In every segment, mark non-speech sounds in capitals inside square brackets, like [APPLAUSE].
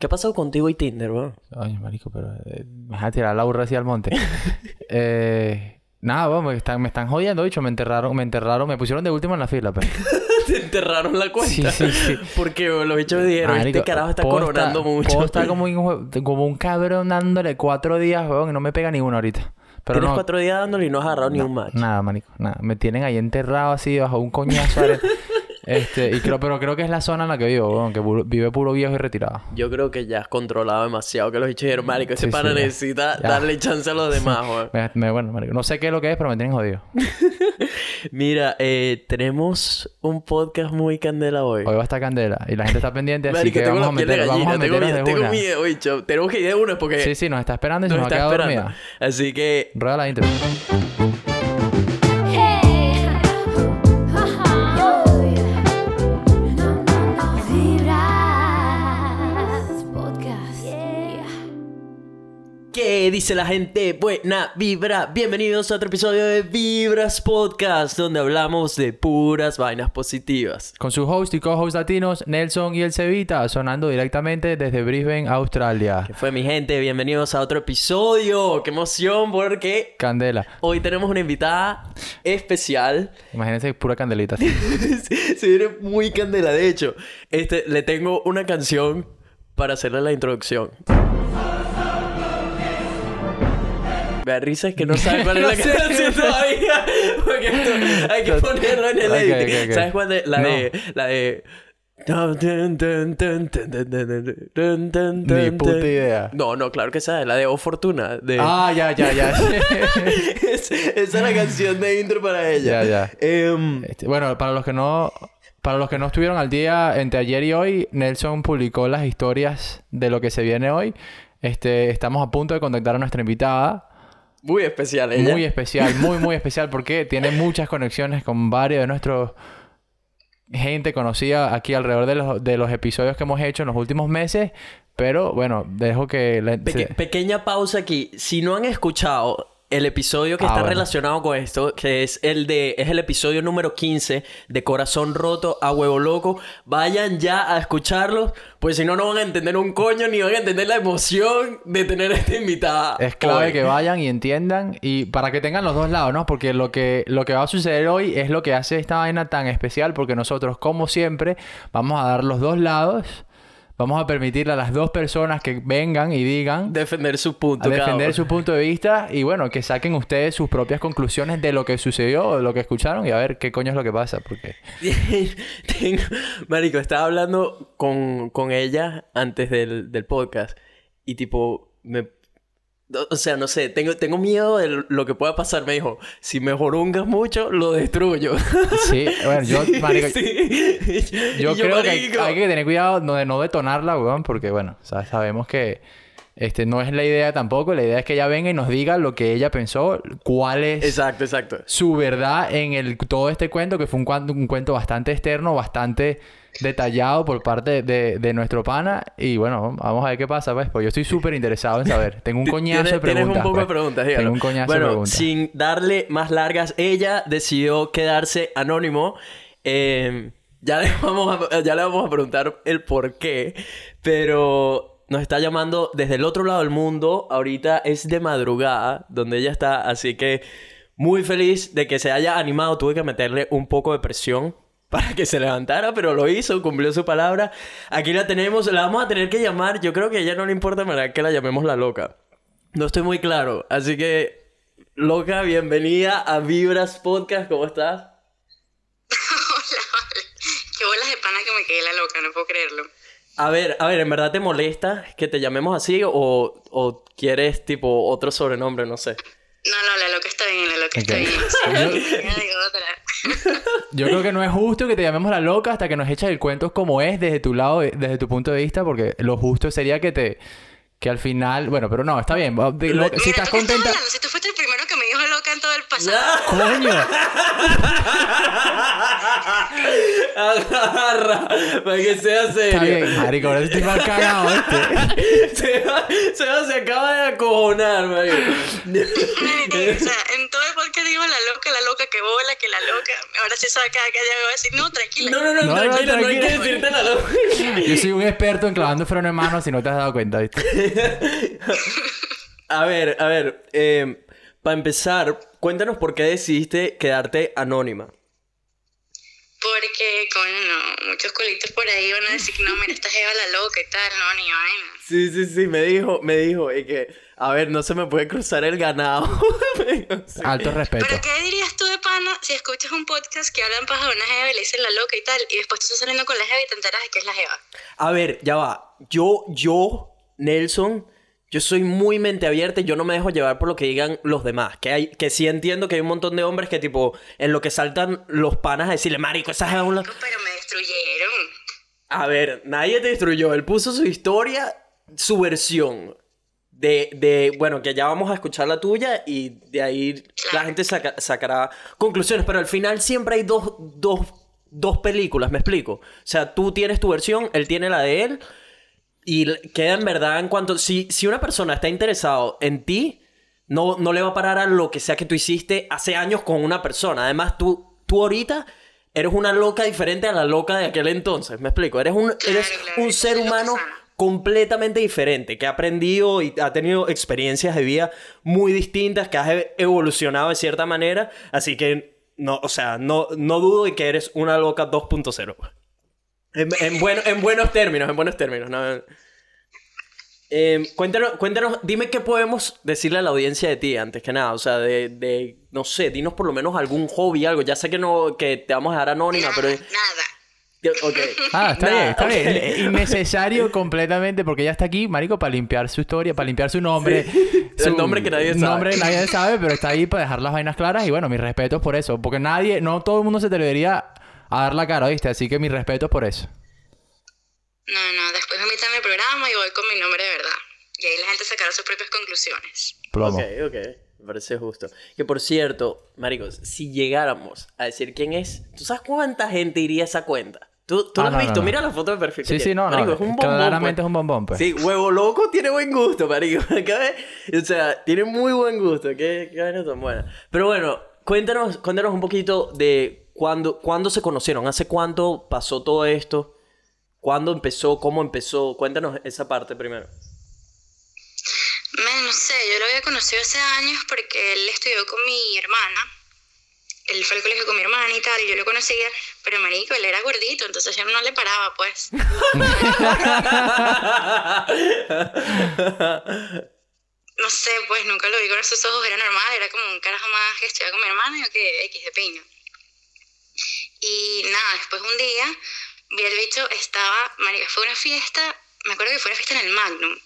¿Qué ha pasado contigo y Tinder, weón? Ay, marico, pero eh, me vas a tirar la burra hacia el monte. [LAUGHS] eh, nada, weón, me están, me están jodiendo, bicho. Me enterraron, me enterraron, me pusieron de último en la fila, pues. [LAUGHS] Te enterraron la cuenta. Sí, sí, sí. Porque los bichos dijeron, este carajo está coronando estar- mucho. puedo estar como un, como un cabrón dándole cuatro días, weón, y no me pega ni uno ahorita. Pero Tienes no, cuatro días dándole y no has agarrado ni un match. Nada, marico, nada. Me tienen ahí enterrado así bajo un coñazo. [LAUGHS] este, y creo, pero creo que es la zona en la que vivo, weón, que vive puro viejo y retirado. Yo creo que ya has controlado demasiado que los bichos dijeron, marico, ese Sí, pana sí, necesita Ya. darle chance a los demás, weón. [LAUGHS] Me, me- bueno, marico, no sé qué es lo que es, pero me tienen jodido. [LAUGHS] Mira, eh, tenemos un podcast muy candela hoy. Hoy va a estar candela y la gente está pendiente, así Marico, que tengo vamos a vamos a tengo miedo, de tengo una. miedo, bicho. Tenemos que ir de una porque Sí, sí, nos está esperando y se nos nos, ha quedado dormida. Así que, Rueda la intro. ¿Qué dice la gente? Buena vibra. Bienvenidos a otro episodio de Vibras Podcast, donde hablamos de puras vainas positivas. Con su host y co-host latinos, Nelson y el Cevita, sonando directamente desde Brisbane, Australia. ¿Qué fue, mi gente? Bienvenidos a otro episodio. ¡Qué emoción! Porque Candela. hoy tenemos una invitada especial. Imagínense pura candelita. así. [LAUGHS] Se viene muy candela. De hecho, este, le tengo una canción para hacerle la introducción. Me da risa es que no sabe cuál es No la sé. canción todavía. Porque esto hay que ponerlo en el Ok, edit. ok, ok. ¿Sabes cuál es? La No. de... La de... Ni puta idea. No, no, claro que sabe. La de Oh Fortuna. De... Ah, ya, ya, ya. Es- esa es la canción de intro para ella. Ya, ya. Em, Este, bueno, para los que no para los que no estuvieron al día entre ayer y hoy, Nelson publicó las historias de lo que se viene hoy. Este, estamos a punto de contactar a nuestra invitada, muy especial ella. muy especial, muy muy especial porque tiene muchas conexiones con varios de nuestros gente conocida aquí alrededor de los, de los episodios que hemos hecho en los últimos meses, pero bueno, dejo que la- Peque- pequeña pausa aquí. Si no han escuchado el episodio que Ah, está bueno. relacionado con esto, que es el de es el episodio número 15 de Corazón Roto a Huevo Loco, vayan ya a escucharlo, pues si no no van a entender un coño ni van a entender la emoción de tener a esta invitada. Es clave hoy. que vayan y entiendan y para que tengan los dos lados, ¿no? Porque lo que, lo que va a suceder hoy es lo que hace esta vaina tan especial porque nosotros, como siempre, vamos a dar los dos lados. Vamos a permitirle a las dos personas que vengan y digan defender su punto. a defender su punto de vista y bueno, que saquen ustedes sus propias conclusiones de lo que sucedió o de lo que escucharon y a ver qué coño es lo que pasa. Porque [LAUGHS] Tengo- Marico, estaba hablando con, con ella antes del, del podcast y tipo, me... O sea, no sé, tengo, tengo miedo de lo que pueda pasar. Me dijo, si me jorungas mucho, lo destruyo. [LAUGHS] sí, bueno, yo, marico, Sí. Yo Y creo que hay, que tener cuidado de no detonarla, weón, porque bueno, o sea, sabemos que este no es la idea tampoco. La idea es que ella venga y nos diga lo que ella pensó, cuál es Exacto, exacto. su verdad en el todo este cuento, que fue un, un cuento bastante externo, bastante detallado por parte de, de nuestro pana. Y bueno, vamos a ver qué pasa, pues, porque yo estoy súper interesado en saber. Tengo un [LAUGHS] coñazo de preguntas. Tienes un poco de pues. preguntas, dígalo. Tengo un coñazo bueno, de preguntas. sin darle más largas, ella decidió quedarse anónimo. Eh, ya, le [LAUGHS] vamos a, ya le vamos a preguntar el por qué, pero nos está llamando desde el otro lado del mundo. Ahorita es de madrugada, donde ella está, así que muy feliz de que se haya animado. Tuve que meterle un poco de presión [LAUGHS] para que se levantara, pero lo hizo, cumplió su palabra. Aquí la tenemos, la vamos a tener que llamar. Yo creo que a ella no le importa que la llamemos la loca. No estoy muy claro, así que loca, bienvenida a Vibras Podcast, ¿cómo estás? [LAUGHS] Hola. Qué bolas de pana que me quedé la loca, no puedo creerlo. A ver, a ver, ¿en verdad te molesta que te llamemos así o, o quieres tipo otro sobrenombre, no sé? No, no, la loca está bien, la loca está bien. [LAUGHS] [LAUGHS] Yo creo que no es justo que te llamemos la loca hasta que nos eches el cuento como es desde tu lado, desde tu punto de vista, porque lo justo sería que te que al final, bueno, pero no, está bien. lo- si estás ¿tú qué estás contenta, hablando? Si tú fuiste el primero que me dijo loca en todo el pasado. coño. Agarra, para que sea Está serio. bien, marico, ahora estoy mal cagado, ¿viste? Seba, Seba se acaba de acojonar, marico. O sea, en todo el podcast digo la loca, la loca, que bola, que la loca. Ahora sí sabe cada que va a decir, no, tranquila. No, no, no, No, no, tranquila, no, hay que decirte la loca. Yo soy un experto en clavando freno de mano si no te has dado cuenta, ¿viste? [LAUGHS] A ver, a ver, eh, para empezar, cuéntanos por qué decidiste quedarte anónima. Porque, coño, no, muchos culitos por ahí van a decir que no, mira, esta jeva la loca y tal, no, ni vaina. Sí, sí, sí, me dijo, me dijo, y que, a ver, no se me puede cruzar el ganado. Me [LAUGHS] dijo, sí. Alto respeto. Pero ¿qué dirías tú de pana si escuchas un podcast que hablan paja de una jeva y le dicen la loca y tal, y después tú estás saliendo con la jeva y te enteras de que es la jeva? A ver, ya va. Yo, yo, Nelson, yo soy muy mente abierta y yo no me dejo llevar por lo que digan los demás. Que hay, que sí entiendo que hay un montón de hombres que tipo, en lo que saltan los panas a decirle, marico, esa es una... Pero me destruyeron. A ver, nadie te destruyó. Él puso su historia, su versión. De, de, bueno, que ya vamos a escuchar la tuya y de ahí la gente saca- sacará conclusiones. Pero al final siempre hay dos, dos, dos películas, ¿me explico? O sea, tú tienes tu versión, él tiene la de él. Y queda en verdad en cuanto... Si, si una persona está interesado en ti, no, no le va a parar a lo que sea que tú hiciste hace años con una persona. Además, tú, tú ahorita eres una loca diferente a la loca de aquel entonces. ¿Me explico? Eres un, eres un ser humano completamente diferente, que ha aprendido y ha tenido experiencias de vida muy distintas, que has e- evolucionado de cierta manera. Así que, no, o sea, no, no dudo de que eres una loca 2.0. En, en, bueno- en buenos términos, en buenos términos. ¿no? Eh, cuéntanos, cuéntanos, dime qué podemos decirle a la audiencia de ti, antes que nada. O sea, de, de no sé, dinos por lo menos algún hobby, algo. Ya sé que no, que te vamos a dejar anónima, Nada, pero... nada. Ok. Ah, está Nada, bien, está ok. bien. Es Innecesario completamente porque ella está aquí, marico, para limpiar su historia, para limpiar su nombre. El nombre que nadie sabe. nombre que nadie sabe, pero está ahí para dejar las vainas claras y bueno, mis respetos por eso. Porque nadie, no todo el mundo se te debería a dar la cara, ¿viste? Así que mis respetos por eso. No, no, después me invitan al programa y voy con mi nombre de verdad. Y ahí la gente sacará sus propias conclusiones. Plomo. Ok, ok. Me parece justo. Que por cierto, maricos, si llegáramos a decir quién es, ¿tú sabes cuánta gente iría a esa cuenta? ¿Tú, tú Ah, lo has no, visto? no. Mira la foto de perfil. que Sí, sí, tiene. no, Marico, no. es un bombón, Claramente pues. es un bombón, pues. Sí, huevo loco tiene buen gusto, marico. [LAUGHS] O sea, tiene muy buen gusto. Qué, qué vaina tan buena. Pero bueno, cuéntanos, cuéntanos un poquito de cuándo, cuándo se conocieron. ¿Hace cuánto pasó todo esto? ¿Cuándo empezó? ¿Cómo empezó? Cuéntanos esa parte primero. No sé, yo lo había conocido hace años porque él estudió con mi hermana. Él fue al colegio con mi hermana y tal, y yo lo conocía, pero marico, él era gordito, entonces yo no le paraba, pues. No sé, pues nunca lo vi con esos ojos, era normal, era como un carajo más que estudiaba con mi hermana y que X de piña. Y nada, después un día vi el bicho, estaba, marica, fue una fiesta, me acuerdo que fue una fiesta en el Magnum.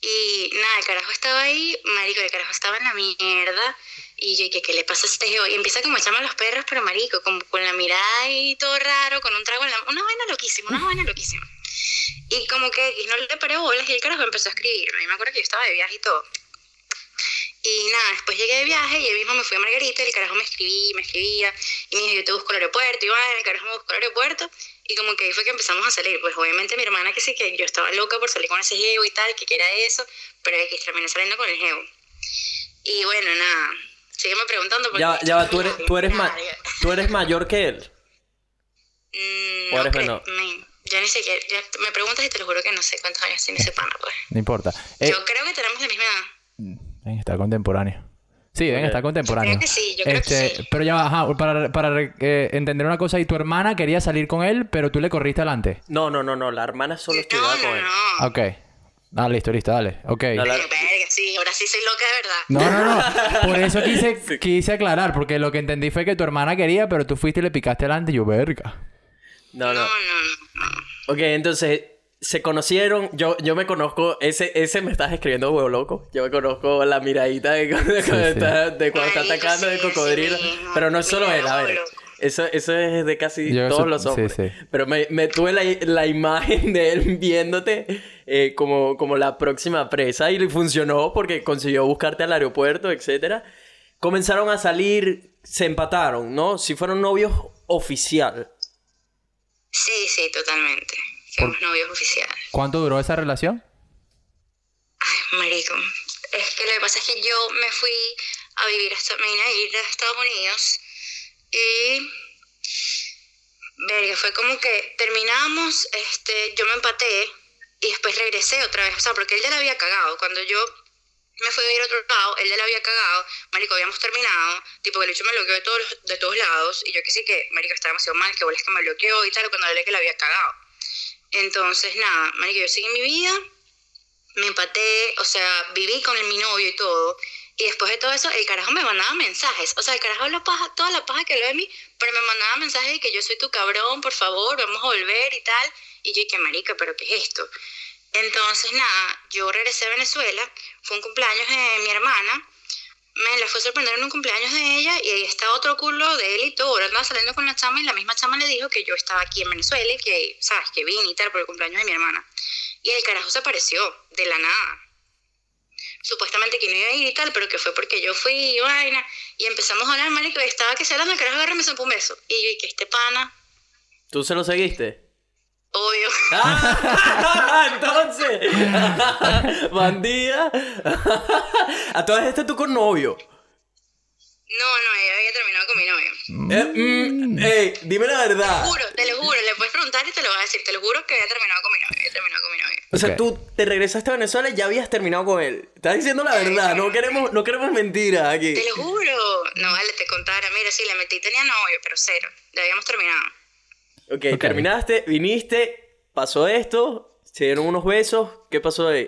Y nada, el carajo estaba ahí, marico, el carajo estaba en la mierda. Y yo, ¿qué, qué le pasa a este? Y empieza como a a los perros, pero marico, como con la mirada ahí todo raro, con un trago en la Una vaina loquísima, una vaina loquísima. Y como que X no le paré bolas y el carajo empezó a escribirme. Y me acuerdo que yo estaba de viaje y todo. Y nada, después llegué de viaje y él mismo me fui a Margarita y el carajo me escribí, me escribía. Y me dijo, yo te busco al aeropuerto. Y bueno, el carajo me buscó al aeropuerto. Y como que ahí fue que empezamos a salir. Pues obviamente mi hermana que sí, que yo estaba loca por salir con ese geo y tal, que que era eso. Pero X terminé saliendo con el geo. Y bueno, nada. Sígueme preguntando. porque Ya, ya va, tú eres, tú, eres largo. tú eres mayor que él. Mm, ¿O no eres menor? men. Yo ni siquiera, ya me preguntas y te lo juro que no sé cuántos años tiene ese pana, pues. No importa. Eh, Yo creo que tenemos la misma edad. Deben estar contemporáneos. Sí, deben estar contemporáneos. Yo creo que sí, yo creo que sí. Pero ya ajá, para, para eh, entender una cosa, y tu hermana quería salir con él, pero tú le corriste adelante. No, no, no, no. La hermana solo estudiaba No, con él. no. Ok. Ah, listo, listo, dale. Ok. No, la- verga, sí, ahora sí soy loca de verdad. No, no, no. [LAUGHS] Por eso quise, quise aclarar, porque lo que entendí fue que tu hermana quería, pero tú fuiste y le picaste adelante y yo, verga. No, No, no. no, no. no. Ok, entonces se conocieron. Yo, yo me conozco. Ese, ese me estás escribiendo, huevo loco. Yo me conozco la miradita de, cuando [LAUGHS] de cuando sí. está, de cuando está Marico, atacando sí, de cocodrilo. Pero no es solo él, a ver. Eso, eso es de casi Yo todos los hombres. sí. Pero me, me tuve la, la imagen de él [LAUGHS] viéndote eh, como, como la próxima presa y le funcionó porque consiguió buscarte al aeropuerto, etcétera. Comenzaron a salir, se empataron, ¿no? Si fueron novios oficial. Sí, sí, totalmente. Somos novios oficiales. ¿Cuánto duró esa relación? Marico, es que lo que pasa es que yo me fui a vivir, hasta, me vine a ir a Estados Unidos y verga, fue como que terminamos, este, yo me empaté y después regresé otra vez, o sea, porque él ya la había cagado, cuando yo me fui a ir a otro lado, él ya la había cagado, marico, habíamos terminado, tipo, el hecho me bloqueó de todos, de todos lados, y yo que sí que, marico, estaba demasiado mal, que bolas que me bloqueó y tal, cuando hablé que la había cagado. Entonces, nada, marico, yo seguí mi vida, me empaté, o sea, viví con mi novio y todo. Y después de todo eso, el carajo me mandaba mensajes. O sea, el carajo la paja, toda la paja que habló de mí, pero me mandaba mensajes de que yo soy tu cabrón, por favor, vamos a volver y tal. Y yo, que marica, pero ¿qué es esto? Entonces, nada, yo regresé a Venezuela, fue un cumpleaños de mi hermana, me la fue a sorprender en un cumpleaños de ella y ahí estaba otro culo de él y todo. Ahora andaba saliendo con la chama y la misma chama le dijo que yo estaba aquí en Venezuela y que, ¿sabes? Que vine y tal por el cumpleaños de mi hermana. Y el carajo se apareció de la nada. Supuestamente que no iba a ir y tal, pero que fue porque yo fui y vaina. Y empezamos a hablar, marico, estaba que se hablando, el carajo agarra me un beso. Y yo, y que este pana, ¿Tú se lo seguiste? Obvio. ¡Ah! [LAUGHS] [LAUGHS] Entonces, [LAUGHS] bandida. A todas estas tú con novio. No, no, ella había terminado con mi novio. Eh, mm, ey, dime la Te lo verdad. juro, te lo juro, le puedes preguntar y te lo va a decir. Te lo juro que había terminado con mi novio, había terminado con mi novio. O sea, Ok. tú te regresaste a Venezuela y ya habías terminado con él. Estás diciendo la verdad, no queremos, no queremos mentiras aquí. Te lo juro. No, vale, te contara. Mira, sí, le metí, tenía novio, pero cero. Ya habíamos terminado. Ok, Ok. terminaste, viniste, pasó esto, se dieron unos besos, ¿qué pasó ahí?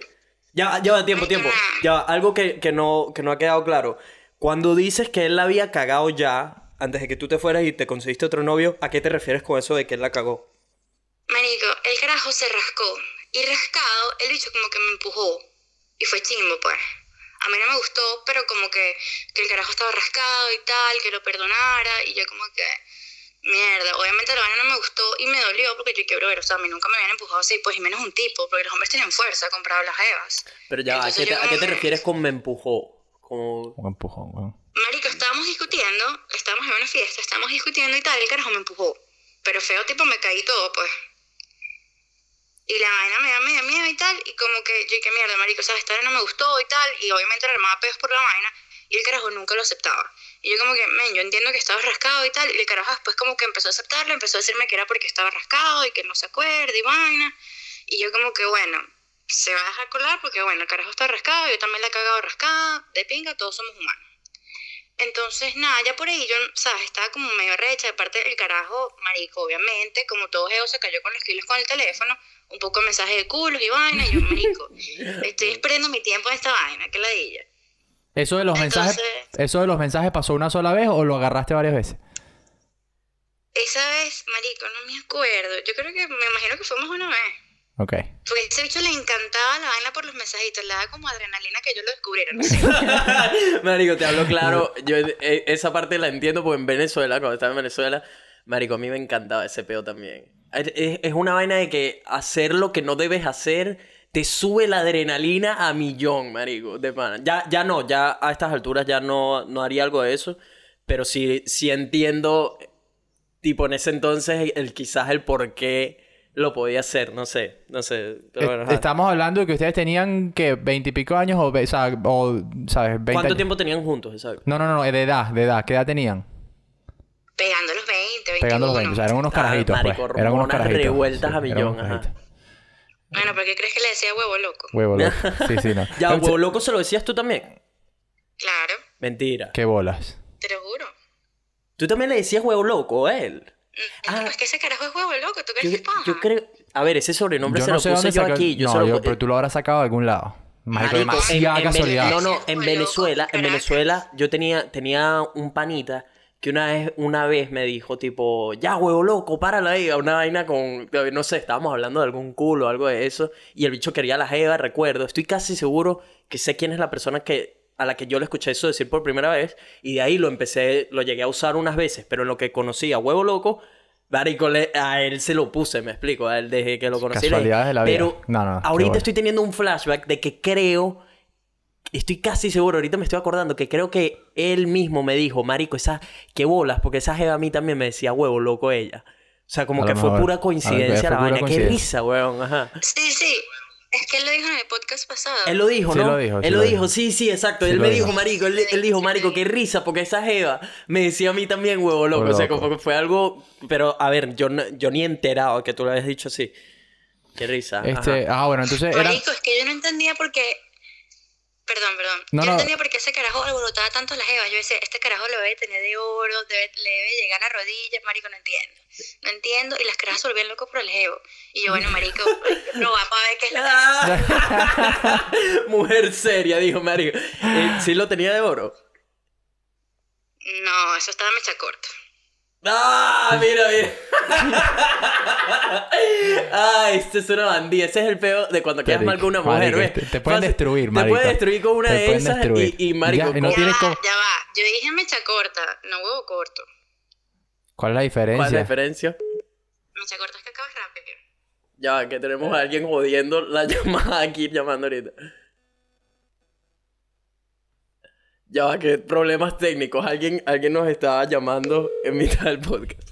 Ya, ya va, tiempo, tiempo. Ya va, algo que, que no, que no ha quedado claro. Cuando dices que él la había cagado ya, antes de que tú te fueras y te conseguiste otro novio, ¿a qué te refieres con eso de que él la cagó? Marico, el carajo se rascó. Y rascado, el bicho como que me empujó. Y fue chimbo, pues. A mí no me gustó, pero como que, que el carajo estaba rascado y tal, que lo perdonara. Y yo como que, mierda, obviamente la vaina no me gustó y me dolió porque yo quiero ver, o sea, a mí nunca me habían empujado así, pues y menos un tipo, porque los hombres tienen fuerza comparado a las evas. Pero ya, va, ¿a Entonces qué, te, a qué te refieres con me empujó? Como... Un empujón, weón. Marico, estábamos discutiendo, estábamos en una fiesta, estábamos discutiendo y tal, y el carajo me empujó. Pero feo, tipo, me caí todo, pues. Y la vaina me da medio miedo y tal, y como que yo, qué mierda, marico, ¿sabes? Esta vaina no me gustó y tal, y obviamente le armaba pedos por la vaina, y el carajo nunca lo aceptaba. Y yo como que, men, yo entiendo que estaba rascado y tal, y el carajo después como que empezó a aceptarlo, empezó a decirme que era porque estaba rascado y que no se acuerda y vaina. Y yo como que, bueno, se va a dejar colar porque, bueno, el carajo está rascado, yo también la he cagado rascada, de pinga, todos somos humanos. Entonces, nada, ya por ahí yo, ¿sabes? Estaba como medio recha, de parte del carajo, marico, obviamente, como todo geo se cayó con los kilos con el teléfono, un poco de mensaje de culos y vaina, y yo, marico, [LAUGHS] estoy esperando mi tiempo en esta vaina, que ladilla. ¿Eso de los mensajes, eso de los mensajes pasó una sola vez o lo agarraste varias veces? Esa vez, marico, no me acuerdo, yo creo que, me imagino que de una vez. Ok. Porque a ese bicho le encantaba la vaina por los mensajitos, le daba como adrenalina que yo lo descubriera, no [LAUGHS] sé. [LAUGHS] Marico, te hablo claro. Yo eh, esa parte la entiendo porque en Venezuela, cuando estaba en Venezuela, Marico, a mí me encantaba ese peo también. Es- es una vaina de que hacer lo que no debes hacer te sube la adrenalina a millón, Marico. De pana. Ya, ya no, ya a estas alturas ya no, no haría algo de eso. Pero sí, sí entiendo, tipo, en ese entonces, el, quizás el por qué lo podía hacer. No sé, no sé. Pero bueno, Eh, ajá. Estamos hablando de que ustedes tenían que veintipico años o, o sea, o, ¿sabes? 20 ¿Cuánto años. tiempo tenían juntos? Exacto. No, no, no, de edad, de edad. ¿Qué edad tenían? Pegando los 20, 21. Pegando los 20. O sea, eran unos Ah, carajitos, pues. marico, Eran unos carajitos. revueltas a eran millón, ajá. Bueno, ¿por qué crees que le decía huevo loco? Huevo loco. [LAUGHS] Sí, sí, no. Ya, huevo loco se lo decías tú también. Claro, Mentira. Qué bolas. te lo juro. Tú también le decías huevo loco a él. Ah. Ah. Pues que ese carajo es huevo loco, ¿tú crees Yo, que es paja? yo creo. A ver, ese sobrenombre Yo se no lo sé puse dónde yo saca- aquí. Yo no, se lo yo- pero tú lo habrás sacado de algún lado. Marico, Marico, demasiada en- en casualidad. No, no, en Venezuela, en. Venezuela yo tenía, tenía un panita que una vez, una vez me dijo tipo, ya huevo loco, párala ahí, una vaina con, no sé, estábamos hablando de algún culo o algo de eso, y el bicho quería la jeva, recuerdo, estoy casi seguro que sé quién es la persona que, a la que yo le escuché eso decir por primera vez, y de ahí lo empecé, lo llegué a usar unas veces, pero en lo que conocí a huevo loco, Marico, a él se lo puse, me explico, a él desde que lo conocí. Casualidades de la vida. Pero No, no, qué ahorita estoy teniendo un flashback de que creo Estoy casi seguro, ahorita me estoy acordando que creo que él mismo me dijo, marico, esa, qué bolas, porque esa jeva a mí también me decía, huevo, loco ella. O sea, como A que fue pura coincidencia la vaina. Qué risa, weón, ajá. Sí, sí. Es que él lo dijo en el podcast pasado. Él lo dijo, Sí ¿no? lo dijo, sí él lo lo dijo. dijo, sí, sí, exacto. Sí él me dijo. dijo, marico, él, él dijo, marico, qué risa, porque esa jeva me decía a mí también, huevo loco. O sea, como que fue algo... Pero, a ver, yo, no- yo ni enterado que tú lo habías dicho así. Qué risa. Este, Ajá. ah, bueno, entonces era... Marico, es que yo no entendía por qué. Perdón, perdón. No, yo no. no entendía por qué ese carajo alborotaba tanto las jevas. Yo decía, este carajo lo debe tener de oro, debe, le debe llegar a la rodilla. Marico, no entiendo. No entiendo. Y las carajas se volvían locos por el jevo. Y yo, bueno, marico, [LAUGHS] que probar para ver qué es la [LAUGHS] Ah. Mujer seria, dijo marico. Eh, ¿Sí lo tenía de oro? No, eso estaba mecha corta. ¡Ah! Mira, mira. [LAUGHS] ¡Ah! Este es una bandida. Ese es el peo de cuando quedas mal con una mujer, Marico, ¿ves? te- te pueden destruir, Te marico. pueden destruir con una Te de esas destruir. y, y marico. Ya, y no ¿cómo- Ya tienes va, como- ya va. Yo dije mecha corta, no huevo corto. ¿Cuál es la diferencia? ¿Cuál es la diferencia? Mecha corta es que acabas rápido. Ya, va, que tenemos a alguien jodiendo la [LAUGHS] llamada aquí, llamando ahorita. Ya va, que problemas técnicos. Alguien, alguien nos estaba llamando en mitad del podcast.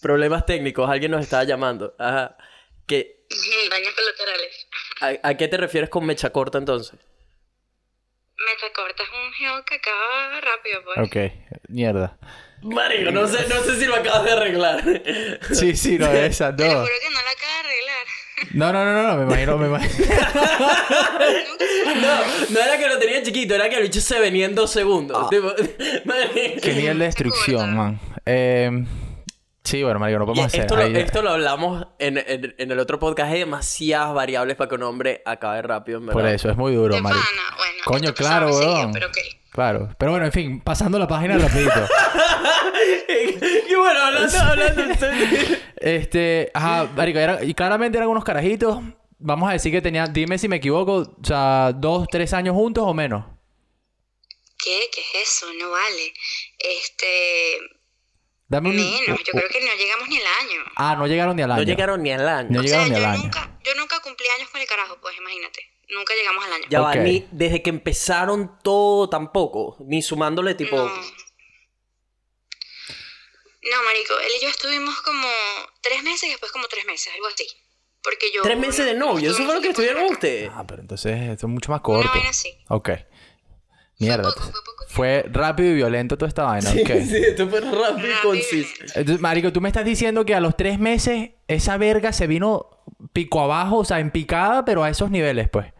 Problemas técnicos, alguien nos estaba llamando. Ajá. ¿Qué, Daños colaterales. a, a qué te refieres con mecha corta entonces? Mecha corta es un geo que acaba rápido, pues. Ok, mierda. Marico, no sé, no sé si lo acabas de arreglar. Sí, sí, no, esa, Te no. juro que no la acaba de arreglar. No, no, no, no, no, me imagino, me imagino. [LAUGHS] No, no era que lo tenía chiquito, era que el bicho se venía en dos segundos. Tipo, [LAUGHS] marico. Qué nivel de destrucción, man. Eh, sí, bueno, marico, no Y podemos hacer. esto, lo, ahí- esto lo hablamos en, en- en el otro podcast. Hay demasiadas variables para que un hombre acabe rápido, en verdad. Por eso, es muy duro, marico. bueno. Coño, claro, seguido, weón. Pero ok. Claro. Pero bueno, en fin, pasando la página rapidito. [LAUGHS] y bueno, hablando, hablando. Este, ajá, marico, era- y claramente eran unos carajitos. Vamos a decir que tenían, dime si me equivoco, o sea, dos, tres años juntos o menos. ¿Qué? ¿Qué es eso? No vale. Este. Dame un... Menos. Yo creo que no llegamos ni al año. Ah, no llegaron ni al año. no llegaron ni al año. No O sea, llegaron ni yo al año. nunca, yo nunca cumplí años con el carajo, pues imagínate. Nunca llegamos al año. Ya Ok. va, ni desde que empezaron todo tampoco. Ni sumándole tipo. No. No, marico, él y yo estuvimos como tres meses y después como tres meses, algo así. Porque yo... Tres meses de novio. Eso fue lo que estuvieron ustedes. Ah, pero entonces esto es mucho más corto. vaina así. Ok. Mierda. poco, fue poco tiempo. Fue rápido y violento toda esta vaina. Sí, ok. sí, esto fue rápido y conciso. Entonces, marico, tú me estás diciendo que a los tres meses esa verga se vino pico abajo, o sea, en picada, pero a esos niveles, pues.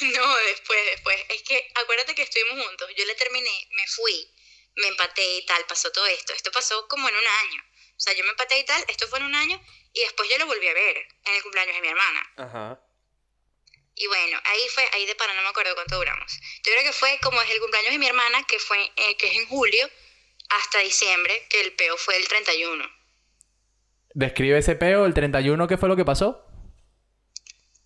[LAUGHS] No, después, después. Es que acuérdate que estuvimos juntos. Yo le terminé, me fui, me empaté y tal, pasó todo esto. Esto pasó como en un año. O sea, yo me empaté y tal, esto fue en un año y después yo lo volví a ver en el cumpleaños de mi hermana. Ajá. Y bueno, ahí fue, ahí de para no me acuerdo cuánto duramos. Yo creo que fue como desde el cumpleaños de mi hermana, que fue, eh, que es en julio, hasta diciembre, que el peo fue el 31. Describe ese peo, el 31, ¿qué fue lo que pasó?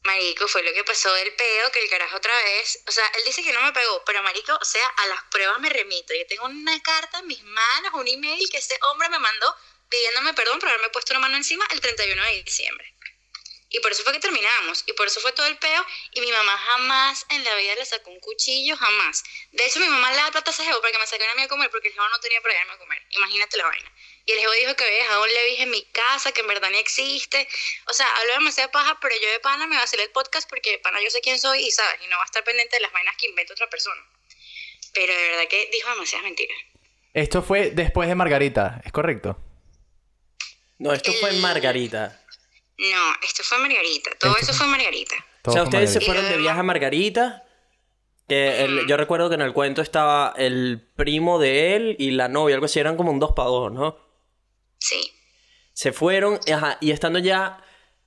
Marico, fue lo que pasó del peo, que el carajo otra vez, o sea, él dice que no me pegó, pero marico, o sea, a las pruebas me remito. Yo tengo una carta en mis manos, un email que ese hombre me mandó pidiéndome perdón por haberme puesto una mano encima el 31 de diciembre. Y por eso fue que terminamos, y por eso fue todo el peo, y mi mamá jamás en la vida le sacó un cuchillo, jamás. De hecho, mi mamá le da plata a ese jevo para que me sacara a mí a comer, porque el jevo no tenía para darme a comer. Imagínate la vaina. Y el jevo dijo que había dejado un levis en mi casa, que en verdad ni existe. O sea, habló demasiada paja, pero yo de pana me vacilé el podcast porque de pana yo sé quién soy y sabes, y no va a estar pendiente de las vainas que inventa otra persona. Pero de verdad que dijo demasiadas mentiras. Esto fue después de Margarita, ¿es correcto? No, esto fue en Margarita. No, esto fue Margarita. Todo Esto eso fue- fue Margarita. Todo o sea, ustedes se fueron de viaje a Margarita. Que el- yo recuerdo que en el cuento estaba el primo de él y la novia, algo así, eran como un dos para dos, ¿no? Sí. Se fueron, ajá, y estando ya,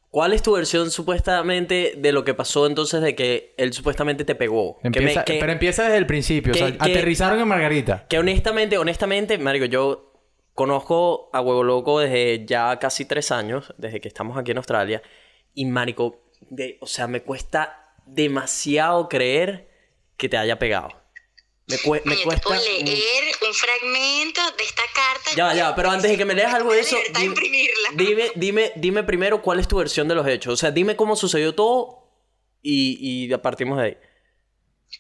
¿cuál es tu versión supuestamente de lo que pasó entonces de que él supuestamente te pegó? Que me- Empieza, que- Pero empieza desde el principio, o sea, que- que- aterrizaron en Margarita. Que honestamente, honestamente, Mario, yo conozco a Huevo Loco desde ya casi tres años, desde que estamos aquí en Australia. Y Marico, de, o sea, me cuesta demasiado creer que te haya pegado. Me, cue- me te cuesta. puedo mm. leer un fragmento de esta carta. Ya, ya, pero antes de que me leas algo de eso, dime, [LAUGHS] dime, dime, dime primero cuál es tu versión de los hechos. O sea, dime cómo sucedió todo y, y partimos de ahí.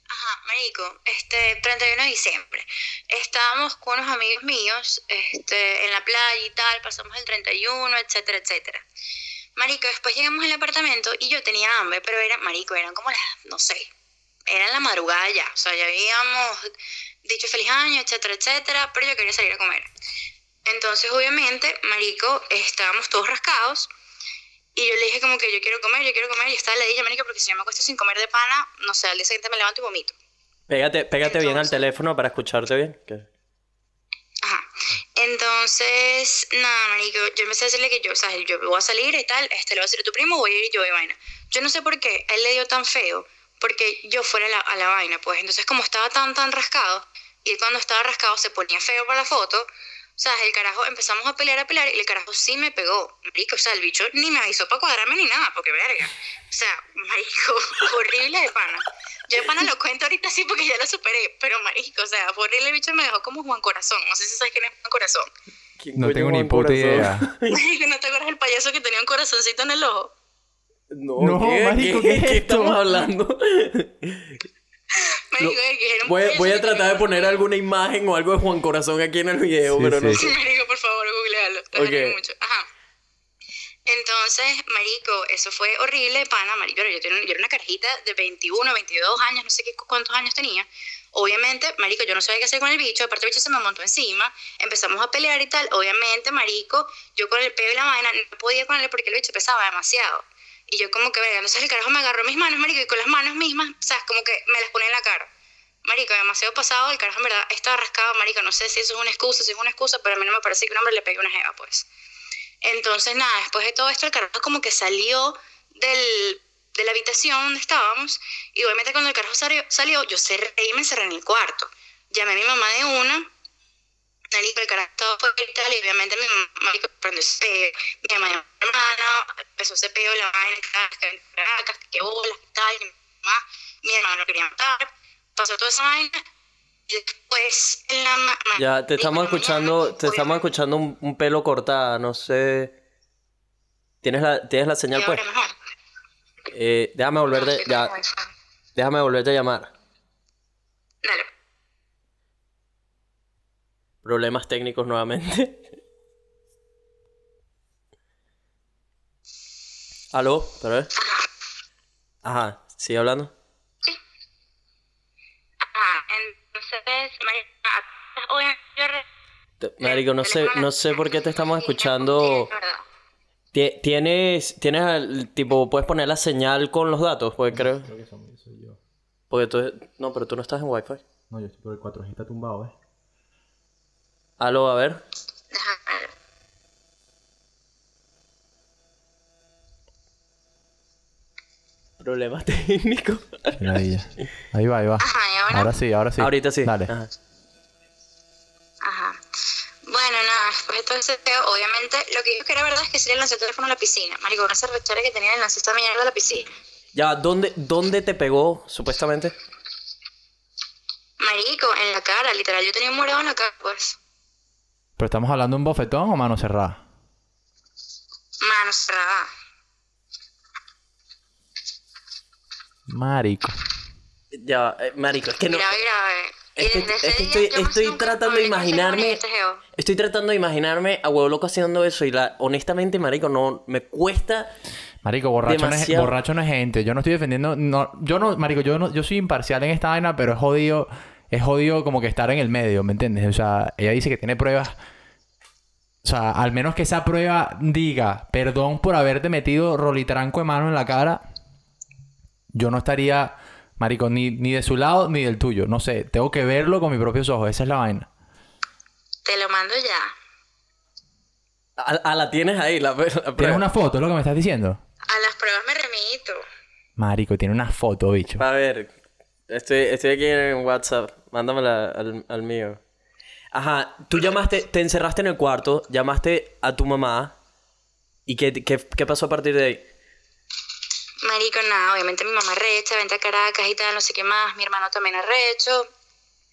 Ajá, marico, este 31 de diciembre. Estábamos con unos amigos míos, este, en la playa y tal, pasamos el 31, etcétera, etcétera. Marico, después llegamos al apartamento y yo tenía hambre, pero era, marico, eran como las, no sé, era la madrugada ya. O sea, ya habíamos dicho feliz año, etcétera, etcétera, pero yo quería salir a comer. Entonces, obviamente, marico, estábamos todos rascados. Y yo le dije como que yo quiero comer, yo quiero comer. Y estaba la dije, marico, porque si yo me acuesto sin comer de pana, no sé, al día siguiente me levanto y vomito. Pégate, pégate bien al Entonces- teléfono para escucharte bien. que- Ajá. Entonces, nada, marico, yo empecé a decirle que yo, o sea, yo voy a salir y tal, este, le voy a decir a tu primo, voy a ir yo y vaina. Yo no sé por qué, a él le dio tan feo, porque yo fuera a la, a la vaina, pues. Entonces, como estaba tan, tan rascado, y él cuando estaba rascado se ponía feo para la foto, o sea, el carajo, empezamos a pelear, a pelear, y el carajo sí me pegó, marico, o sea, el bicho ni me avisó para cuadrarme ni nada, porque verga. O sea, marico, [LAUGHS] horrible de pana. Yo de pana lo cuento ahorita sí porque ya lo superé, pero marico, o sea, fue horrible el bicho me dejó como Juan Corazón. No sé si sabes quién es Juan Corazón. ¿Quién No tengo ni puta Corazón? idea. Marico, [LAUGHS] [LAUGHS] ¿no te acuerdas del payaso que tenía un corazoncito en el ojo? No, No, ¿qué? marico, ¿qué es ¿qué estamos hablando? Marico, que era un Voy, voy a tratar de poner alguna imagen o algo de Juan Corazón aquí en el video, Sí, pero no sí. sé. Marico, por favor, googlealo. Te Ok. okay. mucho. Ajá. Entonces, marico, eso fue horrible, pana, marico. Yo, tenía- yo era una carajita de 21, 22 años, no sé qué, cuántos años tenía. Obviamente, marico, yo no sabía qué hacer con el bicho. Aparte, el bicho se me montó encima. Empezamos a pelear y tal. Obviamente, marico, yo con el peo y la vaina no podía con él porque el bicho pesaba demasiado. Y yo como que, verga, entonces el carajo me agarró mis manos, marico, y con las manos mismas, ¿sabes? Como que me las ponía en la cara. Marico, demasiado pasado, el carajo en verdad estaba rascado, marico, no sé si eso es una excusa, si es una excusa, pero a mí no me parece que un hombre le pegue una jeva, pues. Entonces, nada, después de todo esto, el carajo como que salió del, de la habitación donde estábamos, y obviamente cuando el carajo salió, yo cerré y me encerré en el cuarto. Llamé a mi mamá de una, marico, el carajo fuera y y obviamente mi mamá, prendió ese peo, mi mamá a mi hermana, empezó ese peo, la vaina, que Caracas, que bolas, que tal, y mi mamá, mi hermano lo quería matar, pasó toda esa vaina, y después en la ma- ma- Ya, te estamos escuchando, te estamos escuchando un, un pelo cortada, no sé. ¿Tienes la, tienes la y señal, pues? Eh, déjame volver de, ya, déjame volverte a llamar. Dale. Problemas técnicos nuevamente. ¿Aló? ¿Pero ver? Ajá, ¿sigue hablando? Ajá, entonces, marico, obviamente yo re- Te- Marico, no sé, no sé por qué te estamos escuchando. Sí, ¿Tienes, tienes el tipo, puedes poner la señal con los datos? Porque creo. Creo que soy, soy yo. Porque tú, no, pero tú no estás en Wi-Fi. No, yo estoy por el 4G, está tumbado, ¿eh? Aló, a ver. Déjame ver. Problemas técnicos. Maravilla. Ahí va, ahí va. Ajá, y ahora. Ahora sí, ahora sí. Ahorita sí. Dale. Ajá. Ajá. Bueno, nada, después de todo ese peo, obviamente, lo que dijo que era verdad es que se le lanzó el teléfono a la piscina. Marico, una cervechera que tenía lanzó esta mierda a la piscina. Ya, ¿dónde, ¿dónde te pegó, supuestamente? Marico, en la cara, literal, yo tenía un morado en la cara, pues. ¿Pero estamos hablando de un bofetón o mano cerrada? Mano cerrada. Marico. Ya, eh, marico, es que no. Grave, grave. Y Es que, es estoy, estoy tratando de imaginarme. este. Estoy tratando de imaginarme a huevo loco haciendo eso y la, honestamente, marico, no me cuesta. Marico, borracho no, es, borracho no es gente. Yo no estoy defendiendo. No, yo no, Marico, yo no, yo soy imparcial en esta vaina, pero es jodido. Es jodido como que estar en el medio, ¿me entiendes? O sea, ella dice que tiene pruebas. O sea, al menos que esa prueba diga, perdón por haberte metido rolitranco de mano en la cara. Yo no estaría, Marico, ni, ni de su lado ni del tuyo. No sé, tengo que verlo con mis propios ojos. Esa es la vaina. Te lo mando ya. A, a la tienes ahí, la, la ¿Tienes una foto? ¿Es lo que me estás diciendo? A las pruebas me remito. Marico, tiene una foto, bicho. A ver, estoy, estoy aquí en WhatsApp. Mándamela al, al mío. Ajá, tú llamaste, te encerraste en el cuarto, llamaste a tu mamá. ¿Y qué, qué, qué pasó a partir de ahí? Marico, nada, obviamente mi mamá recha, vente a Caracas y tal, no sé qué más, mi hermano también arrecho.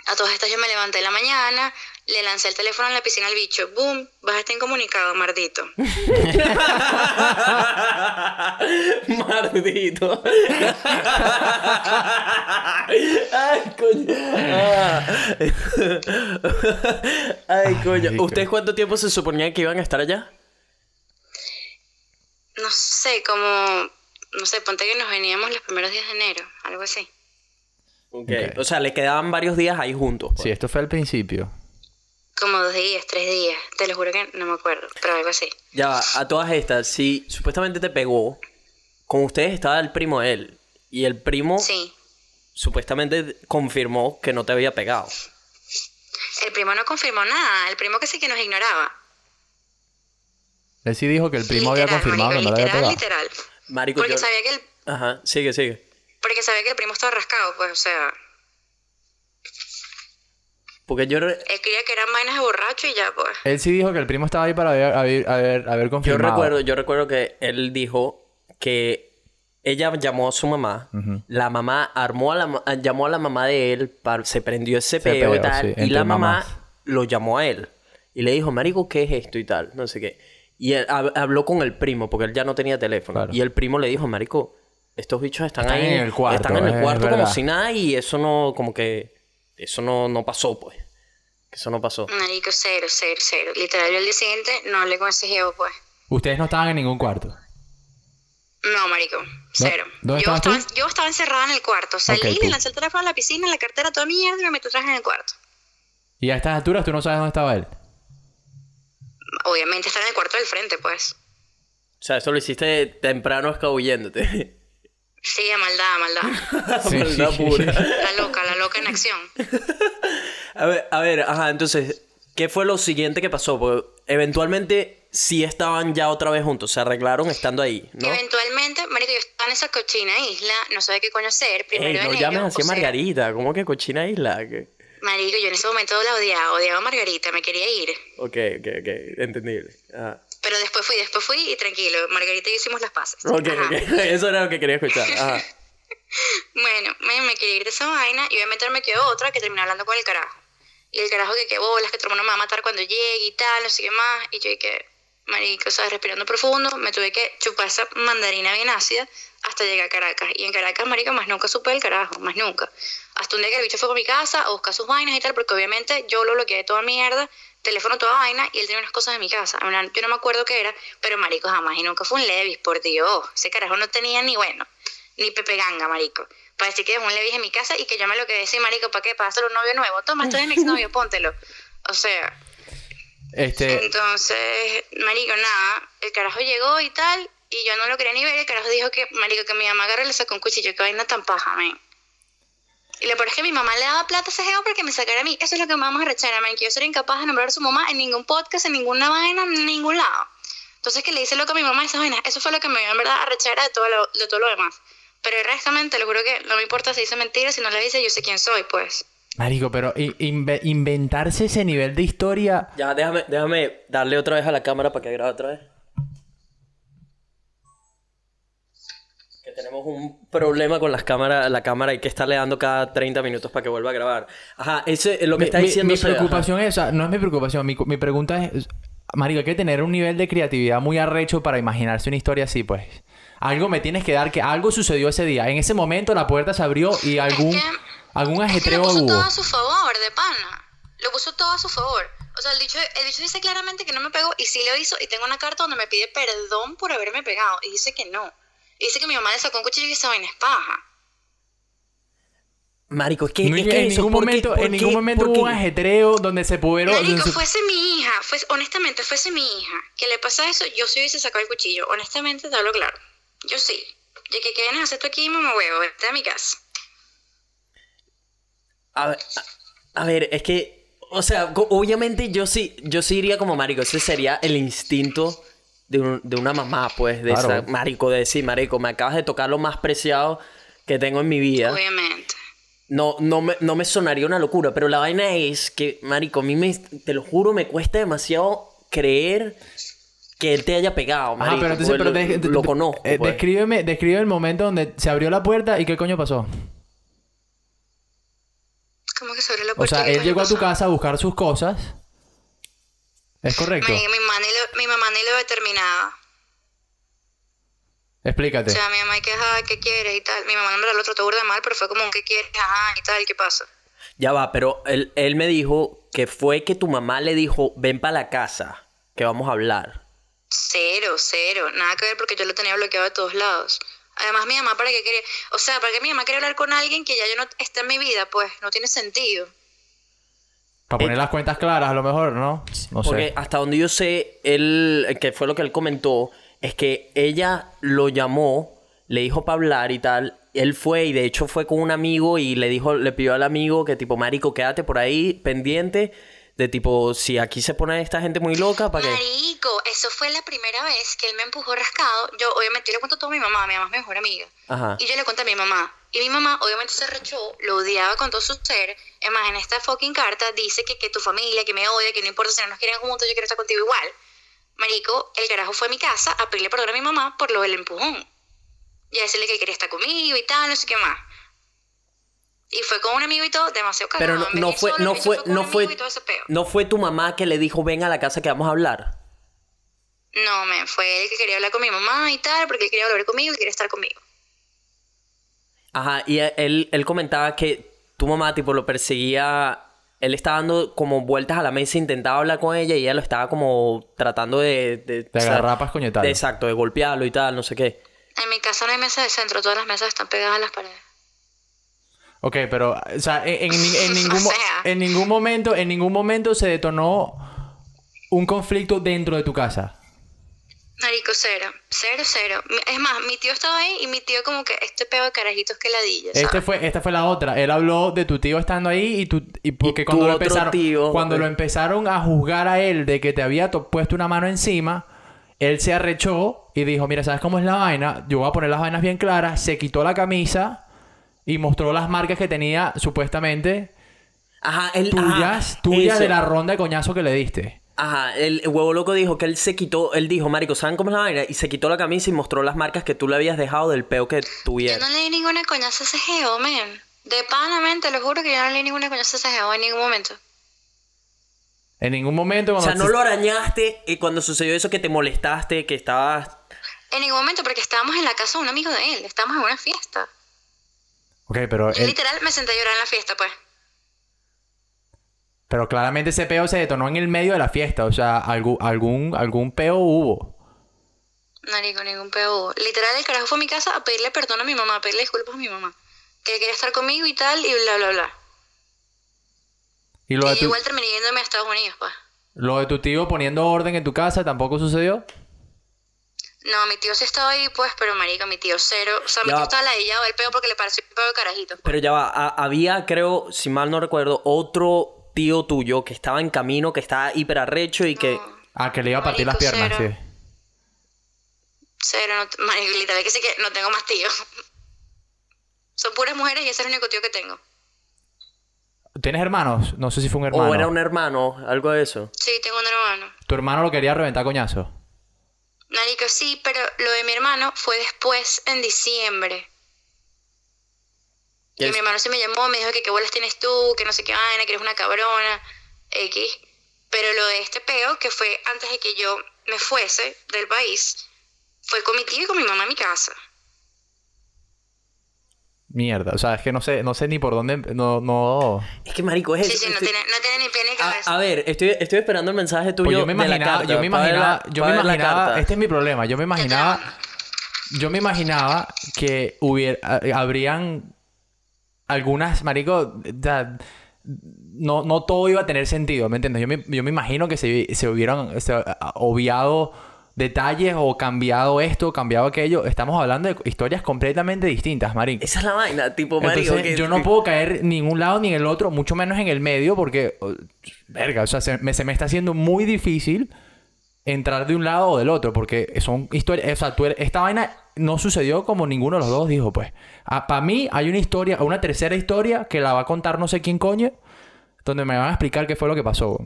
A todas estas yo me levanté en la mañana, le lancé el teléfono en la piscina al bicho, boom, vas a estar incomunicado, mardito. [LAUGHS] Maldito. Ay, coño. Ah. Ay, coño. ¿Ustedes cuánto tiempo se suponía que iban a estar allá? no sé, como, no sé, ponte que nos veníamos los primeros días de enero, algo así. Ok. Ok. O sea, le quedaban varios días ahí juntos. pues. Sí, esto fue al principio. Como dos días, tres días, te lo juro que no me acuerdo, pero algo así. Ya va, a todas estas, si supuestamente te pegó, con ustedes estaba el primo de él. Y el primo Sí. supuestamente confirmó que no te había pegado. El primo no confirmó nada, el primo que sí que nos ignoraba. Él sí dijo que el primo había Literal, confirmado que marico, no le había literal, pegado. literal. Marico, Porque yo... sabía que el, Ajá, sigue, sigue. porque sabía que el primo estaba rascado, pues, o sea, Porque yo, re- él creía que eran vainas de borracho y ya, pues. Él sí dijo que el primo estaba ahí para haber, haber, haber, haber yo confirmado. recuerdo, yo recuerdo que él dijo que ella llamó a su mamá, la mamá armó a la, llamó a la mamá de él, para, se prendió ese Ese peo y tal, sí, y la mamá mamás. lo llamó a él y le dijo, marico, ¿qué es esto y tal? No sé qué. Y él hab- habló con el primo porque él ya no tenía teléfono Claro. y el primo le dijo, marico, estos bichos están, Están ahí, en el cuarto, están en el es cuarto como verdad. si nada y eso no, como que, eso no, no pasó, pues. Eso no pasó. Marico, cero, cero, cero. Literal, yo al día siguiente no hablé con ese jevo, pues. Ustedes no estaban en ningún cuarto. No, marico, cero. ¿Dónde yo, estaba, yo estaba encerrada en el cuarto. Salí, Ok, le lancé el teléfono a la piscina, la cartera, toda mierda y me metí atrás en el cuarto. Y a estas alturas tú no sabes dónde estaba él. Obviamente estaba en el cuarto del frente, pues. O sea, eso lo hiciste temprano escabulléndote. [LAUGHS] Sí, a maldad, a maldad. [LAUGHS] Sí, Maldad [LAUGHS] pura. La loca, la loca en acción. A ver, a ver, ajá, entonces, ¿qué fue lo siguiente que pasó? Porque eventualmente sí estaban ya otra vez juntos, se arreglaron estando ahí, ¿no? Eventualmente, marico, yo estaba en esa cochina isla, no sabía qué coño hacer. Primero Ey, no de llames enero, así a o sea, Margarita, ¿cómo que cochina isla? ¿Qué? Marico, yo en ese momento la odiaba, odiaba a Margarita, me quería ir. Ok, ok, ok, entendible. Ajá. Pero después fui, después fui y tranquilo, Margarita y yo hicimos las paces. Ok, Ajá. ok, [LAUGHS] eso era lo que quería escuchar. Ajá. [LAUGHS] Bueno, me, me quería ir de esa vaina y obviamente me quedó otra que terminé hablando con el carajo. Y el carajo que qué bolas, que tu hermano me va a matar cuando llegue y tal, no sé qué más. Y yo que, marico, o sea, respirando profundo, me tuve que chupar esa mandarina bien ácida hasta llegar a Caracas. Y en Caracas, marico, más nunca supe del carajo, más nunca. Hasta un día que el bicho fue a mi casa a buscar sus vainas y tal, porque obviamente yo lo bloqueé de toda mierda, teléfono, toda vaina, y él tenía unas cosas en mi casa. Yo no me acuerdo qué era, pero marico, jamás y nunca fue un Levis, por Dios. Ese carajo no tenía ni bueno, ni Pepe Ganga, marico. Para decir que dejó un Levis en mi casa y que yo me lo quedé sin marico, ¿para qué? Para hacer un novio nuevo. Toma, estoy en exnovio, [LAUGHS] póntelo. O sea, Este, entonces, marico, nada, el carajo llegó y tal, y yo no lo quería ni ver, el carajo dijo que, marico, que mi mamá agarró y le sacó un cuchillo, que vaina tan paja, men. Y lo peor es que mi mamá le daba plata a ese geo para que me sacara a mí. Eso es lo que me arrechera, men, que yo sería incapaz de nombrar a su mamá en ningún podcast, en ninguna vaina, en ningún lado. Entonces, que le hice loco a mi mamá esas vainas, eso fue lo que me dio en verdad arrechera de todo lo, de todo lo demás. Pero honestamente, lo juro que no me importa si dice mentira, si no le dice, yo sé quién soy, pues. marico, pero i- inve- inventarse ese nivel de historia... Ya, déjame, déjame darle otra vez a la cámara para que grabe otra vez. Tenemos un problema con las cámaras, la cámara hay que estarle dando cada 30 minutos para que vuelva a grabar. Ajá, ese es lo que Mi- está mi, diciendo. mi ajá. preocupación es, o sea, no es mi preocupación, mi, cu- mi pregunta es, marico, hay que tener un nivel de creatividad muy arrecho para imaginarse una historia así, pues. Algo me tienes que dar que algo sucedió ese día. En ese momento la puerta se abrió y algún, que- algún Es que ajetreo lo puso todo a su favor, de pana. Lo puso todo a su favor. O sea, el dicho, el dicho dice claramente que no me pegó y sí lo hizo. Y tengo una carta donde me pide perdón por haberme pegado. Y dice que no. Y dice que mi mamá le sacó un cuchillo y esa vaina es paja. Marico, es que, No, es en, que en eso, ningún ¿por qué- momento, por en ningún qué- momento por hubo un qué? ajetreo donde se pudieron... donde Marico, se- fuese mi hija. Fuese, honestamente, fuese mi hija. Que le pasa eso, yo sí hubiese sacado el cuchillo. Honestamente, te hablo claro. Yo sí. Ya que queden hacer esto aquí, mamá huevo. Vete a mi casa. A ver, a, a ver, es que, o sea, obviamente yo sí, yo sí iría como marico. Ese sería el instinto de, un- de una mamá, pues, de Claro. esa, marico, de decir, marico, me acabas de tocar lo más preciado que tengo en mi vida. Obviamente. No, no, me, no me sonaría una locura, pero la vaina es que, marico, a mí me, te lo juro, me cuesta demasiado creer que él te haya pegado, marico. pero entonces, porque pero lo, de- de- lo de- conozco, eh, pues. descríbeme, describe el momento donde se abrió la puerta y qué coño pasó. ¿Cómo que sobre la O puerta? sea, ¿Qué él llegó a tu casa a buscar sus cosas. ¿Es correcto? Marico, mi mamá ni lo, mi mamá ni lo determinaba. Explícate. O sea, mi mamá y que, ajá, ¿qué quieres? Y tal. Mi mamá no me lo trató burda mal, pero fue como un ¿qué quieres? Ajá, y tal, ¿qué pasa? Ya va, pero él, él me dijo que fue que tu mamá le dijo, ven para la casa, que vamos a hablar. Cero, cero. Nada que ver porque yo lo tenía bloqueado de todos lados. Además, mi mamá, ¿para qué quería? O sea, ¿para qué mi mamá quería hablar con alguien que ya yo no está en mi vida? Pues no tiene sentido. Para poner las cuentas claras, a lo mejor, ¿no? No Porque sé. hasta donde yo sé, él, que fue lo que él comentó, es que ella lo llamó, le dijo para hablar y tal. Él fue y de hecho fue con un amigo y le dijo, le pidió al amigo que tipo, marico, quédate por ahí pendiente de tipo, si aquí se pone esta gente muy loca, ¿para qué? Marico, eso fue la primera vez que él me empujó rascado. Yo, obviamente, yo le cuento todo a mi mamá, mi mamá es mi mejor amiga. Ajá. Y yo le conté a mi mamá. Y mi mamá, obviamente, se rechó, lo odiaba con todo su ser. Es más, en esta fucking carta dice que, que tu familia, que me odia, que no importa si no nos quieren juntos, yo quiero estar contigo igual. Marico, el carajo fue a mi casa a pedirle perdón a mi mamá por lo del empujón. Y a decirle que quería estar conmigo y tal, no sé qué más. Y fue con un amigo y todo, demasiado cagado. Pero no, no fue, solo, no fue, no fue, no fue tu mamá que le dijo, ven a la casa que vamos a hablar. No, me fue él que quería hablar con mi mamá y tal, porque él quería hablar conmigo y quería estar conmigo. Ajá, y él, él comentaba que tu mamá, tipo, lo perseguía. Él estaba dando como vueltas a la mesa, intentaba hablar con ella y ella lo estaba como tratando de. De, De agarrar Exacto, de golpearlo y tal, no sé qué. En mi casa no hay mesa de centro, todas las mesas están pegadas a las paredes. Ok, pero, o sea, en, en ni- en [LAUGHS] ningún, mo- O sea. en ningún momento, en ningún momento se detonó un conflicto dentro de tu casa. Marico, cero. Cero, cero. Es más, mi tío estaba ahí y mi tío como que este peo de carajitos que ladilla, ¿sabes? Este fue, esta fue la otra. Él habló de tu tío estando ahí y, tu, y porque Y cuando, tu lo empezaron, tío, cuando lo empezaron a juzgar a él de que te había to- puesto una mano encima, él se arrechó y dijo, mira, ¿sabes cómo es la vaina? Yo voy a poner las vainas bien claras. Se quitó la camisa y mostró las marcas que tenía supuestamente Ajá, él. tuyas, ajá, tuyas de la ronda de coñazo que le diste. Ajá, el huevo loco dijo que él se quitó. Él dijo, Marico, ¿saben cómo es la vaina? Y se quitó la camisa y mostró las marcas que tú le habías dejado del peo que Yo tuviera. no leí ninguna coñazo a ese geo, men. De pana, te lo juro que yo no leí ninguna coñazo a ese geo en ningún momento. En ningún momento O cuando sea, no lo arañaste y cuando sucedió eso que te molestaste, que estabas. En ningún momento, porque estábamos en la casa de un amigo de él. Estábamos en una fiesta. Ok, pero, Yo él- literal me senté a llorar en la fiesta, pues. Pero claramente ese peo se detonó en el medio de la fiesta. O sea, algún, algún, algún peo hubo. Marico, ningún peo hubo. Literal, el carajo fue a mi casa a pedirle perdón a mi mamá, a pedirle disculpas a mi mamá. Que quería estar conmigo y tal, y bla, bla, bla. Y lo y de, yo tu, igual terminé yéndome a Estados Unidos, pues. lo de tu tío poniendo orden en tu casa tampoco sucedió. No, mi tío sí estaba ahí, pues, pero marico, mi tío cero. O sea, mi Ya tío va. estaba ladillado del peo porque le pareció un peo de carajitos. pues. Pero ya va, a- había, creo, si mal no recuerdo, otro tío tuyo que estaba en camino, que estaba hiper arrecho y que. Ah, que le iba a partir las piernas, cero. sí. Cero, no, marico, literal que sí que no tengo más tíos. Son puras mujeres y ese es el único tío que tengo. ¿Tienes hermanos? No sé si fue un hermano. O era un hermano, algo de eso. Sí, tengo un hermano. Tu hermano lo quería reventar coñazo. Marico, sí, pero lo de mi hermano fue después, en diciembre. ¿Qué Y es? mi hermano se me llamó, me dijo que qué bolas tienes tú, que no sé qué vaina, que eres una cabrona, X. Pero lo de este peo, que fue antes de que yo me fuese del país, fue con mi tío y con mi mamá en mi casa. Mierda. O sea, es que no sé, no sé ni por dónde. No, no. Es que, marico, es Sí, sí, no Estoy- tiene, no tiene ni pie ni cabeza. a, a ver, estoy, estoy esperando el mensaje tuyo Pues yo me de la imaginaba, carta, yo me la- imaginaba, yo me imaginaba, este es mi problema, yo me imaginaba, yo me imaginaba que hubiera, a- habrían algunas, marico, no, no todo iba a tener sentido, ¿me entiendes? Yo me, yo me imagino que se, se hubieran se, obviado detalles o cambiado esto, cambiado aquello. Estamos hablando de historias completamente distintas, marico. Esa es la vaina, tipo, marico. Entonces, que- yo no puedo caer en ningún lado ni en el otro, mucho menos en el medio, porque, oh, verga, o sea, se me, se me está haciendo muy difícil entrar de un lado o del otro, porque son historias, o sea, tú eres- esta vaina no sucedió como ninguno de los dos dijo, pues. Para mí hay una historia, una tercera historia que la va a contar no sé quién coño, donde me van a explicar qué fue lo que pasó.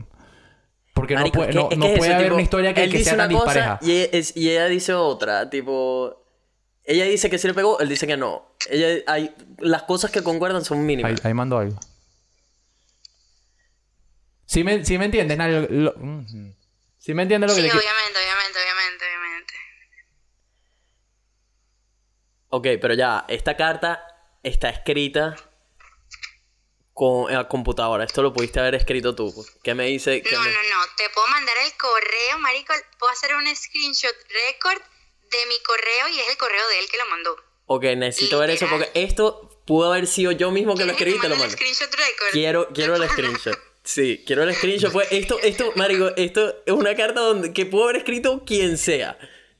Porque Marico, no puede, no, puede eso, haber tipo, una historia que, él que dice sea tan una cosa dispareja. Y ella, es- y ella dice otra, tipo... Ella dice que sí le pegó, él dice que no. Ella, hay, las cosas que concuerdan son mínimas. Ahí, ahí mandó algo. ¿Sí me, sí me entiendes, Nari? Lo- ¿Sí me entiendes lo que Sí, te quiero- obviamente, obviamente, obviamente, obviamente. Ok, pero ya, esta carta está escrita con la computadora. Esto lo pudiste haber escrito tú. ¿Qué me dice? qué No, me- no, no. Te puedo mandar el correo, marico. Puedo hacer un screenshot record de mi correo y es el correo de él que lo mandó. Ok, necesito ver eso porque esto pudo haber sido yo mismo que lo ¿Quieres escribí y te lo mando el mando. screenshot record? Quiero, quiero el [LAUGHS] screenshot. Sí, quiero el screenshot. Pues esto, esto, marico, esto es una carta donde, que pudo haber escrito quien sea.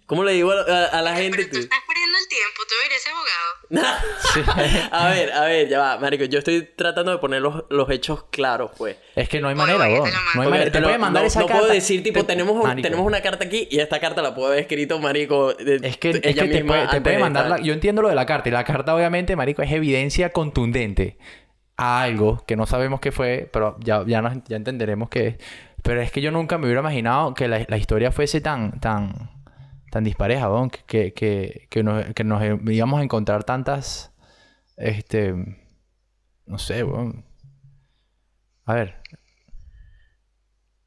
¿Cómo le digo a, a- a la gente? Pero tú estás perdiendo el tiempo. Tú ser abogado. [LAUGHS] a ver, a ver, ya va, marico. Yo estoy tratando de poner los, los hechos claros, pues. Es que no hay manera, te lo No hay manera. Te no- mandar no, esa no carta. puedo decir, tipo, Te- tenemos, Marico. tenemos una carta aquí y esta carta la puedo haber escrito, marico. de- Es que, es ella que te misma puede, te puede de mandar la- Yo entiendo lo de la carta. Y la carta, obviamente, marico, es evidencia contundente a algo que no sabemos qué fue, pero ya, ya, nos- ya entenderemos qué es. Pero es que yo nunca me hubiera imaginado que la, la historia fuese tan, tan, tan dispareja, weón, que, que, que, que nos, que nos íbamos a encontrar tantas, este, no sé, weón. A ver.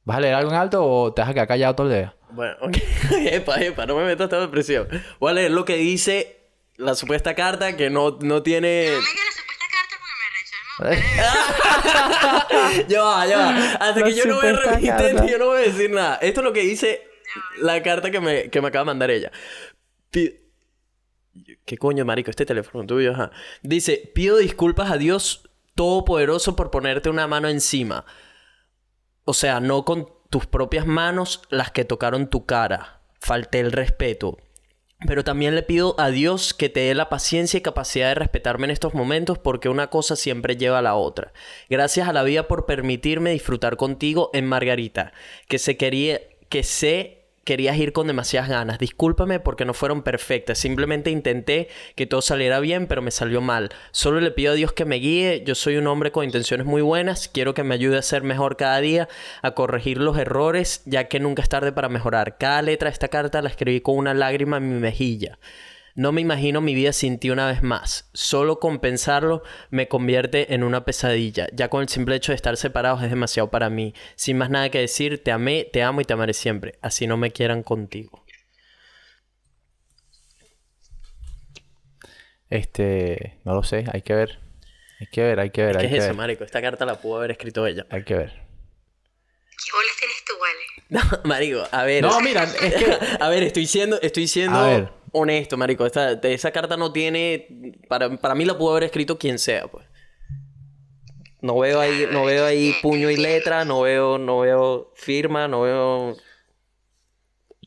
¿Vas a leer algo en alto o te vas a quedar callado todo el día? Bueno, ok. [LAUGHS] epa, epa, no me metas esta depresión. Voy a leer lo que dice la supuesta carta que no, no tiene... [LAUGHS] ya va, ya va. Hasta que yo no supuesta repite, carta. yo no voy a decir nada. Esto es lo que dice la carta que me, que me acaba de mandar ella. ¿Qué coño, marico? Este teléfono tuyo, ajá. Dice, pido disculpas a Dios Todopoderoso por ponerte una mano encima. O sea, no con tus propias manos las que tocaron tu cara. Falté el respeto. Pero también le pido a Dios que te dé la paciencia y capacidad de respetarme en estos momentos porque una cosa siempre lleva a la otra. Gracias a la vida por permitirme disfrutar contigo en Margarita, que se quería que sé querías ir con demasiadas ganas. Discúlpame porque no fueron perfectas. Simplemente intenté que todo saliera bien, pero me salió mal. Solo le pido a Dios que me guíe. Yo soy un hombre con intenciones muy buenas. Quiero que me ayude a ser mejor cada día, a corregir los errores, ya que nunca es tarde para mejorar. Cada letra de esta carta la escribí con una lágrima en mi mejilla. No me imagino mi vida sin ti una vez más. Solo con pensarlo me convierte en una pesadilla. Ya con el simple hecho de estar separados es demasiado para mí. Sin más nada que decir, te amé, te amo y te amaré siempre. Así no me quieran contigo. Este, no lo sé, hay que ver. Hay que ver, hay que ver, ¿Qué hay es que eso, ver. marico? Esta carta la pudo haber escrito ella. Hay que ver. ¿Qué bolas tienes tú, vale? [LAUGHS] No, marico, a ver. No, mira, es que [LAUGHS] A ver, estoy siendo, estoy siendo A ver. Honesto, marico. Esta, esa carta no tiene... Para, para mí la pudo haber escrito quien sea, pues. No veo ahí, no veo ahí puño y letra, no veo, no veo firma, no veo...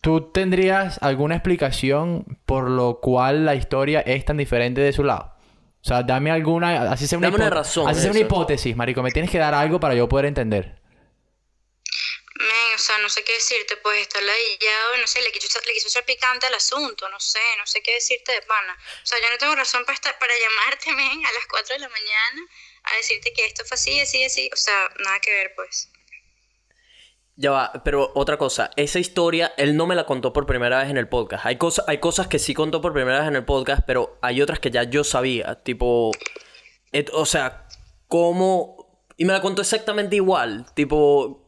¿Tú tendrías alguna explicación por lo cual la historia es tan diferente de su lado? O sea, dame alguna, así sea una, Dame una razón así sea una hipótesis, marico. Me tienes que dar algo para yo poder entender. O sea, no sé qué decirte, pues está ladillado, no sé, le quiso, le quiso echar picante al asunto, no sé, no sé qué decirte de pana. O sea, yo no tengo razón para, estar, para llamarte, men, a las 4 de la mañana a decirte que esto fue así, así, así. O sea, nada que ver, pues. Ya va, pero otra cosa, esa historia él no me la contó por primera vez en el podcast. Hay, cosas hay cosas que sí contó por primera vez en el podcast, pero hay otras que ya yo sabía. Tipo, o sea, cómo... Y me la contó exactamente igual. Tipo,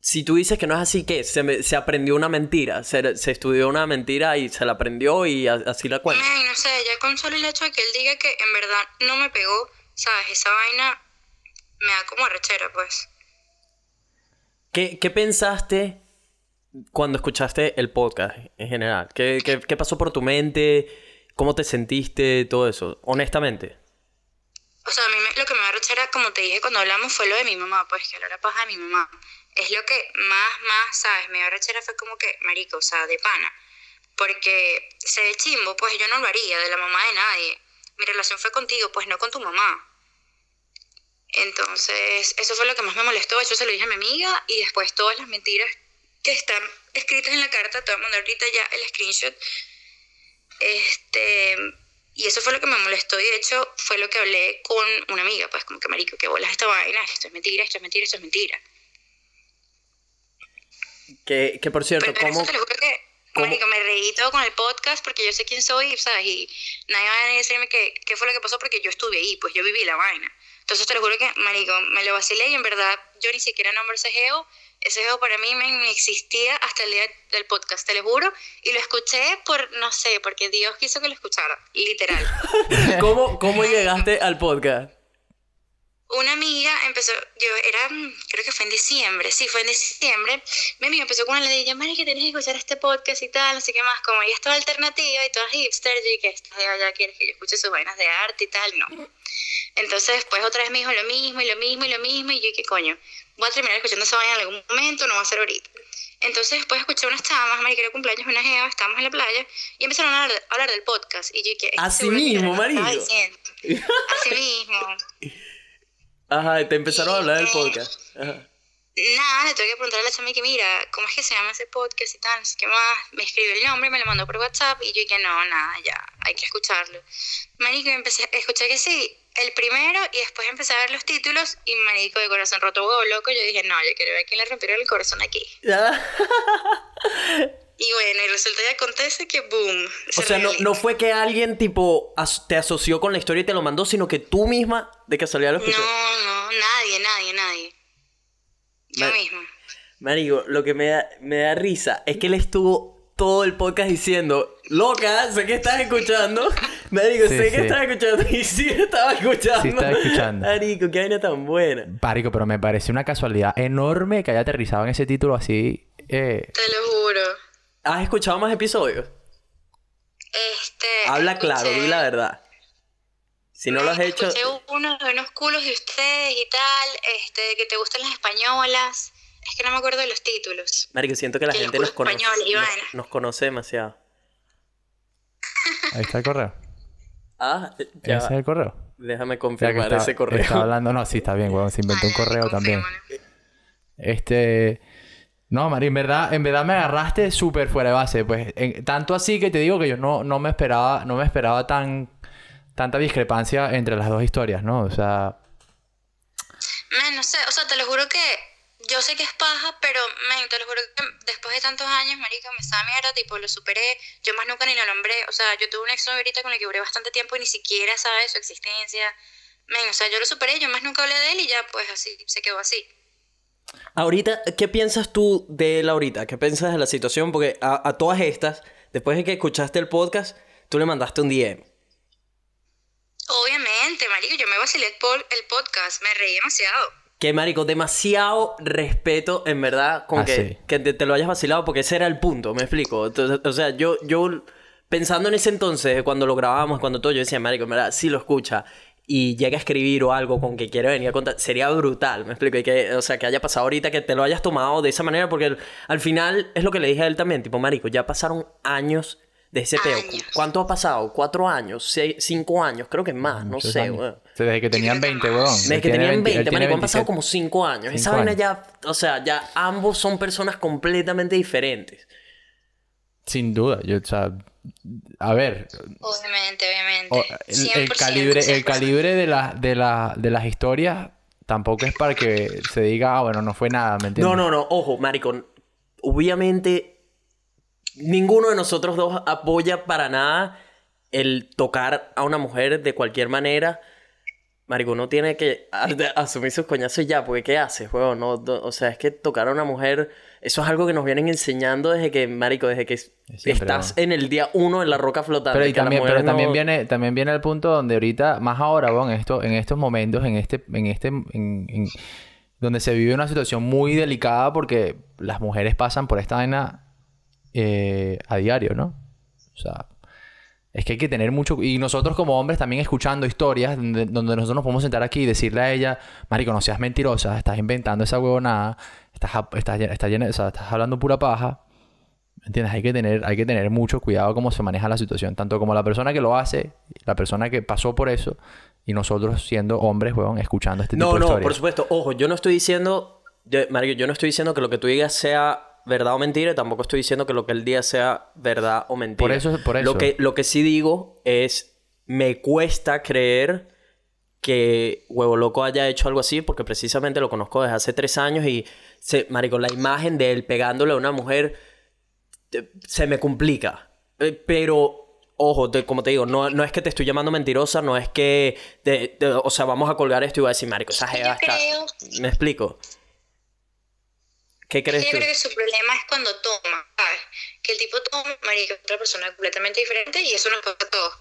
si tú dices que no es así, ¿qué? Se, me- se aprendió una mentira. Se, se estudió una mentira y se la aprendió y a- así la cuenta. No sé, ya con solo el hecho de que él diga que en verdad no me pegó, ¿sabes? Esa vaina me da como arrechera, pues. ¿Qué, qué pensaste cuando escuchaste el podcast en general? ¿Qué, qué, qué pasó por tu mente? ¿Cómo te sentiste? Todo eso, honestamente. O sea, a mí me- lo que me da arrechera, como te dije cuando hablamos, fue lo de mi mamá, pues que hablara paja de mi mamá. Es lo que más, más, ¿sabes? Me dio arrechera fue como que, marico, o sea, de pana. Porque se ve chimbo, pues yo no lo haría de la mamá de nadie. Mi relación fue contigo, pues no con tu mamá. Entonces, eso fue lo que más me molestó. Eso se lo dije a mi amiga y después todas las mentiras que están escritas en la carta, te voy a mandar ahorita ya el screenshot. Este, y eso fue lo que me molestó y de hecho fue lo que hablé con una amiga, pues como que marico, que bolas esta vaina, esto es mentira, esto es mentira, esto es mentira. Que, que por cierto, pero ¿cómo, me reí todo con el podcast porque yo sé quién soy, ¿sabes? Y nadie va a decirme que, qué fue lo que pasó porque yo estuve ahí, pues yo viví la vaina. Entonces te lo juro que, marico, me lo vacilé y en verdad yo ni siquiera nombro ese geo. Ese geo para mí me existía hasta el día del podcast, te lo juro. Y lo escuché por, no sé, porque Dios quiso que lo escuchara, literal. [LAUGHS] ¿cómo, cómo llegaste al podcast? Una amiga empezó, yo era, mm, creo que fue en diciembre, sí, fue en diciembre, mi amiga empezó con una dije, Mari, que tienes que escuchar este podcast y tal, no sé qué más, como ella estaba alternativa y toda hipster, yo dije, esta ya quiere que yo escuche sus vainas de arte y tal, no. Entonces después otra vez me dijo lo mismo y lo mismo y lo mismo y yo dije, coño, voy a terminar escuchando esa vaina en algún momento, no va a ser ahorita. Entonces después escuché unas chamas, Mari, que era cumpleaños de una jeva, estábamos en la playa y empezaron a hablar, a hablar del podcast y yo dije, "Este Así mismo, diciendo". [LAUGHS] Así mismo. Ajá, te empezaron a hablar del Y, podcast. Ajá. Nada, le tuve que preguntar a la chama y que mira, ¿cómo es que se llama ese podcast y tal? No sé qué más. Me escribió el nombre, me lo mandó por WhatsApp y yo dije, no, nada, ya, hay que escucharlo. Marico, empecé a escuchar que sí, el primero y después empecé a ver los títulos y marico de corazón roto, huevo loco, yo dije, no, yo quiero ver a quién le rompieron el corazón aquí. [LAUGHS] Y bueno, y resulta y acontece que boom. O se sea, no, no fue que alguien tipo as- te asoció con la historia y te lo mandó, sino que tú misma de casualidad lo escuchó. No, no, nadie, nadie, nadie. Yo Ma- misma. Marico, lo que me da, me da risa es que él estuvo todo el podcast diciendo, loca, sé que estás escuchando. [LAUGHS] Marico, Sí, sé que sí. estás escuchando. [LAUGHS] Y sí estaba escuchando. Sí estaba escuchando. Marico, qué vaina tan buena. Marico, pero me parece una casualidad enorme que haya aterrizado en ese título así. eh, Te lo juro. ¿Has escuchado más episodios? Este. Habla claro, di la verdad. Si no lo has hecho... Escuché uno de unos culos de ustedes y tal, este, que te gustan las españolas. Es que no me acuerdo de los títulos. Marico, siento que la Que gente nos conoce, nos, nos conoce demasiado. ahí está el correo. Ah, Ese ya. es el correo. Déjame confirmar está- ese correo. Está hablando, no, sí, está bien, weón. Se inventó un correo también. Este. No, Mari, en verdad, en verdad me agarraste súper fuera de base. Pues, tanto así que te digo que yo no, no me esperaba, no me esperaba tan, tanta discrepancia entre las dos historias, ¿no? O sea, Men, no sé, o sea, te lo juro que yo sé que es paja, pero, men, te lo juro que después de tantos años, marica, me estaba mierda, tipo, lo superé, yo más nunca ni lo nombré, o sea, yo tuve un ex ahorita con el que duré bastante tiempo y ni siquiera sabe su existencia, men, o sea, yo lo superé, yo más nunca hablé de él y ya, pues, así, se quedó así. Ahorita, ¿qué piensas tú de él ahorita? ¿Qué piensas de la situación? Porque a, a todas estas, después de que escuchaste el podcast, tú le mandaste un DM. Obviamente, marico, yo me vacilé el, pol- el podcast, me reí demasiado. Que, marico, demasiado respeto, en verdad, con Ah, que, sí. que te, te lo hayas vacilado, porque ese era el punto, ¿me explico? Entonces, o sea, yo, yo, pensando en ese entonces, cuando lo grabábamos, cuando todo, yo decía, marico, en verdad, si lo escucha y llega a escribir o algo con que quiere venir a contar, sería brutal, ¿me explico? Y que, o sea, que haya pasado ahorita, que te lo hayas tomado de esa manera, porque el- al final es lo que le dije a él también, tipo, marico, ya pasaron años de ese peo. Años. ¿Cuánto ha pasado? ¿Cuatro años? ¿Seis- ¿Cinco años? Creo que más, no muchos sé, weón. O sea, Desde que tenían creo que 20, más. weón. Desde Él que tenían 20, 20, él tiene marico, han pasado 27. como 5 años. Esa Cinco vaina años. ya, o sea, ya ambos son personas completamente diferentes. Sin duda, yo, o sea, a ver, Obviamente, obviamente. o- el, el 100%, calibre, el 100%. calibre de, la, de, la, de las historias tampoco es para que se diga, ah, bueno, no fue nada, ¿me entiendes? No, no, no, ojo, marico. Obviamente, ninguno de nosotros dos apoya para nada el tocar a una mujer de cualquier manera. Marico, uno tiene que asumir sus coñazos y ya, porque ¿qué haces, weón? No, no, o sea, es que tocar a una mujer, eso es algo que nos vienen enseñando desde que, marico, desde que Siempre, estás en el día uno en la roca flotante. Pero, y también, pero también no- viene, también viene el punto donde ahorita, más ahora, en, esto, en estos momentos, en este, en este, en- en- donde se vive una situación muy delicada porque las mujeres pasan por esta vaina eh, a diario, ¿no? O sea, es que hay que tener mucho... Y nosotros como hombres también escuchando historias donde, donde nosotros nos podemos sentar aquí y decirle a ella, Marico, no seas mentirosa, estás inventando esa huevonada, estás, estás, estás, llena- o sea, estás hablando pura paja. ¿Me entiendes? Hay que, tener, hay que tener mucho cuidado cómo se maneja la situación. Tanto como la persona que lo hace, la persona que pasó por eso, y nosotros siendo hombres, weón, escuchando este tipo No, de no, historias. por supuesto. Ojo, yo no estoy diciendo, yo, Mario, yo no estoy diciendo que lo que tú digas sea verdad o mentira, tampoco estoy diciendo que lo que él diga sea verdad o mentira. Por eso- por Lo eso. que, lo que sí digo es, me cuesta creer que Huevo Loco haya hecho algo así, porque precisamente lo conozco desde hace tres años y, se, marico, la imagen de él pegándole a una mujer te- se me complica. Eh, Pero, ojo, te- como te digo, no, no es que te estoy llamando mentirosa, no es que, te- te- o sea, vamos a colgar esto y voy a decir, marico, esa jeva está... creo- ¿Me explico? ¿Qué crees Yo tú? creo que su problema es cuando toma, ¿sabes? Que el tipo toma, marico, otra persona completamente diferente y eso nos pasa a todos.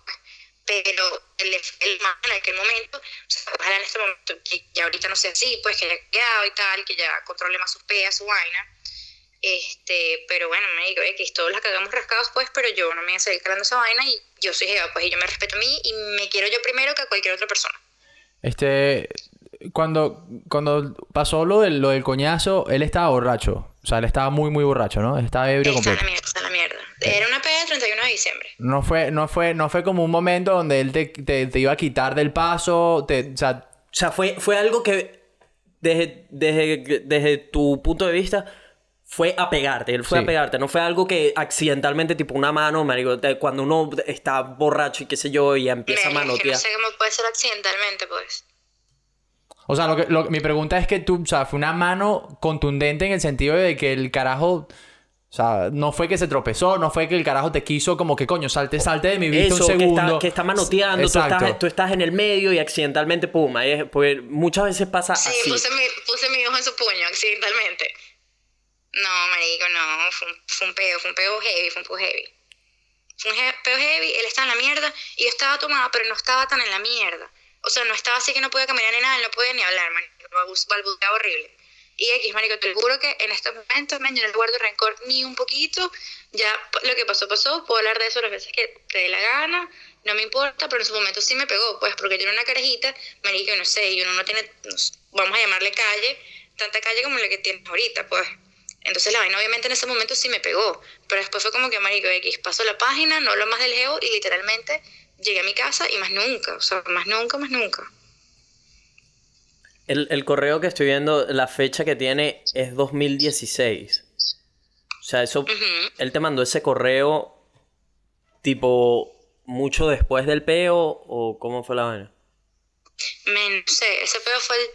Pero fue el mal en aquel momento, o sea, ojalá en este momento, que ya ahorita no sea así, pues que haya quedado y tal, que ya controle más sus peas, su vaina. Este, pero bueno, me digo, X, todos la cagamos rascados, pues, pero yo no me voy a seguir calando esa vaina y yo soy Jeva, pues, y yo me respeto a mí y me quiero yo primero que a cualquier otra persona. Este, cuando, cuando pasó lo del coñazo, él estaba borracho. O sea, él estaba muy, muy borracho, ¿no? Estaba ebrio Está completo. la mierda, está la mierda. Era una peda del 31 de diciembre. No fue, no fue, no fue como un momento donde él te, te, te iba a quitar del paso, te, o sea, O sea, fue, fue algo que desde, desde, desde tu punto de vista fue a pegarte. Él fue Sí. a pegarte. No fue algo que accidentalmente, tipo una mano, marico, cuando uno está borracho y qué sé yo, y empieza a Verga, es que manotear. no sé cómo puede ser accidentalmente, pues. O sea, lo que, lo- mi pregunta es que tú, o sea, fue una mano contundente en el sentido de que el carajo, o sea, no fue que se tropezó, no fue que el carajo te quiso como que coño, salte, salte de mi vista Eso, un que segundo. está, que está manoteando, tú Exacto. estás, tú estás en el medio y accidentalmente, pum, ahí es- pues, muchas veces pasa Sí, así. puse mi, puse mi ojo en su puño accidentalmente. No, marico, no, fue un, fue un peo, fue un peo heavy, fue un peo heavy. Fue un he- peo heavy, él estaba en la mierda y yo estaba tomada, pero no estaba tan en la mierda. O sea, no estaba así que no podía caminar ni nada, no podía ni hablar, marico, balbu- balbuceaba horrible. Y X, marico, te juro que en estos momentos, man, yo no guardo rencor ni un poquito. Ya lo que pasó, pasó. Puedo hablar de eso las veces que te dé la gana. No me importa, pero en su momento sí me pegó, pues, porque yo era una carajita, marico, no sé, y uno no tiene, vamos a llamarle calle, tanta calle como la que tienes ahorita, pues. Entonces la vaina obviamente en ese momento sí me pegó, pero después fue como que, marico, X, pasó la página, no hablo más del geo y literalmente llegué a mi casa y más nunca, o sea, más nunca, más nunca. El, el correo que estoy viendo, la fecha que tiene es 2016. O sea, eso. Él te mandó ese correo, tipo, mucho después del peo, o cómo fue la vaina. Men, no sé, ese pedo fue el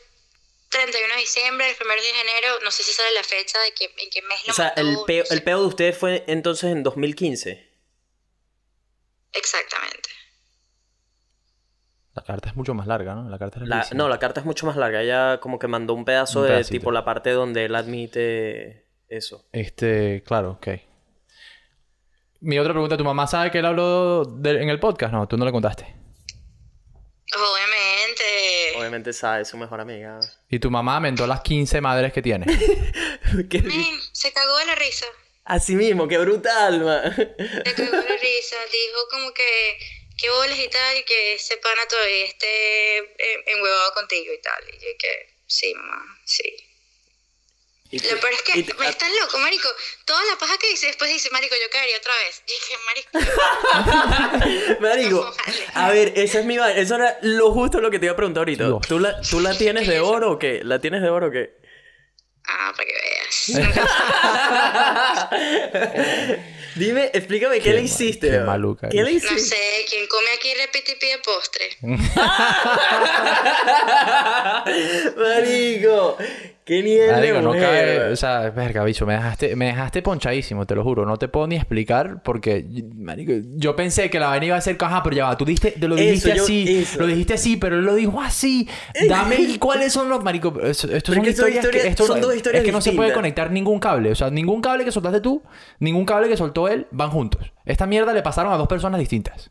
31 de diciembre, el 1 de enero, no sé si sale la fecha de que, en qué mes lo O sea, el peo, no sé. el peo de ustedes fue entonces en 2015. Exactamente. La carta es mucho más larga, ¿no? La carta es La- no, la carta es mucho más larga. Ella como que mandó un pedazo Un de tipo la parte donde él admite eso. Este, claro, ok. Mi otra pregunta, ¿tu mamá sabe que él habló de- en el podcast? No, tú no le contaste. Obviamente. Obviamente sabe, es su mejor amiga. Y tu mamá mentó las 15 madres que tiene. [LAUGHS] ¿Qué- Men, se cagó de la risa. Así mismo, qué brutal, man. Se cagó de la risa. Dijo como que, que bolas y tal, y que ese pana todavía esté eh, enhuevado contigo y tal. Y yo que, sí, mamá, sí. Lo peor es que me están loco, marico. Toda la paja que dice, después dice, marico, yo caería otra vez. Y dije, marico, [LAUGHS] Marico, No, [LAUGHS] vale. a ver, esa es mi vaina. Eso era lo justo lo que te iba a preguntar ahorita. Dios. ¿Tú la, ¿Tú la tienes de oro o qué? ¿La tienes de oro o qué? ah, para que veas. [LAUGHS] Dime, explícame qué, Qué le hiciste. qué maluca ¿Qué le hiciste? No sé, quien come aquí repite y pide postre. [LAUGHS] [LAUGHS] Marico, qué nivel Marico, de no mujer, cabe... bro. O sea, verga, bicho, me dejaste, me dejaste ponchadísimo, te lo juro. No te puedo ni explicar porque, marico, yo pensé que la vaina iba a ser caja, pero ya va. Tú diste, te lo Eso, dijiste yo- así, eso. lo dijiste así, pero él lo dijo así. Dame [LAUGHS] el- cuáles son los... Marico, esto, esto son historias que... esto son no- dos historias Es que no se puede conectar ningún cable. O sea, ningún cable que soltaste tú, ningún cable que soltó él, van juntos. Esta mierda le pasaron a dos personas distintas.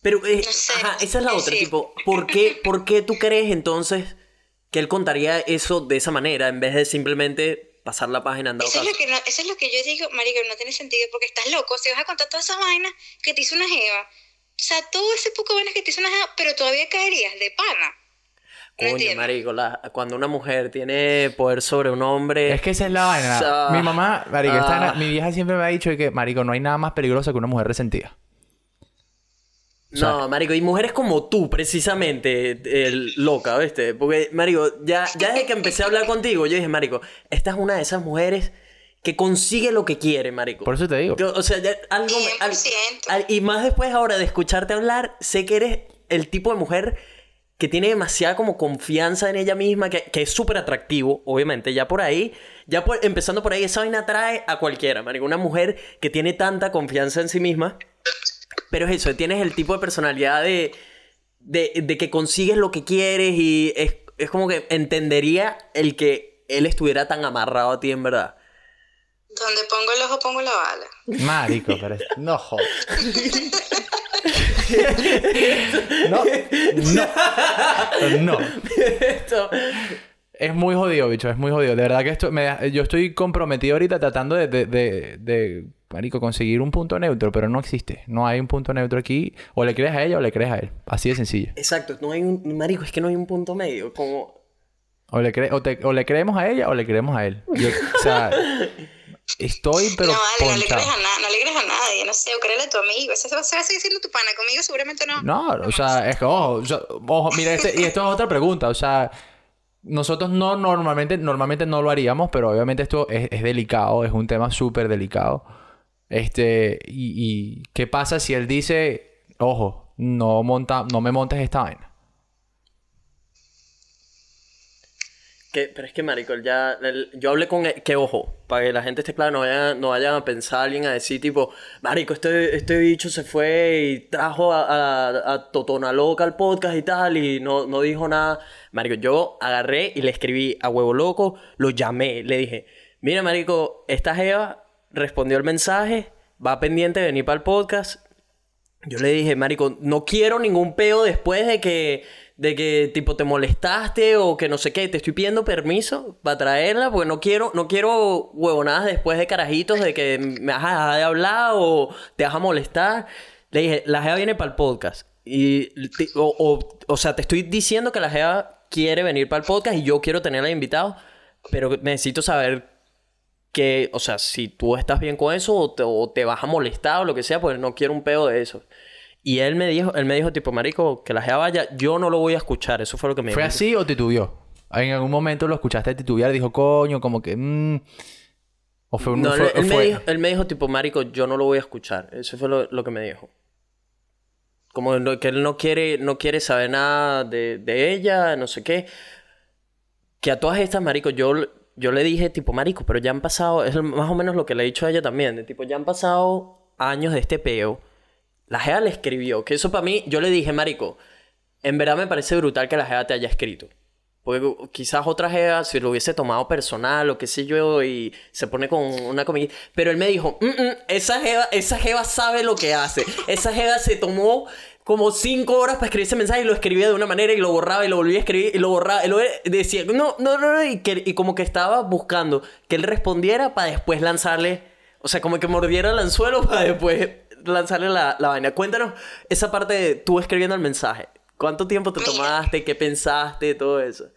Pero, eh, ajá, esa es la otra, sí. tipo, ¿por qué, ¿por qué tú crees entonces que él contaría eso de esa manera en vez de simplemente pasar la página en dado Eso es, lo que no, eso es lo que yo digo, marico, no tiene sentido porque estás loco. Si vas a contar todas esas vainas que te hizo una jeva, o sea, todo ese poco vainas que te hizo una jeva, pero todavía caerías de pana. No Coño, entiendo. marico, la- cuando una mujer tiene poder sobre un hombre... Es que esa es la vaina. Ah, mi mamá, marico, ah. mi vieja siempre me ha dicho que, marico, no hay nada más peligroso que una mujer resentida. No, marico, y mujeres como tú, precisamente, el, loca, ¿viste? Porque, marico, ya, ya desde que empecé a hablar contigo, yo dije, marico, esta es una de esas mujeres que consigue lo que quiere, marico. Por eso te digo. Yo, o sea, ya algo... me- al- 100%. al- y más después ahora de escucharte hablar, sé que eres el tipo de mujer que tiene demasiada como confianza en ella misma, que, que es súper atractivo, obviamente. Ya por ahí, ya por- empezando por ahí, esa vaina atrae a cualquiera, marico. Una mujer que tiene tanta confianza en sí misma. Pero es eso, tienes el tipo de personalidad de, de, de que consigues lo que quieres y es, es como que entendería el que él estuviera tan amarrado a ti en verdad. Donde pongo el ojo, pongo la bala. Marico, pero es- no jodas. [LAUGHS] No, no, [LAUGHS] no. Es muy jodido, bicho, es muy jodido. De verdad que esto me da- yo estoy comprometido ahorita tratando de, de, de, de, marico, conseguir un punto neutro, pero no existe. No hay un punto neutro aquí. O le crees a ella o le crees a él. Así de sencillo. Exacto, no hay un... Marico, es que no hay un punto medio. Como... O le, cre- o, te- o le creemos a ella o le creemos a él. Yo- o sea, [LAUGHS] estoy pero no, vale, no le crees a nada, no le crees a nadie, no sé, o créele a tu amigo, ese va a seguir siendo tu pana, conmigo seguramente no. No, o sea, es que, ojo, ojo, mira, este, y esto es otra pregunta, o sea, nosotros no normalmente, normalmente no lo haríamos, pero obviamente esto es, delicado, es un tema súper delicado. Este, y, y ¿qué pasa si él dice, ojo, no monta, no me montes esta vaina? Que, pero es que, marico, ya... él- yo hablé con él... Que, ojo, para que la gente esté clara, no vayan, no vayan a pensar alguien a decir, tipo... Marico, este, este bicho se fue y trajo a, a, a Totona Loca al podcast y tal y no, no dijo nada. Marico, yo agarré y le escribí a Huevo Loco, lo llamé, le dije... Mira, marico, esta jeva respondió el mensaje, va pendiente de venir para el podcast, yo le dije, marico, no quiero ningún peo después de que, de que, tipo, te molestaste o que no sé qué. Te estoy pidiendo permiso para traerla porque no quiero, no quiero huevonadas después de carajitos de que me vas a dejar de hablar o te vas a molestar. Le dije, la jeva viene para el podcast. Y, te- o, o, o sea, te estoy diciendo que la jeva quiere venir para el podcast y yo quiero tenerla invitado, pero necesito saber que, o sea, si tú estás bien con eso o te, vas a molestar o lo que sea, pues no quiero un pedo de eso. Y él me dijo, él me dijo tipo, marico, que la jeva vaya, yo no lo voy a escuchar. Eso fue lo que me ¿Fue dijo. así o titubeó? En algún momento lo escuchaste titubear, dijo, coño, como que... mm", o fue un... No, fue- él, él me dijo, él me dijo, tipo, marico, yo no lo voy a escuchar. Eso fue lo, lo que me dijo. Como no- que él no quiere, no quiere saber nada de, de ella, no sé qué. Que a todas estas, marico, yo, yo le dije, tipo, marico, pero ya han pasado, es más o menos lo que le he dicho a ella también, de tipo, ya han pasado años de este peo. La Jeva le escribió, que eso para mí, yo le dije, marico, en verdad me parece brutal que la Jeva te haya escrito. Porque quizás otra Jeva, si lo hubiese tomado personal o qué sé yo, y se pone con una comida. Pero él me dijo, "Mm, mm, esa, jeva, esa sabe lo que hace. Esa Jeva se tomó como cinco horas para escribir ese mensaje y lo escribía de una manera y lo borraba y lo volvía a escribir y lo borraba. Y lo decía, no, no, no, no. Y, que- y como que estaba buscando que él respondiera para después lanzarle, o sea, como que mordiera el anzuelo para después lanzarle la, la vaina. Cuéntanos esa parte de tú escribiendo el mensaje. ¿Cuánto tiempo te Mira. tomaste? ¿Qué pensaste? Todo eso.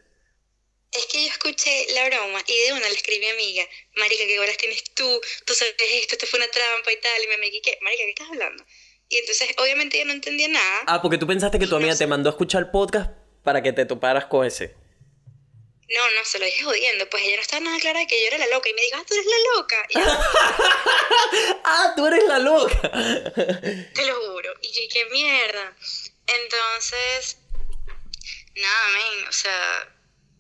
Es que yo escuché la broma y de una le escribí a mi amiga, Marica, ¿qué bolas tienes tú? Tú sabes esto, esto fue una trampa y tal. Y mi amiga, ¿qué? Marica, ¿qué estás hablando? Y entonces, obviamente, yo no entendía nada. Ah, porque tú pensaste que tu amiga te mandó a escuchar el podcast para que te toparas con ese. No, no, se lo dije jodiendo. Pues ella no estaba nada clara de que yo era la loca. Y me dijo, ah, tú eres la loca. Y yo, [LAUGHS] ¡Ah, tú eres la loca! te lo juro. Y yo, qué mierda. Entonces, nada, men, o sea,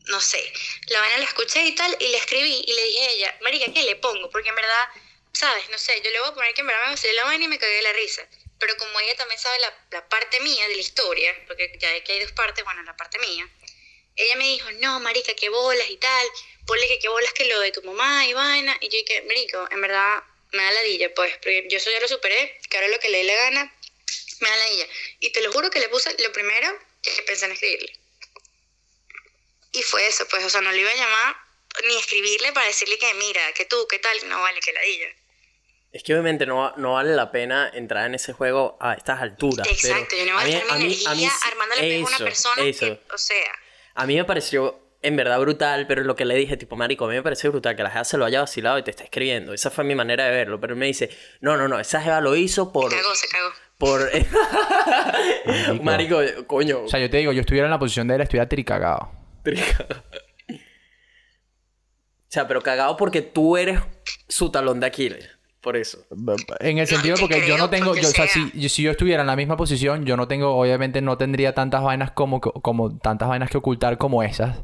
no sé. La vaina la escuché y tal, y le escribí y le dije a ella, Marica, ¿qué le pongo? Porque en verdad, ¿sabes? No sé, yo le voy a poner que en verdad me vacilé la vaina y me cagué de la risa. Pero como ella también sabe la, la parte mía de la historia, porque ya que hay dos partes, bueno, la parte mía, ella me dijo, no, marica, qué bolas y tal, ponle que qué bolas que lo de tu mamá y vaina. Y yo dije, marico, en verdad me da ladilla, pues, porque yo eso ya lo superé, que ahora lo que le dé la gana, me da ladilla. Y te lo juro que le puse lo primero que pensé en escribirle. Y fue eso, pues, o sea, no le iba a llamar ni escribirle para decirle que, mira, que tú, qué tal, no vale, que ladilla. Es que obviamente no, no vale la pena entrar en ese juego a estas alturas. Exacto, pero yo no voy a gastar mi mí- energía armándole a una eso, persona eso. que, o sea... A mí me pareció en verdad brutal, pero lo que le dije, tipo, marico, a mí me pareció brutal que la jeva se lo haya vacilado y te está escribiendo. Esa fue mi manera de verlo. Pero él me dice, no, no, no, esa jeva lo hizo por... Se cagó, se cagó. Por... [LAUGHS] marico, coño. O sea, yo te digo, yo estuviera en la posición de él, estuviera tricagado. o sea, pero cagado porque tú eres su talón de Aquiles. Por eso. En el sentido porque yo no tengo, yo, o sea, si, yo- si yo estuviera en la misma posición, yo no tengo, obviamente no tendría tantas vainas como, como tantas vainas que ocultar como esas.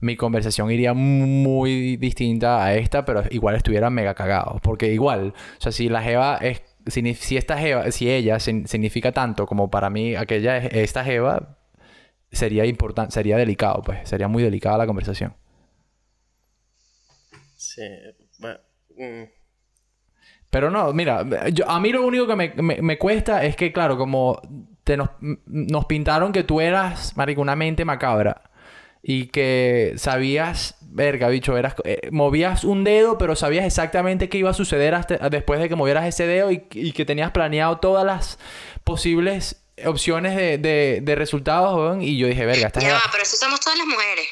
Mi conversación iría muy distinta a esta, pero igual estuviera mega cagado. Porque igual, o sea, si la Jeva es, si, si esta Jeva, si ella sin- significa tanto como para mí aquella, esta Jeva, sería importante, sería delicado, pues, sería muy delicada la conversación. Sí. Bueno, mm. Pero no, mira, yo, a mí lo único que me, me- me cuesta es que, claro, como te nos, nos pintaron que tú eras, marico, una mente macabra. Y que sabías, verga, bicho, eras, eh, movías un dedo, pero sabías exactamente qué iba a suceder hasta, después de que movieras ese dedo y, y que tenías planeado todas las posibles opciones de, de, de resultados, weón. Y yo dije, verga, esta Ya va, pero eso somos todas las mujeres.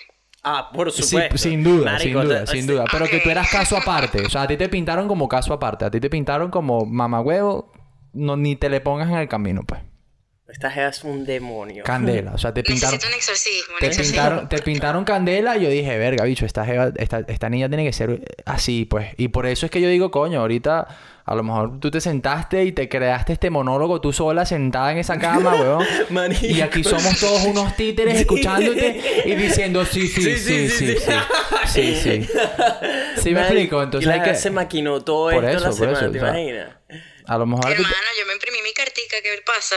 Ah, por Sí, supuesto. sin duda, Marico, sin duda, te- sin duda. Pero que tú eras caso [LAUGHS] aparte. O sea, a ti te pintaron como caso aparte. A ti te pintaron como mamagüevo. No, ni te le pongas en el camino, pues. Esta es un demonio. Candela. O sea, te pintaron... Necesito un exorcismo. un Te exorcismo. pintaron, te pintaron candela y yo dije, verga, bicho, esta, jeva- esta, esta niña tiene que ser así, pues. Y por eso es que yo digo, coño, ahorita a lo mejor tú te sentaste y te creaste este monólogo tú sola sentada en esa cama, [LAUGHS] weón. Manico. Y aquí somos todos unos títeres escuchándote y diciendo sí, sí, sí, sí, sí. Sí, sí. sí, me explico. Entonces, y que se maquinó todo por esto eso, la semana, por eso, ¿te imaginas? A lo mejor... te- Hermano, yo me imprimí mi cartica, ¿qué pasa?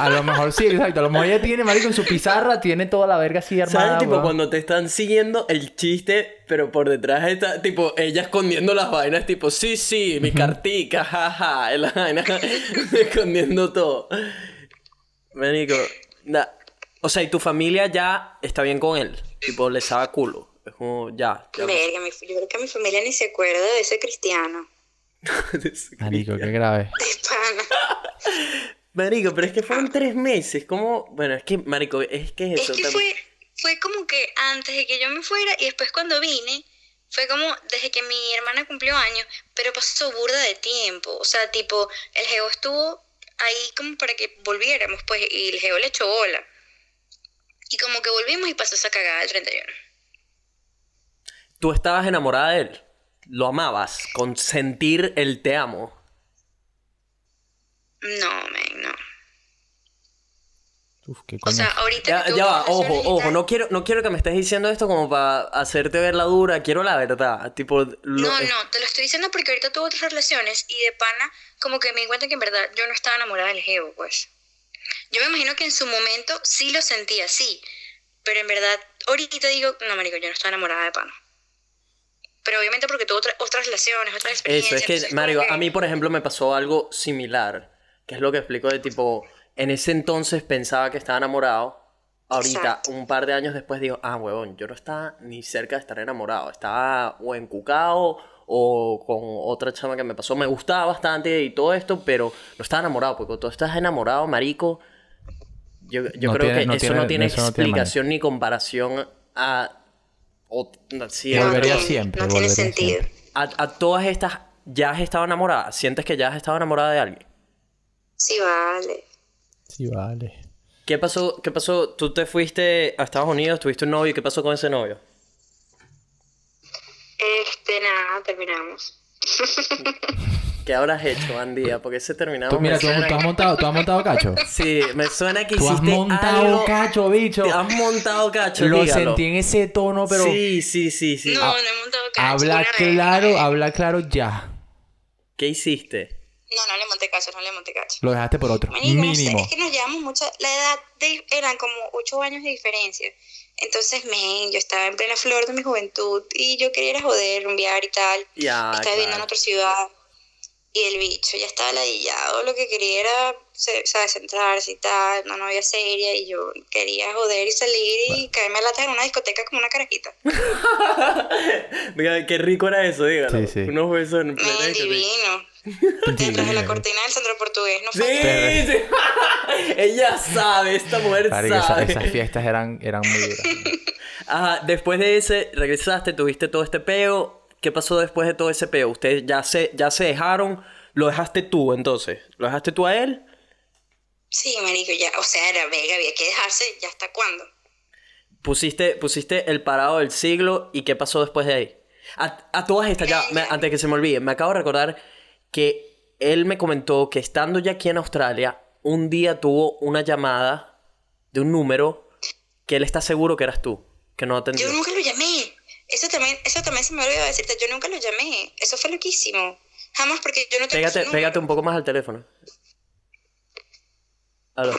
A lo mejor sí, exacto. A lo mejor ella tiene, marico, en su pizarra tiene toda la verga así armada, ¿Sabes? Tipo, weón. cuando te están siguiendo el chiste, pero por detrás está, tipo, ella escondiendo las vainas, tipo, sí, sí, mi cartica, jaja, [LAUGHS] la vaina, [LAUGHS] escondiendo todo. Marico, na- o sea, y tu familia ya está bien con él, tipo, le sabe culo. Es como, ya, ya. Verga, mi- yo creo que mi familia ni se acuerda de ese cristiano. [LAUGHS] Marico, qué grave. [LAUGHS] Marico, pero es que fueron tres meses, ¿cómo? Bueno, es que, Marico, es que es Es eso. que tam- fue, fue como que antes de que yo me fuera y después cuando vine, fue como desde que mi hermana cumplió años, pero pasó burda de tiempo. O sea, tipo, el geo estuvo ahí como para que volviéramos, pues, y el geo le echó bola. Y como que volvimos y pasó esa cagada el 31. Tú estabas enamorada de él. Lo amabas, con sentir el te amo. No, man, no. Uf, qué O coño. sea, ahorita Ya, que tuve ya va, ojo, ojo, no quiero, no quiero que me estés diciendo esto como para hacerte ver la dura, quiero la verdad, tipo... lo- No, no, te lo estoy diciendo porque ahorita tuve otras relaciones y de pana como que me di cuenta que en verdad yo no estaba enamorada del Geo, pues. Yo me imagino que en su momento sí lo sentía así, pero en verdad ahorita digo, no, marico, yo no estaba enamorada de pana. Pero obviamente porque tuve otra- otras relaciones, otras Eso, experiencias. es que, entonces Mario, que- a mí, por ejemplo, me pasó algo similar, que es lo que explico de tipo, en ese entonces pensaba que estaba enamorado, ahorita, Exacto. un par de años después digo, ah, huevón, yo no estaba ni cerca de estar enamorado, estaba o encucado o con otra chama que me pasó, me gustaba bastante y todo esto, pero no estaba enamorado, porque cuando tú estás enamorado, marico, yo, yo No creo tiene- que no eso tiene- no tiene eso no tiene explicación ni comparación a... o- sí, No a- Volvería tiene- siempre, No tiene sentido. a, a todas estas, ¿ya has estado enamorada? ¿Sientes que ya has estado enamorada de alguien? Sí, vale. Sí, vale. ¿Qué pasó? ¿Qué pasó? Tú te fuiste a Estados Unidos, tuviste un novio, ¿qué pasó con ese novio? Este, nada, terminamos. [LAUGHS] ¿Qué habrás hecho, Andía? Porque se terminaba. Tú, mira, tú, tú has montado, tú has montado cacho. Sí, me suena que Tú has montado algo- cacho, bicho. Te has montado cacho, Lo dígalo. sentí en ese tono, pero Sí, sí, sí, sí. No, no he montado cacho. habla vez. claro, habla claro ya. ¿Qué hiciste? No, no le monté cacho, no le monté cacho. Lo dejaste por otro. No sé, Mínimo. es que nos llevamos mucho. La edad de, eran como ocho años de diferencia. Entonces, men, yo estaba en plena flor de mi juventud y yo quería ir a joder, rumbear y tal. Ya, estaba viviendo en otra ciudad y el bicho ya estaba ladillado. Lo que quería era, se- ¿sabes? Centrarse y tal, una novia seria y yo quería joder y salir y caerme a latas en una discoteca como una carajita. [LAUGHS] Diga, qué rico era eso, dígalo. Sí, sí. Unos besos en plena discoteca. divino. [LAUGHS] Detrás de la cortina del centro portugués, no Sí, fue sí. [LAUGHS] Ella sabe, esta mujer esa- sabe. esas fiestas eran, eran muy duras. Ajá, después de ese, regresaste, tuviste todo este peo. ¿Qué pasó después de todo ese peo? Ustedes ya se, ya se dejaron. ¿Lo dejaste tú entonces? ¿Lo dejaste tú a él? Sí, marico, ya, o sea, era vega, había que dejarse, ¿ya hasta cuándo? Pusiste, pusiste el parado del siglo y ¿qué pasó después de ahí? A, a todas estas, ya, me- antes que se me olvide, me acabo de recordar que él me comentó que estando ya aquí en Australia, un día tuvo una llamada de un número que él está seguro que eras tú, que no atendió. Yo nunca lo llamé. Eso también, eso también se me olvidó decirte. Yo nunca lo llamé. Eso fue loquísimo. Jamás porque yo no tengo Pégate, pégate un poco más al teléfono. Aló.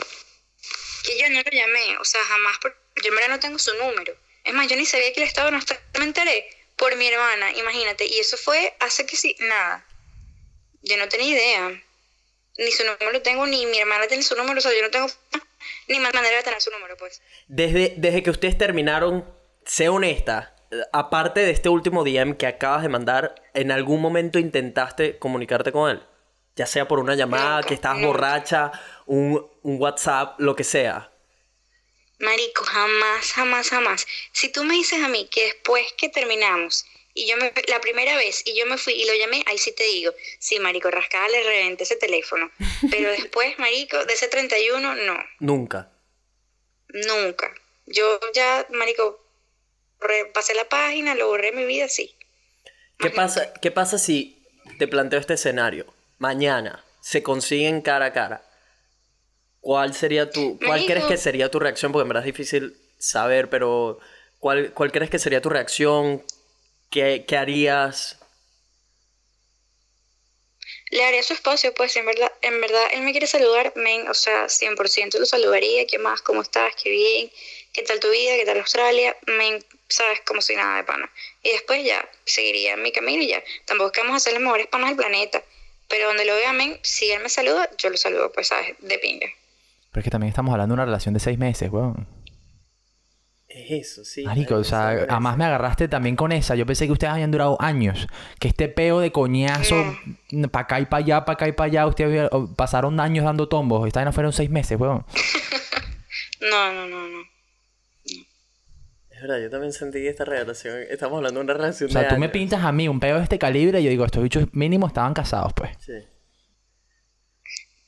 Que yo no lo llamé. O sea, jamás. Porque yo en verdad no tengo su número. Es más, yo ni sabía que él estaba en Australia. Me enteré por mi hermana, imagínate. Y eso fue hace que sí, nada. Yo no tenía idea. ni su número lo tengo, ni mi hermana tiene su número, o sea, yo no tengo ni más manera de tener su número, pues. Desde, desde que ustedes terminaron, sé honesta, aparte de este último DM que acabas de mandar, ¿en algún momento intentaste comunicarte con él? Ya sea por una llamada, que estabas nunca. borracha, un, un WhatsApp, lo que sea. Marico, jamás, jamás, jamás. Si tú me dices a mí que después que terminamos, y yo me, la primera vez, y yo me fui y lo llamé, ahí sí te digo, sí, Marico, rascada le reventé ese teléfono. Pero [LAUGHS] después, Marico, de ese 31, no, Nunca. nunca. Yo ya, Marico, borré- pasé la página, lo borré mi vida, sí. ¿Qué pasa, ¿Qué pasa si te planteo este escenario? Mañana se consiguen cara a cara. ¿Cuál sería tu, cuál Marico. crees que sería tu reacción? Porque en verdad es difícil saber, pero ¿cuál, cuál crees que sería tu reacción? ¿Qué, qué harías? Le haría su espacio, pues, en verdad, en verdad, él me quiere saludar, men, o sea, 100% lo saludaría, ¿qué más? ¿Cómo estás? ¿Qué bien? ¿Qué tal tu vida? ¿Qué tal Australia? Men, sabes, como si nada de pana. Y después ya, seguiría en mi camino y ya. Tampoco es que vamos a ser los mejores panas del planeta, pero donde lo vea, men, si él me saluda, yo lo saludo, pues, sabes, de pinga. Pero es que también estamos hablando de una relación de seis meses, weón. Es eso, sí. Marico, o sea, además me agarraste también con esa. Yo pensé que ustedes habían durado años. Que este peo de coñazo, para acá y para allá, para acá y para allá, ustedes pasaron años dando tombos. Esta no fueron seis meses, weón. [LAUGHS] No, no, no, no. Es verdad, yo también sentí esta relación... Estamos hablando de una relación O sea, de tú me pintas a mí un peo de este calibre y yo digo, estos bichos mínimo estaban casados, pues. Sí.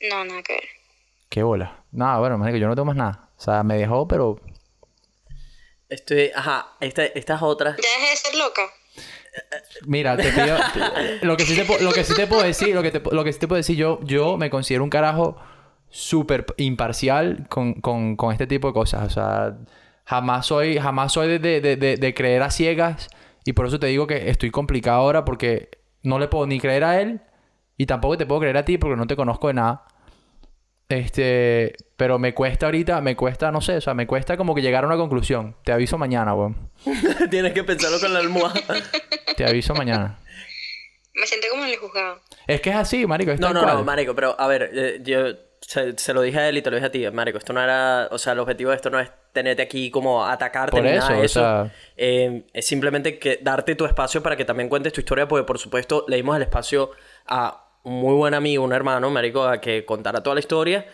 No, nada que ver. Qué bola. Nada, bueno, marico, yo no tengo más nada. O sea, me dejó, pero... Estoy... Ajá, esta, estas otras... Ya dejé de ser loca. Mira, te pido... [LAUGHS] lo, que sí te, pu- lo que sí te puedo decir, lo que, te, pu- lo que sí te puedo decir, yo, yo me considero un carajo súper imparcial con, con, con este tipo de cosas. O sea, jamás soy, jamás soy de, de, de- de- creer a ciegas. Y por eso te digo que estoy complicado ahora porque no le puedo ni creer a él y tampoco te puedo creer a ti porque no te conozco de nada. Este, pero me cuesta ahorita, me cuesta, no sé, o sea, me cuesta como que llegar a una conclusión. Te aviso mañana, weón. [LAUGHS] Tienes que pensarlo con la almohada. Te aviso mañana. Me siento como en el juzgado. Es que es así, marico. Es No, no, cual. no, marico, pero a ver, eh, yo se, se lo dije a él y te lo dije a ti, marico, esto no era, o sea, el objetivo de esto no es tenerte aquí como atacarte Por ni eso, nada de o eso. sea- Eh, es simplemente que darte tu espacio para que también cuentes tu historia, porque por supuesto le dimos el espacio a un muy buen amigo, un hermano, marico, a que contara toda la historia.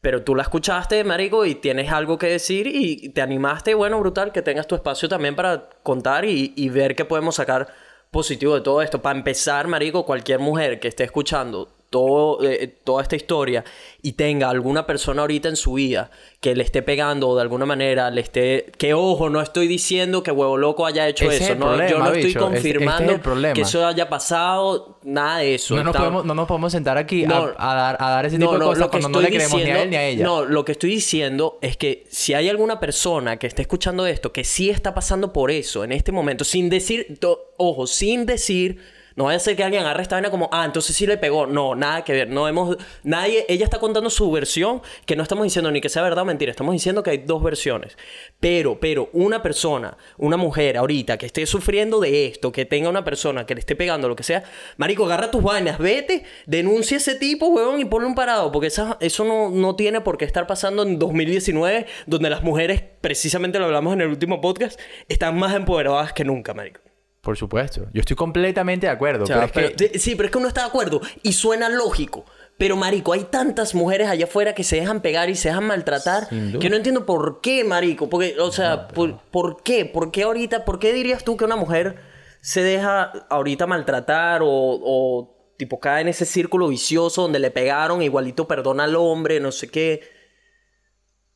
Pero tú la escuchaste, marico, y tienes algo que decir y te animaste, bueno, brutal, que tengas tu espacio también para contar y, y ver qué podemos sacar positivo de todo esto. Para empezar, marico, cualquier mujer que esté escuchando todo, eh, toda esta historia y tenga alguna persona ahorita en su vida que le esté pegando o de alguna manera le esté... Que ojo, no estoy diciendo que Huevo Loco haya hecho Ese eso, no, yo no estoy este es confirmando que eso haya pasado, nada de eso. No nos, Está- podemos, no nos podemos sentar aquí a- No. a, dar, a dar ese tipo de cosas cuando no le creemos ni a él ni a ella. No, lo que estoy diciendo es que si hay alguna persona que esté escuchando esto que sí está pasando por eso en este momento, sin decir, ojo, sin decir, no vaya a ser que alguien agarre esta vaina como, ah, entonces sí le pegó. No, nada que ver. No hemos, nadie, ella está contando su versión, que no estamos diciendo ni que sea verdad o mentira, estamos diciendo que hay dos versiones. Pero, pero, una persona, una mujer ahorita que esté sufriendo de esto, que tenga una persona que le esté pegando, lo que sea, marico, agarra tus vainas, vete, denuncia a ese tipo, huevón, y ponle un parado, porque esa- eso no, no tiene por qué estar pasando en 2019, donde las mujeres, precisamente lo hablamos en el último podcast, están más empoderadas que nunca, marico. Por supuesto. Yo estoy completamente de acuerdo. O sea, pero es pero- que... sí, pero es que uno está de acuerdo y suena lógico. Pero, marico, hay tantas mujeres allá afuera que se dejan pegar y se dejan maltratar que no entiendo por qué, marico. Porque, o sea, por, ¿por qué? ¿Por qué ahorita? ¿Por qué dirías tú que una mujer se deja ahorita maltratar o, o tipo cae en ese círculo vicioso donde le pegaron, igualito perdona al hombre, no sé qué?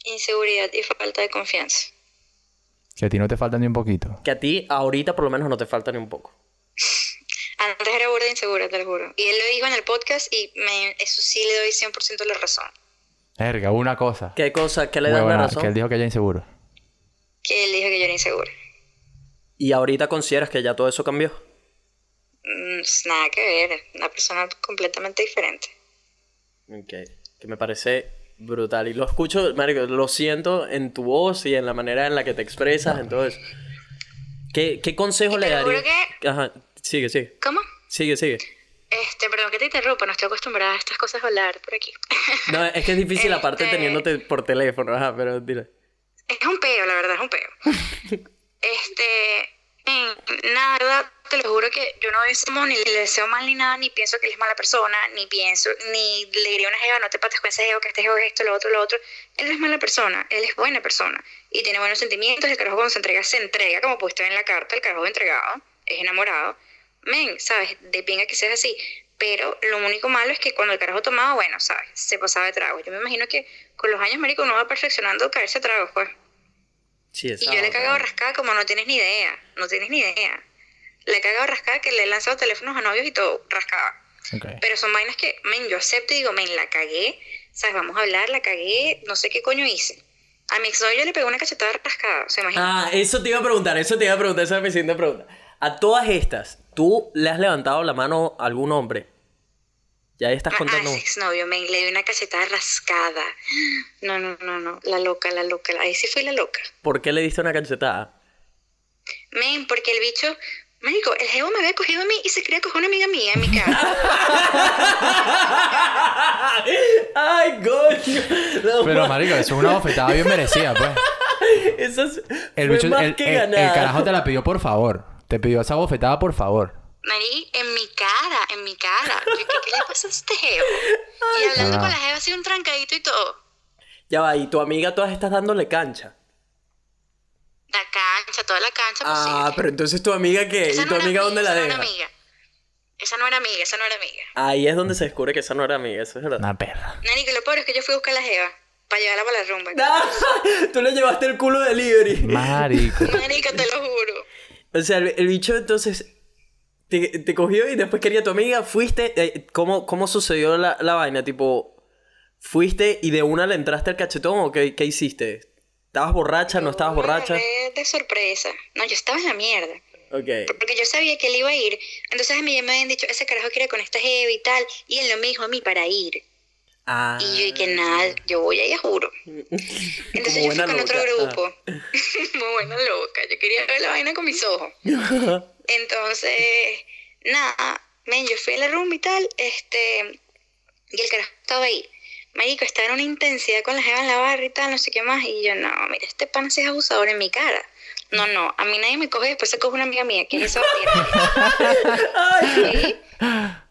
Inseguridad y falta de confianza. Que a ti no te falta ni un poquito. Que a ti ahorita por lo menos no te falta ni un poco. [LAUGHS] Antes era burda insegura, te lo juro. Y él lo dijo en el podcast y me, eso sí le doy 100% la razón. Verga, una cosa. ¿Qué cosa? ¿Qué le das la razón? Que él dijo que ella es inseguro. Que él dijo que yo era insegura. Y ahorita consideras que ya todo eso cambió. Mm, es nada que ver. Una persona completamente diferente. Ok, que me parece brutal. Y lo escucho, marico, lo siento en tu voz y en la manera en la que te expresas, en todo eso. ¿Qué, qué consejo Y le te juro darías? Ajá, sigue, sigue. ¿Cómo? Sigue, sigue. Este, perdón, que te interrumpa, no estoy acostumbrada a estas cosas a hablar por aquí. [LAUGHS] No, es que es difícil aparte Este- teniéndote por teléfono, ajá, pero dile. Es un peo, la verdad, es un peo. [LAUGHS] este, en- nada, verdad, te lo juro que yo no deseo ni le deseo mal ni nada, ni pienso que él es mala persona, ni pienso, ni le diría a una jeva, no te pates con ese jeva, que este jeva es esto, lo otro, lo otro. Él no es mala persona, él es buena persona y tiene buenos sentimientos. El carajo cuando se entrega, se entrega, como puesto en la carta, el carajo entregado, es enamorado. Men, ¿sabes? De pinga que seas así. Pero lo único malo es que cuando el carajo tomaba, bueno, ¿sabes? Se pasaba de trago. Yo me imagino que con los años, marico, uno va perfeccionando caerse a tragos, pues. Sí, Y yo le he cagado rascada como no tienes ni idea. No tienes ni idea. Le he cagado rascada que le he lanzado teléfonos a novios y todo, rascada. Ok. Pero son vainas que, men, yo acepto y digo, men, la cagué. ¿Sabes? Vamos a hablar, la cagué, no sé qué coño hice. A mi exnovio le pegó una cachetada rascada, ¿se imagina? Ah, eso te iba a preguntar, eso te iba a preguntar, esa es mi siguiente pregunta. A todas estas, ¿tú le has levantado la mano a algún hombre? Ya estás contando. A ese exnovio, men, le di una cachetada rascada. No, no, no, no. La loca, la loca. Ahí sí fui la loca. ¿Por qué le diste una cachetada? Men, porque el bicho, marico, el jevo me había cogido a mí y se quería coger una amiga mía en mi [LAUGHS] cara. ¡Ay, coño! No, Pero, ma- marico, eso es una bofetada bien merecida, pues. [LAUGHS] Eso es- El, bicho, más el, que el- carajo te la pidió por favor. Te pidió esa bofetada por favor. Marí, en mi cara, en mi cara. Yo, ¿qué, qué le pasa a este jevo? Y hablando Ah. con la jeva así un trancadito y todo. Ya va, y tu amiga todas estás dándole cancha. La cancha, toda la cancha Ah, posible. pero entonces tu amiga qué? Esa ¿Y no tu amiga amiga, dónde la esa no deja? era amiga. Esa no era amiga, esa no era amiga. Ahí es donde se descubre que esa no era amiga, eso es verdad. Una perra. Marico, lo peor es que yo fui a buscar a la jeva para llevarla para la rumba. Ah, [LAUGHS] Tú le llevaste el culo delivery. Marico. Marico, te lo juro. O sea, el, el bicho entonces te, te cogió y después quería tu amiga. Fuiste. eh, ¿cómo, ¿Cómo sucedió la, la vaina? Tipo, ¿fuiste y de una le entraste al cachetón o qué, qué hiciste? ¿Estabas borracha? ¿No estabas borracha? de sorpresa. No, yo estaba en la mierda. Ok. Porque yo sabía que él iba a ir. Entonces a mí ya me habían dicho, ese carajo quiere con esta jeva y tal. Y él no me dijo a mí para ir. Ah. Y yo dije, nada, yo voy ahí, juro. [LAUGHS] Entonces yo fui con otro grupo. [LAUGHS] Muy buena loca. Yo quería ver la vaina con mis ojos. [LAUGHS] Entonces, nada, men, yo fui a la rumba y tal, este, y el carajo estaba ahí. Marico, estaba en una intensidad con la jeva en la barra y tal, no sé qué más. Y yo, no, mira, este pan sí es abusador en mi cara. No, no, a mí nadie me coge, después se coge una amiga mía, que es esa batida. [LAUGHS]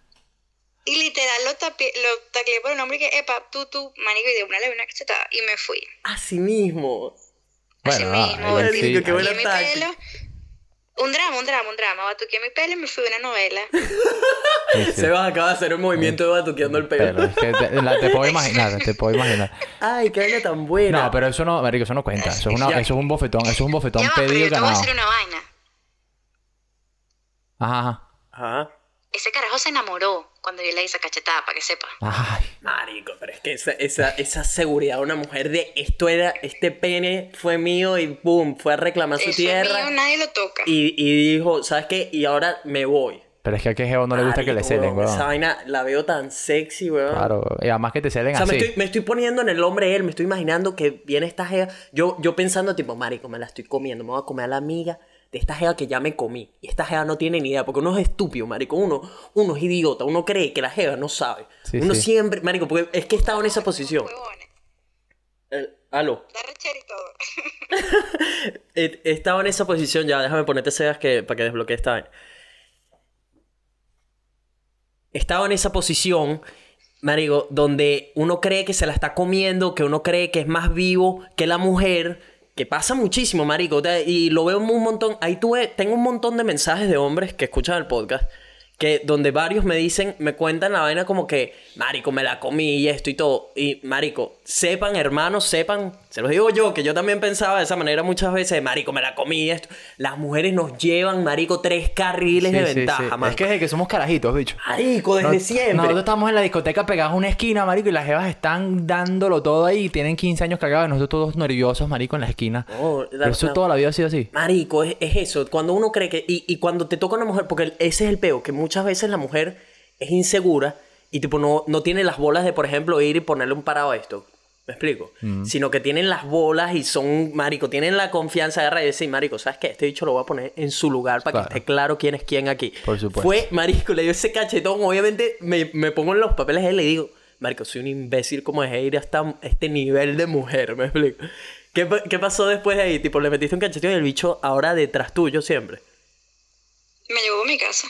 Y literal lo, tapié- lo tacleé por el nombre y que, epa, tú, tú, marico, y de una le di una cachetada y me fui. Así mismo. Así Bueno, ah, mismo, Marico, sí. qué mi pelo. Un drama, un drama, un drama. Batuqué mi pelo y me fui a una novela. Sí, [LAUGHS] sí. Sebas acaba de hacer un movimiento de batuqueando el pelo. Pero es que te, la- te puedo imaginar, te puedo imaginar. Ay, qué vaina tan buena. No, pero eso no, marico, eso no cuenta. Eso es, una, Ya. eso es un bofetón, eso es un bofetón Ya va, pero pedido yo te voy a decir una vaina. Ajá, ajá. Ajá. Ese carajo se enamoró cuando yo le hice cachetada, para que sepa. Ay, Marico, pero es que esa, esa, esa seguridad de una mujer de esto era, este pene fue mío y boom, fue a reclamar su Eso es tierra. mío, nadie lo toca. Y, y dijo, ¿sabes qué? Y ahora me voy. pero es que a qué jevo no le gusta que le celen, weón, Esa vaina la veo tan sexy, weón. Claro, y además que te celen O sea, me estoy, me estoy poniendo en el hombre él, me estoy imaginando que viene esta jeva. Yo, yo pensando, tipo, marico, me la estoy comiendo, me voy a comer a la amiga de esta jeva que ya me comí. Y esta jeva no tiene ni idea, porque uno es estúpido, marico. Uno, uno es idiota, uno cree que la jeva no sabe. Sí, uno sí. siempre, marico, porque es que he estado en esa posición. Eh, aló. [LAUGHS] He, he estado en esa posición, ya déjame ponerte Sebas que, para que desbloquee esta vaina. He estado en esa posición, marico, donde uno cree que se la está comiendo, que uno cree que es más vivo que la mujer, que pasa muchísimo, marico, y lo veo un montón. Ahí tuve, tengo un montón de mensajes de hombres que escuchan el podcast. Que donde varios me dicen, me cuentan la vaina como que, marico, me la comí y esto y todo. Y, marico, sepan, hermanos, sepan, se los digo yo, que yo también pensaba de esa manera muchas veces, marico, me la comí y esto. Las mujeres nos llevan, marico, tres carriles de Sí, ventaja, sí. man. Es que desde que somos carajitos, bicho. Marico, desde siempre. Nosotros estamos en la discoteca pegados a una esquina, marico, y las jevas están dándolo todo ahí. y Tienen 15 años cagados y nosotros todos nerviosos, marico, en la esquina. Pero eso toda la vida ha sido así. Marico, es, es eso. Cuando uno cree que. Y, y cuando te toca una mujer, porque ese es el peo, que muchas veces la mujer es insegura y tipo no, no tiene las bolas de, por ejemplo, ir y ponerle un parado a esto. ¿Me explico? Sino que tienen las bolas y son, marico, tienen la confianza de agarrar y decir, marico, ¿sabes qué? Este dicho lo voy a poner en su lugar para Claro. que esté claro quién es quién aquí. Por supuesto. Fue, marico, le dio ese cachetón. Obviamente me, me pongo en los papeles de él y le digo, marico, soy un imbécil como dejé ir hasta este nivel de mujer, ¿me explico? ¿Qué, qué pasó después de ahí? Tipo, le metiste un cachetón y el bicho ahora detrás tuyo siempre. Me llevó a mi casa.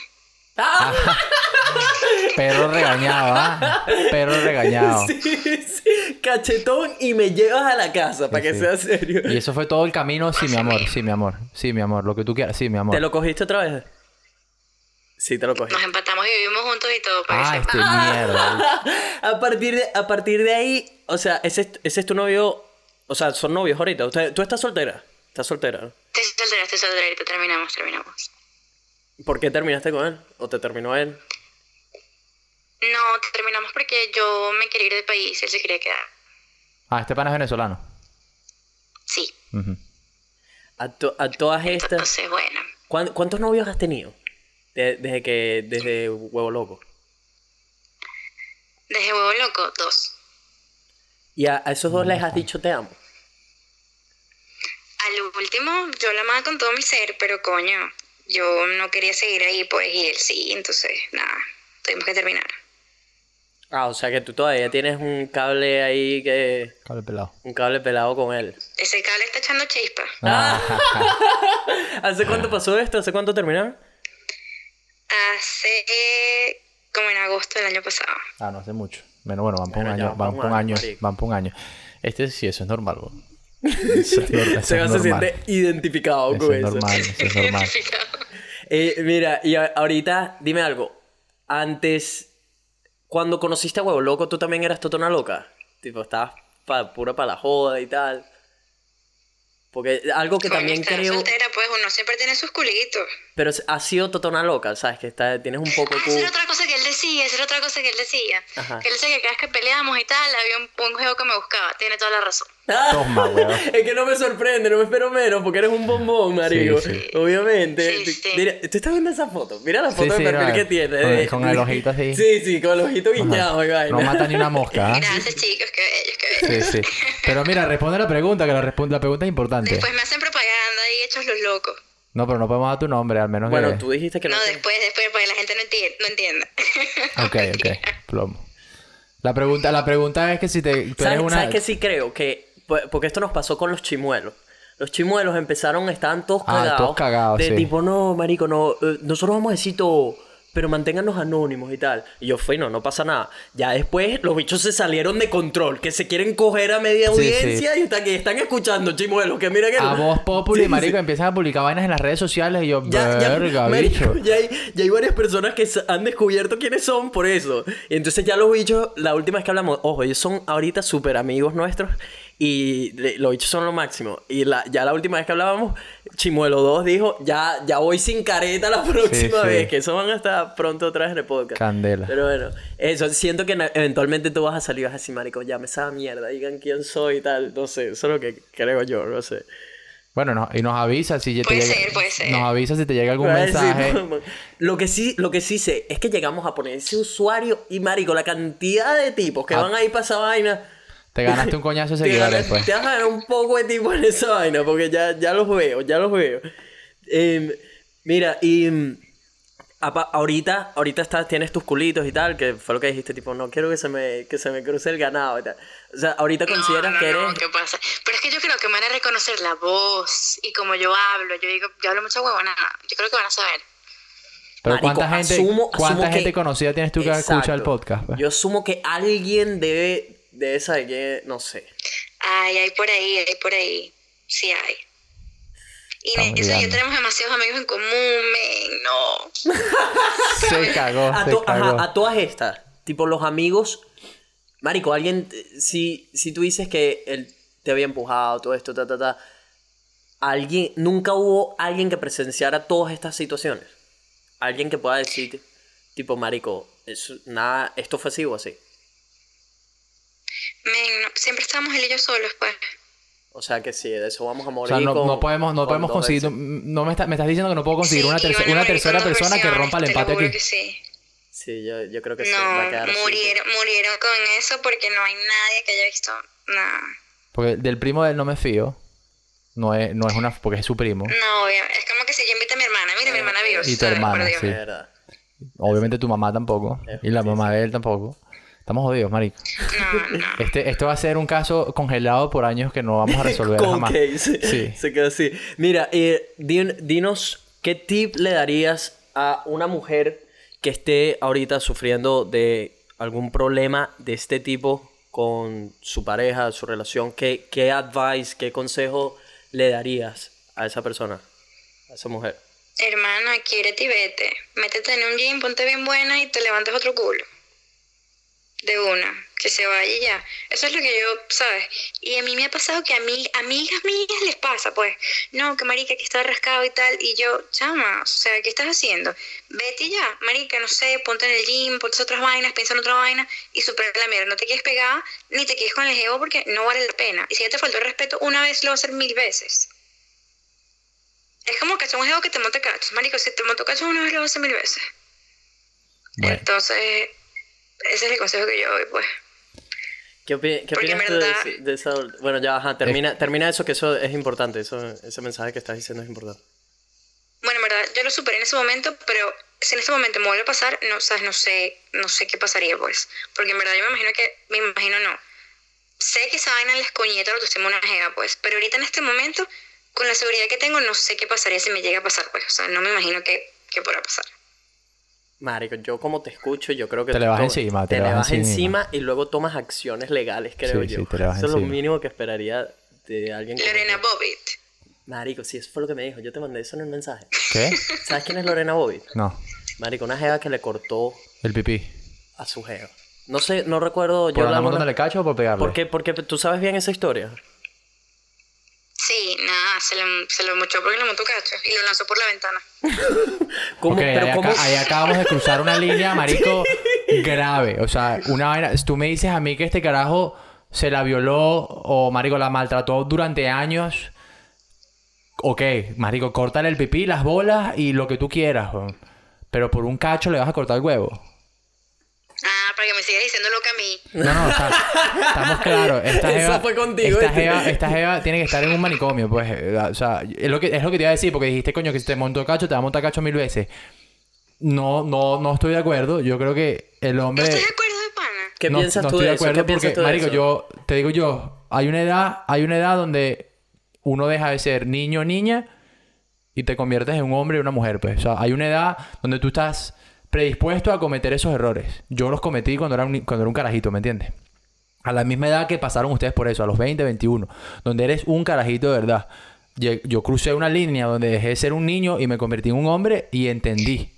[LAUGHS] Perro regañado, ¿ah? Perro regañado. Sí, sí. Cachetón y me llevas a la casa, para Sí, que sí. sea serio. Y eso fue todo el camino, sí, mi amor, sí, mi amor, sí, mi amor, lo que tú quieras, sí, mi amor. ¿Te lo cogiste otra vez? Sí, te lo cogí. Nos empatamos y vivimos juntos y todo. Para Ah, que este mierda. [LAUGHS] a, partir de, a partir de ahí, o sea, ese, es- ese es tu novio. O sea, son novios ahorita. Usted- tú estás soltera. Estás soltera. Estoy soltera, estoy soltera. Ahorita terminamos, terminamos. ¿Por qué terminaste con él? ¿O te terminó él? No, terminamos porque yo me quería ir del país. Él se quería quedar. Ah, este pana es venezolano. Sí. Ujú. A, to- a todas estas. Entonces, bueno. ¿cuán- ¿Cuántos novios has tenido? De- desde que. Desde Huevo Loco. Desde huevo loco, dos. Y a, a esos dos les has dicho te amo. Al último, yo la amaba con todo mi ser, pero coño, yo no quería seguir ahí, pues, y él sí, entonces, nada, tuvimos que terminar. Ah, o sea que tú todavía tienes un cable ahí que. Cable pelado. Un cable pelado con él. Ese cable está echando chispa. Ah, [LAUGHS] ¿Hace cuánto pasó esto? ¿Hace cuánto terminaron? Hace eh, como en agosto del año pasado. ah, no hace mucho. Bueno, bueno, van por un año, van van por un año, van por un año. Este sí, eso es normal, bro. [LAUGHS] Eso es Se siente identificado Eso con es eso. normal, eso es normal. Eh, mira, y ahorita, dime algo. Antes, cuando conociste a Huevo Loco, tú también eras totona loca. Tipo, estabas pa- pura para la joda y tal. Porque algo que Coño, también estar creo. soltera, pues uno siempre tiene sus culitos. Pero has sido totona loca, ¿sabes? Que está, tienes un poco. Ah, cu- esa era otra cosa que él decía, esa era otra cosa que él decía. Ajá. Que él decía que cada vez que peleábamos y tal, había un, un juego que me buscaba. Tiene toda la razón. [LAUGHS] Toma, weón. Es que no me sorprende, no me espero menos, porque eres un bombón, marico. Sí, sí. Obviamente. Sí. Mira, tú estás viendo esa foto. Mira la foto sí, de perfil que tiene. con- de- con el ojito así. Sí, sí, con el ojito guiñado y vaina. No mata ni una mosca. ¿ah? Gracias, chicos, qué bellos, qué bellos. Sí, sí. Pero mira, responde la pregunta, que la, responde, la pregunta es importante. Después me hacen propaganda y hechos los locos. No, pero no podemos dar tu nombre, al menos Bueno, que... tú dijiste que no. No, después, después, para que la gente no entienda. No entienda. Ok, ok. [LAUGHS] Plomo. La pregunta, la pregunta es que si te... Tú eres ¿Sabes, una... sabes que sí creo? Que, porque esto nos pasó con los chimuelos. Los chimuelos empezaron, estaban todos Ah, cagados. todos cagados, De sí. tipo, no, marico, no, eh, nosotros vamos a decir todo, pero manténganos anónimos y tal. Y yo fui, no, no pasa nada. Ya después los bichos se salieron de control, que se quieren coger a media Sí, audiencia y están, que están escuchando chimuelos, que mira que... A voz populi, [LAUGHS] marico, empiezan a publicar vainas en las redes sociales y yo, Ya, ya, verga, marico, bicho. [LAUGHS] ya hay, ya hay varias personas que han descubierto quiénes son por eso. Y entonces ya los bichos, la última vez que hablamos, ojo, ellos son ahorita súper amigos nuestros y los bichos son lo máximo. Y la, ya la última vez que hablábamos, Chimuelo 2 dijo, ya, ya voy sin careta la [LAUGHS] próxima sí. vez, que eso van a estar pronto otra vez en el podcast. Candela. Pero bueno, eso, siento que eventualmente tú vas a salir y vas a decir, marico, ya me esa mierda, digan quién soy y tal, no sé, eso es lo que creo yo, no sé. Bueno, no, y nos avisa si te Puede llega... ser, puede ser. Nos avisa si te llega algún a mensaje. [LAUGHS] Lo que sí, lo que sí sé es que llegamos a poner ese usuario y marico, la cantidad de tipos que Ah. van ahí para esa vaina. Te ganaste un coñazo de seguidores, pues. te vas a ganar un poco de tipos en esa vaina, porque ya, ya los veo, ya los veo. Em, mira, y mm, apa- ahorita, ahorita estás, tienes tus culitos y tal, que fue lo que dijiste, tipo, no quiero que se me, que se me cruce el ganado y tal. O sea, ahorita consideras no, que no, eres. ¿qué pasa? Pero es que yo creo que me van a reconocer la voz y como yo hablo. Yo digo, yo hablo mucha huevona. Yo creo que van a saber. Pero Marico, ¿cuánta gente, asumo- cuánta asumo gente que- conocida tienes tú que escucha el podcast? pues? Yo asumo que alguien debe, debe saber que, no sé. Ay, hay por ahí, hay por ahí. Sí hay. Y Estamos eso y yo tenemos demasiados amigos en común, men, no. Se [LAUGHS] cagó, a, se to- ajá, cagó. a todas estas, tipo los amigos, Marico, alguien, si, si tú dices que él te había empujado, todo esto, ta, ta, ta, alguien, nunca hubo alguien que presenciara todas estas situaciones. Alguien que pueda decir, tipo, Marico, eso, nada, esto fue así o así. Men, no, siempre estábamos él y yo solos, pues. O sea que sí, de eso vamos a O morir. sea, no, con- no podemos, no con podemos conseguir. No me, está- me estás diciendo que no puedo conseguir Sí, una, terce- una tercera persona que rompa el te lo empate juro aquí. que sí. Sí, yo, yo creo que sí, va a No, quedar así. murieron, murieron con eso porque no hay nadie que haya visto nada. Porque del primo de él no me fío. No es, no es una... Porque es su primo. No, obvio. Es como que si yo invito a mi hermana, mira, mi hermana vive. Y tu hermana, sí. Obviamente tu mamá tampoco. Y la mamá de él tampoco. Estamos jodidos, marico. No, no. Este, esto va a ser un caso congelado por años que no vamos a [LAUGHS] resolver Con jamás. case. Sí. [LAUGHS] Se quedó así. Mira, eh, din- dinos qué tip le darías a una mujer que esté ahorita sufriendo de algún problema de este tipo con su pareja, su relación. ¿Qué, qué advice, qué consejo le darías a esa persona, a esa mujer? Hermana, quiérete y vete. Métete en un gym, ponte bien buena y te levantes otro culo. De una, que se vaya y ya. Eso es lo que yo, ¿sabes? Y a mí me ha pasado que a mí, amigas mías les pasa, pues. No, que marica, que está rascado y tal. Y yo, chama, o sea, ¿qué estás haciendo? Vete y ya, marica, no sé, ponte en el gym, ponte otras vainas, piensa en otra vaina y supera la mierda. No te quedes pegada ni te quedes con el ego porque no vale la pena. Y si ya te faltó el respeto una vez, lo va a hacer mil veces. Es como que es un juego que te monta cachos. Marico, si te monto cachos una vez, lo vas a hacer mil veces. Bueno. Entonces, ese es el consejo que yo doy, pues. ¿Qué, opi- qué opinas tú de, verdad- ese- de esa... Bueno, ya, ajá, termina, termina eso, que eso es importante. Eso, ese mensaje que estás diciendo es importante. Bueno, en verdad, yo lo superé en ese momento, pero si en ese momento me vuelve a pasar, no, sabes, no sé, no sé qué pasaría, pues. Porque en verdad yo me imagino que, me imagino no. Sé que esa vaina les coñeta la autoestima una jeva, pues. Pero ahorita en este momento, con la seguridad que tengo, no sé qué pasaría si me llega a pasar, pues. O sea, no me imagino que, que podrá pasar. Marico, yo como te escucho, yo creo que Te le vas encima, te te, le le vas encima. encima y luego tomas acciones legales, creo Sí, yo. sí, te le vas Eso es lo mínimo que esperaría de alguien como Lorena. Bobbitt. Marico, sí, eso fue lo que me dijo. Yo te mandé eso en el mensaje. ¿Qué? ¿Sabes quién es Lorena Bobbitt? No. Marico, una jeva que le cortó El pipí. a su jeva. No sé, no recuerdo. ¿Por Yo la montándole cacho o por pegarle? ¿Por qué? Porque tú sabes bien esa historia. Sí, nada, se lo, se lo mochó porque le montó cachos y lo lanzó por la ventana. [LAUGHS] ¿Cómo? Ok, pero ahí, cómo? aca- ahí acabamos de cruzar una línea, marico, [LAUGHS] grave. O sea, una vaina... Tú me dices a mí que este carajo se la violó o, marico, la maltrató durante años. Ok, marico, córtale el pipí, las bolas y lo que tú quieras. Pero por un cacho le vas a cortar el huevo. Ah, para que me sigas diciendo loca a mí. No, no, sea, estamos claros. Esta [LAUGHS] Eso jeva, fue contigo, Esta jeva, esta jeva tiene que estar en un manicomio, pues. eh, O sea, es lo que, es lo que te iba a decir, porque dijiste, coño, que si te montó cacho, te va a montar cacho mil veces. No, no, no estoy de acuerdo. Yo creo que el ¿No hombre. estás de acuerdo pana? ¿Qué no, piensas no tú estoy de eso? acuerdo ¿Qué piensas porque, tú de marico, eso? yo te digo yo, hay una edad, hay una edad donde uno deja de ser niño o niña y te conviertes en un hombre y una mujer, pues. O sea, hay una edad donde tú estás predispuesto a cometer esos errores. Yo los cometí cuando era un, cuando era un carajito, ¿me entiendes? A la misma edad que pasaron ustedes por eso, a los 20, 21, donde eres un carajito de verdad. Yo crucé una línea donde dejé de ser un niño y me convertí en un hombre y entendí.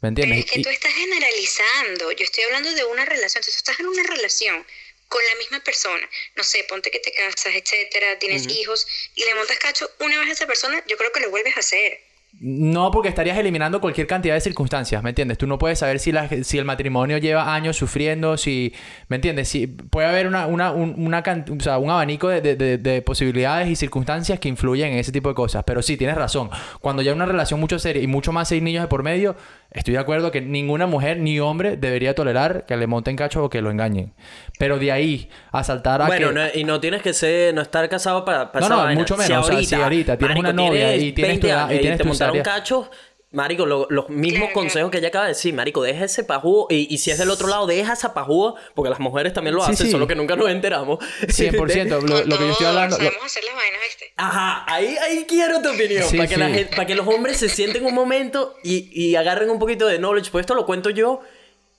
¿Me Pero entiendes? es que tú estás generalizando. Yo estoy hablando de una relación. Entonces, tú estás en una relación con la misma persona. No sé, ponte que te casas, etcétera, tienes hijos y le montas cacho una vez a esa persona, yo creo que lo vuelves a hacer. No, porque estarías eliminando cualquier cantidad de circunstancias, ¿me entiendes? Tú no puedes saber si, el matrimonio lleva años sufriendo, si, ¿me entiendes? Si puede haber una, una, un, o sea, un abanico de, de- de- de posibilidades y circunstancias que influyen en ese tipo de cosas. Pero sí, tienes razón. Cuando ya hay una relación mucho seria y mucho más seis niños de por medio, estoy de acuerdo que ninguna mujer ni hombre debería tolerar que le monten cacho o que lo engañen. Pero de ahí a saltar a Bueno, que... no- y no tienes que ser, no estar casado para, para No, no, mucho menos. O sea, si ahorita tienes una novia y tienes tu edad- y tienes te montaron cachos, marico, lo- los mismos Claro. consejos que ella acaba de decir, marico, deja ese pajugo y, y si es del otro lado, deja esa pajugo, porque las mujeres también lo Sí, hacen, sí. solo que nunca nos enteramos. 100%. Lo, Con lo que yo estoy hablando... lo- hacer las vainas, ¿viste? Ajá, ahí, ahí quiero tu opinión. Sí, para, que la sí. gente- para que los hombres se sienten un momento y, y agarren un poquito de knowledge. Pues esto lo cuento yo,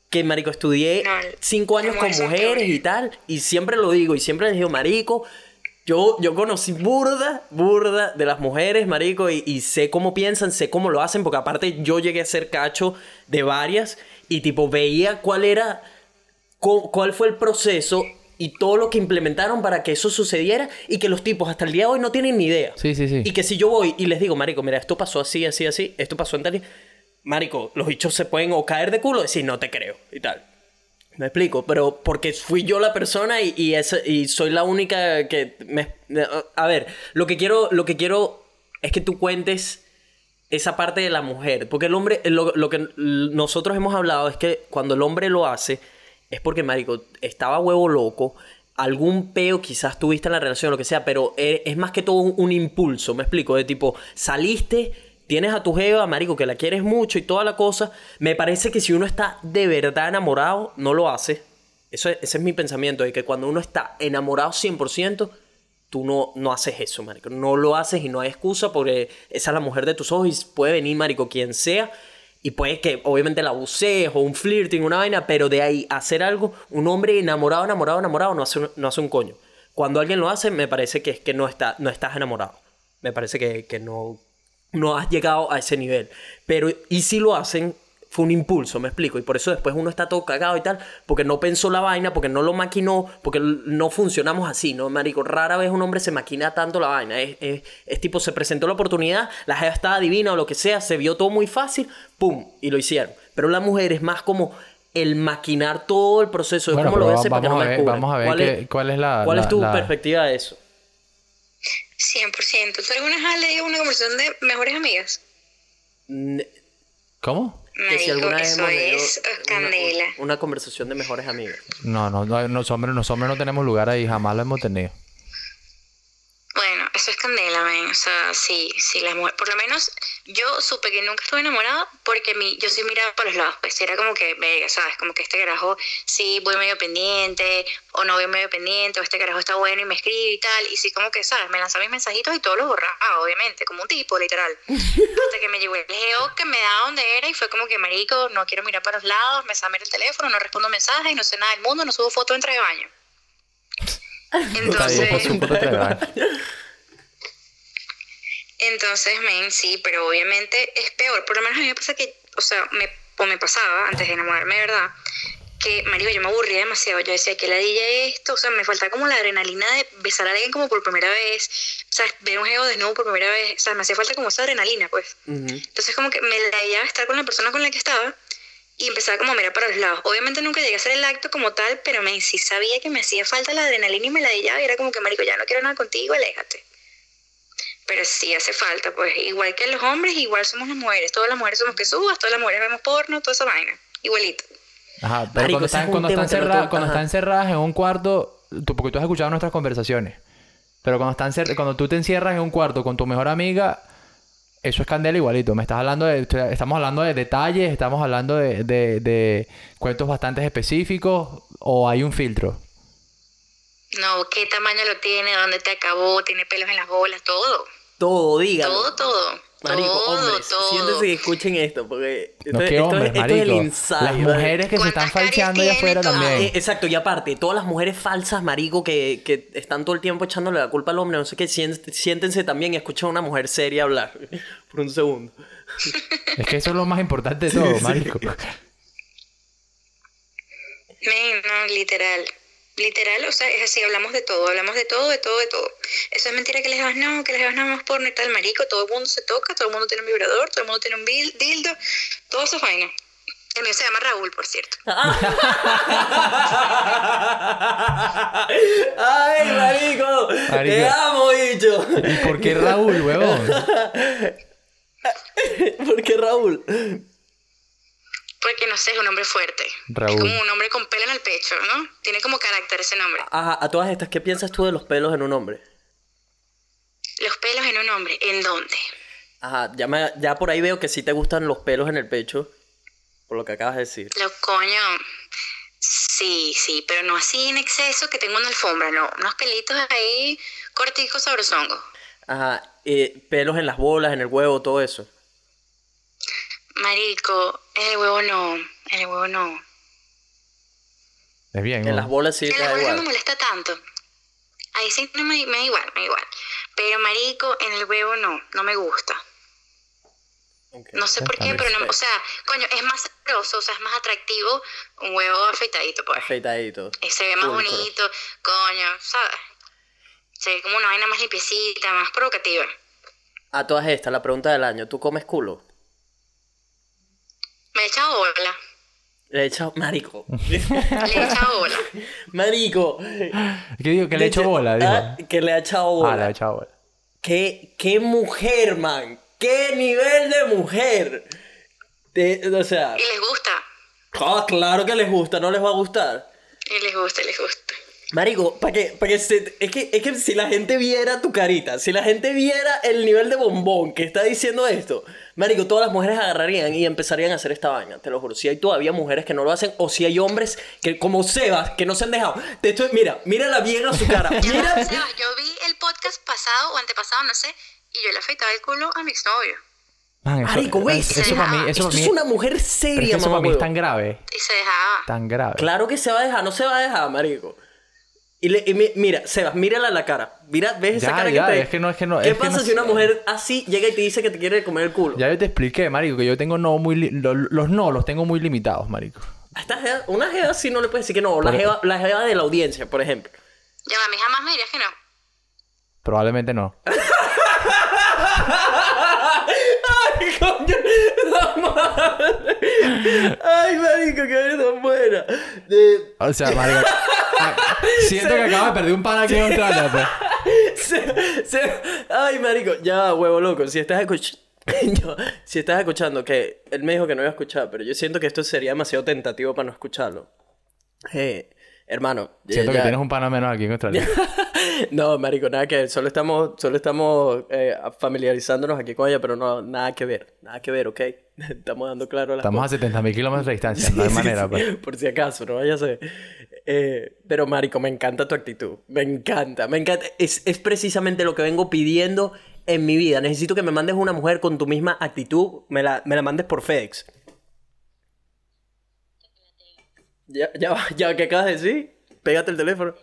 que marico, estudié No, cinco años con mujeres y tal. Y siempre lo digo, y siempre les digo, marico, yo, yo conocí burda, burda de las mujeres, marico, y, y sé cómo piensan, sé cómo lo hacen, porque aparte yo llegué a ser cacho de varias y tipo veía cuál era cu- cuál fue el proceso y todo lo que implementaron para que eso sucediera y que los tipos hasta el día de hoy no tienen ni idea. Sí, sí, sí. Y que si yo voy y les digo, marico, mira, esto pasó así, así, así, esto pasó en tal. Marico, los bichos se pueden o caer de culo y decir, no te creo y tal. Me explico, pero porque fui yo la persona y, soy la única que me... A ver, lo que quiero, lo que quiero es que tú cuentes esa parte de la mujer. Porque el hombre, lo, lo que nosotros hemos hablado es que cuando el hombre lo hace, es porque, marico, estaba huevo loco algún peo quizás tuviste en la relación, lo que sea, pero e- es más que todo un impulso, me explico, de tipo, saliste, tienes a tu jeva, marico, que la quieres mucho y toda la cosa, me parece que si uno está de verdad enamorado, no lo hace. Eso es- ese es mi pensamiento, de que cuando uno está enamorado 100%, tú no, no haces eso, marico. No lo haces y no hay excusa porque esa es la mujer de tus ojos y puede venir, marico, quien sea. Y puede que obviamente la abuses o un flirting, una vaina, pero de ahí hacer algo, un hombre enamorado, enamorado, enamorado, no hace, no hace un coño. Cuando alguien lo hace, me parece que es que no, está, no estás enamorado. Me parece que, que no, no has llegado a ese nivel. Pero, y si lo hacen, fue un impulso, me explico. Y por eso después uno está todo cagado y tal, porque no pensó la vaina, porque no lo maquinó, porque no funcionamos así, ¿no, marico? Rara vez un hombre se maquina tanto la vaina. Es, es- es tipo, se presentó la oportunidad, la jeva estaba divina o lo que sea, se vio todo muy fácil, ¡pum! Y lo hicieron. Pero la mujer es más como el maquinar todo el proceso de Bueno, cómo lo pero voy a hacer para que no vamos me a ver- descubran. vamos a ver ¿Cuál qué- es, cuál es la- ¿Cuál la- es tu la- perspectiva de eso? 100%. ¿Tú alguna vez has leído una conversación de mejores amigas? Mm, ¿Cómo? Que si alguna vez eso hemos es una- candela. Una, conversación de mejores amigos. No, no, no, los hombres, los hombres no tenemos lugar ahí, jamás lo hemos tenido. Bueno, eso es candela, men. O sea, sí, sí, las mujeres. Por lo menos yo supe que nunca estuve enamorada porque mi, yo sí miraba para los lados. Pues era como que, venga, ¿sabes? Como que este carajo sí voy medio pendiente o no voy medio pendiente o este carajo está bueno y me escribe y tal. Y sí, como que, ¿sabes? Me lanzaba mis mensajitos y todos los borraba, obviamente, como un tipo, literal. [LAUGHS] Hasta que me llegó el geo que me daba donde era y fue como que, marico, no quiero mirar para los lados, me sabe el teléfono, no respondo mensajes, no sé nada del mundo, no subo fotos en traje de baño. Entonces, entonces, men, sí, pero obviamente es peor. Por lo menos a mí me pasa que, o sea, me, o me pasaba antes de enamorarme, de ¿verdad? Que, marico, yo me aburría demasiado. Yo decía que la DJ esto, o sea, me faltaba como la adrenalina de besar a alguien como por primera vez, o sea, ver un geo desnudo por primera vez, o sea, me hacía falta como esa adrenalina, pues. Ujú. Entonces como que me la a estar con la persona con la que estaba y empezaba como a mirar para los lados. Obviamente nunca llegué a hacer el acto como tal, pero me sí sabía que me hacía falta la adrenalina y me la ella y era como que, marico, ya no quiero nada contigo, aléjate. Pero sí hace falta, pues igual que los hombres, igual somos las mujeres. Todas las mujeres somos que subas, todas las mujeres vemos porno, toda esa vaina. Igualito. Ajá, pero Marico, cuando, están, es cuando, están cerradas, cuando están encerradas en un cuarto, tú, porque tú has escuchado nuestras conversaciones, pero cuando, están cuando tú te encierras en un cuarto con tu mejor amiga, eso es candela igualito. Me estás hablando de, estamos hablando de detalles, estamos hablando de, de, de cuentos bastante específicos, o hay un filtro. No, qué tamaño lo tiene, dónde te acabó, tiene pelos en las bolas, todo. Todo, dígalo. Todo, todo. Marico, todo, hombres, todo. siéntense y escuchen esto, porque No, esto, qué esto hombres, es, esto es el insight. Las mujeres que se están ¿Cuántas caries falseando allá afuera todo? también. Eh, exacto, y aparte, todas las mujeres falsas, marico, que, que están todo el tiempo echándole la culpa al hombre, no sé qué, siéntense también y escuchen a una mujer seria hablar [LAUGHS] por un segundo. [LAUGHS] Es que eso es lo más importante de todo, marico. [LAUGHS] Men, no, literal. Literal, o sea, es así, hablamos de todo, hablamos de todo, de todo, de todo. Eso es mentira que les das no, que les das nada más porno y tal, marico. Todo el mundo se toca, todo el mundo tiene un vibrador, todo el mundo tiene un bil- dildo, todo eso es vaina. El mío se llama Raúl, por cierto. [LAUGHS] ¡Ay, marico! ¡Te Marico. amo, bicho! ¿Y por qué Raúl, huevón? [LAUGHS] ¿Por qué Raúl? Porque no sé, es un hombre fuerte. Raúl. Es como un hombre con pelo en el pecho, ¿no? Tiene como carácter ese nombre. Ajá, a todas estas, ¿qué piensas tú de los pelos en un hombre? Los pelos en un hombre, ¿en dónde? Ajá, ya, me- ya por ahí veo que sí te gustan los pelos en el pecho, por lo que acabas de decir. Los coño. Sí, sí, pero no así en exceso que tengo una alfombra, no. Unos pelitos ahí corticos sabrosongos. Ajá, eh, pelos en las bolas, en el huevo, todo eso. Marico, en el huevo no, en el huevo no. Es bien, En las bolas sí En las bolas no me molesta tanto. Ahí sí no me, me da igual, me da igual. Pero marico, en el huevo no, no me gusta. No sé por qué, pero no, o sea, coño, es más sabroso, o sea, es más atractivo un huevo afeitadito, pues. Afeitadito. Y se ve más Pulcro. bonito, coño, ¿sabes? Se ve como una vaina más limpiecita, más provocativa. A todas estas, la pregunta del año, ¿tú comes culo? Me he echado bola, Le he echado... Marico. [LAUGHS] le he echado bola. Marico. ¿Qué digo? Que le he hecho bola, digo. Ah, que le ha echado bola. Ah, le he echado bola. ¿Qué, qué mujer, man. ¿Qué nivel de mujer? De- o sea, Y les gusta, ah, claro que les gusta, no les va a gustar. y les gusta, y les gusta. Marico, para que, pa' que se- es, que, es que si la gente viera tu carita, si la gente viera el nivel de bombón que está diciendo esto, Marico, todas las mujeres agarrarían y empezarían a hacer esta vaina, te lo juro. Si hay todavía mujeres que no lo hacen, o si hay hombres que, como Sebas, que no se han dejado. Te estoy, mira, mírala bien a su cara. Ya [LAUGHS] Mira, Sebas, yo vi el podcast pasado o antepasado, no sé, y yo le afeitaba el culo a mi exnovio. Man, eso, Marico, ¿ves? eso, eso para mí, eso esto para mí, es una mujer es seria, que eso para mí es tan grave, Y se dejaba. tan grave. Claro que se va a dejar, no se va a dejar, marico. Y, le- y mi- mira, Sebas, mírala a la cara. Mira, ¿ves esa Ya, cara ya, que te... es que no- es que no- ¿Qué es que pasa no si una mujer así llega y te dice que te quiere comer el culo? Ya yo te expliqué, marico, que yo tengo no muy... li- lo- los no los tengo muy limitados, marico. A esta jeva- una jeva sí no le puedes decir que no. La Por- jeva, la jeva de la audiencia, por ejemplo. Ya va, a mí jamás me dirías que no. Probablemente no. [LAUGHS] ¡Ay, coño! [LAUGHS] ¡Ay, marico, qué vaina tan buena! De... O sea, marico... ah, siento que acabo de perder un pan aquí en Australia, pues. Se- se- Ay, marico, ya, huevo loco. Si estás escuchando. [LAUGHS] si estás escuchando, que él me dijo que no iba a escuchar, pero yo siento que esto sería demasiado tentativo para no escucharlo. Eh, hermano, ya- Siento que tienes un pana menos aquí en Australia. [LAUGHS] no, marico, nada que ver. Solo estamos, solo estamos eh, familiarizándonos aquí con ella, pero no, nada que ver. Nada que ver, ¿ok? [LAUGHS] Estamos dando claro las Estamos a 70.000 kilómetros de distancia, [LAUGHS] no hay Sí, sí, manera, sí, pues. Por si acaso, no vaya a ser. Eh, pero, Marico, me encanta tu actitud. Me encanta, me encanta. Es, es precisamente lo que vengo pidiendo en mi vida. Necesito que me mandes una mujer con tu misma actitud. Me la, me la mandes por FedEx. Ya, ya, va, ya, ¿qué acabas de decir? Pégate el teléfono.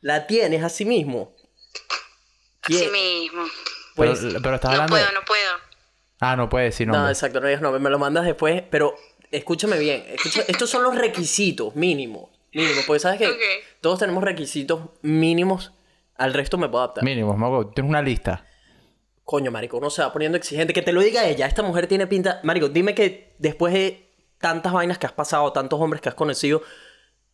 La tienes así mismo. Así Bien, mismo. Pues, pero, pero estás No hablando puedo, de... no puedo. Ah, no puedes decir No, nombre. exacto, no digas no, me lo mandas después, pero escúchame bien, [LAUGHS] estos son los requisitos mínimos, mínimos, porque sabes que todos tenemos requisitos mínimos, al resto me puedo adaptar. Mínimo, Mago, tienes una lista. Coño, marico, uno se va poniendo exigente, que te lo diga ella, esta mujer tiene pinta, marico, dime que después de tantas vainas que has pasado, tantos hombres que has conocido,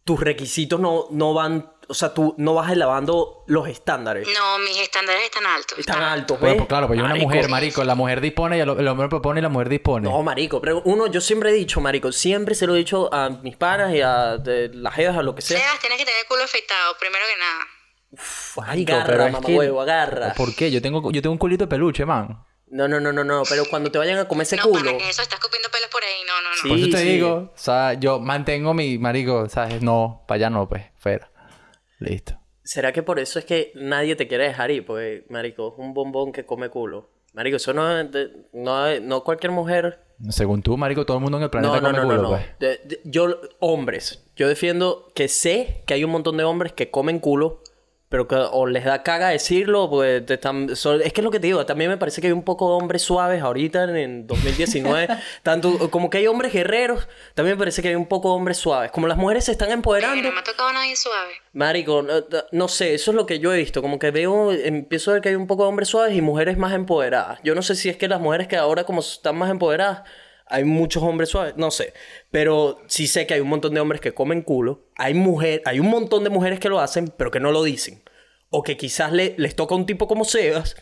tus requisitos no, no van, o sea, tú no vas elevando los estándares. No, mis estándares están altos. Están altos, Bueno, ¿ves? pues claro, pues yo una mujer, marico, la mujer dispone y el, el hombre propone y la mujer dispone. No, marico, pero uno, yo siempre he dicho, marico, siempre se lo he dicho a mis panas y a de, las jevas, a lo que sea. Sebas, tienes que tener el culo afeitado, primero que nada. Uf, Marico, agarra, pero es mamá que- huevo, agarra. ¿Por qué? Yo tengo, yo tengo un culito de peluche, man. No, no, no, no, no, pero cuando te vayan a comer ese no, culo. que eso, estás copiando pelos por ahí. No, no, no. Sí. Por eso te sí. digo, o sea, yo mantengo mi marico, ¿sabes? No, para allá no, pues, fuera. Listo. ¿Será que por eso es que nadie te quiere dejar ir? Porque, marico, es un bombón que come culo. Marico, eso no no, no cualquier mujer. Según tú, marico, todo el mundo en el planeta No, no, come no, culo, no, no. pues. De- de- yo, hombres, yo defiendo que sé que hay un montón de hombres que comen culo, pero que o les da caga decirlo, pues te están... es que es lo que te digo, también me parece que hay un poco de hombres suaves ahorita en, en 2019. [LAUGHS] Tanto como que hay hombres guerreros, también me parece que hay un poco de hombres suaves. Como las mujeres se están empoderando. no me ha tocado nadie suave. Marico, no, no sé, eso es lo que yo he visto. Como que veo, empiezo a ver que hay un poco de hombres suaves y mujeres más empoderadas. Yo no sé si es que las mujeres que ahora como están más empoderadas, hay muchos hombres suaves, no sé. Pero sí sé que hay un montón de hombres que comen culo. Hay mujer, hay un montón de mujeres que lo hacen, pero que no lo dicen. O que quizás le- les toca un tipo como Sebas.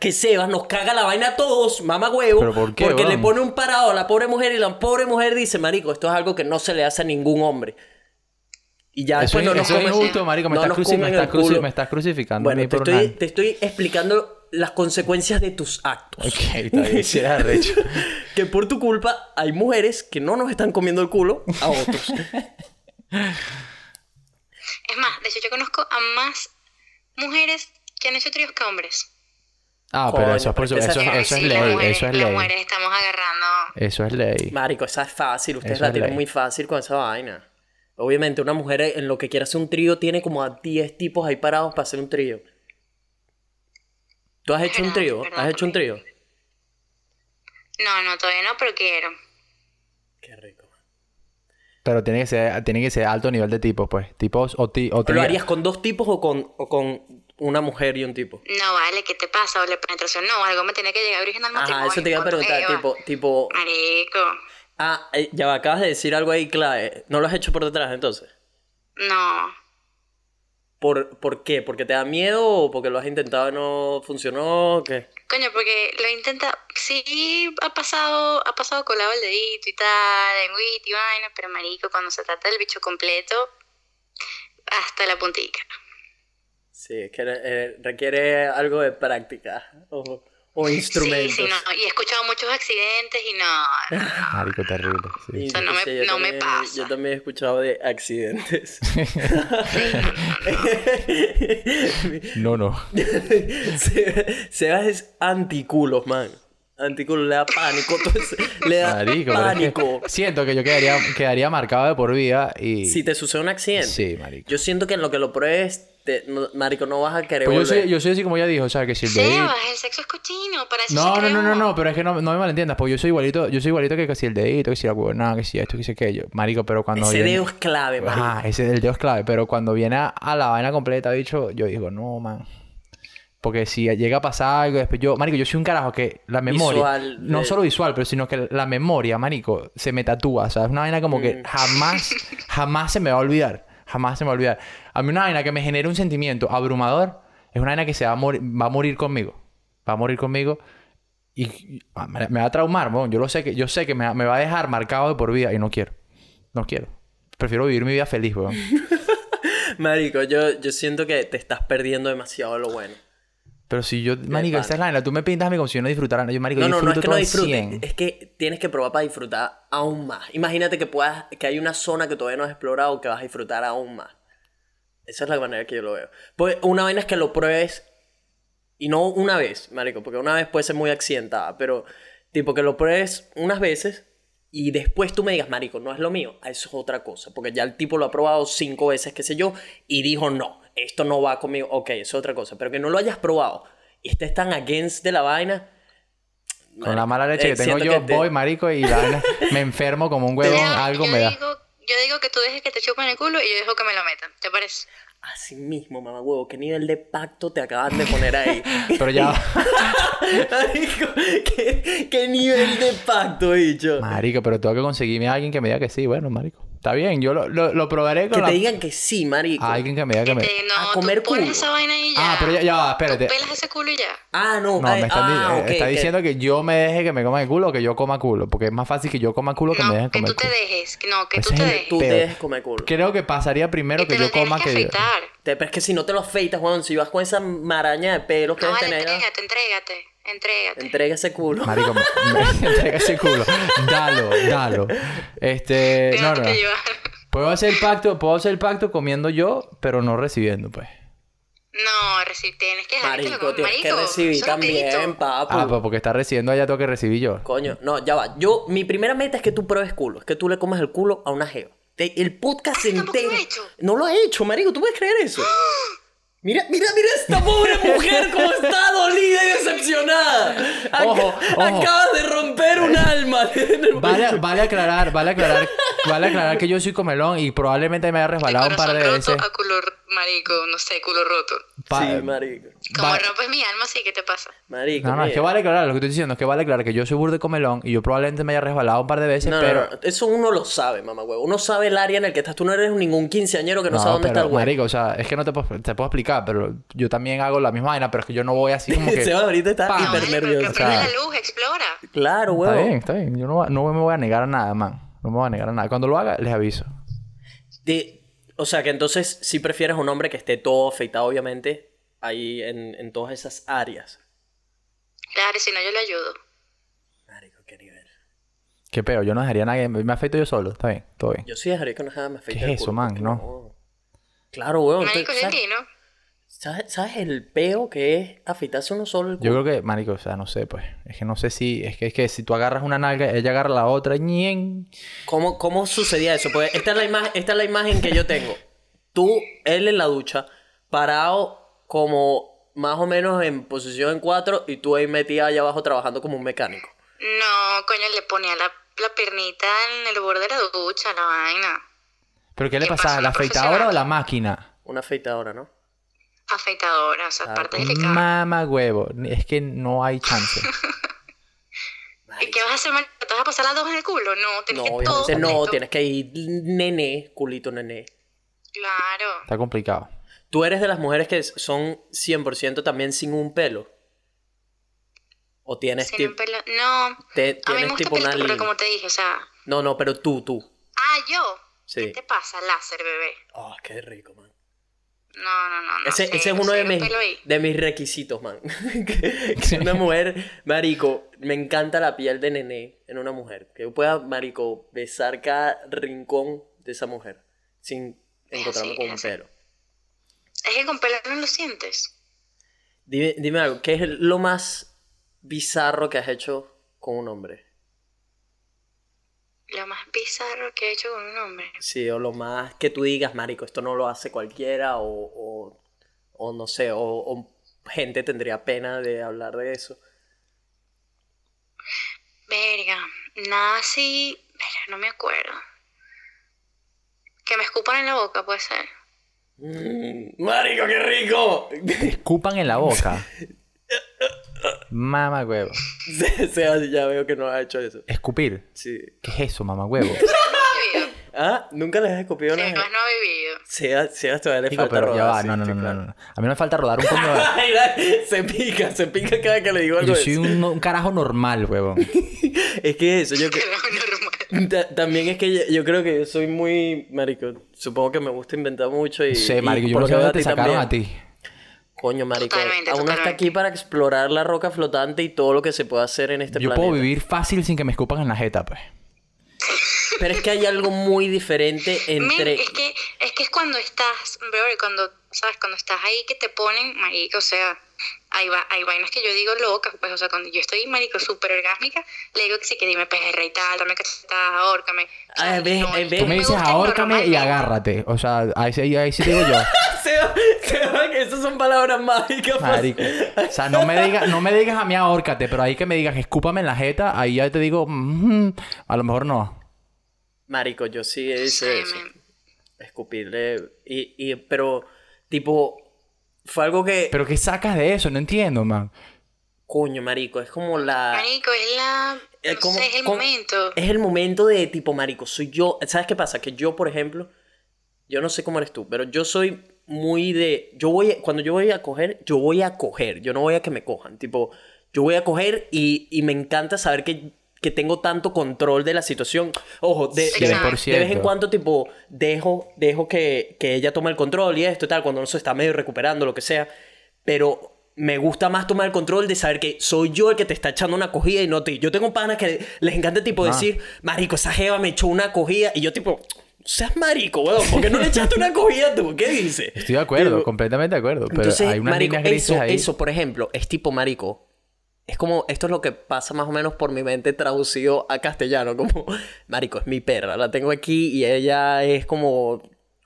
Que Sebas nos caga la vaina a todos, mamá huevo. ¿Pero por qué, porque le pone un parado a la pobre mujer y la pobre mujer dice, marico, esto es algo que no se le hace a ningún hombre. Y ya Eso, después no nos eso es injusto, marico. Me, no estás, cruci- me, estás cruci- me estás crucificando Bueno, te por estoy, te estoy explicando las consecuencias de tus actos. Ok, sí, eres arrecho. [LAUGHS] que por tu culpa hay mujeres que no nos están comiendo el culo a otros. [LAUGHS] Es más, de hecho, yo conozco a más mujeres que han hecho tríos que hombres. Ah, Coño, pero eso es, por eso, eso es ley, mujeres- eso es Las ley. mujeres estamos agarrando. Eso es ley. Marico, esa es fácil. Ustedes Eso la tienen ley. muy fácil con esa vaina. Obviamente, una mujer en lo que quiere hacer un trío tiene como a 10 tipos ahí parados para hacer un trío. ¿Tú has hecho un trío? ¿Has hecho un trío? No, no, todavía no, pero quiero. Qué rico. Pero tiene que ser, tiene que ser alto nivel de tipos, pues. Tipos o ti, o ¿Lo harías con dos tipos o con, o con una mujer y un tipo? No, vale, ¿qué te pasa? ¿O la penetración? No, algo me tiene que llegar origen al matrimonio. Ajá, eso te iba a preguntar, Eva. tipo, tipo... Marico, Ah, eh, ya acabas de decir algo ahí clave. ¿No lo has hecho por detrás entonces? no. ¿Por, ¿Por qué? ¿Porque te da miedo o porque lo has intentado y no funcionó? ¿Qué? Coño, porque lo intenta... Sí, ha pasado, ha pasado colado el dedito y tal, en wit y vaina, pero marico, cuando se trata del bicho completo, hasta la puntica. Sí, es que eh, requiere algo de práctica o, o instrumentos. Sí, sí, no. Y he escuchado muchos accidentes y no. Marico, terrible. Sí. Y Eso no me- yo no me también- pasa. Yo también he escuchado de accidentes. [LAUGHS] No, no. Se- Sebas es anticulos, man. Anticulos, le da pánico. le da Marico, pero es que pánico. siento que yo quedaría, quedaría marcado de por vida y... Si te sucede un accidente. Sí, marico. Yo siento que en lo que lo pruebes, te- no- marico, no vas a querer Pues yo volver. soy, yo soy así como ella dijo, o sea, que si el. Sebas, el sexo es cochino, para eso No, se no, no, no, no, pero es que no, no me malentiendas, porque yo soy igualito, yo soy igualito que, que si el dedito, que si la huevonada, que si esto, que si aquello. Marico, pero cuando Ese viene- dedo es clave, marico. Ajá, ese el dedo es clave, pero cuando viene a, a la vaina completa, bicho, yo digo, no, man. Porque si llega a pasar algo, después yo, marico, yo soy un carajo que la memoria, Visual, no de- solo visual, pero sino que la memoria, marico, se me tatúa, o sea, es una vaina como Mm. que jamás, [LAUGHS] jamás se me va a olvidar, jamás se me va a olvidar. A mí una vaina que me genera un sentimiento abrumador, es una vaina que se va a, morir, va a morir conmigo, va a morir conmigo y, y- ah, me, me va a traumar, weón. yo lo sé que, yo sé que me, me va a dejar marcado de por vida y no quiero, no quiero. Prefiero vivir mi vida feliz, weón. [LAUGHS] Marico, yo, yo siento que te estás perdiendo demasiado lo bueno. Pero si yo, marico, esta es la vaina, tú me pintas a mí como si yo no disfrutara. Yo, marico, No, yo no, no es que no disfrutes. 100. Es que tienes que probar para disfrutar aún más. Imagínate que puedas, que hay una zona que todavía no has explorado que vas a disfrutar aún más. Esa es la manera que yo lo veo. Pues una vaina es que lo pruebes y no una vez, marico, porque una vez puede ser muy accidentada, pero tipo que lo pruebes unas veces y después tú me digas, marico, no es lo mío, eso es otra cosa, porque ya el tipo lo ha probado cinco veces, qué sé yo, y dijo, no, esto no va conmigo, ok, eso es otra cosa, pero que no lo hayas probado y estés tan against de la vaina. Con la mala leche eh, que tengo siento yo, que te- voy, marico, y la vaina, me enfermo como un huevón, algo me da. Digo, yo digo que tú dejes que te chupen el culo y yo dejo que me lo metan. ¿Te parece? Así mismo, mamá huevo, ¿qué nivel de pacto te acaban de poner ahí? [LAUGHS] Pero ya, [LAUGHS] Marico, ¿qué, qué nivel de pacto, bicho? marico, pero tengo que conseguirme a alguien que me diga que sí. Bueno, marico, está bien, yo lo, lo, lo probaré con Que la... te digan que sí, marico. a alguien que me diga que me... No, a comer tú pones culo. esa vaina y ya. Ah, pero ya, ya va, espérate. Tú pelas ese culo y ya. Ah, no. No, ay, me están ah, ok, está que- diciendo que yo me deje que me coma el culo o que yo coma culo. Porque es más fácil que yo coma culo que me No, dejen que comer tú te culo. dejes. que No, que Ese tú es te el dejes. Tú te dejes comer culo. Creo que pasaría primero que te lo yo coma que que... afeitar. Te- pero es que si no te lo afeitas, Juan, si vas con esa maraña de pelos que No, debes vale, tener, entrégate, entrégate. Entrégate. entrega ese culo. Marico, me, [LAUGHS] me entrega ese culo. Dalo, dalo. Este, no, no. llevar. Puedo hacer el pacto, puedo hacer el pacto comiendo yo, pero no recibiendo, pues. No, reci- tienes que dejar que Marico, coman. tienes que recibir también, papu. Ah, pues porque está recibiendo allá tengo que recibir yo. Coño, no, ya va. Yo, mi primera meta es que tú pruebes culo. Es que tú le comas el culo a una jeva. El podcast Ah, tampoco entero. lo he hecho. No lo ha hecho, marico. ¿Tú puedes creer eso? Mira, mira, mira esta pobre mujer cómo está dolida y decepcionada. Ac- Ojo, ojo. Acabas de romper un alma. [LAUGHS] Vale, vale aclarar, vale aclarar, vale aclarar que yo soy comelón y probablemente me haya resbalado un par de veces. a culo marico, no sé, culo roto. Pa- sí, marico. Como Va- rompes mi alma, sí, ¿qué te pasa? Marico, No, no, es que vale aclarar, lo que estoy diciendo es que vale aclarar que yo soy burde comelón y yo probablemente me haya resbalado un par de veces, No, pero... no, Eso uno lo sabe, mamá huevo. Uno sabe el área en el que estás. Tú no eres ningún quinceañero que no, sabe dónde pero, está el huevo. marico, o sea, es que no te puedo, te puedo explicar, pero yo también hago la misma vaina, pero es que yo no voy así como [LAUGHS] que... Seba ahorita está Pa. No, hiper pero nervioso. prende sea, la luz, explora. Claro, Está huevo. bien, está bien. Yo no, no me voy a negar a nada, man. No me voy a negar a nada. Cuando lo haga, les aviso. De- o sea, que entonces sí prefieres un hombre que esté todo afeitado, obviamente, ahí en, en todas esas áreas. Claro, si no, yo le ayudo. Marico, qué nivel. Qué peor, yo no dejaría a nadie. Me afeito yo solo. Está bien, todo bien. Yo sí dejaría que jeva me afeite ¿Qué es el eso, culo, man? porque No. Claro, huevón. Marico, tú- es ¿sabes. Sabes, sabes el peo que es afeitarse uno solo el Yo culo? creo que, marico, o sea, no sé, pues. Es que no sé si... Es que, es que si tú agarras una nalga, ella agarra la otra, ñen. ¿Cómo, ¿Cómo sucedía eso? Pues esta es, la imagen, esta es la imagen que yo tengo. Tú, él en la ducha, parado como más o menos en posición en cuatro y tú ahí metida allá abajo trabajando como un mecánico. No, coño, le ponía la, la piernita en el borde de la ducha, la vaina. ¿Pero qué le ¿Qué pasa? pasa? ¿La afeitadora o la máquina? Una afeitadora, ¿no? Afeitadora, o sea, Ah, parte delicada. Mama huevo. Es que no hay chance. [LAUGHS] ¿Y qué vas a hacer? ¿Te vas a pasar las dos en el culo? No, tienes No, que todo no, completo. tienes que ir nené, culito nené. Claro. Está complicado. ¿Tú eres de las mujeres que son 100% también sin un pelo? ¿O tienes Sin tipo... un pelo. No. te- A mí me tienes gusta tipo una pelito, pero línea? como te dije, o sea. No, no, pero tú, tú. Ah, yo. Sí. ¿Qué te pasa, láser, bebé? Oh, qué rico, man. No, no, no. no Ese, sé, ese es no uno de mis, de mis requisitos, man. [LAUGHS] que que una mujer, marico, me encanta la piel de nené en una mujer. Que yo pueda, marico, besar cada rincón de esa mujer sin encontrarme así, con un pelo. Es que con pelo no lo sientes. Dime, dime algo, ¿qué es lo más bizarro que has hecho con un hombre? Lo más bizarro que he hecho con un hombre. Sí, o lo más que tú digas, marico, esto no lo hace cualquiera, o, o, o no sé, o, o gente tendría pena de hablar de eso. Verga, nada así. Verga, no me acuerdo. Que me escupan en la boca, puede ser. Mm, marico, qué rico. Escupan en la boca. [LAUGHS] Mamá huevo. [LAUGHS] Se- se- ya veo que no has hecho eso. Escupir. Sí. ¿Qué es eso, mamá huevo? [LAUGHS] Ah, nunca les has escupido una Sebas no ha vivido. Sebas, Sebas todavía le Digo, falta pero ya rodar, va, sí, no, no, no, no, claro. no. A mí no me falta rodar un [LAUGHS] coño. Se pica, se pica cada que le digo algo Yo soy un, un carajo normal, huevón. Es que eso, yo que... Ta- También es que yo, yo creo que yo soy muy marico. Supongo que me gusta inventar mucho y. Sí, y marico, yo eso dónde te sacaron también. a ti. Coño, marico. Totalmente, está totalmente. aquí para explorar la roca flotante y todo lo que se puede hacer en este Yo planeta. puedo vivir fácil sin que me escupan en la jeta, pues. [LAUGHS] Pero es que hay algo muy diferente Men, entre. es que es que es cuando estás, bro, cuando, ¿sabes? Cuando estás ahí que te ponen, marico, o sea, hay, va- hay vainas que yo digo locas, pues, o sea, cuando yo estoy, marico, súper orgásmica, le digo que sí, que dime perra y tal, dame cachetadas, ahórcame. O sea, Ah, ves, no, ves. Tú me dices ahórcame y agárrate. O sea, ahí, sí- ahí sí digo yo. [LAUGHS] Esas son palabras mágicas. pues. Marico. O sea, no me, digas, no me digas a mí ahórcate, pero ahí que me digas escúpame en la jeta, ahí ya te digo, "Mm, a lo mejor no. Marico, yo sí dicho eso. Escupirle. Y, y, pero, tipo. Fue algo que. Pero ¿qué sacas de eso? No entiendo, man. Coño, marico, es como la. Marico, es la, no como- sé, es el como- momento. Es el momento de tipo, marico, soy yo. ¿Sabes qué pasa? Que yo, por ejemplo, yo no sé cómo eres tú, pero yo soy muy de. Yo voy. a- Cuando yo voy a coger, yo voy a coger. Yo no voy a que me cojan. Tipo, yo voy a coger y, y me encanta saber que, que tengo tanto control de la situación. Ojo, de, de, vez- 100%. de vez en cuando, tipo, dejo, dejo que, que ella tome el control y esto y tal, cuando no se está medio recuperando, lo que sea. Pero me gusta más tomar el control de saber que soy yo el que te está echando una cogida y no ti. Yo tengo panas que les encanta, tipo, Ah. decir, marico, esa jeva me echó una cogida. Y yo, tipo, seas marico, weón, ¿por qué no le echaste una cogida tú? ¿Qué dices? Estoy de acuerdo, Digo, completamente de acuerdo. Pero entonces, hay unas marico, eso, ahí. eso, por ejemplo, es tipo marico. Es como, esto es lo que pasa más o menos por mi mente traducido a castellano, como, [LAUGHS] marico, es mi perra, la tengo aquí y ella es como,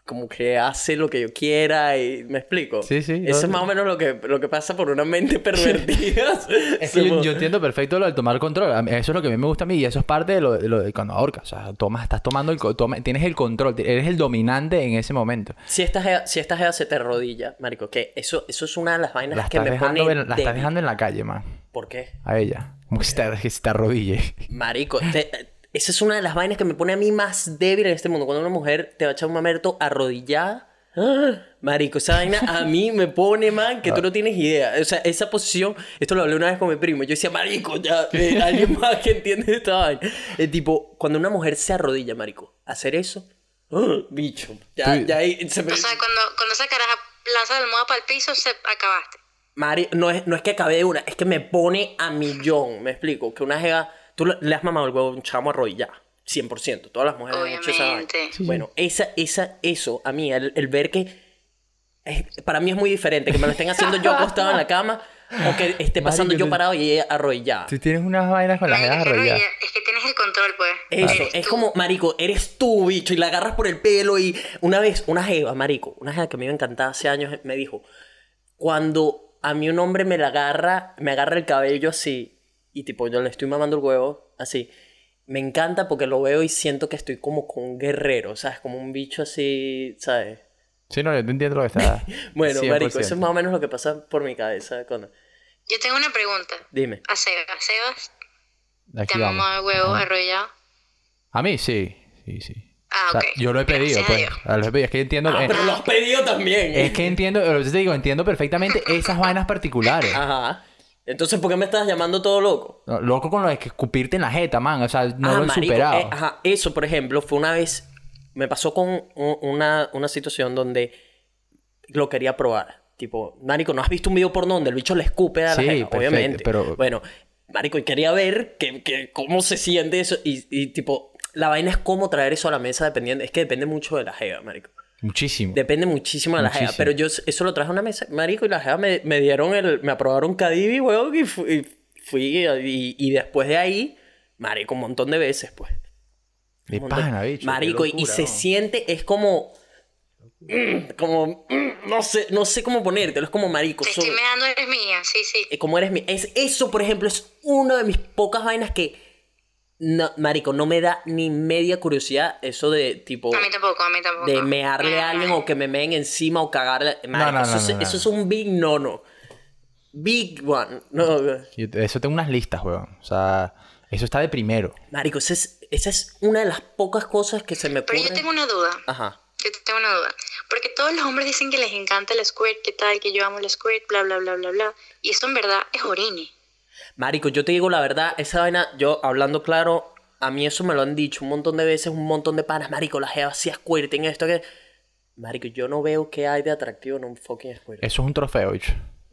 como que hace lo que yo quiera y, ¿me explico? Sí, sí, Eso es más o menos lo que, lo que pasa por una mente [LAUGHS] pervertida. Es que yo, entiendo perfecto lo del tomar control. Eso es lo que a mí me gusta a mí y eso es parte de lo, de lo de cuando ahorcas. O sea, tomas, estás tomando el, toma- tienes el control, eres el dominante en ese momento. Si esta si esta jeva se te rodilla, marico, que eso, eso es una de las vainas La que me pone en- la estás dejando en la calle, man. ¿Por qué? A ella. Como que se te, que se te arrodille. Marico, te- esa es una de las vainas que me pone a mí más débil en este mundo. Cuando una mujer te va a echar un mamerto arrodillada. ¡ah! Marico, esa vaina a mí me pone, man, que tú no tienes idea. O sea, esa posición, esto lo hablé una vez con mi primo. Yo decía, Marico, ya, eh, [LAUGHS] alguien más que entiende esta vaina. El tipo, cuando una mujer se arrodilla, Marico, hacer eso, ¡ah! bicho, ya, ya ahí se me. O sea, cuando, cuando esa caraja lanza la almohada para el piso, se acabaste. Mari, no es, no es que acabe de una, es que me pone a millón. Me explico. Que una jeva. Tú le has mamado el huevo a un chamo arrodillado. 100%. Todas las mujeres han hecho esa vaina. Obviamente. Sí, Bueno, esa, esa, eso, a mí, el, el ver que. es- para mí es muy diferente que me lo estén haciendo yo acostado en la cama o que esté pasando Marico, yo parado y ella arrodillada. Tú tienes unas vainas con las no, arrodilladas. es que tienes el control, pues. Eso, Eres es tú. como, marico, eres tú, bicho, y la agarras por el pelo y una vez, una jeva, marico, una jeva que a mí me encantaba hace años, me dijo, cuando a mí un hombre me la agarra, me agarra el cabello así, y tipo, yo le estoy mamando el huevo, así, me encanta porque lo veo y siento que estoy como con un guerrero, ¿sabes? Como un bicho así, ¿sabes? Sí, no, yo te entiendo lo que está. [LAUGHS] Bueno, marico, 100%. eso es más o menos lo que pasa por mi cabeza cuando... Yo tengo una pregunta. Dime. A Sebas. Sebas, Aquí ¿te vamos. el huevo Ajá. arrollado? A mí sí, sí, sí. Ah, O sea, yo lo he pedido, Gracias a pues. Dios. Lo he pedido. Es que entiendo. Ah, eh, pero lo has pedido también. Es que entiendo, yo te digo, entiendo perfectamente [LAUGHS] esas vainas particulares. Ajá. Entonces, ¿por qué me estás llamando todo loco? No, Loco con lo de que escupirte en la jeta, man. O sea, no Ah, lo he marico, superado. eh, ajá, eso, por ejemplo, fue una vez. Me pasó con una, una situación donde lo quería probar. Tipo, marico, ¿no has visto un video porno donde el bicho le escupe a la Sí, jeva? perfecto, Obviamente. pero- Bueno, marico, y quería ver que, que cómo se siente eso. Y, y, tipo, la vaina es cómo traer eso a la mesa dependiendo... Es que depende mucho de la jeva, marico. Muchísimo. Depende muchísimo de la jeva. Muchísimo. Pero yo eso lo traje a una mesa, marico, y la jeva me, me dieron el... Me aprobaron Cadivi, weón, y fui... y fui y, y después de ahí, marico, un montón de veces, pues. De pana, bicho. Marico, y- se ¿no? siente, es como... mm, Como... mm, No sé, no sé cómo ponértelo. Es como marico. Te so- estoy meando, eres mía, sí, sí. eh, como eres mi... Es, eso, por ejemplo, es una de mis pocas vainas que... No, marico, no me da ni media curiosidad eso de tipo... A mí tampoco, a mí tampoco. De mearle a alguien o que me meen encima o cagarle. Marico, no, eso, no, es, no, no. eso es un big no-no. Big one. No, Yo de eso tengo unas listas, weón. O sea, eso está de primero. marico, esa es, esa es una de las pocas cosas que se me Pero ocurren. yo tengo una duda. Ajá. Yo tengo una duda. Porque todos los hombres dicen que les encanta el squirt, que tal, que yo amo el squirt, bla, bla, bla, bla, bla. Y esto en verdad es orine. Marico, yo te digo la verdad, esa vaina, yo hablando claro, a mí eso me lo han dicho un montón de veces, un montón de panas. Marico, la jeva hacía squirting, esto que. Marico, yo no veo qué hay de atractivo en un fucking squirt. Eso es un trofeo, bicho.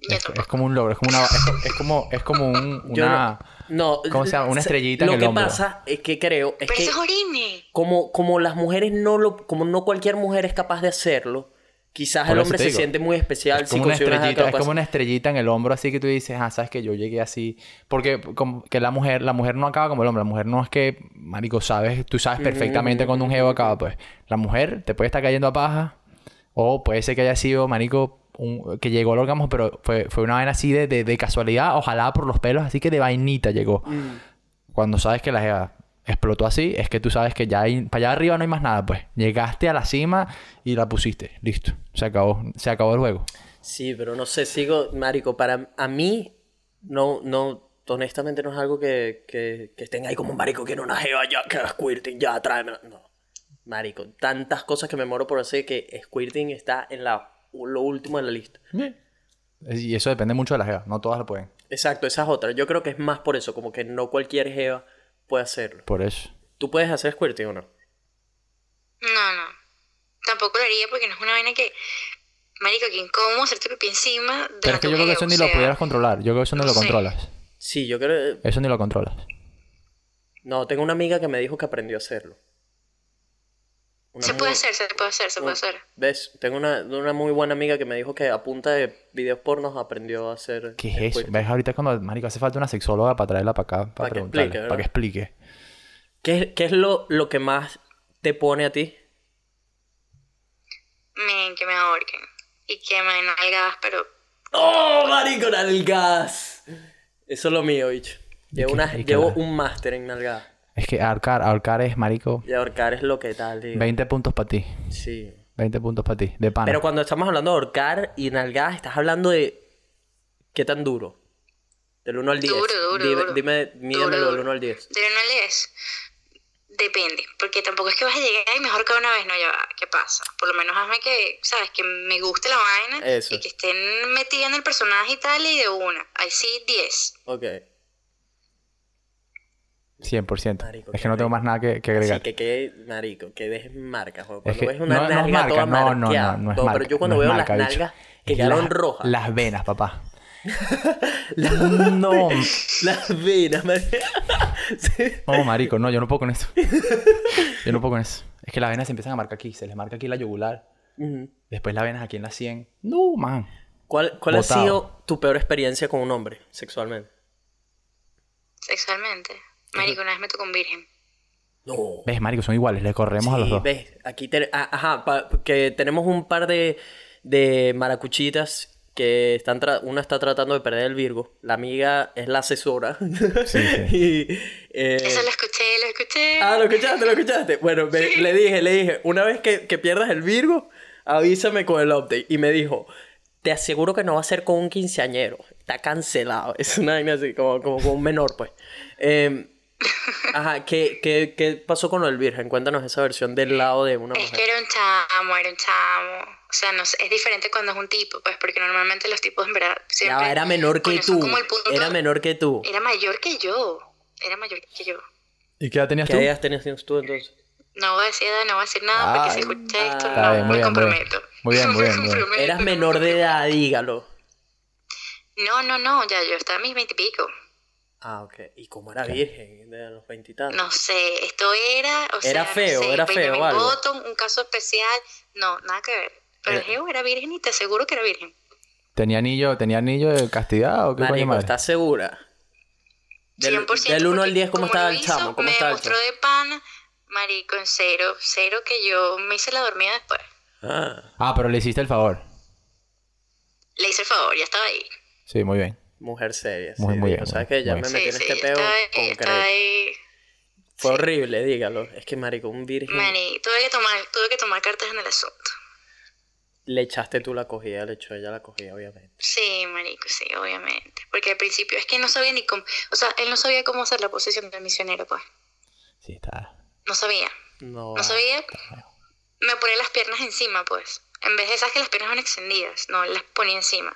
Es, como un logro, es como una... Es, co- es como, es como un, una... no, no, ¿Cómo se llama? Una estrellita en Lo el que hombro. pasa es que creo, es Pero que eso es orine. como, como las mujeres no lo, como no cualquier mujer es capaz de hacerlo, quizás Por el hombre se digo. siente muy especial Es si como, una que estrellita, es como una estrellita en el hombro, así que tú dices, ah, sabes que yo llegué así. Porque como que la mujer, la mujer no acaba como el hombre. La mujer no es que, marico, sabes, tú sabes perfectamente cuando un jevo acaba, pues. La mujer te puede estar cayendo a paja, o puede ser que haya sido, marico, un- que llegó al orgasmo, pero fue, fue una vaina así de, de, de casualidad, ojalá por los pelos, así que de vainita llegó. Mm. Cuando sabes que la jeva explotó así, es que tú sabes que ya hay, para allá arriba no hay más nada, pues. Llegaste a la cima y la pusiste. Listo. Se acabó. Se acabó el juego. Sí, pero no sé, sigo, marico, para a mí no, no, honestamente no es algo que, que, que estén ahí como un marico que en una jeva ya, que squirting, ya, tráeme. No, marico, tantas cosas que me muero por hacer que squirting está en la, lo último de la lista. Y eso depende mucho de la jeva. No todas lo pueden. Exacto, esa es otra. Yo creo que es más por eso, como que no cualquier jeva puede hacerlo. Por eso. ¿Tú puedes hacer squirting o no? No, no. Tampoco lo haría porque no es una vaina que. Marico, que incómodo hacerte pipí encima de Pero es que yo creo que eso ni lo pudieras controlar. Yo creo que eso no no lo sé. controlas. Sí, yo creo... Eso ni lo controlas. No, tengo una amiga que me dijo que aprendió a hacerlo. Una Se muy- puede hacer, se puede hacer, se puede hacer. ¿Ves? Tengo una, una muy buena amiga que me dijo que a punta de videos pornos aprendió a hacer... ¿Qué es eso? ¿Ves? Ahorita cuando, marico, hace falta una sexóloga para traerla para acá. Para, Para para que explique. ¿Qué, es- qué es lo, lo que más te pone a ti? Men, que me ahorquen. Y que me nalgas, pero. ¡Oh, marico, nalgadas! Eso es lo mío, bicho. Llevo, una- llevo un máster en nalgadas. Es que ahorcar, ahorcar es, marico, Y ahorcar es lo que tal, digo. 20 puntos para ti. Sí. 20 puntos para ti. De pana. Pero cuando estamos hablando de ahorcar y nalgadas, estás hablando de... ¿Qué tan duro? Del 1 al 10. Duro, duro, dime, duro. dime, mídemelo del duro. 1 al 10. De 1 al 10. Depende. Porque tampoco es que vas a llegar y mejor cada una vez. No, ya va. ¿Qué pasa? Por lo menos hazme que, ¿sabes? Que me guste la vaina. Eso. Y que estén metida en el personaje y tal. Y de una. Ahí sí, 10. Ok. 100%. Marico, es que no tengo más nada que, que agregar. Así que quede, marico, que dejes marcas. Cuando que ves una no- no es nalga marca, toda no, no, no, no es pero marca, yo cuando no es veo marca, las bicho. nalgas que Es quedaron rojas. Las venas, papá. [LAUGHS] La- No, Las venas, marico. [LAUGHS] Sí. no, marico, no, yo no puedo con eso. Yo no puedo con eso. Es que las venas se empiezan a marcar aquí. Se les marca aquí la yugular. Después las venas aquí en la 100. No, man. ¿Cuál, cuál ha sido tu peor experiencia con un hombre sexualmente? Sexualmente. Marico, una vez me tocó un virgen. No. ¿Ves, marico? Son iguales. Le corremos a los dos. ves, aquí te- ah, ajá, pa- que tenemos un par de, de maracuchitas que están tra- una está tratando de perder el Virgo, la amiga es la asesora. [LAUGHS] Sí, sí. y, eh, Eso lo escuché, lo escuché. Ah, lo escuchaste, lo escuchaste. Bueno, me- le dije, le dije, una vez que, que pierdas el Virgo, avísame con el update. Y me dijo, te aseguro que no va a ser con un quinceañero. Está cancelado. [LAUGHS] Es una vaina así, como, como con un menor, pues. Eh, ajá, ¿qué, qué, qué pasó con del Virgen? Cuéntanos esa versión del lado de una Es que era un chamo, era un chamo. O sea, no es diferente cuando es un tipo, pues, porque normalmente los tipos en verdad Ya, siempre... era menor que tú. como el punto- Era menor que tú. Era mayor que yo. Era mayor que yo. ¿Y qué edad tenías ¿Qué tú? edad tenías tú entonces? No voy a decir edad, no voy a decir nada, porque si escuché esto, no bien, me bien, comprometo. Muy bien, muy [LAUGHS] bien, muy Eras no me menor de edad, dígalo. No, no, no, ya yo estaba a mis veintipico. Ah, ok. ¿Y cómo era virgen de los veintitantos? No sé, esto era, o Era sea, feo, no sé, era feo Benjamin o algo. Un caso especial, no, nada que ver. Pero el Eh. Geo era virgen y te aseguro que era virgen. ¿Tenía anillo, tenía anillo de castidad o qué coño Marico, madre? ¿estás segura? Del, 100%. del 1 al porque 10, ¿cómo como estaba el chamo? ¿Cómo me estaba el mostró chamo? de pana, marico, en cero, cero que yo me hice la dormida después. Ah, Ah, pero le hiciste el favor. Le hice el favor, ya estaba ahí. Sí, muy bien. Mujer seria. Muy, sí, muy digo, bien, ¿Sabes muy que ya me Sí, metí en sí, este peo concreto? ahí. Fue horrible, dígalo. Es que, marico, un virgen... Mani, tuve que tomar, tuve que tomar cartas en el asunto. Le echaste tú la cogida, le echó ella la cogida, obviamente. Sí, marico, sí, obviamente. Porque al principio es que no sabía ni cómo, o sea, él no sabía cómo hacer la posición del misionero, pues. Sí, está. No sabía, No. no sabía. Me ponía las piernas encima, pues. En vez de esas que las piernas van extendidas, no, las ponía encima.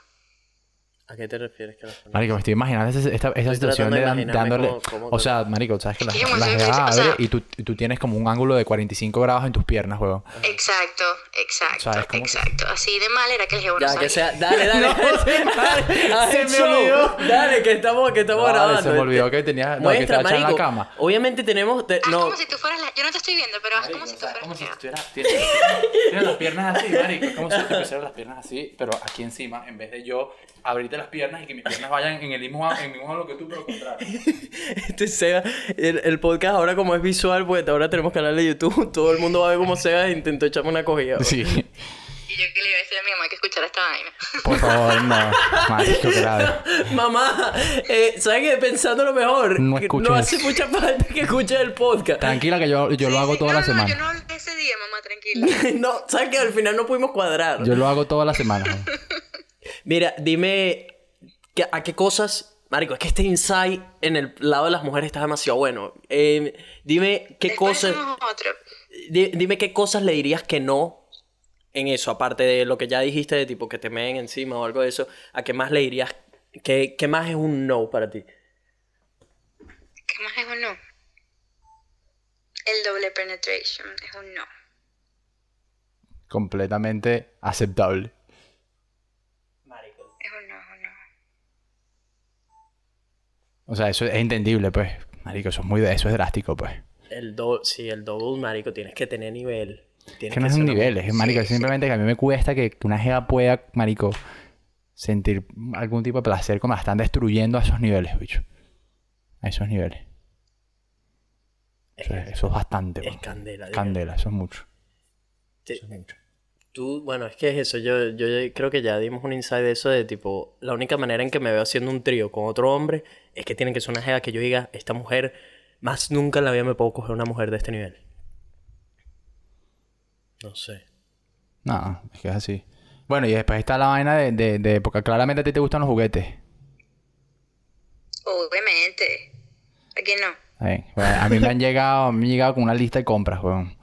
¿A qué te refieres que? Marico, me estoy imaginando esa, esta, esa Estoy situación de de dándole... cómo- cómo- O sea, marico, sabes que la, Es que como la soy jeva flexible, o abre sea- y tú, y tú tienes como un ángulo de 45 grados en tus piernas, huevón. Exacto, exacto, que- exacto. Así de mal era que el jevo no Ya, que sea... Dale, dale. [LAUGHS] [LAUGHS] se me olvidó. Dale, que estamos, que estamos grabando. se me olvidó que tenía... No, que Muestra, estaba echada en la marico. cama. Obviamente tenemos... te- Haz no, como si tú fueras la... Yo no te estoy viendo, pero haz como si tú fueras como si estuvieras... [LAUGHS] Tienes, las piernas así, marico. Es como si te pusieras las piernas así, pero aquí encima, en vez de yo abrirte las piernas y que mis piernas vayan en el mismo, en el mismo ángulo que tú, pero contrario. [LAUGHS] Este Seba, el, el podcast ahora como es visual, pues ahora tenemos canal de YouTube, [LAUGHS] todo el mundo va a ver cómo Seba intentó echarme una cogida. Sí. Y yo que le iba a decir a mi mamá que escuchara esta vaina. Por favor, no. Marico, [LAUGHS] grave. Mamá, eh, ¿sabes qué? Pensando lo mejor, No no hace mucha falta que escuches el podcast. Tranquila que yo, yo lo Sí, hago sí, toda no, la no, semana. yo no hablé ese día, mamá, tranquila. no, ¿sabes que Al final no pudimos cuadrar. Yo lo hago toda la semana. Mira, dime, ¿qué- ¿a qué cosas... Marico, es que este insight en el lado de las mujeres está demasiado bueno. Eh, dime qué Después cosas... Di- Dime qué cosas le dirías que no en eso, aparte de lo que ya dijiste de tipo que te meen encima o algo de eso, ¿a qué más le dirías? ¿Qué, qué más es un no para ti? ¿Qué más es un no? El doble penetration es un no. Completamente aceptable. Es un no, es un no. O sea, eso es entendible, pues. Marico, eso es muy de eso, es drástico, pues. El do sí, el double, marico, tienes que tener nivel. Tienes Es que no es un nivel, es marico, Sí, sí. simplemente que a mí me cuesta que, una jeva pueda, marico, sentir algún tipo de placer cuando la están destruyendo a esos niveles, bicho. A esos niveles. Eso es, eso es bastante, Es weón. candela. Candela, eso es mucho. Te- Eso es mucho. Tú, bueno, es que es eso. Yo, yo creo que ya dimos un insight de eso de tipo, la única manera en que me veo haciendo un trío con otro hombre es que tiene que ser una jeva que yo diga, esta mujer, más nunca en la vida me puedo coger una mujer de este nivel. No sé. No, es que es así. Bueno, y después está la vaina de, de, de- porque claramente a ti te gustan los juguetes. Obviamente. ¿A quién no? Bueno, a mí me han llegado, me han llegado con una lista de compras, weón.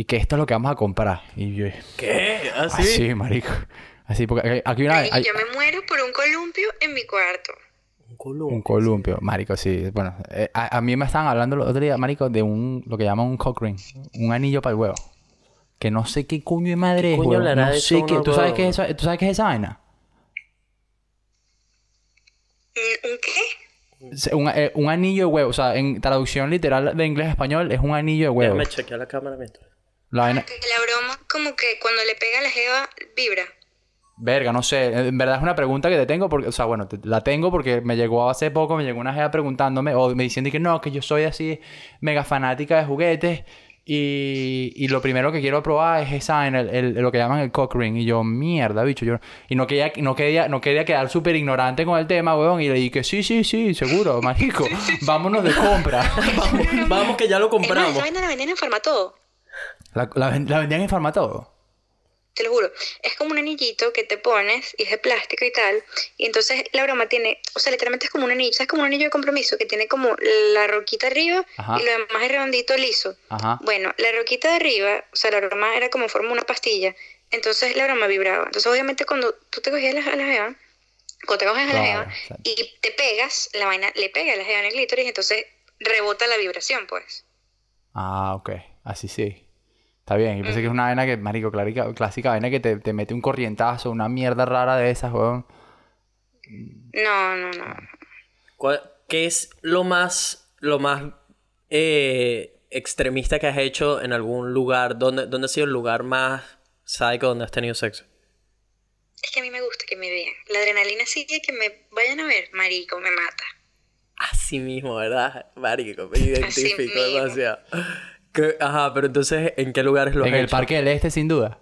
Y que esto es lo que vamos a comprar. Y yo, ¿Qué? ¿Así? así, marico. Así, porque aquí una Ay, hay yo me muero por un columpio en mi cuarto. Un columpio. un columpio, marico, sí. Bueno, eh, a, a mí me estaban hablando el otro día, marico, de un, lo que llaman un cock ring. Un anillo para el huevo. Que no sé qué coño de madre es, coño No de sé qué. ¿Tú sabes qué es eso? ¿Tú sabes qué es esa vaina? ¿Un un qué? Un, eh, un anillo de huevo. O sea, en traducción literal de inglés a español, es un anillo de huevo. Déjame chequear la cámara mientras. La vaina... Que la broma, como que cuando le pega a la jeva, vibra. Verga, no sé. En verdad es una pregunta que te tengo porque, o sea, bueno, te- la tengo porque me llegó hace poco, me llegó una jeva preguntándome o me diciendo que no, que yo soy así mega fanática de juguetes y, y lo primero que quiero probar es esa en el, el- lo que llaman el cock ring y yo, mierda, bicho, yo y no quería no quería no quería quedar súper ignorante con el tema, weón, y le dije, sí, sí, sí, seguro, marico, [LAUGHS] vámonos de compra. [LAUGHS] Vamos, vamos que ya lo Es más, compramos. esa vaina la vendían en Farmatodo. La, la, la vendían en Farmatodo. Te lo juro. Es como un anillito que te pones y es de plástico y tal. Y entonces la broma tiene, o sea, literalmente es como un anillo, es como un anillo de compromiso que tiene como la roquita arriba Ajá. y lo demás es redondito liso. Ajá. Bueno, la roquita de arriba, o sea, la broma era como en forma de una pastilla. Entonces la broma vibraba. Entonces, obviamente, cuando tú te cogías a la, jeva, cuando te coges a la jeva y te pegas, la vaina le pega a la jeva en el clítoris, entonces rebota la vibración, pues. Ah, ok. Así sí. Está bien. Y pensé que es una vaina que, marico, clásica, clásica vaina que te, te mete un corrientazo, una mierda rara de esas, weón. No, no, no. ¿Cuál- ¿Qué es lo más, lo más eh, extremista que has hecho en algún lugar? ¿Dónde, ¿Dónde ha sido el lugar más sádico donde has tenido sexo? Es que a mí me gusta que me vean. La adrenalina sigue que me vayan a ver, marico, me mata. Así mismo, ¿verdad? Marico, me identifico demasiado. Ajá, pero entonces, ¿en qué lugares lo has En el hecho? Parque del Este, sin duda.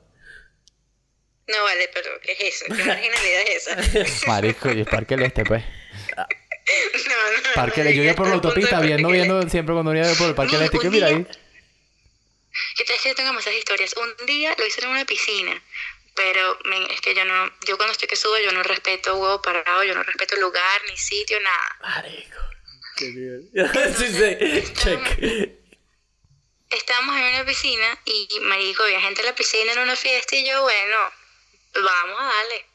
No vale, pero ¿qué es eso? ¿Qué marginalidad es esa? [LAUGHS] Marico, y el Parque del Este, pues. No, no. Parque no, del Yo iba llegué por la autopista viendo, viendo siempre cuando venía por el Parque del Este. que un mira ahí? Que tal que yo tengo muchas historias. Un día lo hice en una piscina, pero men, es que yo no, yo cuando estoy que subo, yo no respeto huevo parado, yo no respeto lugar, ni sitio, nada. Marico. Qué bien. [LAUGHS] sí, sí. Check. Estábamos en una piscina y, marico, había gente en la piscina en una fiesta y yo, bueno, vamos a darle.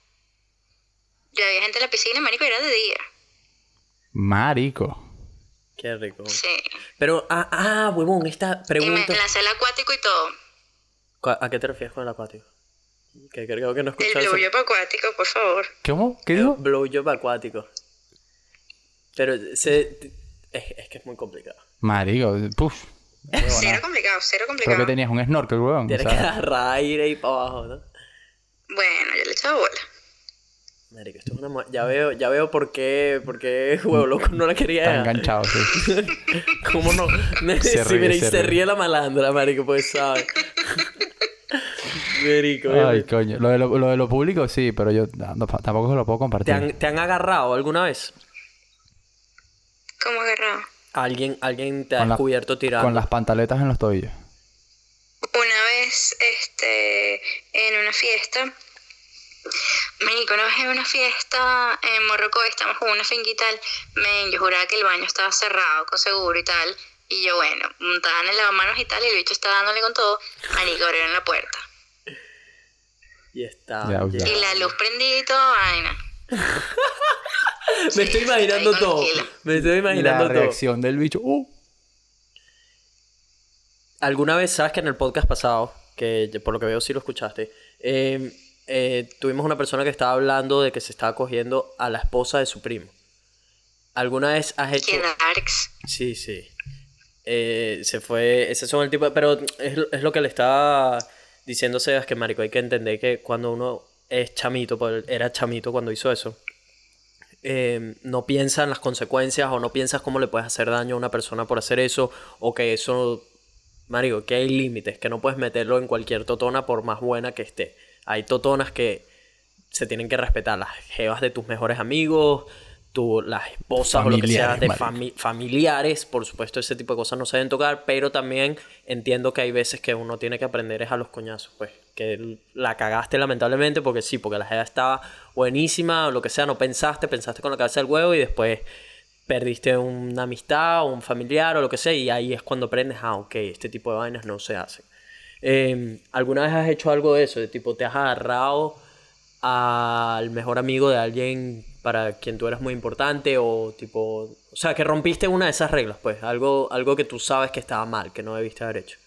Ya había gente en la piscina, marico, era de día. Marico. Qué rico. Sí. Pero, ah, ah, huevón, esta Y me pregunta... lancé al acuático y todo. ¿Cu- ¿A qué te refieres con el acuático? Que creo que no El escuchas eso. blowjob acuático, por favor. ¿Cómo? ¿Qué dijo? Blowjob acuático. Pero se... Es, es que es muy complicado. Marico, puf. Cero complicado, cero Creo complicado. que tenías un snorkel, weón. o Tienes sea, que agarrar aire y para abajo, ¿no? Bueno, yo le echaba bola. Marico, esto es una... Ya veo, ya veo por qué... Por qué Huevo Loco no la quería Está enganchado, sí. [LAUGHS] ¿Cómo no? Se sí, ríe, se se ríe. ríe la malandra, marico, pues sabe. [LAUGHS] Marico, Ay, obviamente. coño. Lo de lo, lo de lo público sí, pero yo no, tampoco se lo puedo ¿Te compartir. han, ¿Te han agarrado alguna vez? ¿Cómo agarrado? ¿Alguien, alguien te ha la- descubierto tirando? Con las pantaletas en los tobillos. Una vez, este, en una fiesta, Marico, una vez en una fiesta en Morrocoy, estamos con una finca y tal, men, yo juraba que el baño estaba cerrado, con seguro y tal, y yo, bueno, montada en el lavamanos y tal, y el bicho estaba dándole con todo, Marico, abrieron la puerta. Y está. Ya, ya. Y la luz prendida y todo, vaina. Me estoy imaginando todo. Me estoy imaginando La todo. reacción del bicho. Uh. Alguna vez, sabes que en el podcast pasado, que por lo que veo sí lo escuchaste, eh, eh, tuvimos una persona que estaba hablando de que se estaba cogiendo a la esposa de su primo. ¿Alguna vez has hecho...? Que darks. Sí, sí. Eh, se fue... Ese son el tipo de... Pero es, es lo que le estaba diciendo Sebas, que marico, hay que entender que cuando uno es chamito, pues era chamito cuando hizo eso, eh, no piensa en las consecuencias o no piensas cómo le puedes hacer daño a una persona por hacer eso o que eso... Marico, que hay límites, que no puedes meterlo en cualquier totona por más buena que esté. Hay totonas que se tienen que respetar, las jevas de tus mejores amigos, tu, las esposas o lo que sea, de fami- familiares, por supuesto ese tipo de cosas no se deben tocar, pero también entiendo que hay veces que uno tiene que aprender es a los coñazos, pues, que la cagaste lamentablemente porque sí, porque la jeva estaba buenísima o lo que sea, no pensaste, pensaste con la cabeza del huevo y después perdiste una amistad o un familiar o lo que sea y ahí es cuando aprendes, ah, ok, este tipo de vainas no se hacen. Eh, ¿Alguna vez has hecho algo de eso? De tipo, te has agarrado al mejor amigo de alguien para quien tú eras muy importante o tipo... O sea, que rompiste una de esas reglas, pues. Algo, algo que tú sabes que estaba mal, que no debiste haber hecho.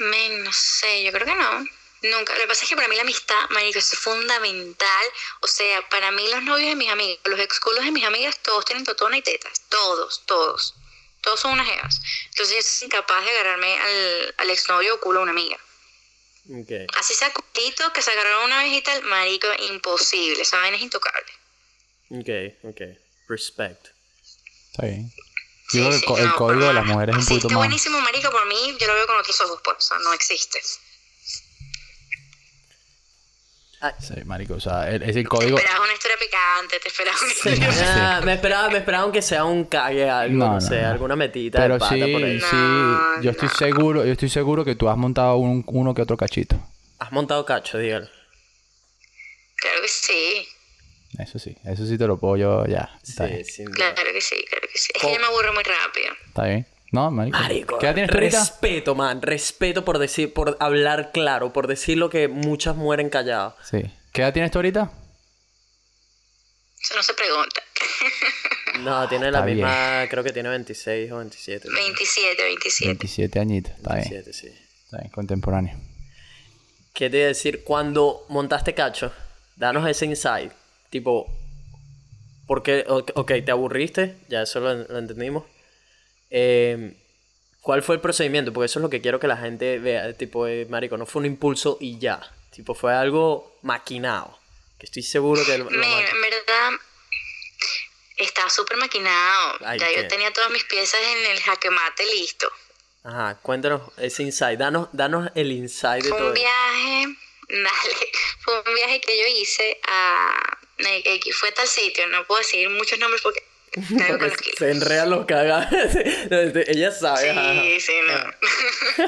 Men, no sé, yo creo que no. Nunca. Lo que pasa es que para mí la amistad, marico, es fundamental. O sea, para mí los novios de mis amigas, los exculos de mis amigas, todos tienen totona y tetas. Todos, todos. Todos son unas jevas. Entonces yo soy incapaz de agarrarme al, al exnovio o culo de una amiga. Ok. Así sea culito, que se agarraron una vez y tal, marico, imposible. Esa vaina es intocable. Ok, ok. Respect. Está bien. Sí, Yo creo que sí, el, no, código de las mujeres es un así poquito más. buenísimo, marico, por mí, yo lo veo con otros ojos, pues. O sea, no existe. Sí, marico, o sea, es el Te código. esperabas una historia picante, te esperabas una historia... Ah, me esperaba, me esperaba aunque sea un cague algo, no, No, no, sé, no. alguna metita Pero de pata sí, por ahí. sí, No, yo estoy no. seguro, yo estoy seguro que tú has montado un- uno que otro cachito. Has montado cacho, dígalo. Claro que sí. Eso sí, eso sí te lo puedo yo ya. Está Sí, bien. sin duda. Claro que sí, claro que sí. Es que yo me aburro muy rápido. Está bien. No, marico. Marico, ¿Qué edad tienes tú ahorita? respeto, man, respeto por decir, por hablar claro, por decir lo que muchas mueren calladas. Sí. ¿Qué edad tienes tú ahorita? Eso no se pregunta. [LAUGHS] No, tiene la bien. misma, creo que tiene 26 o 27. ¿no? 27, 27. 27 añitos, está bien. 27, sí. Está bien, contemporáneo. ¿Qué te iba a decir? Cuando montaste cacho, danos ese insight. Tipo, porque, ok, ok, te aburriste, ya eso lo, lo entendimos. Eh, ¿Cuál fue el procedimiento? Porque eso es lo que quiero que la gente vea. Tipo, eh, marico, no fue un impulso y ya. Tipo, fue algo maquinado. Que estoy seguro que lo, lo Mira, en verdad estaba súper maquinado. Ay, ya ¿qué? yo tenía todas mis piezas en el jaque mate listo. Ajá, cuéntanos ese insight. Danos, danos el insight de Fue todo. un viaje, [LAUGHS] dale, fue un viaje que yo hice a... X fue tal sitio, no puedo decir muchos nombres porque... [LAUGHS] Porque se enredan los cagados. [LAUGHS] Ella sabe. ajá, ajá. Sí, sí, no. Ah. [LAUGHS]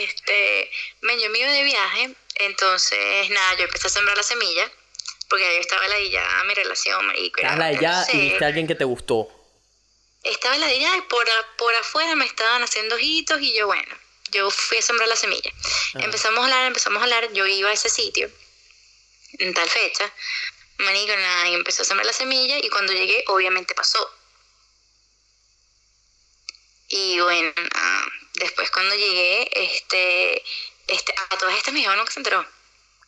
este, ven, yo me iba de viaje, entonces, nada, yo empecé a sembrar la semilla, porque yo estaba ladillada a mi relación, marico. era- Estás ya no y viste a alguien que te gustó. Estaba ladillada y por, por afuera me estaban haciendo ojitos y yo, bueno, yo fui a sembrar la semilla. Ah. Empezamos a hablar, empezamos a hablar, yo iba a ese sitio, en tal fecha, manico, nada, y empezó a sembrar la semilla y cuando llegué, obviamente pasó. Y bueno, ah, después cuando llegué, este, este, a todas estas mi hijo nunca se enteró.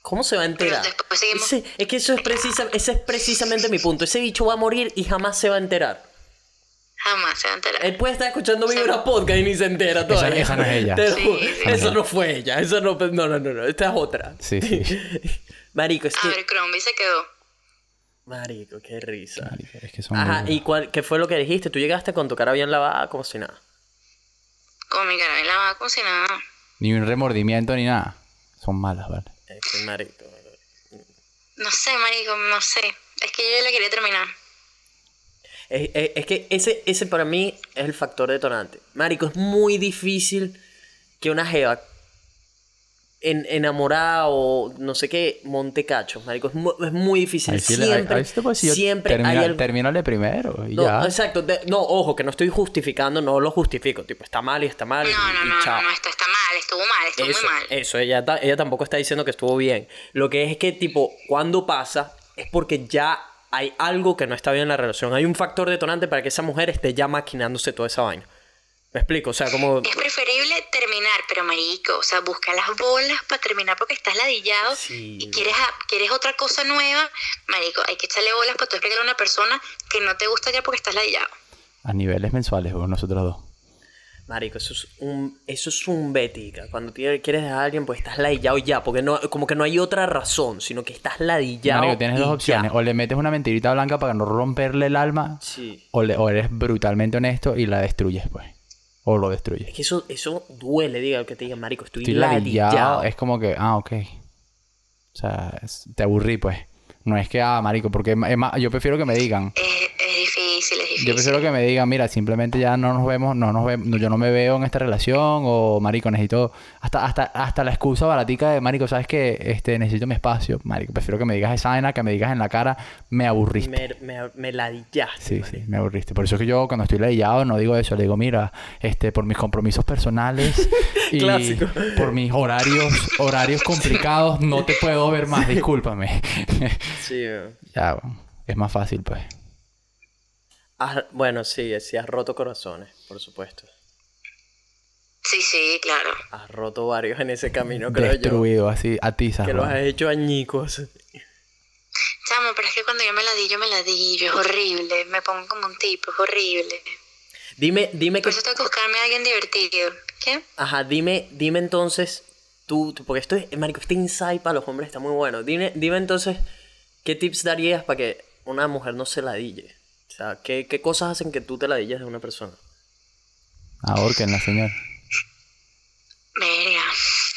¿Cómo se va a enterar? Pero después seguimos- Ese- es que eso es precisa, ese es precisamente mi punto. Ese bicho va a morir y jamás se va a enterar. Jamás se va a enterar. Él puede estar escuchando Vibra Podcast y ni se entera todavía. esa no es ella. Te Sí, sí. Eso no fue ella. Eso no, no, no, no, no. Esta es otra. Sí, sí. [LAUGHS] Marico, es A ver, que... Crombie se quedó. Marico, qué risa. Marico, Es que son Ajá, muy- ¿y cuál, qué fue lo que dijiste? Tú llegaste con tu cara bien lavada, como si nada. Con mi cara en la como si nada. Ni un remordimiento ni nada. Son malas, ¿vale? Es que marico. No sé, marico, no sé. Es que yo ya la quería terminar. Es, es- es que ese, ese para mí es el factor detonante. Marico, es muy difícil que una jeva en, enamorada o no sé qué monte cachos. Marico, es muy, es muy difícil. Ahí sí, le- ahí- siempre te decir, siempre termina- hay algo- termínale primero y No, ya. exacto. de- no, ojo, que no estoy justificando, no lo justifico. Tipo, está mal y está mal. y- No, no, y no, chao. no, no, esto está mal, estuvo mal, estuvo Eso, muy mal. eso, ella, ta- ella tampoco está diciendo que estuvo bien. Lo que es que, tipo, cuando pasa, es porque ya hay algo que no está bien en la relación. Hay un factor detonante para que esa mujer esté ya maquinándose toda esa vaina. ¿Me explico? O sea, como... Es preferible pero marico, o sea, busca las bolas para terminar porque estás ladillado Sí. y quieres, a- quieres otra cosa nueva, marico, hay que echarle bolas para tú explicarle a una persona que no te gusta ya porque estás ladillado. A niveles mensuales, o nosotros dos. Marico, eso es un, eso es un bética. Cuando tie- quieres dejar a alguien, pues estás ladillado ya. Porque no, como que no hay otra razón, sino que estás ladillado. Marico, tienes y dos ya. opciones. O le metes una mentirita blanca para no romperle el alma. Sí. O, le- o eres brutalmente honesto y la destruyes, pues. O lo Es destruyes. que eso, eso duele, diga que te digan, Marico, estoy, Estoy ladillado. ladillado. Es como que, ah, ok. O sea, es- te aburrí, pues. No es que, ah, marico, porque es más- yo prefiero que me digan. Es, es difícil, es difícil. Yo prefiero que me digan, mira, simplemente ya no nos vemos, no nos vemos, yo no me veo en esta relación, o marico, necesito, hasta, hasta, hasta la excusa baratica de marico, sabes que este necesito mi espacio, marico, prefiero que me digas esa vaina, que me digas en la cara, me aburriste. Me, me, me ladillaste. Sí, marico. sí, me aburriste. Por eso es que yo cuando estoy ladillado no digo eso, le digo, mira, este, por mis compromisos personales [LAUGHS] y Clásico. por mis horarios, horarios complicados, no te puedo ver más, discúlpame. [LAUGHS] Sí, weón. ya, es más fácil, pues. Bueno, sí, sí, has roto corazones, por supuesto. Sí, sí, claro. Has roto varios en ese camino, creo yo. Destruido, así, atizas. Que los has hecho añicos. Chamo, pero es que cuando yo me ladillo, me ladillo, es horrible. Me pongo como un tipo, es horrible. Dime, dime Por que... eso tengo que buscarme a alguien divertido. ¿Qué? Ajá, dime, dime entonces... Tú, tú- porque esto es... Marico, este insight para los hombres está muy bueno. Dime, dime entonces... ¿Qué tips darías para que una mujer no se ladille? O sea, ¿qué, qué cosas hacen que tú te ladilles de una persona? Ahorquen la señora. Verga,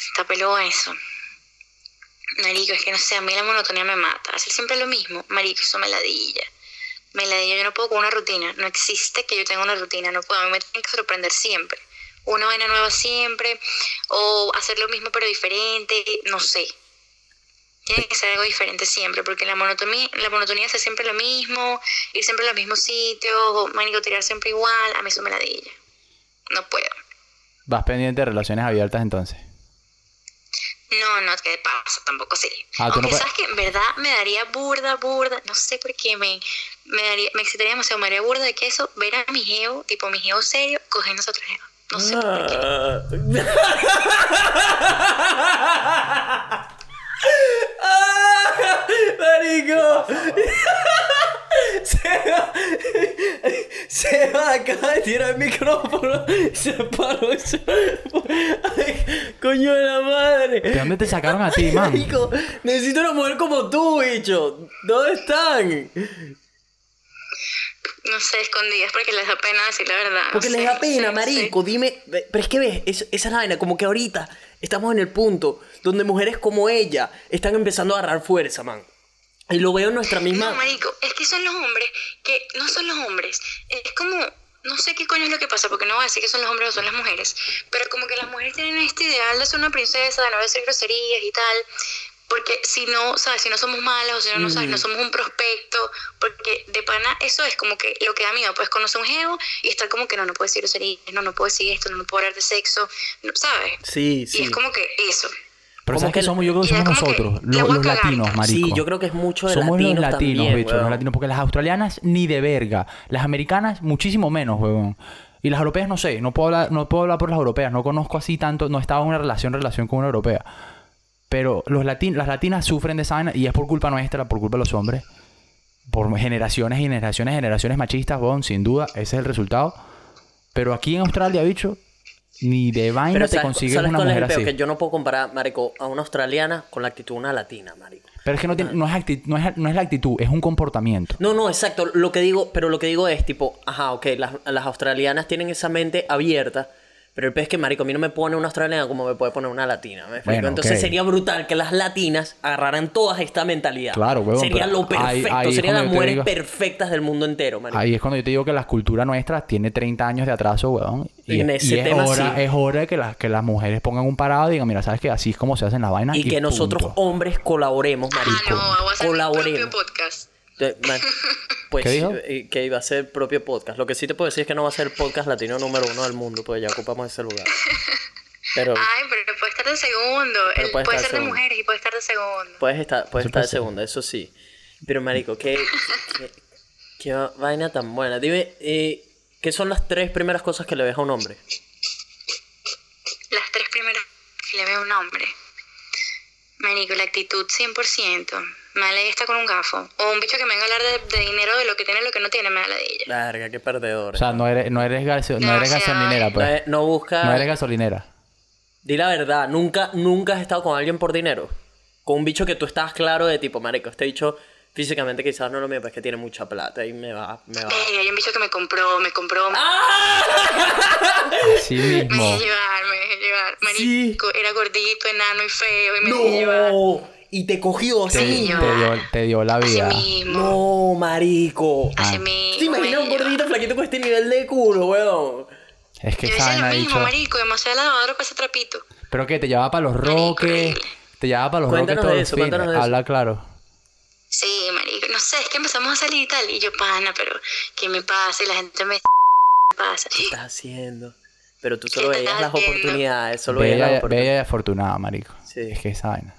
está peludo eso. Marico, es que no sé, a mí la monotonía me mata. Hacer siempre lo mismo, marico, eso me ladilla. Me ladilla, yo no puedo con una rutina. No existe que yo tenga una rutina, no puedo. A mí me tienen que sorprender siempre. Una vaina nueva siempre, o hacer lo mismo pero diferente, no sé. Tiene que ser algo diferente siempre, porque la monotonía, la monotonía es siempre lo mismo, ir siempre a los mismos sitios, o, marico, tirar siempre igual, a mí eso me ladilla. No puedo. Vas pendiente de relaciones abiertas entonces. No, no, ¿qué pasa? Tampoco sí. Ah, tú no Aunque puedes- sabes que en verdad me daría burda, burda, no sé por qué me, me daría, me excitaría demasiado, me daría burda de queso ver a mi geo, tipo mi geo serio, cogiendo a otro geo. No sé por qué. [LAUGHS] ¡Ah! ¡Marico! [LAUGHS] Seba, Seba acaba de tirar el micrófono y se paró. se- Ay, ¡Coño de la madre! ¿De dónde te sacaron a ti, man? Marico, necesito una mujer como tú, bicho. ¿Dónde están? No sé, escondidas porque les da pena decir la verdad. no Porque les sé, da pena, marico. Dime. Pero es que ves, es- esa es la vaina. Como que ahorita estamos en el punto donde mujeres como ella están empezando a agarrar fuerza, man. Y lo veo en nuestra misma. No, marico, es que son los hombres que no son los hombres. Es como, no sé qué coño es lo que pasa, porque no voy a decir que son los hombres o son las mujeres, pero como que las mujeres tienen este ideal de ser una princesa, de no decir groserías y tal. Porque si no, ¿sabes? Si no somos malas o si no, no, ¿sabes? no somos un prospecto, porque de pana eso es como que lo que da miedo, pues conocer un geo y estar como que no, no puedo decir groserías, no, no puedo decir esto, no, no puedo hablar de sexo, ¿sabes? Sí, Y sí. es como que eso. Pero Como ¿sabes que qué somos? Yo creo que y somos que nosotros, a los cagar. latinos, marico. Sí, yo creo que es mucho de Somos latinos los latinos, también, bicho, los weón. latinos. Porque las australianas ni de verga. Las americanas muchísimo menos, huevón. Y las europeas no sé, no puedo hablar, no puedo hablar por las europeas, no conozco así tanto, no estaba en una relación, relación con una europea. Pero los latin, las latinas sufren de esa vaina y es por culpa nuestra, por culpa de los hombres. Por generaciones y generaciones, generaciones machistas, huevón, sin duda, ese es el resultado. Pero aquí en Australia, bicho, ni de vaina Pero te ¿sabes, consigues ¿sabes una cuál es mujer el así. Que yo no puedo comparar, marico, a una australiana con la actitud de una latina, marico. Pero es que no, tiene- es no, es, no es la actitud, es un comportamiento. No, no, exacto. Lo que digo, pero lo que digo es tipo, ajá, ok, las, las australianas tienen esa mente abierta, pero el pez es que, marico, a mí no me pone una australiana como me puede poner una latina. ¿me explico? Bueno, Entonces sería brutal que las latinas agarraran toda esta mentalidad. Claro, huevón, Sería lo perfecto. ahí Serían las mujeres digo- perfectas del mundo entero, marico. Ahí es cuando yo te digo que la cultura nuestra tiene 30 años de atraso, weón. Y, En es- ese y es, tema, hora, sí. es hora de que, las que las mujeres pongan un parado y digan, mira, ¿sabes qué? Así es como se hacen las vainas. y que nosotros hombres colaboremos, Ah, marico. no, voy a hacer mi propio colaboremos. podcast. Man, [LAUGHS] Pues ¿Qué dijo? eh, que iba a ser propio podcast. Lo que sí te puedo decir es que no va a ser el podcast latino número uno del mundo, pues ya ocupamos ese lugar. [LAUGHS] Pero Ay, pero puede estar de segundo. Pero puede puede, estar ser de segundo. mujeres y puede estar de segundo. puedes estar, puedes Eso estar de segunda, eso sí. Pero marico, qué, qué, qué vaina tan buena. Dime, eh, ¿qué son las tres primeras cosas que le ves a un hombre? Las tres primeras que le veo a un hombre. Marico, la actitud 100%. Me da la está con un gafo. O un bicho que me venga a hablar de, de dinero, de lo que tiene y lo que no tiene, me da la de ella. Larga, qué perdedor. O sea, no eres, no eres, gaso- no eres Demasiado. gasolinera, no, pues. es- no busca. No eres gasolinera. Di la verdad, nunca, nunca has estado con alguien por dinero. Con un bicho que tú estás claro de tipo, marico, este bicho físicamente quizás no lo mío, pero es que tiene mucha plata y me va, me va. Verga, hay un bicho que me compró, me compró, me, Así me mismo. dejé llevar, me dejé llevar. Sí. Marico, era gordito, enano y feo y me dejé llevar. Y te cogió Te, así. Sí, te dio, te dio la Así vida. mismo. No, marico. Así Ah. mismo. ¿Te imaginas un gordito flaquito con este nivel de culo, weón? Es que Yo decía lo mismo, dicho. marico, demasiado lavadora para ese trapito. Pero que te llevaba para los roques. Te llevaba para los Cuéntanos roques todo de el eso, fin. cuéntanos de eso. Habla claro. Sí, marico, no sé, es que empezamos a salir y tal, y yo, pana, pero ¿qué me pasa? Y la gente me ¿qué [LAUGHS] pasa? ¿Qué estás haciendo? Pero tú solo ¿Qué veías las haciendo? oportunidades, solo veías las oportunidades. bella y afortunada, marico. Sí. Es que esa vaina.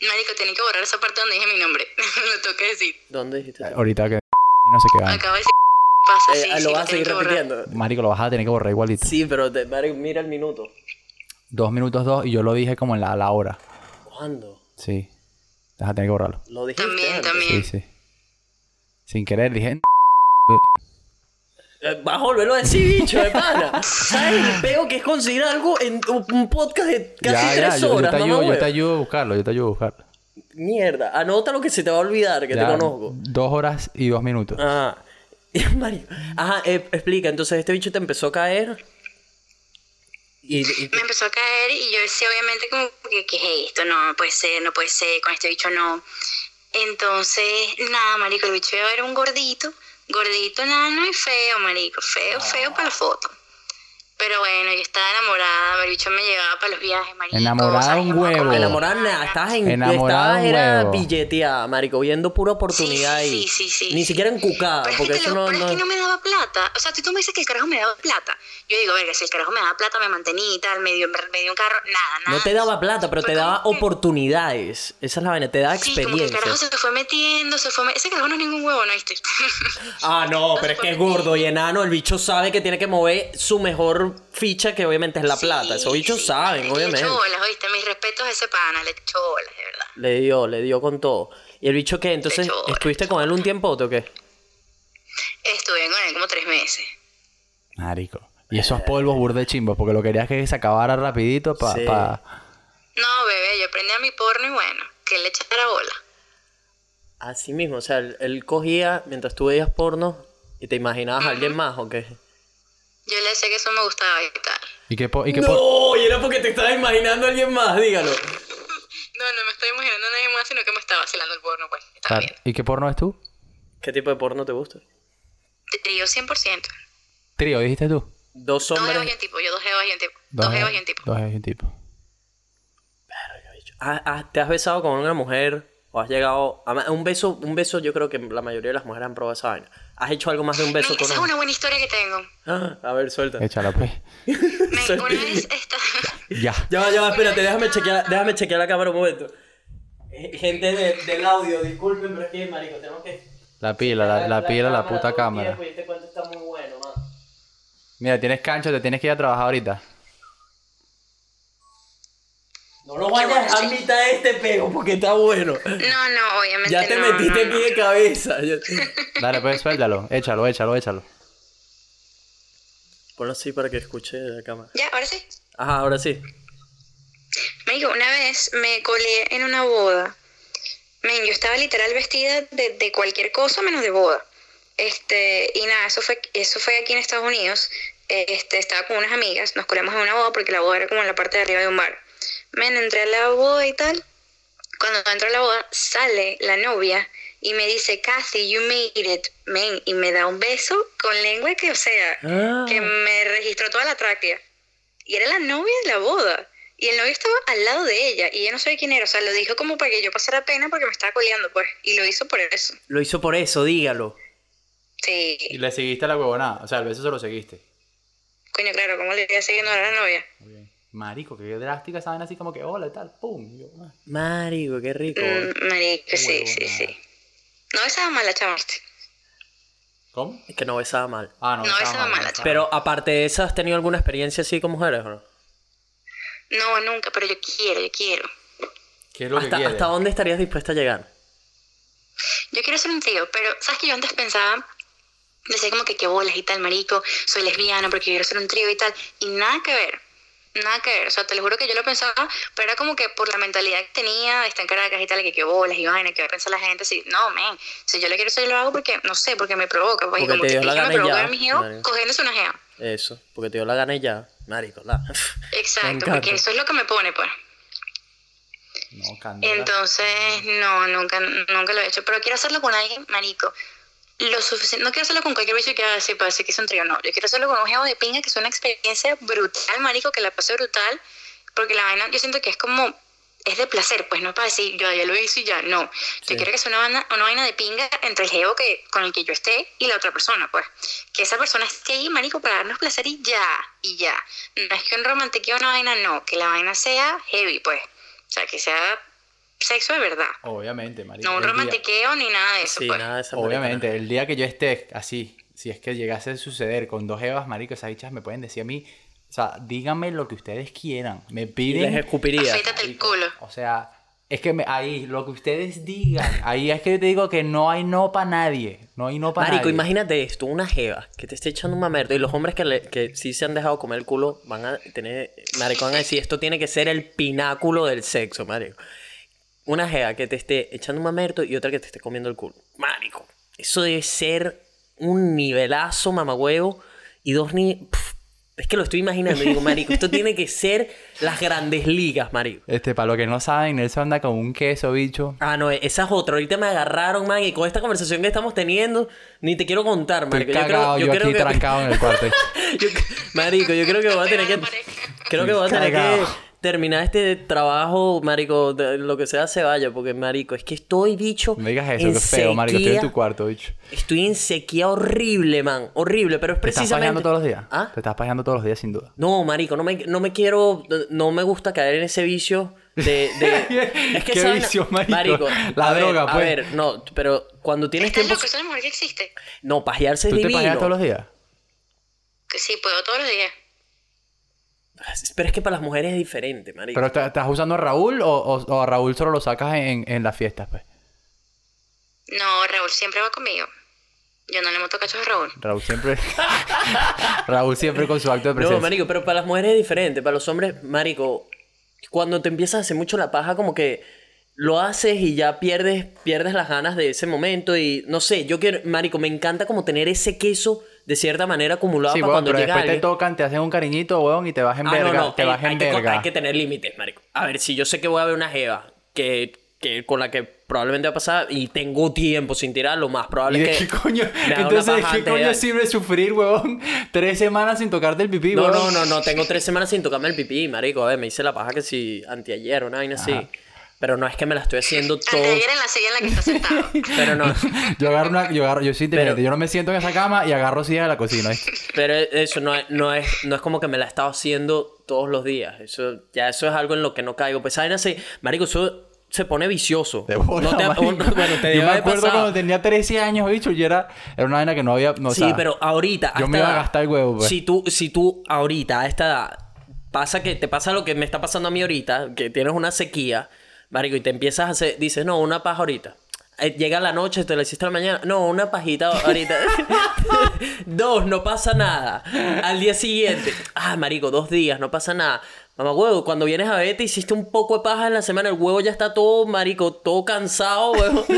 Marico, tenía que borrar esa parte donde dije mi nombre, [LAUGHS] lo tengo que decir. ¿Dónde dijiste? tú? Ahorita que no sé qué vaina. Acabo de decir pasa, Eh, sí, ah, sí, lo vas a seguir repitiendo. Marico, lo vas a tener que borrar igualito. Sí, pero te- marico, mira el minuto. Dos minutos dos y yo lo dije como en la, la hora. ¿Cuándo? Sí. Vas a tener que borrarlo. Lo dijiste También, antes. también. Sí, sí. Sin querer dije. Eh, Vas a volverlo a decir, bicho, de pana. ¿Sabes el peo que es conseguir algo en un podcast de casi ya, tres ya, yo, yo horas? te ayudo, yo te ayudo a buscarlo, yo te ayudo a buscarlo. Mierda, anota lo que se te va a olvidar, que te conozco. Dos horas y dos minutos. [LAUGHS] Ajá. Marico. Ajá, eh, explica. Entonces, este bicho te empezó a caer. Y, y- Me empezó a caer y yo decía, obviamente, como que, ¿qué es esto? No, no puede ser, no puede ser, con este bicho no. Entonces, nada, marico, el bicho iba a ver un gordito, gordito, nano y feo, marico, feo, feo para la foto. Pero bueno, yo estaba enamorada, el bicho me llevaba para los viajes, marico. Enamorada o sea, un huevo. Enamorada, nada, estabas en. Enamorada era billeteada, marico, viendo pura oportunidad Sí, ahí. sí, sí, sí, Ni sí. siquiera encucada, Pero es, porque que, te eso lo- no. pero es no- que no me daba plata. O sea, si tú me dices que el carajo me daba plata, yo digo, verga, si el carajo me daba plata, me mantenía y tal, me dio, me dio un carro, nada, nada. No te daba plata, pero te daba que- oportunidades. Esa es la vaina, te da Sí, como que el experiencia. carajo se fue metiendo, se fue Ese carajo no es ningún huevo, ¿no viste? Ah, no, [LAUGHS] pero es que es gordo y enano. El bicho sabe que tiene que mover su mejor ficha, que obviamente es la plata. Esos bichos Sí, saben, Le obviamente. echó bolas, ¿oíste? Mis respetos a ese pana, le echó bolas, de verdad. Le dio, le dio con todo. ¿Y el bicho qué? Entonces, ¿estuviste con él un tiempo o qué? Estuve con él como tres meses. Marico. Y esos polvos burde chimbos, porque lo querías que se acabara rapidito para... Sí. No, bebé, yo aprendí a mi porno y bueno, que él le echara bola. Así mismo, o sea, él, él cogía mientras tú veías porno y te imaginabas a alguien más o qué. Yo le decía que eso me gustaba y tal. ¿Y qué, po- y qué po- No, y era porque te estabas imaginando a alguien más, dígalo. [LAUGHS] No, no me estoy imaginando a nadie más, sino que me estaba vacilando el porno, pues. Estaba Claro. ¿Y qué porno es tú? ¿Qué tipo de porno te gusta? bien. Trío 100%. Trío, dijiste tú. Dos Dos evas y hombres. un tipo, yo dos evas y un tipo. Dos evas y un tipo. Dos evas y un tipo. Ah, ah, ¿Te has besado con una mujer? ¿O has llegado a un beso? Un beso, yo creo que la mayoría de las mujeres han probado esa vaina. ¿Has hecho algo más de un beso Men, con esa es una buena historia que tengo. Ah, a ver, suelta. Échala, pues. Una vez [LAUGHS] esta... Ya. Ya va, ya va, espérate, déjame chequear, déjame chequear la cámara un momento. Eh, Gente de- del audio, disculpen, pero es que, marico, tenemos que... La pila, la, la pila, la puta cámara. tiempo y este cuento está muy bueno, man. Mira, tienes cancho, te tienes que ir a trabajar ahorita. No lo vayas a mitad de este pego porque está bueno. No, no, obviamente Ya te no, metiste no, pie de cabeza. Dale, pues suéltalo. Échalo, échalo, échalo. Ponlo así para que escuche la cámara. Ya, ahora sí. Ajá, ahora sí. Me dijo, una vez me colé en una boda. Men, yo estaba literal vestida de, de cualquier cosa menos de boda. Este, y nada, eso fue, eso fue aquí en Estados Unidos. Este, estaba con unas amigas, nos colamos en una boda porque la boda era como en la parte de arriba de un bar. Men, entré a la boda y tal. Cuando entro a la boda, sale la novia y me dice, Kathy, you made it, men, y me da un beso con lengua que, o sea, Ah. que me registró toda la tráquea. Y era la novia de la boda. Y el novio estaba al lado de ella. Y ella no sabía quién era. O sea, lo dijo como para que yo pasara pena porque me estaba coleando, pues. Y lo hizo por eso. Lo hizo por eso, dígalo. Y Sí. le seguiste la huevonada. O sea, el beso se lo seguiste. Coño, claro, ¿cómo le iba a seguir a la novia? Muy bien. Marico, que drástica vaina así como que hola y tal. Pum. Y yo, ah. Marico, qué rico. Mm, marico, sí, sí, sí. No besaba mal la chama. ¿viste? ¿Cómo? Es que no besaba mal. Ah, no. No, estaba esa mal, estaba Pero aparte de eso, ¿has tenido alguna experiencia así con mujeres o no? No, nunca, pero yo quiero, yo quiero. mal. ¿Qué es lo que ¿Hasta, quieres? ¿Hasta dónde estarías dispuesta a llegar? Yo quiero ser un tío, pero ¿sabes que yo antes pensaba? Decía como que qué bolas y tal, marico, soy lesbiana porque quiero ser un trío y tal. Y nada que ver, nada que ver. O sea, te lo juro que yo lo pensaba, pero era como que por la mentalidad que tenía, está en Caracas y tal, que qué bolas y vaina, que va a pensar la gente. Sí, no, men, si yo lo quiero yo lo hago porque, no sé, porque me provoca. Pues, y Porque como te que dio la ella gana me provoca a mi marico. cogiéndose una gea. Eso, porque te dio la gana y ya. Marico, la. [LAUGHS] Exacto, porque eso es lo que me pone, pues. No. Entonces, no, nunca, nunca lo he hecho. Pero quiero hacerlo con alguien, marico. Lo suficiente. No quiero hacerlo con cualquier bicho que haga así para decir que es un trío, no. Yo quiero hacerlo con un jevo de pinga que es una experiencia brutal, marico, que la pase brutal. Porque la vaina, yo siento que es como. Es de placer, pues no es para decir, yo ya lo hice y ya, no. Yo quiero que sea una vaina, una vaina de pinga entre el jevo que, con el que yo esté y la otra persona, pues. Que esa persona esté ahí, marico, para darnos placer y ya, y ya. No es que un romantiqueo una vaina, no. Que la vaina sea heavy, pues. O sea, que sea sexo de verdad. Obviamente, marico. No un el día- romantiqueo ni nada de eso, Sí, pues. nada de esa Obviamente, el día que yo esté así, si es que llegase a suceder con dos evas, marico, esas bichas me pueden decir a mí, o sea, díganme lo que ustedes quieran. Me Y les piden, escupiría. Afeítate el marico, culo. o sea, es que me- ahí, lo que ustedes digan, ahí es que yo te digo que no hay no para nadie, no hay no para Marico, nadie. imagínate esto, una jeva que te esté echando un mamerto y los hombres que, le- que sí se han dejado comer el culo van a tener, marico, van a decir, esto tiene que ser el pináculo del sexo, marico. Una jeva que te esté echando un mamerto y otra que te esté comiendo el culo. Marico, eso debe ser un nivelazo, mamagüevo, y dos ni... Es que lo estoy imaginando digo, marico, esto tiene que ser las grandes ligas, marico. Este, para los que no saben, Nelson anda con un queso, bicho. Ah, no, esa es otra. Ahorita me agarraron, man, y con esta conversación que estamos teniendo, ni te quiero contar, Estoy marico. cagado yo, aquí que... trancado en el cuarto. [LAUGHS] Yo- marico, yo creo que voy a tener que... Creo que voy a tener que. Terminar este trabajo, marico, de lo que sea se vaya, porque, marico, es que estoy, bicho, No digas eso, en que feo, marico. Estoy en tu cuarto, bicho. Estoy en sequía horrible, man. Horrible, pero es ¿Te estás precisamente... pajeando todos los días? ¿Ah? Te estás pajeando todos los días, sin duda. No, marico, no me, no me quiero... No me gusta caer en ese vicio de... de- [LAUGHS] es que ¿Qué vicio, marico? marico? La a ver, droga, A pues. ver, no, pero cuando tienes ¿Estás tiempo... loco? Eso es lo mejor que existe. No, pajearse es ¿Tú te divino. pajeas todos los días? Que sí, puedo todos los días. Pero es que para las mujeres es diferente, marico. ¿Pero te- estás usando a Raúl o, o- o a Raúl solo lo sacas en, en las fiestas, pues? No, Raúl siempre va conmigo. Yo no le monto cachos a Raúl. Raúl siempre... [LAUGHS] Raúl siempre con su acto de presencia. No, marico, pero para las mujeres es diferente. Para los hombres, marico, cuando te empiezas a hacer mucho la paja, como que lo haces y ya pierdes, pierdes las ganas de ese momento y no sé, yo quiero, marico, me encanta como tener ese queso de cierta manera acumulado Sí, para weón, cuando pero llega después te tocan, te hacen un cariñito, weón, y te vas en Ah, verga. no, no, te vas en hay, que, verga. hay que tener límites, marico. A ver, si yo sé que voy a ver una jeva que, que con la que probablemente va a pasar y tengo tiempo sin tirar, lo más probable ¿Y de es que qué coño? Entonces, ¿de paja qué de- coño sirve sufrir, weón? Tres semanas sin tocarte el pipí, No, weón. no, no, no, tengo tres semanas sin tocarme el pipí, marico. A ver, me hice la paja que si anteayer o una vaina así. Pero no es que me la estoy haciendo todo. Anteayer en la silla en la que está sentado. [LAUGHS] Pero no. [LAUGHS] Yo agarro una... Yo, agarro, yo soy inteligente. Pero- Yo no me siento en esa cama y agarro silla de la cocina. [LAUGHS] Pero eso no es, no es, no es como que me la he estado haciendo todos los días. Eso, ya eso es algo en lo que no caigo. Pues esa vaina se, marico, eso se pone vicioso. De bola, No te bueno, te Yo me acuerdo pasado. cuando tenía 13 años, bicho, y era, era una vaina que no había... No, o sí, sea, pero ahorita. yo me iba a gastar el huevo, pues. Si tú, si tú ahorita, a esta edad, pasa que te pasa lo que me está pasando a mí ahorita, que tienes una sequía, marico, y te empiezas a hacer, dices, no, una paja ahorita. Eh, Llega la noche, te la hiciste a la mañana. No, una pajita ahorita. [LAUGHS] dos, no pasa nada. Al día siguiente. Ah, marico, dos días, no pasa nada. Mamá huevo, cuando vienes a ver, te hiciste un poco de paja en la semana, el huevo ya está todo, marico, todo cansado, huevo. [LAUGHS]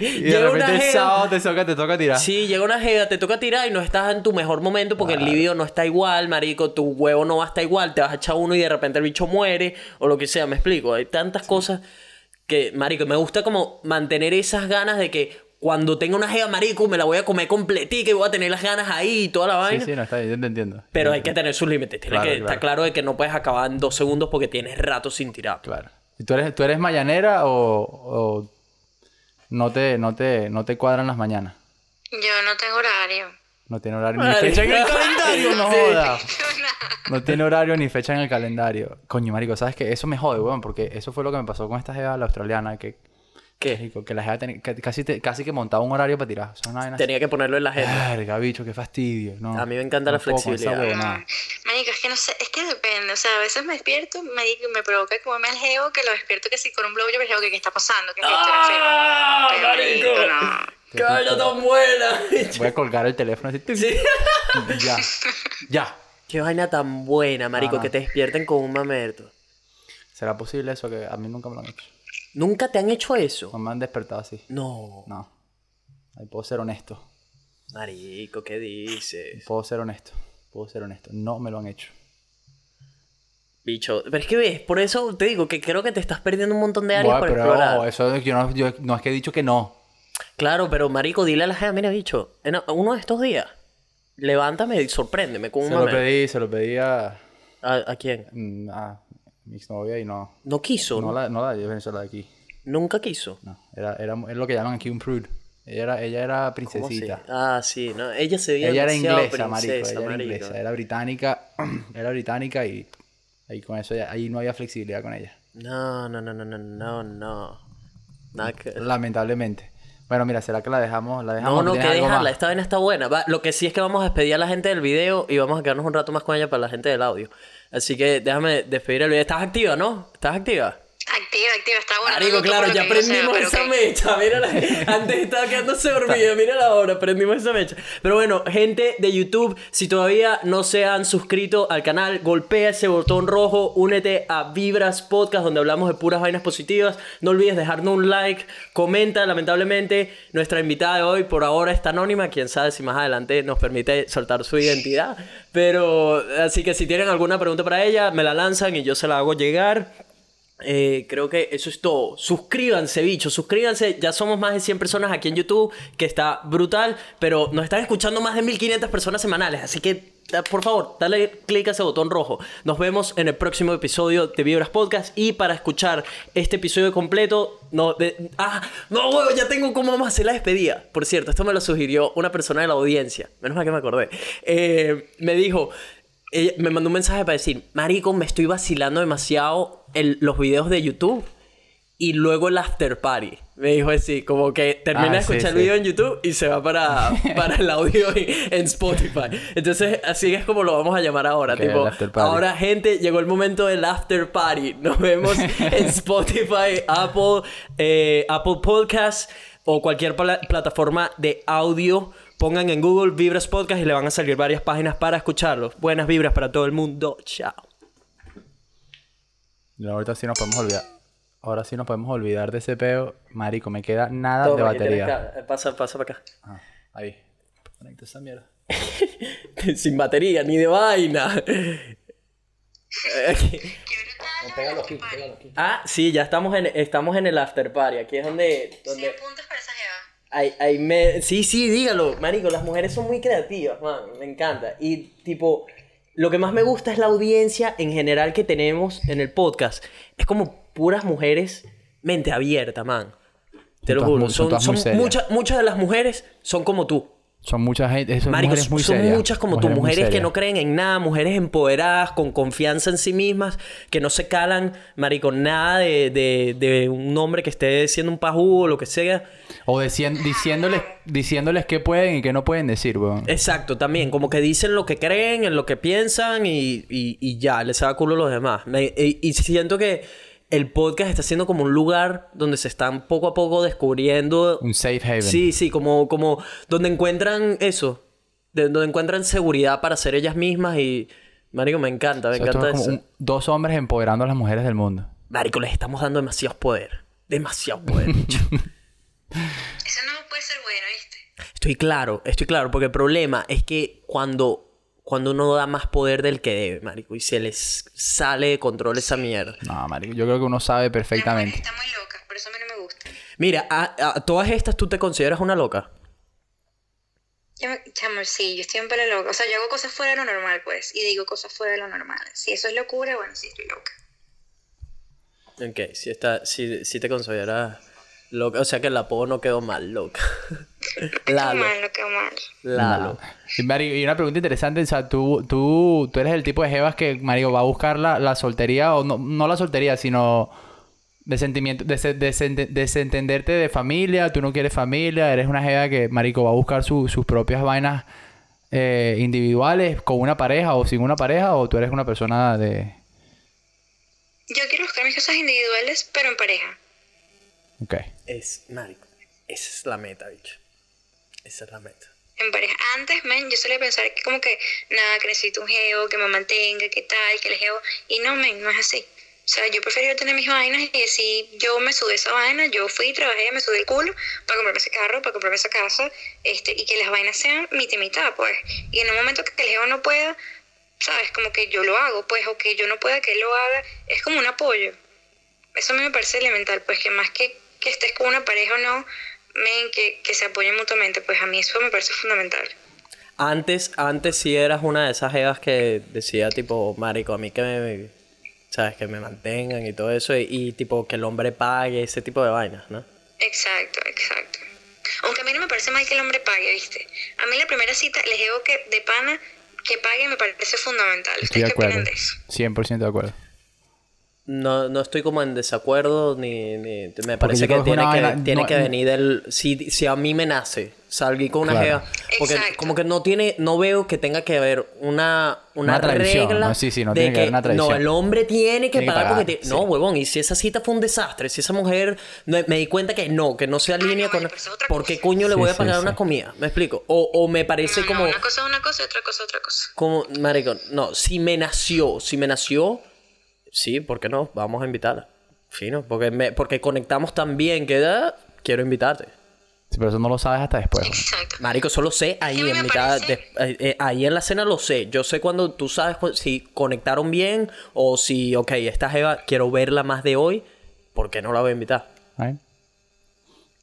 Y de repente el sábado te toca, te toca tirar. Sí, llega una jeva, te toca tirar y no estás en tu mejor momento porque el libido no está igual, marico, tu huevo no va a estar igual, te vas a echar uno y de repente el bicho muere o lo que sea, me explico. Hay tantas cosas que, marico, me gusta como mantener esas ganas de que cuando tenga una jeva, marico, me la voy a comer completica y voy a tener las ganas ahí y toda la Sí, vaina. sí, no, está bien, yo te entiendo. Pero hay que tener sus límites. Tiene Claro, que claro. estar claro de que no puedes acabar en dos segundos porque tienes rato sin tirar. Claro. ¿Y tú eres, tú eres mañanera o, o no, te, no, te, no te cuadran las mañanas? Yo no tengo horario. No tiene horario ni fecha en el [LAUGHS] calendario, no Sí. joda. [LAUGHS] No tiene horario ni fecha en el calendario. Coño, marico, ¿sabes qué? Eso me jode, weón, porque eso fue lo que me pasó con esta jeva, la australiana, que... ¿Qué? marico, que la jeva tenía- que casi, te- casi que montaba un horario para tirar. O sea, una vaina así. Tenía que ponerlo en la agenda. Verga, bicho, qué fastidio. No, A mí me encanta la flexibilidad. huevonada. Marico, es que no sé, es que depende. O sea, a veces me despierto, marico, me provoca como me al geo que lo despierto que si con un blowjob, pero digo, ¿qué está pasando? ¿Qué es esto? ¡Ah, Pero, marico, no. ¡Qué vaina tan buena! Voy a colgar el teléfono así. Sí. Ya. Ya. Qué vaina tan buena, marico, Ah, no. que te despierten con un mamerto. ¿Será posible eso? Que a mí nunca me lo han hecho. ¿Nunca te han hecho eso? No me han despertado así. No. No. Ahí puedo ser honesto. Marico, ¿qué dices? Puedo ser honesto. Puedo ser honesto. No me lo han hecho. Bicho, pero es que ves, por eso te digo que creo que te estás perdiendo un montón de áreas Bueno, por pero explorar. ojo, eso es- yo no, yo no es que he dicho que no. Claro, pero marico, dile a la gente, mira, bicho, en uno de estos días, levántame y sorpréndeme con un Se lo pedí, se lo pedí a, ¿A, a quién? mm, a mi exnovia y no. No quiso, No ¿no? la, no la Venezuela de aquí. Nunca quiso. No. Era, era, es lo que llaman aquí un prude. Ella era, ella era ¿Cómo princesita. Ah, sí, no. Ella se veía Ella era inglesa, marico. Ella era marico. inglesa. Era británica. [CLEARS THROAT] era británica y ahí con eso ya- ahí no había flexibilidad con ella. No, no, no, no, no, no, no. Nada que... Lamentablemente. Bueno, mira, ¿será que la dejamos? La dejamos No, no, ¿Tienes que más? Esta vaina está buena. Va, lo que sí es que vamos a despedir a la gente del video y vamos a quedarnos un rato más con ella para la gente del audio. Así que déjame despedir el video. ¿Estás activa, no? ¿Estás activa? Activa, activa, está bueno. Marico, claro, ya no sea, esa mecha. Mira, [LAUGHS] antes estaba quedándose dormida. Mira la hora, prendimos esa mecha. Pero bueno, gente de YouTube, si todavía no se han suscrito al canal, golpea ese botón rojo, únete a Vibras Podcast, donde hablamos de puras vainas positivas. No olvides dejarnos un like, comenta. Lamentablemente, nuestra invitada de hoy por ahora está anónima. Quién sabe si más adelante nos permite soltar su identidad. Pero, así que si tienen alguna pregunta para ella, me la lanzan y yo se la hago llegar. Eh, creo que eso es todo. Suscríbanse, bichos, suscríbanse. Ya somos más de 100 personas aquí en YouTube, que está brutal, pero nos están escuchando más de 1500 personas semanales, así que por favor, dale clic a ese botón rojo. Nos vemos en el próximo episodio de Vibras Podcast y para escuchar este episodio completo, no, de- ah, no, huevo, ya tengo cómo vamos a hacer la despedida. Por cierto, esto me lo sugirió una persona de la audiencia, menos mal que me acordé. Eh, me dijo, ella me mandó un mensaje para decir, Marico, me estoy vacilando demasiado el- los videos de YouTube y luego el after party. Me dijo así, como que termina Ah, de escuchar sí. el video en YouTube y se va para, [LAUGHS] para el audio en, en Spotify. Entonces, así es como lo vamos a llamar ahora. Tipo, ahora, gente, llegó el momento del after party. [LAUGHS] Nos vemos en [LAUGHS] Spotify, Apple, eh, Apple Podcasts o cualquier pla- plataforma de audio. Pongan en Google Vibras Podcast y le van a salir varias páginas para escucharlos. Buenas vibras para todo el mundo. Chao. Ahorita sí nos podemos olvidar. Ahora sí nos podemos olvidar de ese peo. Marico, me queda nada de Toma, batería. acá. Pasa, pasa para acá. Ah, ahí. Conecta esa mierda. [LAUGHS] Sin batería, ni de vaina. [LAUGHS] ah, sí, ya estamos en, estamos en el after party. Aquí es donde... donde 100 puntos para esa jeva. Hay, hay me... Sí, sí, dígalo, marico. Las mujeres son muy creativas, man. Me encanta. Y, tipo, lo que más me gusta es la audiencia en general que tenemos en el podcast. Es como puras mujeres mente abierta, man. Te lo juro. son Son, muchas, muchas de las mujeres son como tú. Son mucha gente. Son Marico, mujeres muy son serias. muchas como tú, muy mujeres que no creen en nada, mujeres empoderadas, con confianza en sí mismas, que no se calan, marico, nada de, de, de un hombre que esté siendo un pajú o lo que sea. O decien- diciéndoles, diciéndoles qué pueden y qué no pueden decir, weón. Exacto, también, como que dicen lo que creen, en lo que piensan y, y, y ya, les da culo a los demás. Me- y, y siento que el podcast está siendo como un lugar donde se están poco a poco descubriendo Un safe haven. Sí, sí, como, como donde encuentran eso, de- donde encuentran seguridad para ser ellas mismas y, Marico, me encanta, me O sea, esto encanta como eso. un- dos hombres empoderando a las mujeres del mundo. Marico, les estamos dando demasiado poder, demasiado poder. [LAUGHS] Eso no puede ser bueno, ¿viste? Estoy claro, estoy claro, porque el problema es que cuando, cuando uno da más poder del que debe, Marico, y se les sale de control esa mierda. No, marico. Yo creo que uno sabe perfectamente. están muy locas, por eso a mí no me gusta. Mira, a, a todas estas tú te consideras una loca. Yo me, chamo, sí, yo estoy en pelo loca. O sea, yo hago cosas fuera de lo normal, pues. Y digo cosas fuera de lo normal. Si eso es locura, bueno, sí, estoy loca. Ok, si, está, si, si te consideras loca, o sea que el apodo no quedó mal, loca. [LAUGHS] Qué Lalo, mal, lo que mal. Lalo. Y, marico, y una pregunta interesante, o sea, tú, tú, tú eres el tipo de jevas que, marico, va a buscar la, la soltería, o no, no la soltería, sino de sentimiento, de, de sente- desentenderte de familia, tú no quieres familia, eres una jeva que, marico, va a buscar su- sus propias vainas eh, individuales con una pareja o sin una pareja, o tú eres una persona de... Yo quiero buscar mis cosas individuales, pero en pareja. Ok. Es, marico, esa es la meta, bicho. En pareja. Antes, men, yo solía pensar que como que, nada, que necesito un geo, que me mantenga, que tal, que el geo... Y no, men, no es así. O sea, yo prefería tener mis vainas y decir, yo me subí esa vaina, yo fui, trabajé, me subí el culo para comprarme ese carro, para comprarme esa casa, este, y que las vainas sean mitad y pues. Y en un momento que el geo no pueda, ¿sabes? Como que yo lo hago, pues, o que yo no pueda que él lo haga, es como un apoyo. Eso a mí me parece elemental, pues, que más que, que estés con una pareja o no, men, que, que se apoyen mutuamente, pues a mí eso me parece fundamental. Antes, antes sí eras una de esas jevas que decía tipo, marico, a mí que me, sabes, que me mantengan y todo eso, y, y, tipo que el hombre pague, ese tipo de vainas, ¿no? Exacto, exacto. Aunque a mí no me parece mal que el hombre pague, ¿viste? A mí la primera cita les digo que de pana que pague me parece fundamental. Estoy ¿Ustedes de qué opinan acuerdo. de eso? 100% de acuerdo. No, no estoy como en desacuerdo ni, ni- me parece que tiene, que, vaina- tiene no- que venir del si, si a mí me nace salir con una Claro. jeva porque Exacto. como que no tiene no veo que tenga que haber una una, Una regla ¿no? Sí, sí, no de tiene que haber una tradición. no el hombre tiene que Tiene que pagar porque te- sí. no huevón y si esa cita fue un desastre si esa mujer me di cuenta que no que no se alinea no, con ¿por qué coño le Sí, voy a pagar sí. una comida me explico o, o me parece No, no, como una cosa es una cosa y otra cosa es otra cosa. como, marico, no, si me nació, si me nació, sí, ¿por qué no? Vamos a invitarla. Fino, porque, me, porque conectamos tan bien que ah, quiero invitarte. Sí, pero eso no lo sabes hasta después. Exacto. Marico, solo sé ahí en mitad, de- eh, eh, ahí en la cena lo sé. Yo sé cuando tú sabes si conectaron bien o si, ok, esta jeva quiero verla más de hoy, ¿por qué no la voy a invitar? ¿Right?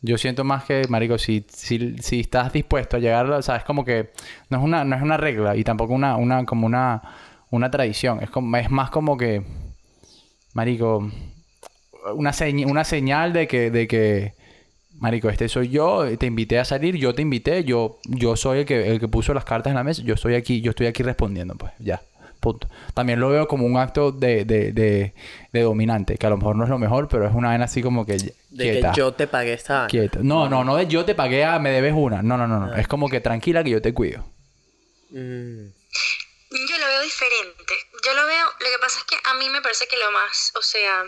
Yo siento más que, marico, si, si, si estás dispuesto a llegar, o sea, es como que no es una, no es una regla y tampoco una, una, como una, una tradición. Es como, es más como que, marico, una, señ- una señal de que, de que, marico, este soy yo, te invité a salir, yo te invité, yo, yo soy el que, el que puso las cartas en la mesa, yo estoy aquí, yo estoy aquí respondiendo, pues, ya. Punto. También lo veo como un acto de, de, de, de dominante, que a lo mejor no es lo mejor, pero es una vaina así como que De que yo te pagué esta. Quieta. No, no, no de yo te pagué, ah, me debes una. No, no, no, Ah. no. Es como que tranquila que yo te cuido. Mm, Yo lo veo diferente. Yo lo veo, lo que pasa es que a mí me parece que lo más, o sea,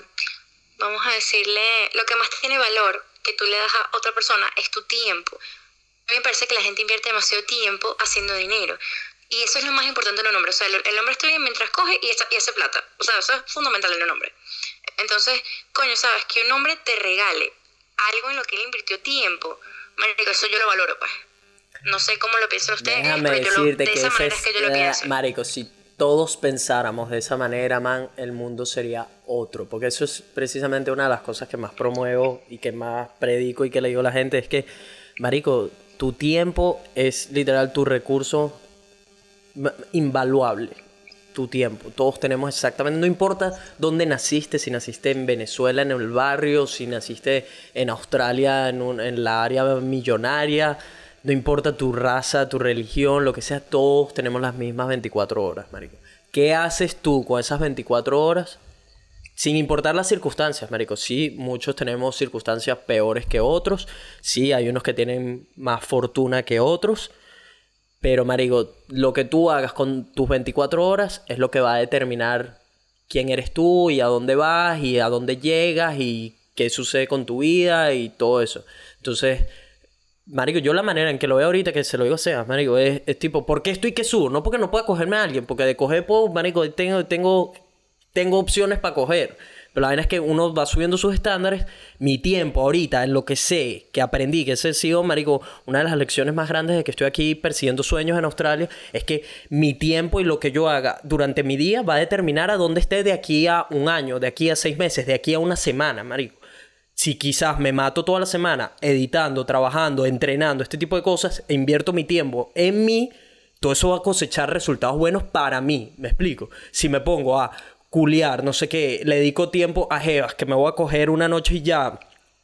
vamos a decirle, lo que más tiene valor que tú le das a otra persona es tu tiempo. A mí me parece que la gente invierte demasiado tiempo haciendo dinero. Y eso es lo más importante en un hombre. O sea, el, hombre está bien mientras coge y, está- y hace plata. O sea, eso es fundamental en un hombre. Entonces, coño, ¿sabes? Que un hombre te regale algo en lo que él invirtió tiempo. Marico, eso yo lo valoro, pues. No sé cómo lo piensan ustedes, Déjame pero yo lo- decirte de que esa ese manera es, que yo lo pienso. marico, si todos pensáramos de esa manera, man, el mundo sería otro. Porque eso es precisamente una de las cosas que más promuevo y que más predico y que le digo a la gente. Es que, marico, tu tiempo es literal tu recurso invaluable. Tu tiempo. Todos tenemos exactamente, no importa dónde naciste, si naciste en Venezuela, en el barrio, si naciste en Australia, en, un- en la área millonaria, no importa tu raza, tu religión, lo que sea, todos tenemos las mismas 24 horas, marico. ¿Qué haces tú con esas 24 horas? Sin importar las circunstancias, marico. Sí, muchos tenemos circunstancias peores que otros. Sí, hay unos que tienen más fortuna que otros. Pero, marico, lo que tú hagas con tus 24 horas es lo que va a determinar quién eres tú y a dónde vas y a dónde llegas y qué sucede con tu vida y todo eso. Entonces, marico, yo la manera en que lo veo ahorita, que se lo digo a Sebas, marico, es, es tipo, ¿por qué estoy que subo? No porque no pueda cogerme a alguien, porque de coger, puedo, marico, tengo, tengo, tengo opciones para coger. Pero la vaina es que uno va subiendo sus estándares. Mi tiempo ahorita, en lo que sé, que aprendí, que ese ha sido, marico, una de las lecciones más grandes de que estoy aquí persiguiendo sueños en Australia, es que mi tiempo y lo que yo haga durante mi día va a determinar a dónde esté de aquí a un año, de aquí a seis meses, de aquí a una semana, marico. Si quizás me mato toda la semana editando, trabajando, entrenando, este tipo de cosas, e invierto mi tiempo en mí, todo eso va a cosechar resultados buenos para mí. ¿Me explico? Si me pongo a culiar, no sé qué, le dedico tiempo a Jevas, que me voy a coger una noche y ya.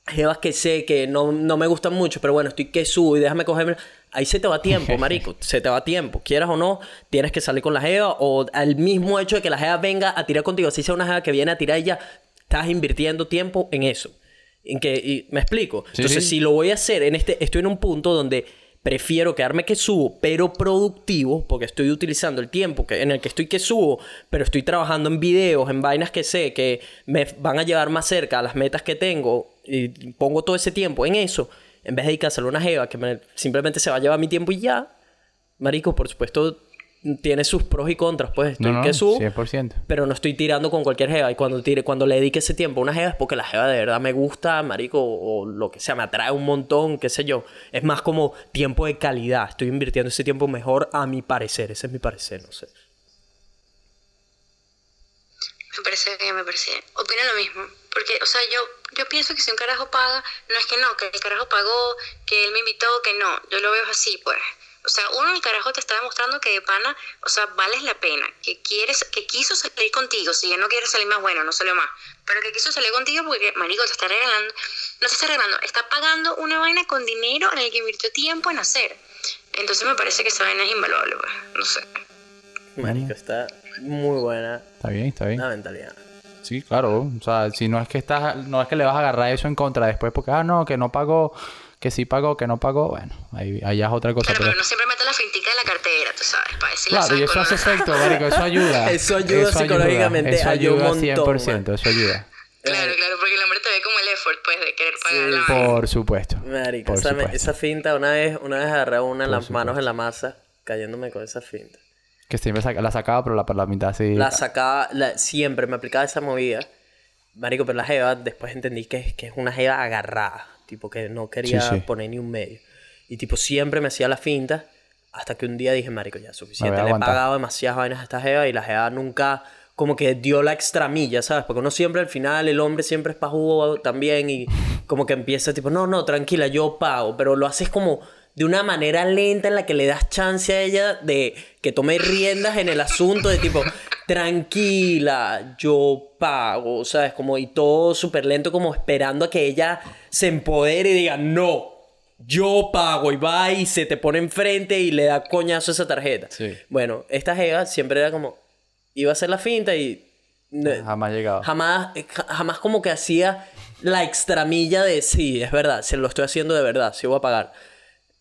Jevas que sé que no, no me gustan mucho, pero bueno, estoy que subo y déjame cogerme. Ahí se te va tiempo, [LAUGHS] marico. Se te va tiempo. Quieras o no, tienes que salir con la Jeva o al mismo hecho de que la Jeva venga a tirar contigo, si sea una Jeva que viene a tirar y ya, estás invirtiendo tiempo en eso. En que, y me explico. Sí, Entonces, sí. si lo voy a hacer en este, estoy en un punto donde prefiero quedarme que subo, pero productivo, porque estoy utilizando el tiempo que, en el que estoy que subo, pero estoy trabajando en videos, en vainas que sé que me van a llevar más cerca a las metas que tengo y pongo todo ese tiempo en eso, en vez de dedicárselo a una jeva que me- simplemente se va a llevar mi tiempo y ya. Marico, por supuesto, tiene sus pros y contras, pues estoy No, no, que subo. 100%. Pero no estoy tirando con cualquier jeva. Y cuando, tire, cuando le dedique ese tiempo a una jeva es porque la jeva de verdad me gusta, marico, o lo que sea, me atrae un montón, qué sé yo. Es más como tiempo de calidad. Estoy invirtiendo ese tiempo mejor a mi parecer. Ese es mi parecer, no sé. Me parece bien, me parece bien. Opino lo mismo. Porque, o sea, yo, yo pienso que si un carajo paga, no es que no, que el carajo pagó, que él me invitó, que no. Yo lo veo así, pues. O sea, uno, el carajo te está demostrando que de pana, o sea, vales la pena, que quieres, que quiso salir contigo. Si él no quiere salir más, bueno, no salió más. Pero que quiso salir contigo porque, marico, te está regalando, no te está regalando, está pagando una vaina con dinero en el que invirtió tiempo en hacer. Entonces me parece que esa vaina es invaluable, pues. No sé. Marico, está muy buena Está bien, está bien. la mentalidad. Sí, claro. O sea, si no es que estás, no es que le vas a agarrar eso en contra después porque, ah, no, que no pagó, que sí pagó, que no pagó, bueno, ahí, ahí ya es otra cosa. Claro, Pero, pero no siempre mete la fintica de la cartera, tú sabes, para decirle claro, y eso hace efecto, marico, [LAUGHS] eso ayuda. Eso ayuda psicológicamente, Eso ayuda un ayuda montón, 100%, eso ayuda. Claro, claro, porque el hombre te ve como el effort, pues, de querer pagar la vaina. Por supuesto. Marico, Por esa, me- supuesto. esa finta, una vez, una vez agarré una en las manos en la masa, cayéndome con esa finta. Que siempre saca- la sacaba, pero la, la mitad sí. La sacaba, la- siempre me aplicaba esa movida. Marico, pero la jeva, después entendí que, que es una jeva agarrada. Tipo, que no quería Sí, sí. poner ni un medio. Y tipo, siempre me hacía la finta. Hasta que un día dije, marico, ya suficiente. Le he pagado demasiadas vainas a esta jeva y la jeva nunca como que dio la extra milla, ¿sabes? Porque uno siempre al final, el hombre siempre es pajugo también y como que empieza tipo, no, no, tranquila, yo pago. Pero lo haces como de una manera lenta en la que le das chance a ella de que tome riendas en el asunto de tipo, tranquila, yo pago, ¿sabes? Como y todo súper lento, como esperando a que ella se empodere y diga, no, yo pago y va y se te pone enfrente y le da coñazo a esa tarjeta. Sí. Bueno, esta jeva siempre era como, iba a hacer la finta y... Jamás llegaba. Jamás, ja- jamás como que hacía la extramilla de sí, es verdad, se lo estoy haciendo de verdad, sí voy a pagar.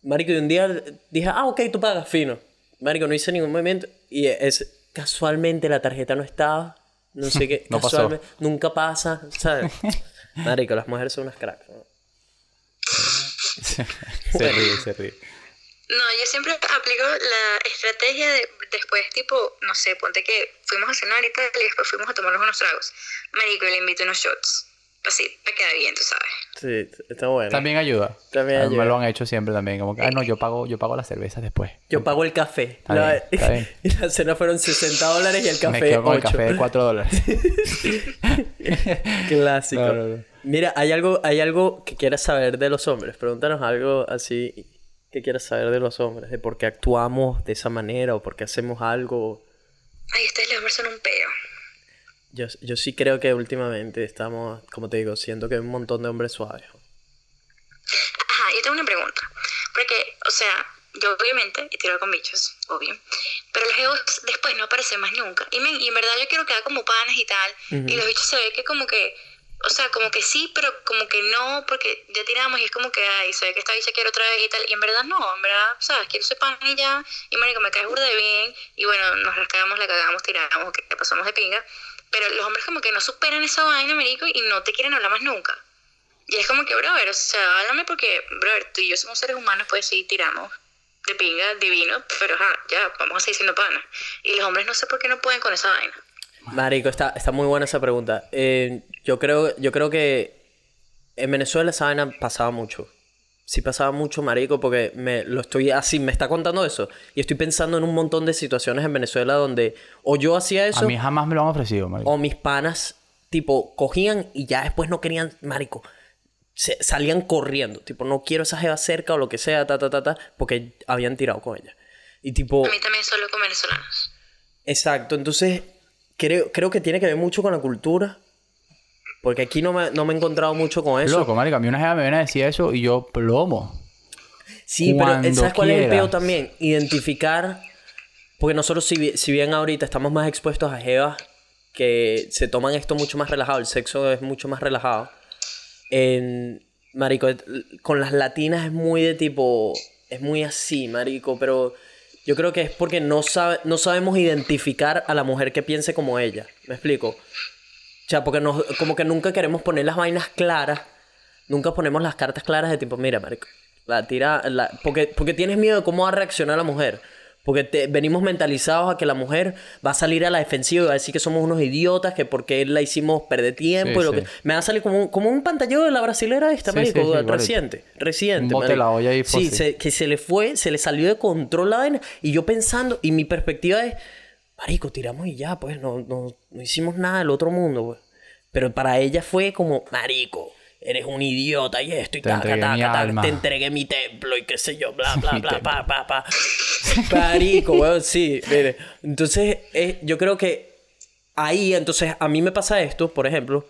Marico, y un día dije, ah, ok, tú pagas, fino. Marico, no hice ningún movimiento y es casualmente la tarjeta no estaba, no sé [LAUGHS] qué, No pasó. casualmente, nunca pasa, ¿sabes? [LAUGHS] Marico, las mujeres son unas cracks. ¿no? [LAUGHS] se ríe, se ríe. No, yo siempre aplico la estrategia de después, tipo, no sé, ponte que fuimos a cenar y tal, y después fuimos a tomarnos unos tragos. Marico, le invito unos shots. Así, me queda bien, tú sabes. Sí, está bueno. También ayuda. También A mí ayuda. Me lo han hecho siempre también. Como que, ah, no, yo pago, yo pago las cervezas después. Yo pago el café. Está la, bien, está bien. y [LAUGHS] la cena fueron 60 dólares y el Me café quedo con el 8. café de 4 dólares. [LAUGHS] Clásico. No, no, no. Mira, ¿hay algo, ¿hay algo que quieras saber de los hombres? Pregúntanos algo así que quieras saber de los hombres. De por qué actuamos de esa manera o por qué hacemos algo. Ay, ustedes les hombres son un peo. Yo, yo sí creo que últimamente estamos, como te digo, siento que hay un montón de hombres suaves. Ajá, yo tengo una pregunta. Porque, o sea, yo obviamente he tirado con bichos, obvio. Pero los egos después no aparecen más nunca. Y, men, y en verdad yo quiero quedar como panas y tal. Y los bichos se ve que como que, o sea, como que sí, pero como que no, porque ya tiramos y es como que, ay, se ve que esta bicha quiere otra vez y tal. Y en verdad no, en verdad, ¿sabes? Quiero ser pana y ya. Y marico, me caes burda de bien. Y bueno, nos rascamos, la cagamos, tiramos, que pasamos de pinga. Pero los hombres como que no superan esa vaina, marico, y no te quieren hablar más nunca. Y es como que, brother, o sea, háblame porque, brother, tú y yo somos seres humanos, pues sí, tiramos de pinga, divino, pero ajá, ya, vamos a seguir siendo panas. Y los hombres no sé por qué no pueden con esa vaina. Marico, está, está muy buena esa pregunta. Eh, yo, creo, yo creo que en Venezuela esa vaina pasaba mucho. Sí pasaba mucho, marico, porque me lo estoy así, me está contando eso. Y estoy pensando en un montón de situaciones en Venezuela donde o yo hacía A eso mí jamás me lo han ofrecido, marico. o mis panas, tipo, cogían y ya después no querían, marico. Se, salían corriendo, tipo, no quiero esa jeva cerca o lo que sea, ta, ta, ta, ta, porque habían tirado con ella. Y tipo, A mí también solo con venezolanos. Exacto, entonces creo, creo que tiene que ver mucho con la cultura. Porque aquí no me, no me he encontrado mucho con eso. Loco, marico. A mí una jeva me viene a decir eso y yo plomo. sí, pero ¿sabes cuál es el peo también? Identificar. Porque nosotros, si, si bien ahorita estamos más expuestos a jevas que se toman esto mucho más relajado, el sexo es mucho más relajado. En. Marico, con las latinas es muy de tipo. Es muy así, marico, pero. Yo creo que es porque no, sabe, no sabemos identificar a la mujer que piense como ella. ¿Me explico? O sea, porque nos, como que nunca queremos poner las vainas claras. Nunca ponemos las cartas claras de tipo, mira, marico, la tira... La, porque, porque tienes miedo de cómo va a reaccionar la mujer. Porque te- venimos mentalizados a que la mujer va a salir a la defensiva y va a decir que somos unos idiotas, que porque la hicimos perder tiempo Sí, y lo sí. que... Me va a salir como como un pantallero de la brasilera esta, Sí, marico, reciente. Reciente, bote la olla ahí Sí, se- que se le fue, se le salió de control la vaina. Y yo pensando, y mi perspectiva es, marico, tiramos y ya, pues, no, no, no hicimos nada del otro mundo, pues. Pero para ella fue como, marico, eres un idiota y esto y Te taca, taca, taca, te entregué mi templo y qué sé yo, bla, [LAUGHS] bla, bla, pa, pa, pa. Marico, weón, sí, mire. Entonces, eh, yo creo que ahí, entonces, a mí me pasa esto, por ejemplo,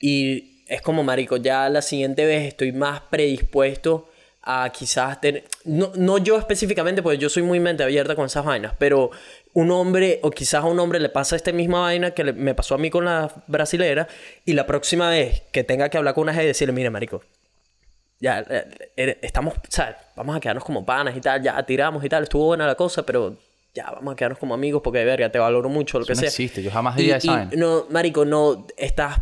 y es como, marico, ya la siguiente vez estoy más predispuesto a quizás tener... No, no yo específicamente, porque yo soy muy mente abierta con esas vainas, pero un hombre, o quizás a un hombre le pasa esta misma vaina que le- me pasó a mí con la brasilera, y la próxima vez que tenga que hablar con una gente y decirle, mire, marico, ya eh, eh, estamos, ¿sabes? Vamos a quedarnos como panas y tal, ya tiramos y tal, estuvo buena la cosa, pero ya vamos a quedarnos como amigos porque, verga, te valoro mucho, lo Eso que no sea. existe, yo jamás diría esa vaina. No, marico, no estás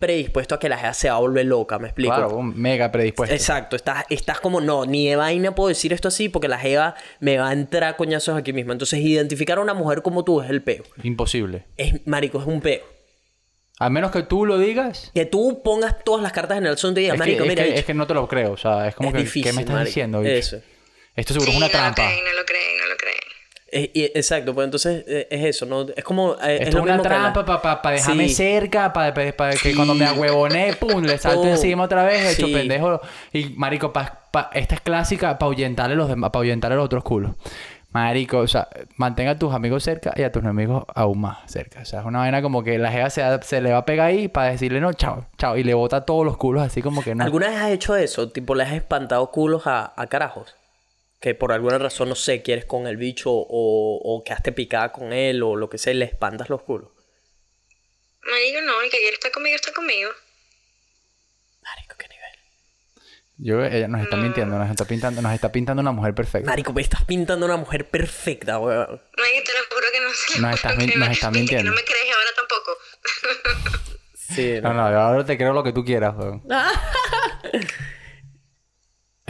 predispuesto a que la gente se va a volver loca, ¿me explico? Claro, un mega predispuesto. Exacto, estás, estás como, no, ni de vaina puedo decir esto así porque la jeva me va a entrar a coñazos aquí mismo. Entonces, identificar a una mujer como tú es el peo. Imposible. Es, marico, es un peo. A menos que tú lo digas. Que tú pongas todas las cartas en el asunto y digas, Es que, marico, es, mira, que, bicho, es que no te lo creo. O sea, es como es que. difícil, ¿Qué me estás marico. diciendo, bicho? Eso. Esto seguro Sí, es una no trampa. lo creen, no lo creen, no lo creen. Eh, y- exacto, pues entonces eh, es eso, ¿no? Es como... eh, Esto es lo una mismo trampa para dejarme Sí. cerca, para que cuando me agüevoné, pum, le salto encima otra vez, hecho Sí. pendejo. Y, marico, pa, pa- esta es clásica para ahuyentarle los demás, para ahuyentarle a los otros culos. Marico, o sea, mantenga a tus amigos cerca y a tus enemigos aún más cerca. O sea, es una vaina como que la jeva se, se le va a pegar ahí para decirle no, chao, chao. Y le bota todos los culos así como que no. ¿Alguna vez has hecho eso? Tipo, le has espantado culos a, a carajos. Que por alguna razón, no sé, quieres con el bicho o, o quedaste picada con él o lo que sea y le espantas los culos. Marico, no, el que quiere estar conmigo está conmigo. Marico, qué nivel. Yo ella nos está mintiendo, nos está pintando, nos está pintando una mujer perfecta. Marico, me estás pintando una mujer perfecta, weón. Marico, te lo juro que no sé. Nos estás min- nos estás mintiendo. Que no me crees ahora tampoco. Sí, No, no, yo ahora te creo lo que tú quieras, weón. [LAUGHS]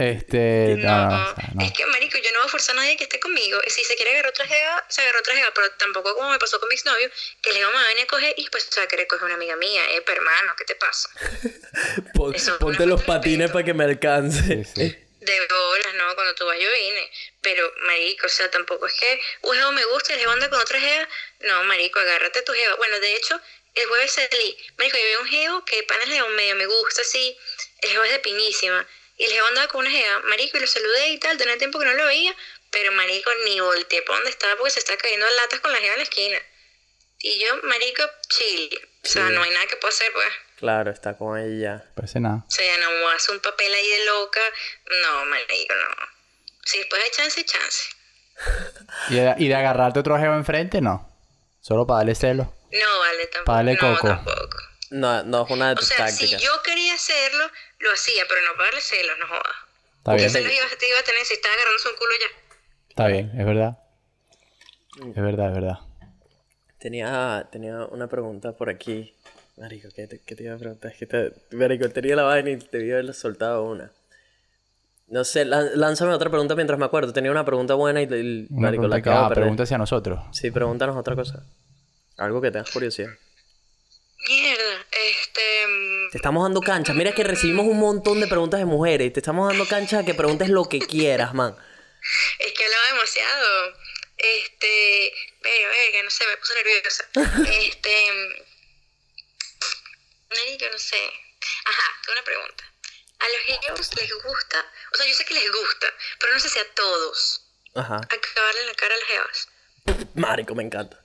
Este, no, No, no, o sea, no. es que, marico, yo no voy a forzar a nadie que esté conmigo. Si se quiere agarrar otra jeva, se agarró otra jeva, pero tampoco como me pasó con mi exnovio, que le iba a venir a coger y pues se va a querer coger una amiga mía. Eh, pero hermano, ¿qué te pasa? [LAUGHS] Pon- ponte los patines para que me alcance. Sí, sí. De bolas, ¿no? Cuando tú vas yo vine. Pero, marico, o sea, tampoco es que un jevo me gusta y el jevo anda con otra jeva. No, marico, agárrate tu jeva. Bueno, de hecho, el jueves salí. Marico, yo vi un jevo que pana el jevo medio me gusta, así. El jevo es de pinísima. Y el jevo andaba con una jeva. Marico, y lo saludé y tal. Tenía tiempo que no lo veía. Pero, marico, ni volteé para donde estaba porque se está cayendo a latas con la jeva en la esquina. Y yo, marico, chill. O sea, Sí. no hay nada que pueda hacer, pues. Claro, está con ella. Parece nada. O sea, no hace un papel ahí de loca. No, marico, no. Si después hay chance, chance. [LAUGHS] ¿Y de, y de agarrarte otro jevo enfrente? No. Solo para darle celo. No, vale, tampoco. Pa' darle no, coco. tampoco. No, no es una de O tus sea, tácticas. si yo quería hacerlo, lo hacía, pero no para darle celos, no jodas. Está ¿Qué bien. celos iba, te iba a tener si estaba agarrándose un culo ya? Está bien, es verdad. Es verdad, es verdad. Tenía, tenía una pregunta por aquí. Marico, ¿qué te, qué te iba a preguntar? Es que te, Marico, tenía la vaina y te debí haberle soltado una. No sé, lánzame otra pregunta mientras me acuerdo. Tenía una pregunta buena y, y Marico, la pregunta que, acabo de ah, perder. pregunta hacia nosotros. Sí, pregúntanos otra cosa. Algo que tengas curiosidad. Mierda, este... Te estamos dando cancha. Mira que recibimos un montón de preguntas de mujeres. Te estamos dando cancha a que preguntes lo que quieras, man. Es que hablaba demasiado. Este... Verga, verga, no sé, me puse nerviosa. Este... Marico, no sé. Ajá, tengo una pregunta. A los ellos les gusta, o sea, yo sé que les gusta, pero no sé si a todos, Ajá. acabarle en la cara a las jevas. Marico, me encanta.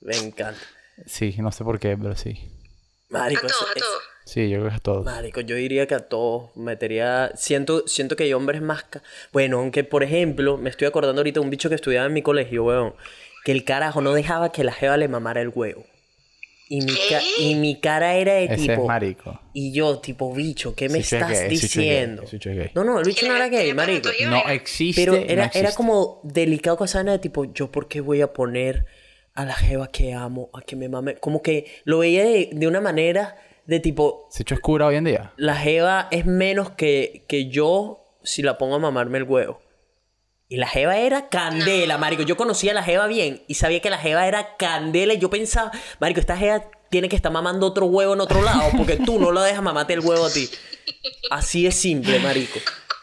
Me encanta. Sí, no sé por qué, pero sí. Marico, A es- todos, a es- todos. Sí, yo creo que es todo. Marico, yo diría que a todos metería. Siento, siento que hay hombres más. ca- Bueno, aunque por ejemplo, me estoy acordando ahorita de un bicho que estudiaba en mi colegio, weón. Que el carajo no dejaba que la jeva le mamara el huevo. Y mi, ca- ¿Qué? y mi cara era de Ese tipo. es marico. Y yo, tipo, bicho, ¿qué me estás gay, gay, diciendo? No, no, el bicho no era gay, ¿Tiene marico. No vaina? existe. Pero no era, era existe. como delicado con esa vaina de tipo, ¿yo por qué voy a poner a la jeva que amo a que me mame? Como que lo veía de, de una manera de tipo, ¿Se hecho oscura hoy en día? la jeva es menos que, que yo si la pongo a mamarme el huevo. Y la jeva era candela, marico. Yo conocía a la jeva bien y sabía que la jeva era candela y yo pensaba, marico, esta jeva tiene que estar mamando otro huevo en otro lado porque tú no la dejas mamarte el huevo a ti. Así es simple, marico.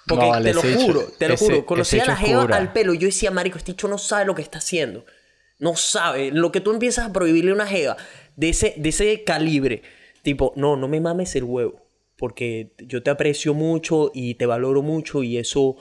Porque No, vale, te lo ese hecho- juro, te lo ese- juro. Conocía a ese la hecho jeva oscura. al pelo y yo decía, marico, este dicho no sabe lo que está haciendo. No sabe. Lo que tú empiezas a prohibirle una jeva de ese, de ese calibre. Tipo, no, no me mames el huevo. Porque yo te aprecio mucho y te valoro mucho y eso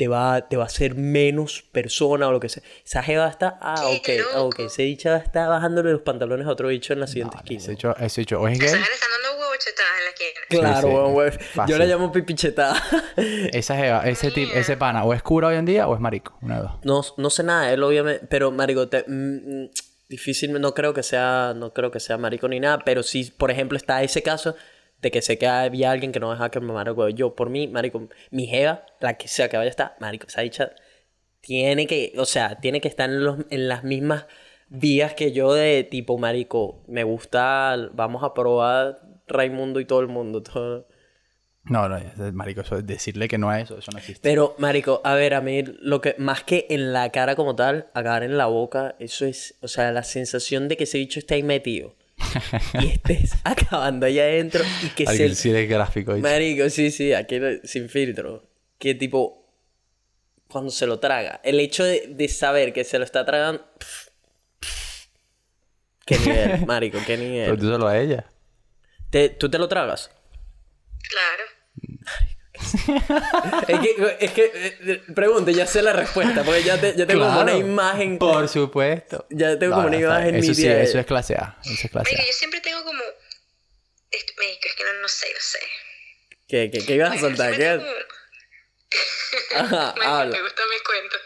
te va, te va a hacer menos persona o lo que sea. Esa jeva está, ah, ok, ah, ok. Ese dicha está bajándole los pantalones a otro bicho en la siguiente Ese esquina. hecho, ese hecho, o es gay, Esa le están dando huevo guachetadas en la esquina. Claro, sí. weón. Yo la llamo pipichetada. [LAUGHS] Esa jeva, ese tip, ese pana, o es cura hoy en día o es marico. Una de dos. no, no sé nada él, obviamente. Pero, marico, te- mm, mm, difícil, no creo que sea, no creo que sea marico ni nada. Pero sí, por ejemplo, está ese caso de que sé que había alguien que no dejaba que me mamara el huevo. Yo, por mí, marico, mi jeva, la que sea que vaya a estar, marico, esa dicha tiene que, o sea, tiene que estar en, los, en las mismas vías que yo de tipo, marico, me gusta, vamos a probar Raimundo y todo el mundo. [LAUGHS] Todo. No, no, marico, eso, decirle que no es eso, eso no existe. Pero, marico, a ver, a mí lo que, más que en la cara como tal, acabar en la boca, eso es, o sea, la sensación de que ese bicho está ahí metido. Y [LAUGHS] estés acabando allá adentro y que se... sí eres gráfico. ¿viste? Marico, sí, sí, aquí sin filtro. Que tipo, cuando se lo traga, el hecho de, de saber que se lo está tragando... pff, pff, qué nivel, [LAUGHS] marico, qué Pero nivel. tú solo a ella. Te- ¿Tú te lo tragas? Claro. Es que, es que eh, pregunte, ya sé la respuesta, porque ya, te- ya tengo como una imagen... Por supuesto. Ya tengo como una está imagen. Eso sí, de- eso es clase A. Eso es clase A. yo siempre tengo como... Esto, es que no, no sé, no sé. ¿Qué, qué, qué ibas a soltar? ¿Qué? tengo Ajá, [LAUGHS] Marico, habla. Me gustan mis cuentos.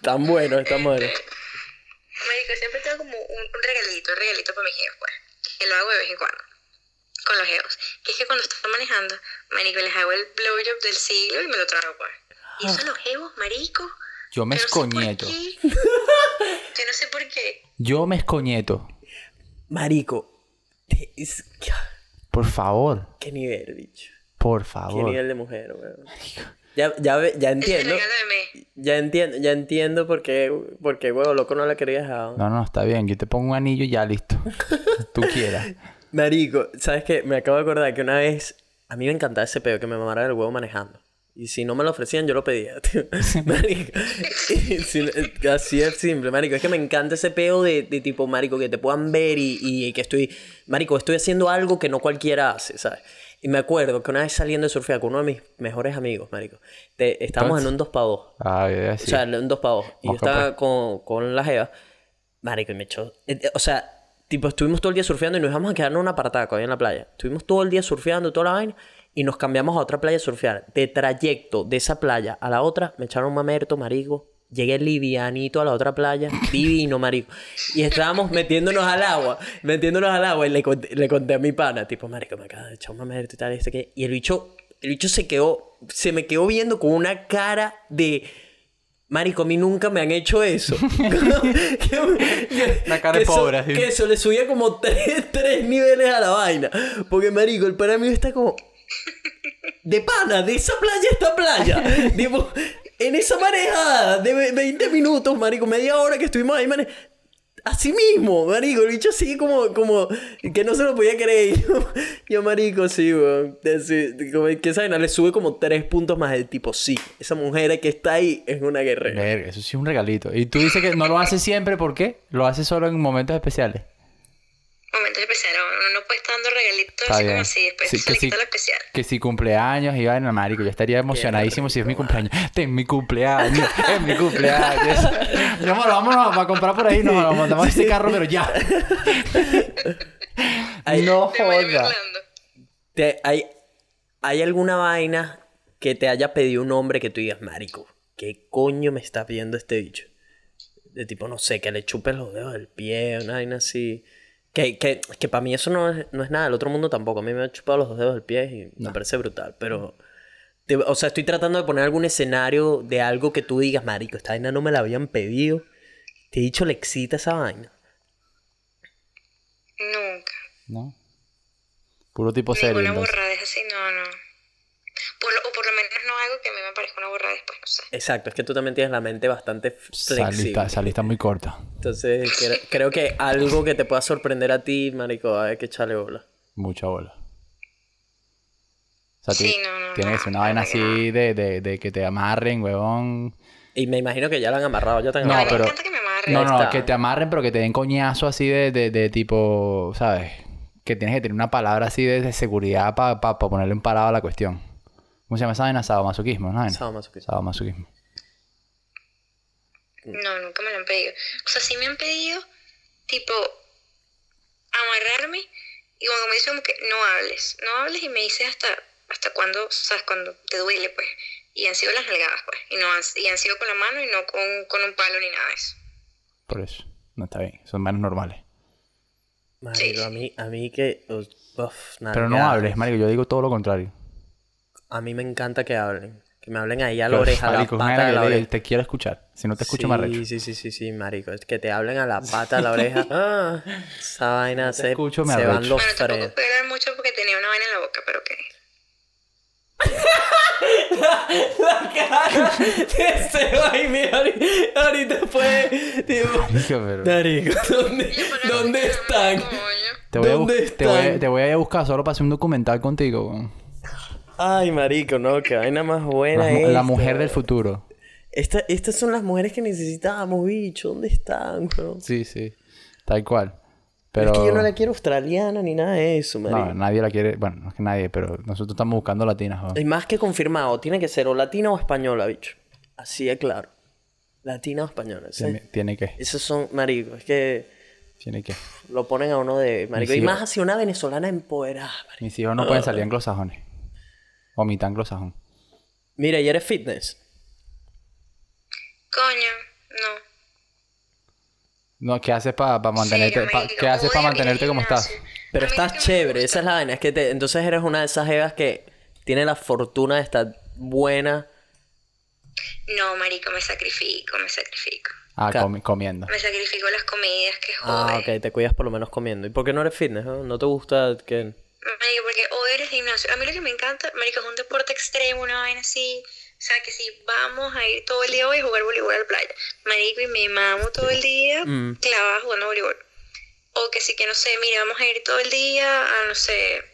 Tan bueno, tan bueno. Marico, siempre tengo como un, un regalito, un regalito para mis jefos, pues. Que lo hago de vez en cuando. Con los jefos. Que es que cuando estoy manejando, marico, les hago el blowjob del siglo y me lo trago, pues. Y eso los jefos, marico. Yo me no sé escoñeto. qué. [LAUGHS] Yo no sé por qué. Yo me escoñeto. Marico, te- es- Por favor. qué nivel, bicho. Por Qué favor. nivel de mujer, weón. Ya, ya, ya Es el entiendo. Ya entiendo, ya entiendo por qué, por qué, huevo, loco no la quería dejar. No, no, está bien. Yo te pongo un anillo y ya listo. [LAUGHS] Tú quieras. Marico, ¿sabes qué? Me acabo de acordar que una vez a mí me encantaba ese pedo que me mamara el huevo manejando. Y si no me lo ofrecían, yo lo pedía, [LAUGHS] tío. Marico. Si- así es simple, marico. Es que me encanta ese pedo de, de tipo, marico, que te puedan ver y, y que estoy... Marico, estoy haciendo algo que no cualquiera hace, ¿sabes? Y me acuerdo que una vez saliendo de surfear con uno de mis mejores amigos, marico. Te, estábamos en un 2 para 2. Ah, ya, O sí. sea, en dos pavos. Y yo estaba con, con la jeva. Marico, y me echó. eh, O sea, tipo, estuvimos todo el día surfeando y nos íbamos a quedar en una apartaco ahí en la playa. Estuvimos todo el día surfeando, toda la vaina. Y nos cambiamos a otra playa a surfear. De trayecto de esa playa a la otra, me echaron un mamerto, marico. Llegué livianito a la otra playa, divino, marico. Y estábamos metiéndonos al agua, metiéndonos al agua. Y le conté, a mi pana, tipo, marico, me acaba de echar un mamerto y tal, este que. Y el bicho, el bicho se quedó, se me quedó viendo con una cara de. Marico, a mí nunca me han hecho eso. Que- [LAUGHS] Una cara de pobre. Que eso le subía como tres, tres niveles a la vaina. Porque, marico, el pana mío está como... De pana, de esa playa a esta playa. [LAUGHS] tipo, en esa manejada de ve- 20 minutos, marico, media hora que estuvimos ahí, mane... Así mismo, marico, el bicho así como, como que no se lo podía creer. [LAUGHS] Yo, marico, sí, weón. Que esa le sube como tres puntos más el tipo, sí, esa mujer que está ahí es una guerrera. Eso sí es un regalito. Y tú dices que no lo haces siempre, ¿por qué? Lo haces solo en momentos especiales. Momentos especiales. Uno no puede estar dando regalitos Está así bien. como así. Después Sí, se que le quita lo especial. Que si cumpleaños y vaina, marico, yo estaría emocionadísimo si es mi cumpleaños. Ten mi cumpleaños, [LAUGHS] es mi cumpleaños. [LAUGHS] Vámonos, vámonos a comprar por ahí, nos nos montamos este carro, pero ya. Ay, [LAUGHS] no joda. Te- hay, ¿Hay alguna vaina que te haya pedido un hombre que tú digas, marico, ¿qué coño me está pidiendo este bicho? De tipo, no sé, que le chupe los dedos del pie, una vaina así. Que, que, que para mí eso no es, no es nada, el otro mundo tampoco. A mí me han chupado los dedos del pie y me parece brutal, pero... te- o sea, estoy tratando de poner algún escenario de algo que tú digas, marico, esta vaina no me la habían pedido. Te he dicho, le excita esa vaina. Nunca. ¿No? Puro tipo serio. Ninguna así, no, no. Por lo- o por lo menos que a mí me parezca una borrada después, no sé. Exacto, es que tú también tienes la mente bastante flexible. Salista, salista muy corta. Entonces, cre- creo que algo que te pueda sorprender a ti, marico, hay que echarle bola. Mucha bola. O sea, Sí, ti- no, no, tiene que no, ser una vaina no, así de, de, de que te amarren, huevón. Y me imagino que ya la han amarrado, ya te han No, amarrado. pero- que me amarren. No, no, está. que te amarren, pero que te den coñazo así de, de, de tipo, ¿sabes? Que tienes que tener una palabra así de, de seguridad para ponerle un parado a la cuestión. ¿Cómo se llama esa vaina? Sadomasoquismo, ¿no? Sadomasoquismo. Sadomasoquismo. No, nunca me lo han pedido. O sea, sí me han pedido, tipo, amarrarme Y como me dice como que no hables, no hables y me dice hasta, hasta cuando, sabes, cuando te duele, pues. Y han sido las nalgadas, pues. Y, no han, y han sido con la mano y no con, con un palo ni nada de eso. Por eso. No está bien. Son manos normales. Marico, a mí, a mí que... uf, Pero no hables, marico. Yo digo todo lo contrario. A mí me encanta que hablen. Que me hablen ahí a la oreja, a la pata de la vaina que oreja. Te quiero escuchar. Si no te escucho, me arrecho. Sí, sí, sí, sí, sí, marico. Es que te hablen a la pata de la oreja. [LAUGHS] Ah, esa vaina se, escucho, me se van los Bueno, tampoco frenos. pude hablar mucho porque tenía una vaina en la boca, pero ok. La cara de Seba y mi ahori- ahorita fue tipo... Marico, pero- Marico, ¿dónde, ¿dónde no están? Te voy, ¿Dónde bus- te, voy a, están? te voy a ir a buscar solo para hacer un documental contigo. weón. Ay, marico, no, qué vaina más buena La, esta. la mujer del futuro. Esta- estas son las mujeres que necesitábamos, bicho. ¿Dónde están, bro? Sí, sí. Tal cual. Pero... Es que yo no la quiero australiana ni nada de eso, marico. No, nadie la quiere. Bueno, no es que nadie, pero nosotros estamos buscando latinas. weón. Y más que confirmado, tiene que ser o latina o española, bicho. Así de claro. Latina o española. ¿sí? Tiene, tiene que. Esos son, marico, es que Tiene que. lo ponen a uno de marico. Y más hacia una venezolana empoderada, marico. Mis hijos no pueden salir [LAUGHS] anglosajones. O mitad anglosajón. Mira, y eres fitness. Coño, no. No, ¿qué haces para mantenerte? Pa- marico, ¿Qué haces para mantenerte como estás? Pero estás chévere, esa es la vaina. Es que te- entonces eres una de esas jevas que tiene la fortuna de estar buena. No, marico, me sacrifico, me sacrifico. Ah, comi- comiendo. Me sacrifico las comidas que Ah, joder. ok, te cuidas por lo menos comiendo. ¿Y por qué no eres fitness? no? ¿No te gusta que...? Marico, porque hoy eres gimnasio. A mí lo que me encanta, marico, es un deporte extremo, una vaina así. O sea, que si vamos a ir todo el día hoy a jugar voleibol a la playa. Marico, y me mamo todo el día Mm. clavada jugando voleibol. O que sí que no sé, mira, vamos a ir todo el día a, no sé,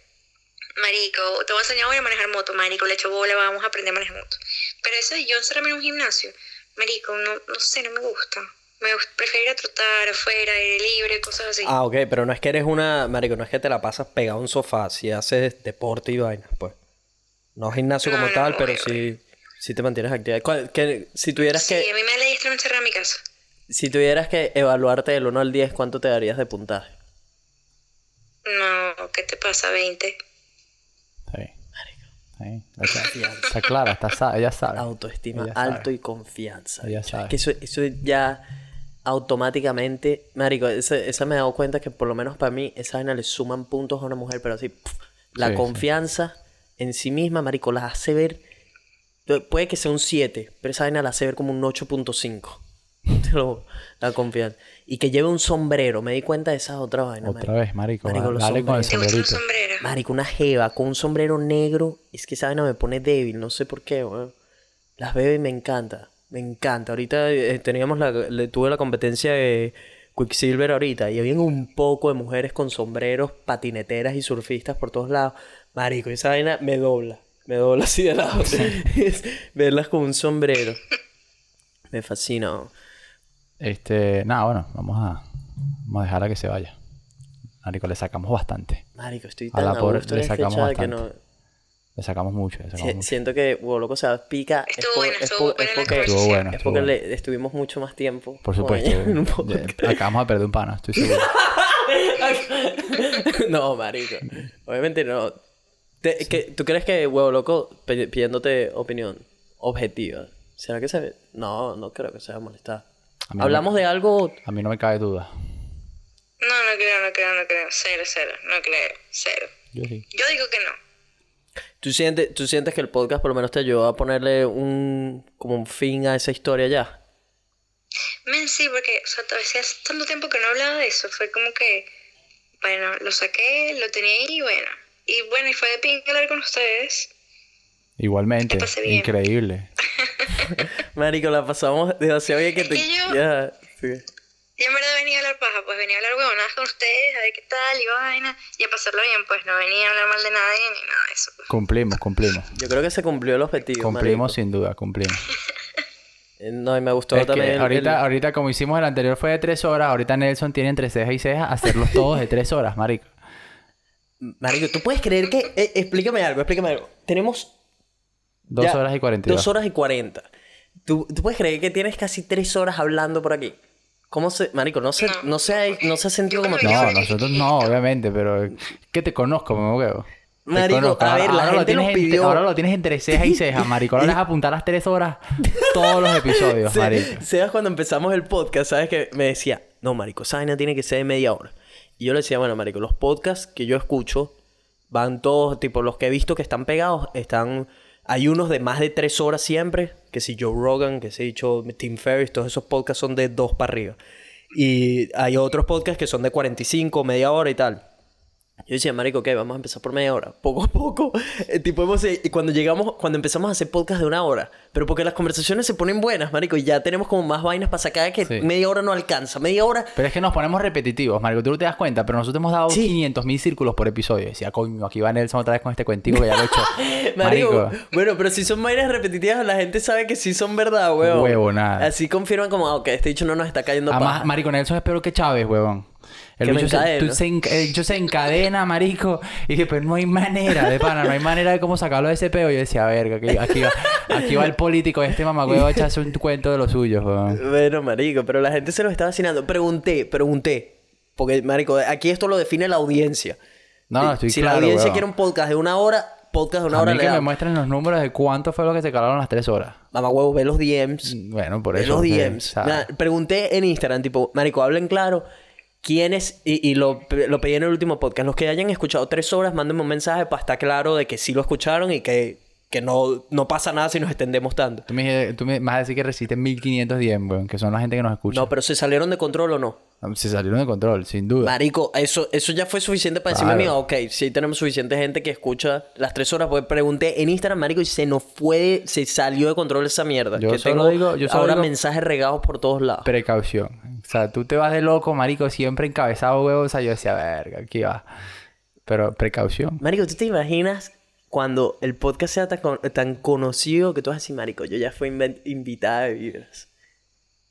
marico, te voy a enseñar hoy a manejar moto, marico, le echo bola, vamos a aprender a manejar moto. Pero eso de yo encerrarme en un gimnasio, marico, no, no sé, no me gusta. Me gusta, prefiero ir a trotar afuera, aire libre, cosas así. Ah, ok, pero no es que eres una... Marico, no es que te la pasas pegado a un sofá si haces deporte y vainas, pues. No gimnasio como No, tal, no, pero obvio, sí, sí te mantienes activa. ¿Cuál- qué- si tuvieras sí, que... a mí me da la estar encerrada en mi casa. Si tuvieras que evaluarte del 1 al 10, ¿cuánto te darías de puntaje? No, ¿qué te pasa? 20. Sí. Sí. Está, está clara, está, ella sabe. Autoestima Ella sabe. alto y confianza. Ella sabe. Es que eso, eso ya automáticamente, marico, esa, esa me he dado cuenta que por lo menos para mí esa vaina le suman puntos a una mujer, pero así, la Sí, sí. confianza en sí misma, marico, la hace ver, puede que sea un 7, pero esa vaina la hace ver como un 8.5. [LAUGHS] Te lo- la confianza. Y que lleve un sombrero, me di cuenta de esa otra vaina. Otra marico. vez, marico. Marico, los dale con el ¿Te gusta un sombrerito. sombrero? Marico, una jeva con un sombrero negro. Es que esa vaina me pone débil, no sé por qué, weón. Las veo y me encanta. Me encanta. Ahorita eh, teníamos la, le- tuve la competencia de Quicksilver ahorita. Y había un poco de mujeres con sombreros, patineteras y surfistas por todos lados. Marico, esa vaina me dobla. Me dobla así de lado. [LAUGHS] Es verlas con un sombrero. Me fascina. Este, nada, bueno, vamos a, vamos a dejarla que se vaya. Marico, le sacamos bastante. Marico, estoy A tan la a pobre gusto le sacamos que no... Le sacamos mucho, le sacamos mucho. siento que Hugo Loco se pica. es Estuvo es estuvo por- buena es porque, Estuvo bueno, es estuvo porque bueno. le- estuvimos mucho más tiempo. Por supuesto. [LAUGHS] Ya- Acabamos de perder un pana, estoy seguro. [LAUGHS] no, marico. Obviamente no. Te- que- ¿Tú crees que Huevo Loco pidiéndote opinión objetiva? ¿Será que se No, no creo que se va a molestar. A mí no Hablamos de algo... A mí no me cabe duda. No, no creo, no creo, no creo. Cero, cero, no creo, cero. Yo sí. Yo digo que no. ¿Tú sientes, ¿Tú sientes que el podcast por lo menos te ayudó a ponerle un... como un fin a esa historia ya? Men, sí, porque, o sea, hacía tanto tiempo que no hablaba de eso. Fue como que, bueno, lo saqué, lo tenía ahí y bueno. Y bueno, y fue de pinga hablar con ustedes. Igualmente, La pasé bien. increíble. [LAUGHS] [LAUGHS] Marico, la pasamos demasiado bien que te... yo- Ya, sí. Y en verdad venía a hablar paja, pues venía a hablar huevonadas con ustedes, a ver qué tal y vaina, y a pasarlo bien, pues no venía a hablar mal de nadie ni nada de eso. pues. Cumplimos, cumplimos. Yo creo que se cumplió el objetivo. Cumplimos marico. sin duda, cumplimos. [LAUGHS] Eh, No, y me gustó Es que también. el- ahorita, el- ahorita, como hicimos el anterior, fue de tres horas. Ahorita Nelson tiene entre ceja y ceja hacerlos todos de tres horas, marico. Marico, ¿tú puedes creer que... eh, explícame algo, explícame algo. Tenemos Dos ya horas y cuarenta dos. horas y cuarenta. ¿Tú, ¿Tú puedes creer que tienes casi tres horas hablando por aquí? ¿Cómo se, marico? No se, no se, ha, no se ha sentido como... No, que- nosotros no, obviamente, pero que te conozco, me huevo. Marico, conozco. a ver, la ahora, lo gente tienes nos pidió- ahora lo tienes entre ceja y ceja, marico. Ahora le vas a apuntar las tres horas todos los episodios, [LAUGHS] Se- marico. Sebas cuando empezamos el podcast, ¿sabes? Que me decía, no, marico, esa vaina tiene que ser de media hora. Y yo le decía, bueno, marico, los podcasts que yo escucho van todos, tipo, los que he visto que están pegados, están... Hay unos de más de tres horas siempre, que si Joe Rogan, que se ha dicho Tim Ferriss, todos esos podcasts son de dos para arriba. Y hay otros podcasts que son de 45, media hora y tal. Yo decía, marico, ok, vamos a empezar por media hora. Poco a poco, [LAUGHS] eh, tipo, hemos, y cuando llegamos, cuando empezamos a hacer podcast de una hora, pero porque las conversaciones se ponen buenas, marico, y ya tenemos como más vainas para sacar que Sí. media hora no alcanza. Media hora, Pero es que nos ponemos repetitivos, marico. Tú no te das cuenta, pero nosotros hemos dado Sí. 500 mil círculos por episodio. Decía, coño, aquí va Nelson otra vez con este cuentico que ya lo he hecho. [LAUGHS] marico, marico. bueno, pero si son vainas repetitivas, la gente sabe que sí son verdad, weón. Huevo, nada. Así confirman como, ah, ok, este dicho no nos está cayendo Además, paja. marico, Nelson es peor que Chávez, huevón. El bicho, se, encadena. se se marico. Y después no hay manera, de pana, no hay manera de cómo sacarlo de ese peo. Yo decía, verga, aquí, aquí, va, aquí va el político, este mamagüevo a echarse un cuento de los suyos. Bueno, marico, pero la gente se lo está vacinando. Pregunté, pregunté. Porque, marico, aquí esto lo define la audiencia. No, no, estoy si claro, la audiencia quiere un podcast de una hora, podcast de una A hora mí que me muestren los números de cuánto fue lo que se calaron las tres horas. Mamá huevo, ve los DMs. Bueno, por Ve eso. los que, DMs. pregunté en Instagram, tipo, Marico, hablen claro. ¿Quiénes? Y, y lo, lo pedí en el último podcast. Los que hayan escuchado tres horas, mándenme un mensaje para estar claro de que sí lo escucharon y que, que no, no pasa nada si nos extendemos tanto. Tú me, tú me vas a decir que resisten 1500 DM, weón, que son la gente que nos escucha. No, pero ¿se salieron de control o no? Se salieron de control, sin duda. Marico, eso, eso ya fue suficiente para decirme, Claro. amigo, ok, sí tenemos suficiente gente que escucha las tres horas. Pues pregunté en Instagram, Marico, y se nos fue, se salió de control esa mierda. Yo que solo tengo digo- yo solo ahora digo- mensajes regados por todos lados. Precaución. O sea, tú te vas de loco, marico, siempre encabezado, huevos. O sea, yo decía, verga, aquí va. Pero precaución. Marico, ¿tú te imaginas cuando el podcast sea tan, con- tan conocido que tú vas a decir, Marico, yo ya fui invitada de vibras?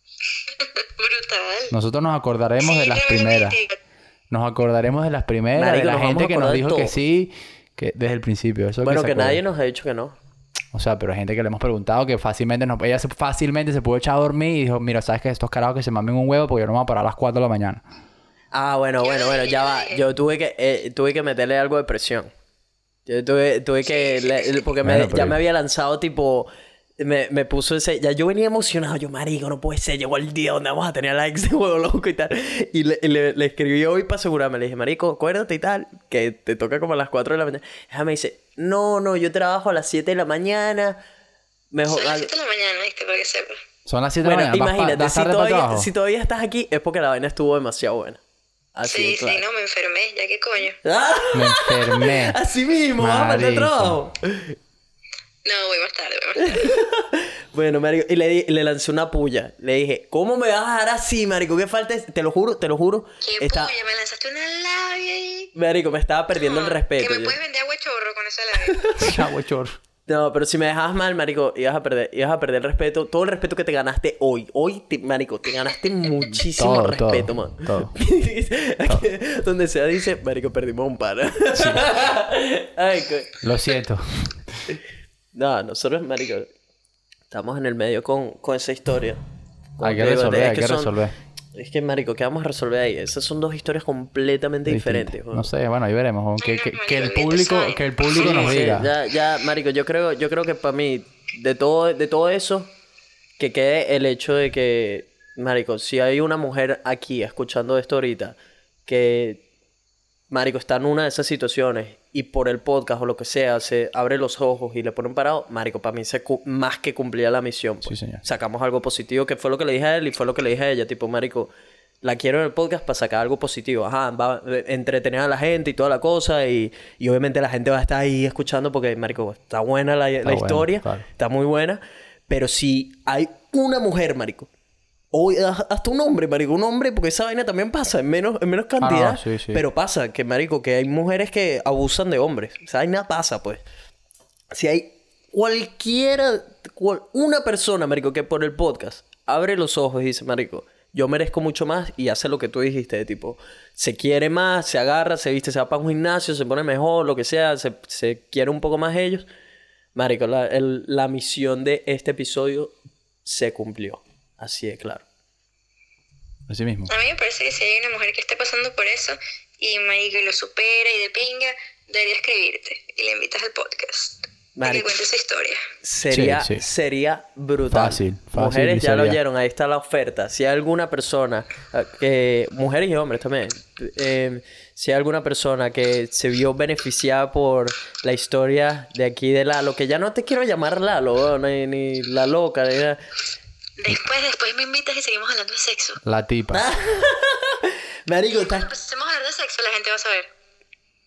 [LAUGHS] Brutal. Nosotros nos acordaremos de las primeras. Nos acordaremos de las primeras, Marico, de la gente que nos dijo que sí, que desde el principio. Eso Bueno, que nadie nos ha dicho que no. O sea, pero hay gente que le hemos preguntado que fácilmente nos... Ella se- fácilmente se pudo echar a dormir y dijo, mira, ¿sabes que Estos carajos que se mamen un huevo porque yo no me voy a parar a las 4 de la mañana. Ah, bueno, bueno, bueno, ya va. Yo tuve que, eh, tuve que meterle algo de presión. Yo tuve, tuve que... le- porque me- Bueno, pero- ya me había lanzado tipo... Me, me puso ese... Ya yo venía emocionado. Yo, marico, no puede ser. Llegó el día donde vamos a tener likes de huevo loco y tal. Y le, y le, le escribí hoy para asegurarme. Le dije, marico, acuérdate y tal. Que te toca como a las 4 de la mañana. Ella me dice, no, no, yo trabajo a las 7 de la mañana. Mejor... Son las al- 7 de la mañana, ¿viste? Para que sepas. Son las 7 de Bueno, la mañana. ¿Vas pa- imagínate, vas si todavía, si todavía estás aquí es porque la vaina estuvo demasiado buena. Así sí, claro. sí, no, me enfermé, ya que coño. ¡Ah! Me enfermé. [LAUGHS] Así mismo, vas a faltar Marico. trabajo. No, voy más tarde, voy más tarde. [LAUGHS] Bueno, marico, y le, le lancé una puya. Le dije, ¿cómo me vas a dejar así, marico? ¿Qué falta? es-?" Te lo juro, te lo juro. ¿Qué Está... puya? Me lanzaste una labia ahí. Marico, me estaba perdiendo el No, respeto. Que me yo. puedes vender agua chorro con esa labia. [LAUGHS] Chavo, chorro. No, pero si me dejabas mal, marico, ibas a perder, ibas a perder el respeto. Todo el respeto que te ganaste hoy. Hoy, te- marico, te ganaste muchísimo Todo, respeto, todo, man. todo. [LAUGHS] Donde sea dice, marico, perdimos un par. [LAUGHS] Ay, co- Lo siento. No, nosotros, marico, estamos en el medio con, con esa historia. Como Hay que digo, resolver, es hay que son- resolver. Es que, marico, ¿qué vamos a resolver ahí? Esas son dos historias completamente diferentes. No sé, bueno, ahí veremos. Que, Ay, no, que- marico, que el ¿qué público, que el público Sí, nos sí, diga. ya, ya, marico, yo creo, yo creo que para mí, de todo, de todo eso, que quede el hecho de que, marico, si hay una mujer aquí escuchando esto ahorita, que, marico, está en una de esas situaciones y por el podcast o lo que sea, se abre los ojos y le pone un parado, marico, para mí se más que cumplía la misión. pues. Sí, señor. Sacamos algo positivo, que fue lo que le dije a él y fue lo que le dije a ella, tipo, marico, la quiero en el podcast para sacar algo positivo. Ajá, va a entretener a la gente y toda la cosa. Y, y obviamente la gente va a estar ahí escuchando porque, marico, está buena la, la buena, historia. claro. Está muy buena. Pero si hay una mujer, marico, o hasta un hombre, marico, un hombre, porque esa vaina también pasa en menos, en menos cantidad. Ah, no, sí, sí. Pero pasa que, marico, que hay mujeres que abusan de hombres. Esa vaina pasa, pues. Si hay cualquiera, cual- una persona, marico, que por el podcast abre los ojos y dice, marico, yo merezco mucho más y hace lo que tú dijiste, de tipo, se quiere más, se agarra, se viste, se va para un gimnasio, se pone mejor, lo que sea, se, se quiere un poco más ellos. Marico, la, el- la misión de este episodio se cumplió. Así de claro. Así mismo. A mí me parece que si hay una mujer que esté pasando por eso y marico, y lo supera y de pinga, debería escribirte y le invitas al podcast. Y que cuente esa historia. Sería, Sí, sí. sería brutal. Fácil, fácil Mujeres ya lo oyeron, ahí está la oferta. Si hay alguna persona, eh, que mujeres y hombres también, eh, si hay alguna persona que se vio beneficiada por la historia de aquí de Lalo, que ya no te quiero llamar Lalo, ni, ni la loca, ni nada. Después, después me invitas y seguimos hablando de sexo. La tipa. [LAUGHS] Marico, Cuando estás, empecemos a hablar de sexo, la gente va a saber.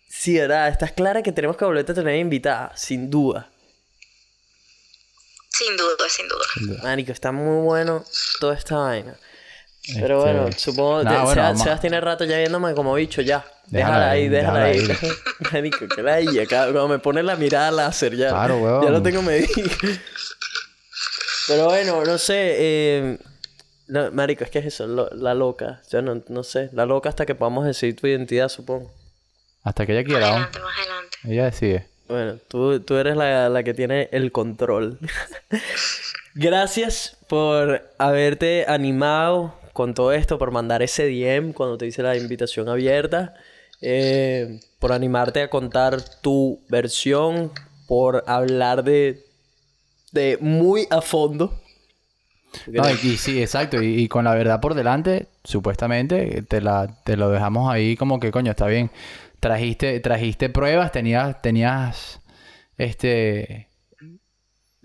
sí, ¿verdad? Estás clara que tenemos que volverte a tener invitada, sin duda. Sin duda, sin duda. Marico, está muy bueno toda esta vaina. Pero Este, bueno, supongo que bueno, Sebas, tiene rato ya viéndome como bicho, ya. Déjala, Déjala ahí, ahí, déjala ahí. déjala [LAUGHS] Marico, que la ella, cuando me pone la mirada láser ya. Claro, huevón. Ya lo tengo medido. Pero bueno, no sé. eh, no, marico, es que es eso, lo- la loca. Yo no, no sé, la loca hasta que podamos decir tu identidad, supongo. Hasta que ella Más quiera, ¿no? adelante, más adelante. Ella decide. Bueno, tú, tú eres la, la que tiene el control. [LAUGHS] Gracias por haberte animado con todo esto, por mandar ese DM cuando te hice la invitación abierta, eh, por animarte a contar tu versión, por hablar de, de muy a fondo. Y sí, exacto. Y, y con la verdad por delante, supuestamente, te, la, te lo dejamos ahí como que, coño, está bien. Trajiste, trajiste pruebas, tenías, tenías, este...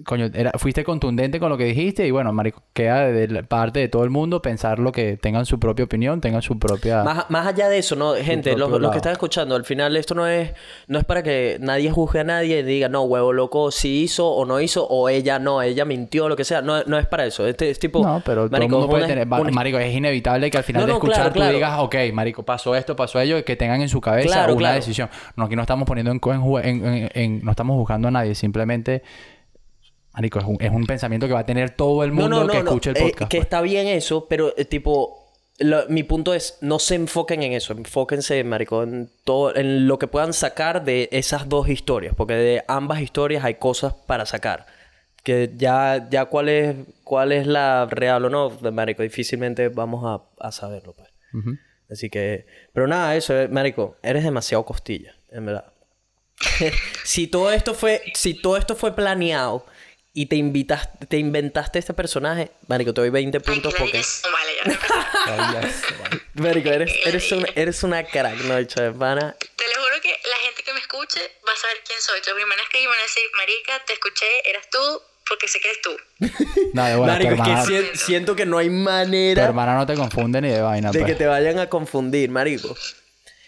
Coño, era, fuiste contundente con lo que dijiste y bueno, marico, queda de la parte de todo el mundo pensar lo que tengan su propia opinión, tengan su propia... Más, más allá de eso, ¿no? Gente, los, los que están escuchando, al final esto no es, no es para que nadie juzgue a nadie y diga, no, huevo loco, si hizo o no hizo, o ella no, ella mintió, lo que sea. No, no es para eso. Este es tipo. No, pero todo el marico, mundo puede tener... una- Marico, es inevitable que al final No, de escuchar claro, tú digas, ok, marico, pasó esto, pasó ello, y que tengan en su cabeza Claro, una decisión. No, aquí no estamos poniendo en, en, en- en- en- No estamos buscando a nadie, simplemente... Marico, es un, es un pensamiento que va a tener todo el mundo no, no, que no, escuche el eh, podcast. que pues. está bien eso, pero eh, tipo. lo- mi punto es, no se enfoquen en eso, enfóquense, marico, en todo, en lo que puedan sacar de esas dos historias, porque de ambas historias hay cosas para sacar. Que ya, ya cuál es, cuál es la real o no, de marico, difícilmente vamos a, a saberlo, pues. Así que, pero nada, eso, eh, marico, eres demasiado costilla, en verdad. [LAUGHS] si todo esto fue, si todo esto fue planeado y te invitas, te inventaste este personaje, marico, te doy 20 Ay, puntos porque, digas, vale, ya. [LAUGHS] marico, eres, eres una, eres una crack, no, hecho de pana. Te lo juro que la gente que me escuche va a saber quién soy. La primera vez que me van a decir, Marica, te escuché, eras tú, porque sé que eres tú. No, de buena, tu marico, es que si- siento que no hay tu manera hermana no te confunde ni de vaina. de pues. que te vayan a confundir, marico.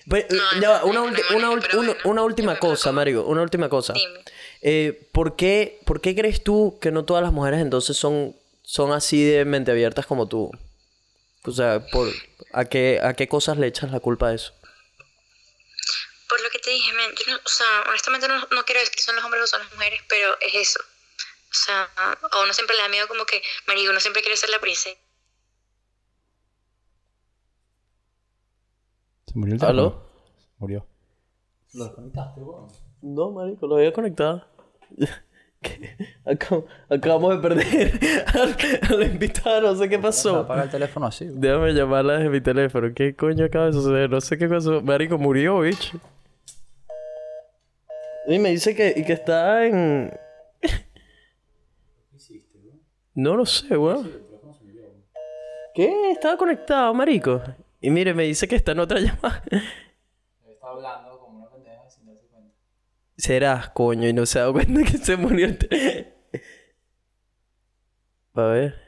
Pues, No, ya va, no, una, no, ulti- no, una, no, ul- pero una- bueno, una última cosa, marico, una última cosa. Dime. Eh, ¿por, qué, ¿Por qué crees tú que no todas las mujeres entonces son, son así de mente abiertas como tú? O sea, por, ¿a, qué, ¿a qué cosas le echas la culpa de eso? Por lo que te dije, men, yo no, o sea, honestamente no, no quiero decir que son los hombres o son las mujeres, pero es eso. O sea, a uno siempre le da miedo como que, marico, uno siempre quiere ser la princesa. ¿Se murió el teléfono? ¿Aló? Murió. No, marico, lo había conectado. [LAUGHS] ¿Qué? Acab- acabamos de perder [LAUGHS] al, al invitado, no sé qué pasó. Apaga el teléfono así. güey. Déjame llamarla desde mi teléfono. ¿Qué coño acaba de suceder? No sé qué pasó. Marico, murió, bicho. Y me dice que, y que está en... [LAUGHS] No lo sé, weón. ¿Qué? Estaba conectado, marico. Y mire, me dice que está en otra llamada. Está hablando como una pendeja sin darse cuenta. Será, coño, y no se ha dado cuenta que se murió [LAUGHS] el A ver.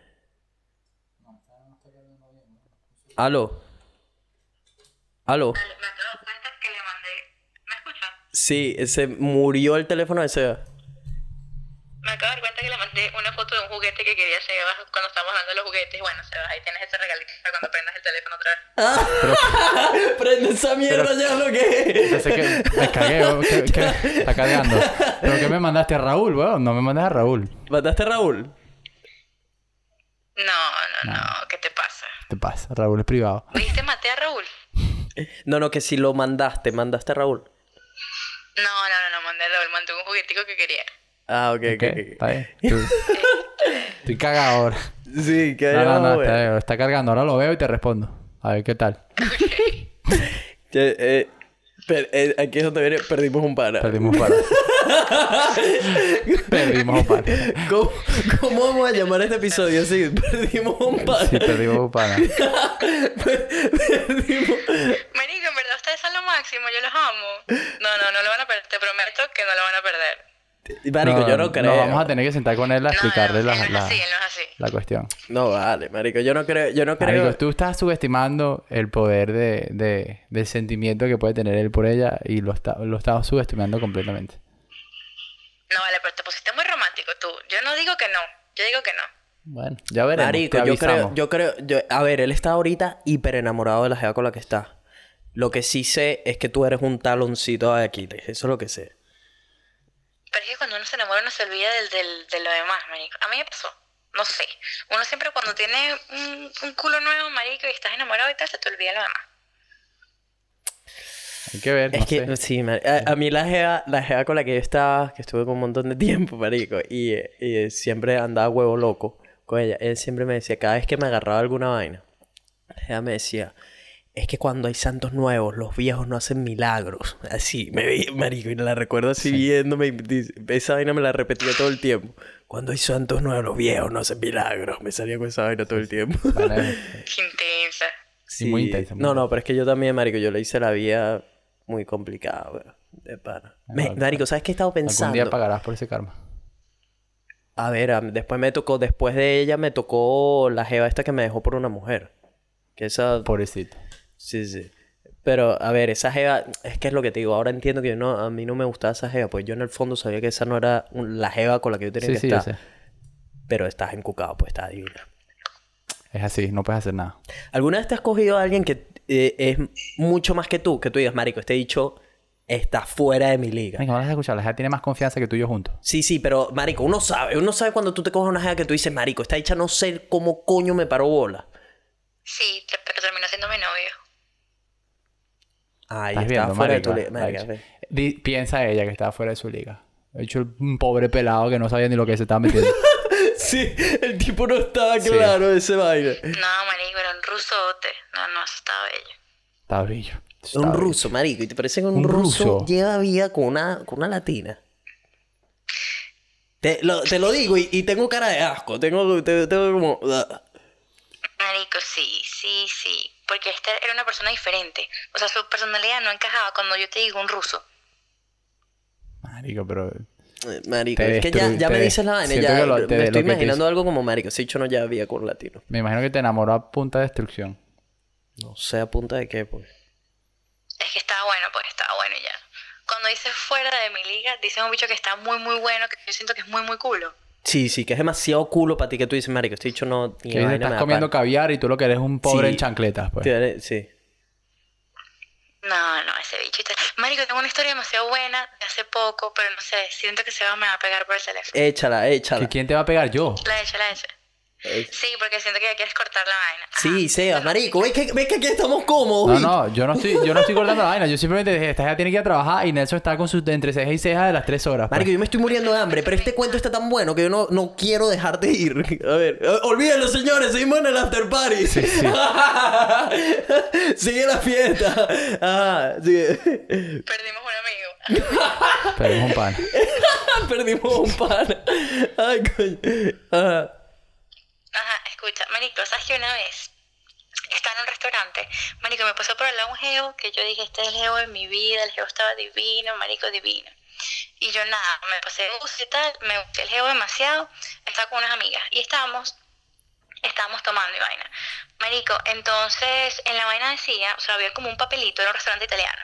Aló. Aló. Me acabo cuenta que le mandé. ¿Me escuchan? Sí, se murió el teléfono de Seba. Me acabo de dar cuenta que le mandé una foto de un juguete que quería Sebas cuando estábamos hablando de los juguetes. Bueno, Sebas, ahí tienes ese regalito para cuando prendas el teléfono otra vez. [LAUGHS] Prende esa mierda ya lo que que me cagué, weón, que, que- está cargando. ¿Pero qué me mandaste a Raúl, weón? No me mandas a Raúl. ¿Mataste a Raúl? No, no, no, ¿qué te pasa? ¿Qué te pasa? Raúl es privado. ¿Viste? Maté a Raúl. No, no, que si lo mandaste, mandaste a Raúl. No, no, no, no, mandé a Raúl, mandé un juguetico que quería. Ah, ok, ok, ¿Qué? ok. Está bien. [LAUGHS] Estoy, cagado ahora. Sí, que No, no, no, está, cargando. Ahora lo veo y te respondo. A ver qué tal. [LAUGHS] Eh, per- eh, aquí es donde viene, perdimos un pana. Perdimos un par. [LAUGHS] perdimos un par. ¿Cómo, cómo vamos a llamar a este episodio? Sí, perdimos un pana. Sí, perdimos un pana. perdimos... Marico, en verdad ustedes son lo máximo, yo los amo. No, no, no lo van a perder, te prometo que no lo van a perder. Marico, yo no creo. Nos vamos a tener que sentar con él a No, explicarle no, la, él no la, es así, él no es así. la cuestión. No, vale, marico. Yo no creo... Yo no creo... Marico, tú estás subestimando el poder de, de- del sentimiento que puede tener él por ella y lo, está, lo estás subestimando completamente. No, vale, pero te pusiste muy romántico tú. Yo no digo que no, yo digo que no. Bueno, ya veremos. Marico, te yo creo, yo creo, yo- a ver, él está ahorita hiper enamorado de la jeva con la que está. Lo que sí sé es que tú eres un taloncito de Aquiles, eso es lo que sé. Pero es que cuando uno se enamora uno se olvida del, del, de lo demás, marico. A mí me pasó. No sé. Uno siempre cuando tiene un, un culo nuevo, marico, y estás enamorado y tal, se te olvida lo demás. Hay que ver, Es no que, sé. sí, mar- a, a mí la jeva, la jeva con la que yo estaba, que estuve con un montón de tiempo, marico, y, y siempre andaba huevo loco con ella. Él siempre me decía, cada vez que me agarraba alguna vaina, ella me decía, es que cuando hay santos nuevos, los viejos no hacen milagros. [LAUGHS] Así, me vi, marico, y la recuerdo así viéndome, esa vaina me la repetía todo el tiempo. Cuando hay santos nuevos, los viejos no hacen milagros. Me salía con esa vaina todo el tiempo. [LAUGHS] Vale. Qué intensa. Sí, muy intensa, muy No, no, pero es que yo también, marico, yo le hice la vida muy complicada, weón. De pana. Me- Algún- marico, ¿sabes qué he estado Algún pensando? día pagarás por ese karma. A ver, a- después me tocó, después de ella me tocó la jeva esta que me dejó por una mujer. Que esa... Pobrecito. Sí, sí. Pero, a ver, esa jeva... Es que es lo que te digo. Ahora entiendo que no, a mí no me gustaba esa jeva. Pues yo en el fondo sabía que esa no era un- la jeva con la que yo tenía Sí, que sí, yo estar. sé. Pero estás encucado, pues está divina. Es así, no puedes hacer nada. ¿Alguna vez te has cogido a alguien que eh, es mucho más que tú? Que tú digas, marico, este dicho está fuera de mi liga. Venga, vamos a escuchar. La gente tiene más confianza que tú y yo juntos. Sí, sí, pero, marico, uno sabe. Uno sabe cuando tú te coges una jeva que tú dices, marico, esta dicha no sé cómo coño me paró bola. Sí, pero terminó siendo mi novio. Ay, Estás está viendo, fuera marico. de tu liga. Marica, Piensa ella que estaba fuera de su liga. De hecho, un pobre pelado que no sabía ni lo que se estaba metiendo. [LAUGHS] Sí, el tipo no estaba Sí. claro de ese vaina. No, marico, era un rusote. No, no, eso estaba bello. Está bello. Está Un bello. ruso, marico. ¿Y te parece que un, Un ruso, ruso. lleva vida con una, con una latina? Te lo, te lo digo y, y tengo cara de asco. Tengo, te- tengo como... ah. Marico, sí, sí, sí. Porque este era una persona diferente. O sea, su personalidad no encajaba cuando yo te digo un ruso. Marico, pero... Eh, Marico, Te es que ya, me dices la vaina. Ya lo- me estoy imaginando algo como marico. Ese dicho no ya vida con latino. Me imagino que te enamoró a punta de destrucción. No sé a punta de qué, pues. Es que estaba bueno, pues estaba bueno y ya. Cuando dices fuera de mi liga, dices un bicho que está muy, muy bueno, que yo siento que es muy, muy culo. Sí, sí, que es demasiado culo para ti que tú dices, marico, este dicho no... ni Que estás comiendo pana". caviar y tú lo que eres un pobre Sí. en chancletas, pues. Sí. No, no, ese bicho. Marico, tengo una historia demasiado buena de hace poco, pero no sé, siento que se va, me va a pegar por el teléfono. Échala, échala. ¿Que ¿Quién te va a pegar? Yo. La hecha, la hecha. Sí, porque siento que ya quieres cortar la vaina. Sí, Sebas, marico. ¿Ves que, ves que aquí estamos cómodos? No, no, yo no estoy, yo no estoy cortando la vaina. Yo simplemente dije, esta ya tiene que ir a trabajar y Nelson está con sus entre ceja y ceja de las tres horas. pues. Marico, yo me estoy muriendo de hambre, pero este cuento está tan bueno que yo no, no quiero dejarte ir. A ver, eh, olvídenlo, señores, seguimos en el after party. Sí, sí. [LAUGHS] sigue la fiesta. Ajá, sigue. Perdimos un amigo. Pero es un pan. Perdimos un pan. [LAUGHS] Ay, coño. Ajá. Ajá, escucha, Marico, ¿sabes que una vez estaba en un restaurante? Marico, me pasó por el lado un geo que yo dije, este es el geo de mi vida, el geo estaba divino, Marico, divino. Y yo nada, me pasé bus y tal, me gusté el geo demasiado, estaba con unas amigas y estábamos, estábamos tomando y vaina. Marico, entonces en la vaina decía, o sea, había como un papelito, era un restaurante italiano.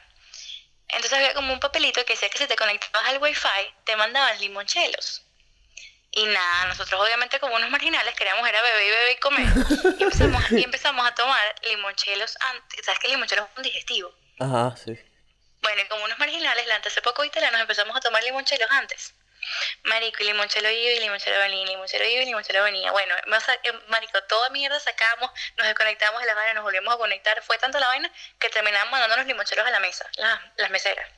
Entonces había como un papelito que decía que si te conectabas al wifi, te mandaban limonchelos. Y nada, nosotros obviamente como unos marginales queríamos era beber y beber y comer. Y empezamos, y empezamos a tomar limonchelos antes. ¿Sabes que el limonchelo es un digestivo? Ajá, sí. Bueno, y como unos marginales, la hace poco italianos empezamos a tomar limonchelos antes. Marico, y limonchelo iba y limonchelo venía, y limonchelo iba y limonchelo venía. Bueno, a- eh, marico, toda mierda sacamos, nos desconectamos de la vaina, nos volvimos a conectar. Fue tanto la vaina que terminamos mandándonos limonchelos a la mesa, las, las meseras.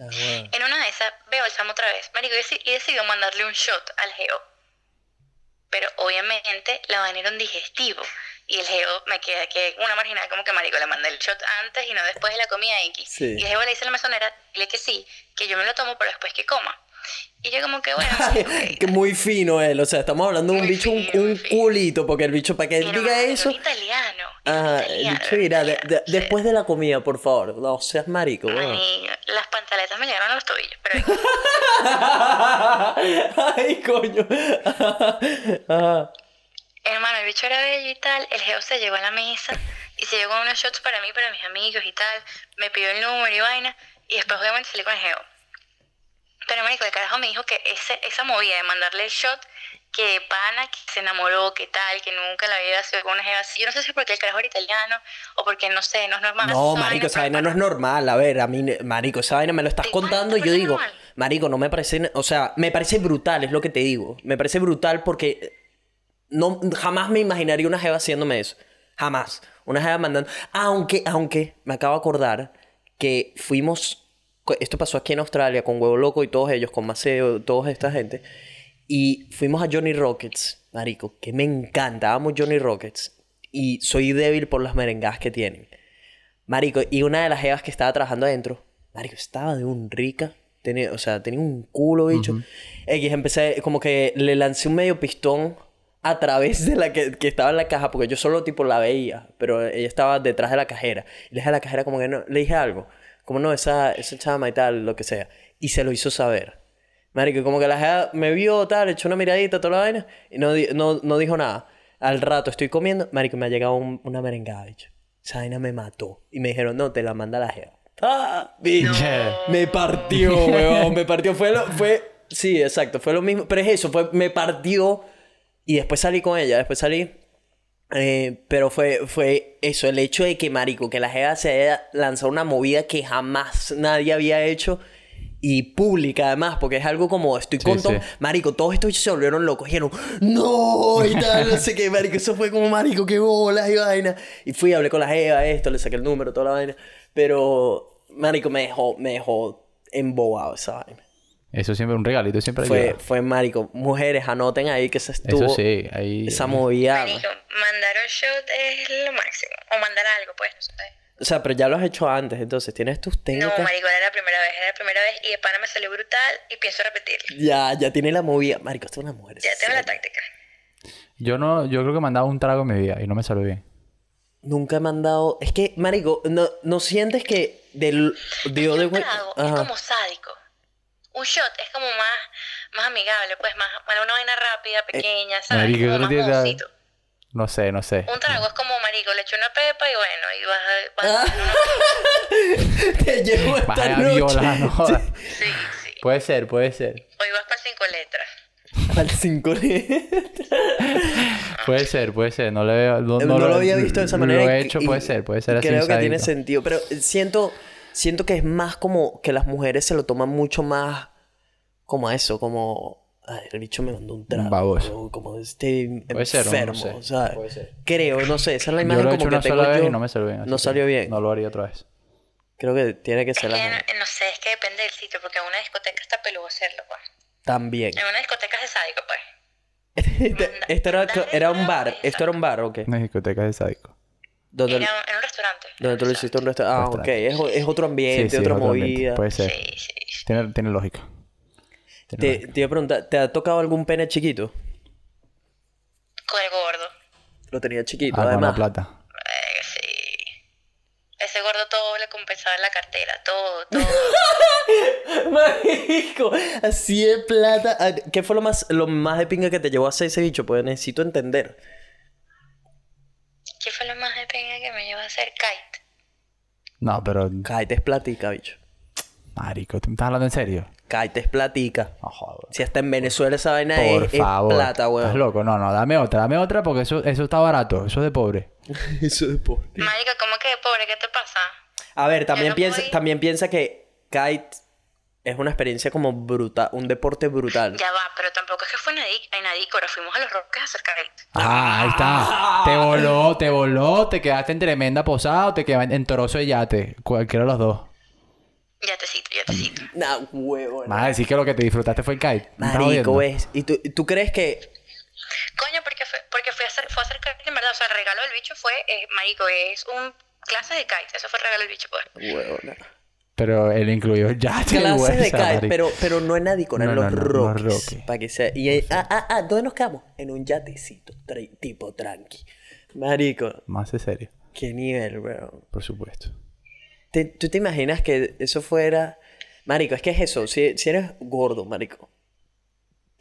Ah. En una de esas veo al Sam otra vez, marico, y deci- y decidió mandarle un shot al geo. pero obviamente la vaina era un digestivo. Y el geo me quedé como una marginal, como que marico, le mandé el shot antes y no después de la comida X. Sí. Y el geo le dice a la mesonera, dile que sí, que yo me lo tomo, pero después que coma. Y yo como que, bueno, [LAUGHS] que muy fino él, o sea, estamos hablando de un bicho, un, fino, un culito, porque el bicho, para que él diga eso... Un italiano. Ajá, el bicho dirá, de- después de la comida, por favor, no seas marico. Ay, las pantaletas me llegaron a los tobillos, pero [LAUGHS] Ay, coño. Ajá. hermano, el bicho era bello y tal, el geo se llegó a la mesa y se llegó unos shots para mí, para mis amigos y tal, me pidió el número y vaina, y después obviamente salí con el geo. Pero marico, el carajo me dijo que ese, esa movida de mandarle el shot, que pana, que se enamoró, que tal, que nunca en la vida se con una jeva así. Yo no sé si es porque el carajo era italiano o porque, no sé, no es normal. No, marico, esa vaina no es normal. A ver, a mí, marico, esa vaina me lo estás ¿Te parece- contando y yo digo, normal? marico, no me parece, o sea, me parece brutal, es lo que te digo. Me parece brutal porque no, jamás me imaginaría una jeva haciéndome eso. Jamás. Una jeva mandando. Aunque, aunque, me acabo de acordar que fuimos. Esto pasó aquí en Australia con Huevo Loco y todos ellos, con Maceo, toda esta gente. Y fuimos a Johnny Rockets, marico, que me encanta. Amo Johnny Rockets. Y soy débil por las merengas que tienen. Marico, y una de las jevas que estaba trabajando adentro, Marico, estaba de un rica. Tenía, o sea, tenía un culo, bicho. X, empecé, como que le lancé un medio pistón a través de la que, que estaba en la caja, porque yo solo tipo la veía, pero ella estaba detrás de la cajera. Y le dije a la cajera como que no, le dije algo, como no, esa, esa chama y tal, lo que sea. Y se lo hizo saber. Marico, como que la jeva me vio, tal, echó una miradita, toda la vaina, y no, no, no dijo nada. Al rato estoy comiendo, marico, me ha llegado un- una merengada, bicho. Esa vaina me mató. Y me dijeron, no, te la manda la jeva. ¡Ah! Bicho. Me partió, weón. Me partió. Fue lo... Fue... Sí, exacto. Fue lo mismo. Pero es eso. Fue... Me partió. Y después salí con ella. Después salí... Eh, pero fue, fue eso, el hecho de que, marico, que la jeva se haya lanzado una movida que jamás nadie había hecho y pública además, porque es algo como, estoy Sí, con sí. marico, todos estos se volvieron locos, dijeron, no, y tal, no sé qué, marico, eso fue como, marico, qué bolas y vaina, y fui, hablé con la jeva, esto, le saqué el número, toda la vaina, pero, marico, me dejó, me dejó embobado esa vaina. Eso siempre, un regalito siempre Fue, ayuda. fue, marico, mujeres, anoten ahí que se estuvo, Eso sí, ahí... esa movida, Marico, mandar un shot es lo máximo. O mandar algo, pues, no sé. O sea, pero ya lo has hecho antes, entonces tienes tus No, técnicas. marico, era la primera vez, era la primera vez y de pana me salió brutal y pienso repetirlo. Ya, ya tiene la movida. Marico, esto es una mujer. Ya tengo la táctica. Yo no... Yo creo que me han dado un trago en mi vida y no me salió bien. Nunca me han dado. Es que, Marico, no, no sientes que del. Digo, de un trago es como sádico. Un shot es como más, más amigable, pues, más, más una vaina rápida, pequeña, ¿sabes? Marico, como más. No sé, no sé. Un trago es como, marico, le echo una pepa y bueno, y vas a... Vas a una... [LAUGHS] Te llevo esta Vaya noche. viola, no jodas. Sí, sí. Puede ser, puede ser. Hoy vas para cinco letras. Al 5 Puede ser, puede ser. No, le veo, no, No, lo había visto de esa manera. Lo he hecho, y puede ser, puede ser así. Creo que tiene sentido. Pero siento, siento que es más como que las mujeres se lo toman mucho más como a eso, como. Ay, el bicho me mandó un trago. Baboso. Como este Puede ser, o no enfermo, sé. ¿sabes? Puede ser. Creo, no sé. Esa es la Yo imagen lo he como hecho que una tengo sola vez yo. y no me salió bien. No salió bien. No lo haría otra vez. Creo que tiene que Es ser que la no, no sé, es que depende del sitio, porque en una discoteca está peludo hacerlo, pues. También. En una discoteca es de sádico, pues. [LAUGHS] Este- Esto era, era un bar. ¿Esto era un bar o qué? Una discoteca de sádico. Donde, Era en un restaurante. donde tú lo hiciste un restaurante. Ah, ok. Es, es otro ambiente, sí, sí, otra ambiente. movida. Puede ser. Sí, sí, sí. Tiene, tiene lógica. Tiene Te, lógica. te iba a preguntar, ¿te ha tocado algún pene chiquito? Con el gordo. Lo tenía chiquito, Ah, con la además. plata. Eh, sí. Ese gordo todo le compensaba en la cartera, todo, [LAUGHS] todo. Marico, así de plata. Ah, ¿Qué fue lo más, lo más de pinga que te llevó a hacer ese bicho? Pues necesito entender. ¿Qué fue lo más de pena que me llevó a hacer kite? No, pero... Cállate, es platica, bicho. Marico, ¿tú me estás hablando en serio? Cállate, es platica. No jodas. Si hasta en Venezuela esa vaina Por es, es favor. plata, ¿Estás weón. loco? No, no, dame otra, dame otra porque eso, eso está barato. Eso es de pobre. [LAUGHS] Eso es pobre. Marica, ¿cómo que pobre? ¿Qué te pasa? A ver, también no piensa, también piensa que kite es una experiencia como brutal, un deporte brutal. Ya va, pero tampoco es que fue en Adícora. Fuimos a los Roques a hacer kite. Ah, ahí está. Te voló, te voló, te quedaste en tremenda posada o te quedaste en toroso de yate. Cualquiera de los dos. Ya te cito, ya te cito. Nah, huevo. Más decir que lo que te disfrutaste fue el kite. ¿Me estás Marico? ¿ves? ¿Y tú, tú crees que Coño, hacer, fue a hacer kite en verdad. O sea, el regalo del bicho fue, eh, marico, es un clase de kite. Eso fue el regalo del bicho, pues. Huevona. Pero él incluyó ya [LAUGHS] Clases de kite, pero, pero no en Adicon, en No, los no, no, los Rockies. Rockies. Para que sea. Y eh, ah, ah, ah, ¿dónde nos quedamos? En un yatecito, tra- tipo tranqui. Marico, Más de serio, qué nivel, weón. por supuesto. Te- ¿Tú te imaginas que eso fuera... Marico, es que es eso. Si, si eres gordo, marico.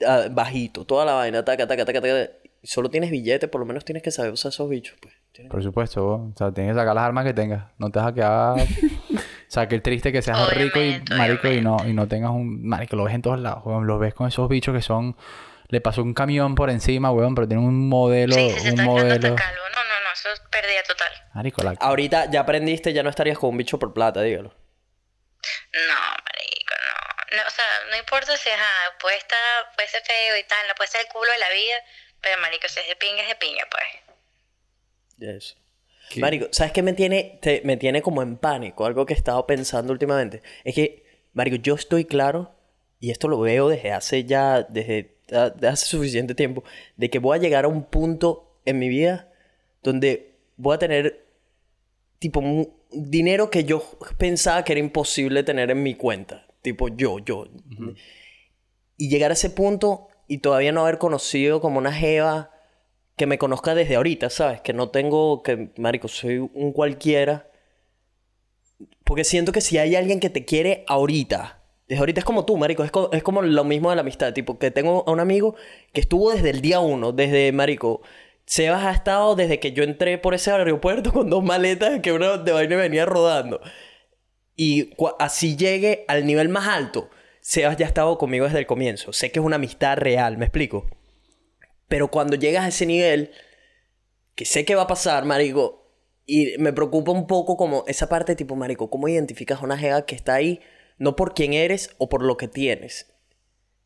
ah, bajito, toda la vaina, taca, taca, taca, taca. Solo tienes billetes, por lo menos tienes que saber usar esos bichos, pues. Por supuesto, vos. O sea, tienes que sacar las armas que tengas. No te vas a quedar... [LAUGHS] o sea, que el triste que seas rico y Obviamente, marico y no, y no tengas un... Marico, lo ves en todos lados, weón. Lo ves con esos bichos que son... Le pasó un camión por encima, weón, pero tienen un modelo... Sí, sí, se un está modelo... hasta calvo. No, no, no, eso es pérdida total. Marico, la... Ahorita ya aprendiste, ya no estarías con un bicho por plata, dígalo. No, marico, no. no. O sea, no importa si ajá, puede estar, puede ser feo y tal, no puede ser el culo de la vida, pero marico, si es de pinga, es de pinga, pues. Eso. ¿Qué? Marico, ¿sabes qué me tiene, te- me tiene como en pánico? Algo que he estado pensando últimamente. Es que, Marico, yo estoy claro, y esto lo veo desde hace ya, desde, ah, hace suficiente tiempo, de que voy a llegar a un punto en mi vida donde voy a tener, tipo, un dinero que yo pensaba que era imposible tener en mi cuenta. Tipo, yo, yo. Y llegar a ese punto y todavía no haber conocido como una jeva que me conozca desde ahorita, ¿sabes? Que no tengo, que, marico, soy un cualquiera. Porque siento que si hay alguien que te quiere ahorita, desde ahorita es como tú, marico, es, es como lo mismo de la amistad, tipo, que tengo a un amigo que estuvo desde el día uno, desde, marico, Sebas ha estado desde que yo entré por ese aeropuerto [LAUGHS] con dos maletas que uno de vaina venía rodando. Y así llegue al nivel más alto, Sebas ya ha estado conmigo desde el comienzo. Sé que es una amistad real, ¿me explico? Pero cuando llegas a ese nivel, que sé que va a pasar, marico, y me preocupa un poco como esa parte tipo, marico, ¿cómo identificas a una jeva que está ahí no por quién eres o por lo que tienes?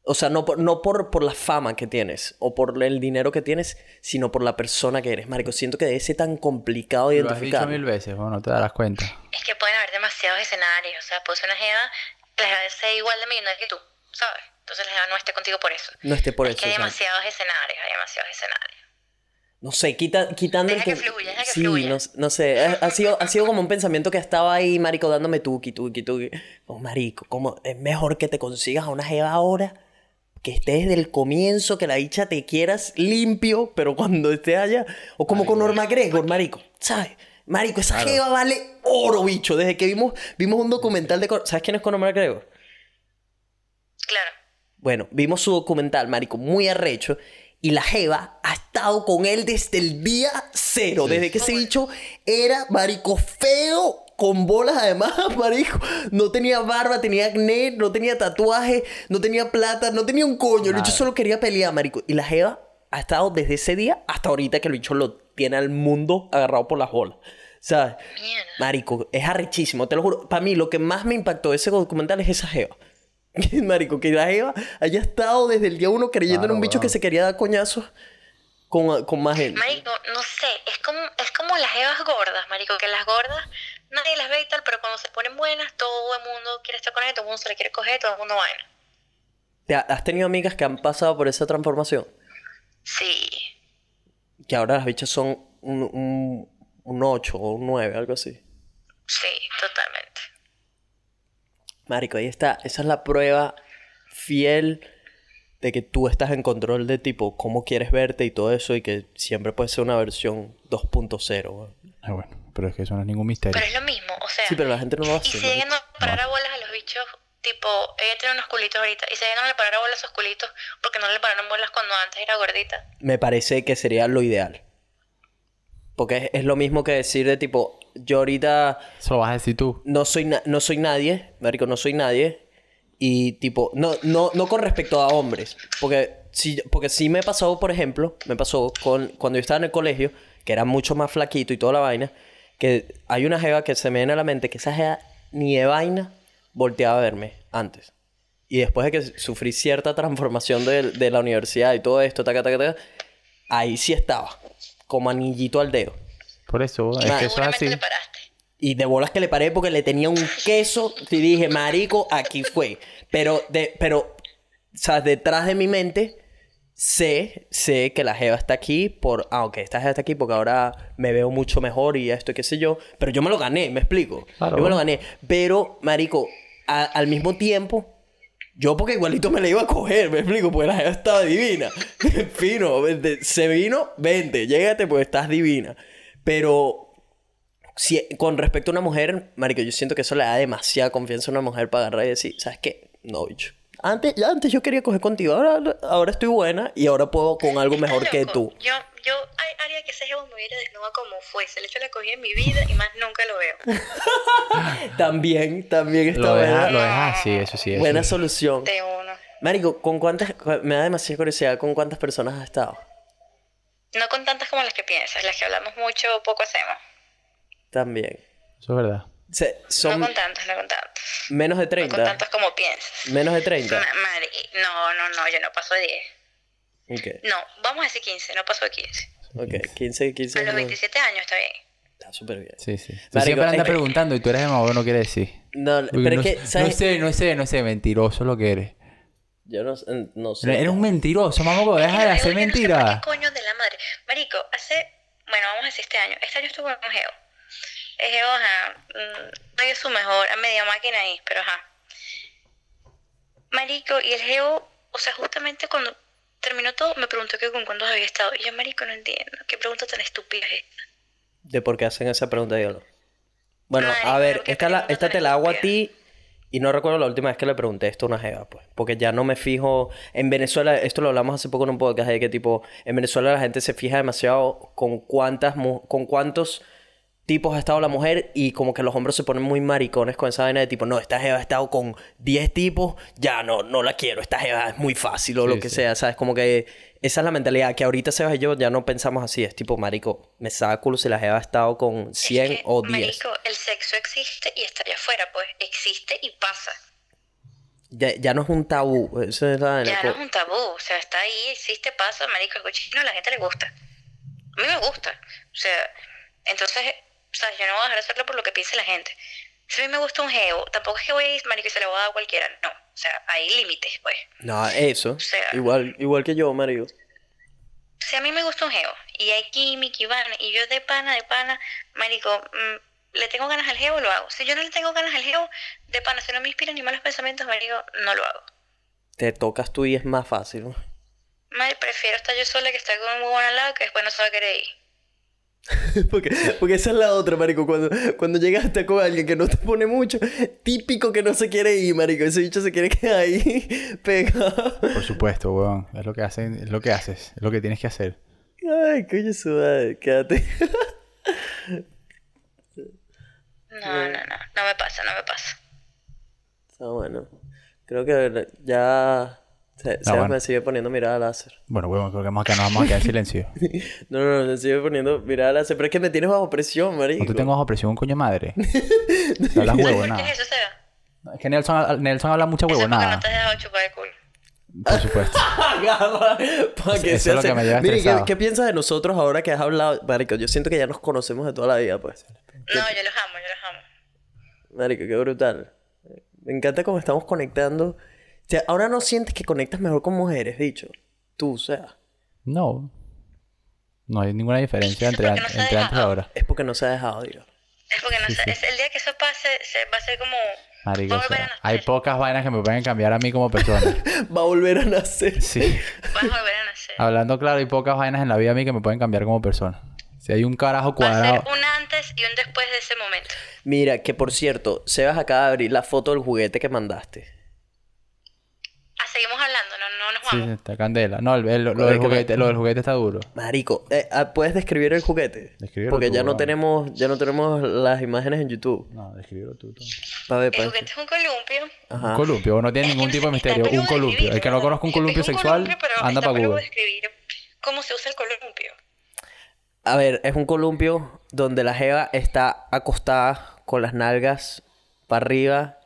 O sea, no por, no por, por la fama que tienes o por el dinero que tienes, sino por la persona que eres, marico. Siento que debe ser tan complicado Lo has dicho identificar. mil veces, bueno, no te darás cuenta. Es que pueden haber demasiados escenarios. O sea, puede ser una jeva que la jeva sea igual de millonaria que tú, ¿sabes? Entonces la jeva no esté contigo por eso. No esté por es eso. que hay exacto. demasiados escenarios, hay demasiados escenarios. No sé, quita, quitando Deja el que fluya, deja que sí, fluya. No, no sé, ha, ha sido, ha sido como un pensamiento que estaba ahí, marico, dándome tuki, tuki, tuki. Oh, marico, como es mejor que te consigas a una jeva ahora, que estés desde el comienzo, que la dicha te quieras limpio, pero cuando esté allá, o como con Norma Gregor, marico, ¿sabes? Marico, esa jeva vale oro, bicho. Desde que vimos, vimos un documental de... Cor- ¿Sabes quién es Conor McGregor? Claro. Bueno, vimos su documental, marico, muy arrecho. Y la Jeva ha estado con él desde el día cero. Desde que ese bicho era, marico, feo. Con bolas además, [LAUGHS] marico. No tenía barba, tenía acné, no tenía tatuaje, no tenía plata, no tenía un coño. El bicho solo quería pelear, marico. Y la Jeva ha estado desde ese día hasta ahorita que el bicho lo tiene al mundo agarrado por las bolas. ¿Sabes? Marico, es arrechísimo, te lo juro. Para mí, lo que más me impactó de ese documental es esa jeva. [LAUGHS] Marico, que la jeva haya estado desde el día uno creyendo en Claro, un bicho weón. que se quería dar coñazos con, con más gente. Marico, no sé, es como, es como las jevas gordas, marico, que las gordas nadie las ve y tal, pero cuando se ponen buenas, todo el mundo quiere estar con ellas, todo el mundo se le quiere coger, todo el mundo vaina. ¿Te ha- ¿Has tenido amigas que han pasado por esa transformación? Sí. Que ahora las bichas son un, un, un 8 o un 9, algo así. Sí, totalmente. Marico, ahí está. Esa es la prueba fiel de que tú estás en control de tipo cómo quieres verte y todo eso y que siempre puede ser una versión 2.0. weón. Ah, bueno, pero es que eso no es ningún misterio. Pero es lo mismo, o sea. Sí, pero la gente no lo Y hace. si marico. ella no parara bolas a los bichos, tipo, ella tiene unos culitos ahorita, y si ella no le parara bolas a esos culitos, porque no le pararon bolas cuando antes era gordita. me parece que sería lo ideal. Porque es, es lo mismo que decir de tipo, yo ahorita Eso lo vas a decir tú. no soy, na- no soy nadie, marico, no soy nadie. Y tipo, no, no, no con respecto a hombres. Porque sí, porque sí me pasó, por ejemplo, me pasó con, cuando yo estaba en el colegio, que era mucho más flaquito y toda la vaina, que hay una jeva que se me viene a la mente que esa jeva ni de vaina volteaba a verme antes. Y después de que sufrí cierta transformación de, de la universidad y todo esto, taca, taca, taca, ahí sí estaba, como anillito al dedo. Por eso, es Y que eso es así. le paraste. Y de bolas que le paré porque le tenía un queso y dije, marico, aquí fue. Pero, de, pero, o sea, detrás de mi mente sé, sé que la jeva está aquí por... Ah, ok, esta jeva está aquí porque ahora me veo mucho mejor y esto qué sé yo. Pero yo me lo gané, me explico. Claro. Yo me lo gané. Pero, marico, a- al mismo tiempo... Yo porque igualito me la iba a coger, me explico, porque la jeva estaba divina. [LAUGHS] Fino, vente, se vino, vente, llégate porque estás divina. Pero si, con respecto a una mujer, marico, yo siento que eso le da demasiada confianza a una mujer para agarrar y decir, ¿sabes qué? No, bicho. Antes, antes yo quería coger contigo, ahora, ahora estoy buena y ahora puedo con algo mejor que tú. Yo, yo ha- haría que ese jevo me hubiera desnuda como fuese. El hecho la cogí en mi vida y más nunca lo veo. [LAUGHS] También, también está Lo deja, buena. lo deja así, eso sí. eso Buena sí. solución. De uno. Marico, ¿con cuántas, cu- me da demasiada curiosidad, ¿con cuántas personas has estado? No con tantas como las que piensas. Las que hablamos mucho, poco hacemos. También. Eso es verdad. Se- son No con tantas, no con tantas. menos de No con 30. tantas como piensas. Menos de 30. Ma- Mari, no, no, no, yo no paso de 10. No, vamos a decir 15, no paso de 15. ok. 15, 15. A los no- 27 años está bien. Está súper bien. Sí, sí. Tú Marico, siempre es andas que- preguntando y tú eres demagogo, no quiere decir. No, Porque pero no, es que, no sé, no sé, no sé, mentiroso lo que eres. Yo no, no sé. Eres un mentiroso, mamá, deja de Yo hacer no sé por mentiras. ¿Qué coño de la madre? Marico, hace. Bueno, vamos a decir este año. Este año estuvo un geo. El geo, ajá. mm, No dio su mejor, a media máquina ahí, pero ajá. Marico, y el geo, o sea, justamente cuando terminó todo, me preguntó que con cuántos había estado. Y yo, Marico, no entiendo. ¿Qué pregunta tan estúpida es esta? De por qué hacen esa pregunta, dígalo. Bueno, Marico, a ver, esta, la, esta te la hago a ti y no recuerdo la última vez que le pregunté esto a una jeva, pues. Porque ya no me fijo... En Venezuela, esto lo hablamos hace poco en un podcast de que tipo... En Venezuela la gente se fija demasiado con cuántas... Con cuántos tipos ha estado la mujer y como que los hombres se ponen muy maricones con esa vaina de tipo, no, esta jeva ha estado con 10 tipos, ya no, no la quiero, esta jeva es muy fácil o Sí, lo que sí. sea, ¿sabes? Como que esa es la mentalidad que ahorita Sebas y yo ya no pensamos así, es tipo, marico, me saca culo si la jeva ha estado con 100 Es que, o 10. Marico, el sexo existe y está allá afuera, pues. Existe y pasa. Ya, ya no es un tabú, eso es la Ya no es un tabú, o sea, está ahí, existe, pasa, marico, el cochino a la gente le gusta. A mí me gusta. O sea, entonces, ¿sabes? Yo no voy a dejar de hacerlo por lo que piense la gente. Si a mí me gusta un geo, tampoco es que voy a ir, marico, y se lo voy a dar a cualquiera. No, o sea, hay límites, pues. No, eso, sea- igual, igual que yo, marico. Si a mí me gusta un geo, y hay química y vaina, y yo de pana, de pana, marico, mm, le tengo ganas al geo, lo hago. Si yo no le tengo ganas al geo, de pana, si no me inspiran ni malos pensamientos, marico, no lo hago. Te tocas tú y es más fácil, ¿no? Madre, prefiero estar yo sola que estar con un huevón al lado que después no se va a querer ir. [LAUGHS] porque, porque esa es la otra, marico. Cuando, cuando llegas hasta con alguien que no te pone mucho, típico que no se quiere ir, marico. Ese bicho se quiere quedar ahí [LAUGHS] pegado. Por supuesto, weón. Es lo que hacen, es lo que haces, es lo que tienes que hacer. Ay, coño, su madre, quédate. [LAUGHS] No, no, no, no me pasa, no me pasa. Está bueno. Creo que ya. Se, Sebas bueno. me sigue poniendo mirada láser. Bueno, weón, creo que vamos a quedar- nos vamos a quedar en silencio. [LAUGHS] No, no, no, me sigue poniendo mirada láser. Pero es que me tienes bajo presión, marico. No te tengo bajo presión, coño madre. [LAUGHS] No hablas huevo, ¿Por nada. qué es eso, Seba? Es que Nelson, Nelson habla mucha huevo, nada. no te has dejado chupar el culo. Por supuesto. [LAUGHS] Para que Eso se es lo hace- que me lleva Mire, ¿qué, estresado. qué piensas de nosotros ahora que has hablado? Marico, yo siento que ya nos conocemos de toda la vida, pues. No, yo los amo, yo los amo. Marico, qué brutal. Me encanta cómo estamos conectando. Sea, ahora no sientes que conectas mejor con mujeres, dicho. Tú, o sea. No. No hay ninguna diferencia entre, an- se entre antes y ahora. Es porque no se ha dejado, digo. Es porque no Sí, sé, sí. es el día que eso pase, se, va a ser como... Marico, va a o volver sea, a nacer. hay pocas vainas que me pueden cambiar a mí como persona. [LAUGHS] Va a volver a nacer. Sí. Vas a volver a nacer. Hablando claro, hay pocas vainas en la vida a mí que me pueden cambiar como persona. Si hay un carajo Va a ser cuadrado. un antes y un después de ese momento. Mira, que por cierto, Sebas acaba de abrir la foto del juguete que mandaste. Seguimos hablando, no, no nos Sí, vamos. está candela. No, el- el- lo, del juguete, lo del juguete está duro. Marico, eh, ah, ¿puedes describir el juguete? Descríbelo Porque tú, ya no tenemos, ya no tenemos las imágenes en YouTube. No, describirlo tú. tú. Pa' ver, El pa' ver. juguete es un columpio. Ajá. Un columpio, no tiene ningún tipo de misterio. Un columpio. El que no conozca un Es columpio un sexual, columpio, pero anda para Google. cómo se usa el columpio. A ver, es un columpio donde la jeva está acostada con las nalgas para arriba.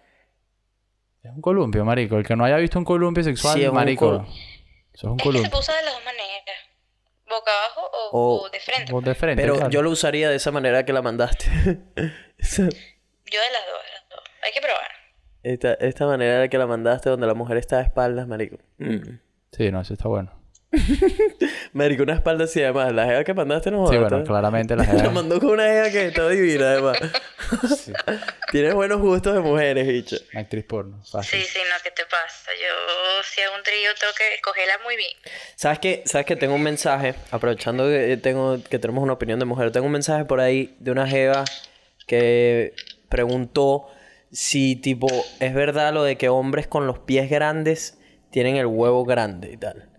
Es un columpio, marico. El que no haya visto un columpio sexual, Sí, es un marico. col- Eso es un Es que se columpio. puede usar de las dos maneras. Boca abajo o, O- o de frente. O de frente, Pero claro. yo lo usaría de esa manera que la mandaste. [LAUGHS] Yo de las dos, de las dos. Hay que probar. esta, esta manera que la mandaste donde la mujer está de espaldas, marico. Mm. Sí, no, eso está bueno. [LAUGHS] Marico, una espalda así además. La jeva que mandaste no Sí, bueno, claramente la [LAUGHS] La jeva... mandó con una jeva que está divina además. Tienes buenos gustos de mujeres, bicho. Actriz porno. Fácil. Sí, sí, no, ¿qué te pasa? Yo, si hago un trío, tengo que escogerla muy bien. ¿Sabes qué? ¿Sabes que Tengo un mensaje, aprovechando que, tengo, que tenemos una opinión de mujer, tengo un mensaje por ahí de una jeva que preguntó si, tipo, es verdad lo de que hombres con los pies grandes tienen el huevo grande y tal.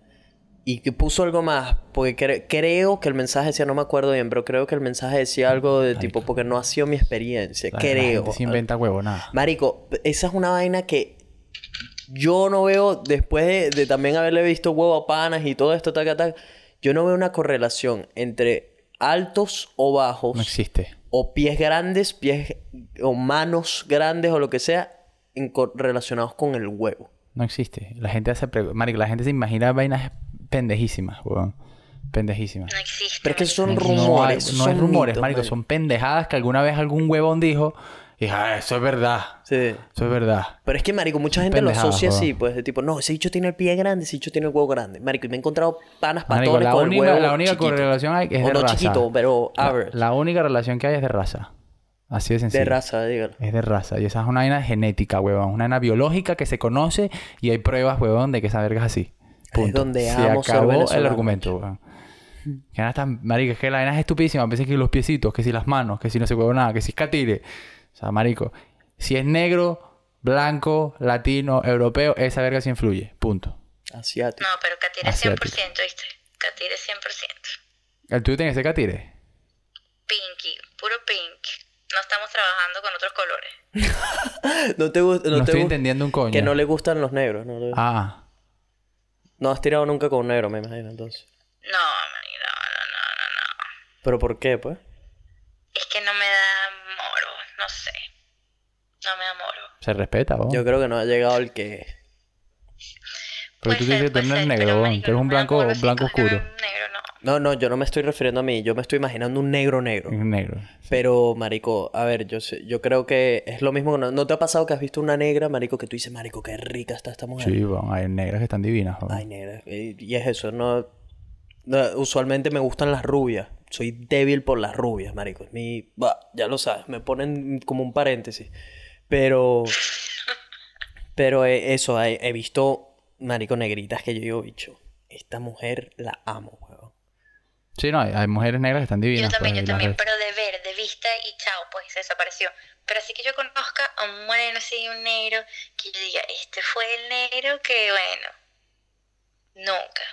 Y que puso algo más, porque cre- creo que el mensaje decía, no me acuerdo bien, pero creo que el mensaje decía algo de tipo, porque no ha sido mi experiencia, La- la creo. gente se inventa huevo, nada. Marico, esa es una vaina que yo no veo, después de, de también haberle visto huevo a panas y todo esto, taca, taca, yo no veo una correlación entre altos o bajos, No existe. o pies grandes, pies o manos grandes o lo que sea, en relacionados con el huevo. No existe. La gente hace... Marico, la gente se imagina vainas pendejísimas, weón. Pendejísimas. No existe. Pero es que son No rumores. No, son rumores, mitos, marico. marico. Son pendejadas que alguna vez algún huevón dijo... Y dije, ah, eso es verdad. Sí. Eso es verdad. Pero es que, marico, mucha gente lo asocia weón. así, pues, de tipo, no, ese bicho tiene el pie grande, ese bicho tiene el huevo grande. Marico, y me he encontrado panas Marico, patones la con el única, huevo la única chiquito. correlación hay es O de no raza. chiquito, pero La- average. La, única relación que hay es de raza. Así de sencillo. De raza, dígalo. Es de raza. Y esa es una vaina genética, huevón. Una vaina biológica que se conoce y hay pruebas, huevón, de que esa verga es así. Punto. donde se amo ser acabó el argumento. Que vaina tan... Marico, es que la vaina es estupidísima. Pensé que los piecitos, que si las manos, que si no se huevo nada, que si es catire. O sea, marico. Si es negro, blanco, latino, europeo, esa verga sí influye. Punto. Asiático. No, pero Catire es Asiático. 100%, ¿viste? Catire es 100%. ¿El tuyo tiene que ser catire? Pinky, puro pink. No estamos trabajando con otros colores. [LAUGHS] No te gusta. No, No, te estoy entendiendo un coño. Que no le gustan los negros. No, le- Ah. No has tirado nunca con un negro, me imagino, entonces. No, no, no, no, no, no. ¿Pero por qué, pues? Es que no me da moro, no sé. No me da moro. Se respeta, ¿no? Yo creo que no ha llegado el que. Pero tú dices que tú no eres negro, Tú eres un blanco, blanco oscuro. negro, no. No, no, yo no me estoy refiriendo a mí. Yo me estoy imaginando un negro negro. Un negro. Pero, marico, a ver, yo sé, yo creo que es lo mismo. ¿No, ¿no te ha pasado que has visto una negra, marico, que tú dices, marico, qué rica está esta mujer? Sí, weón. Hay negras que están divinas, weón. Ay, negra. Y y es eso, no, no, Usualmente me gustan las rubias. Soy débil por las rubias, marico. Es mi... bah, ya lo sabes, me ponen como un paréntesis. Pero... Pero eh, eso, he, he visto, marico, negritas que yo digo, bicho, esta mujer la amo, weón. Sí, no, hay, hay mujeres negras que están divinas. Yo también, pues, yo también, pero de ver, de vista y chao, pues se desapareció. Pero así que yo conozca a un moreno así, un negro, que yo diga, este fue el negro que, bueno, nunca.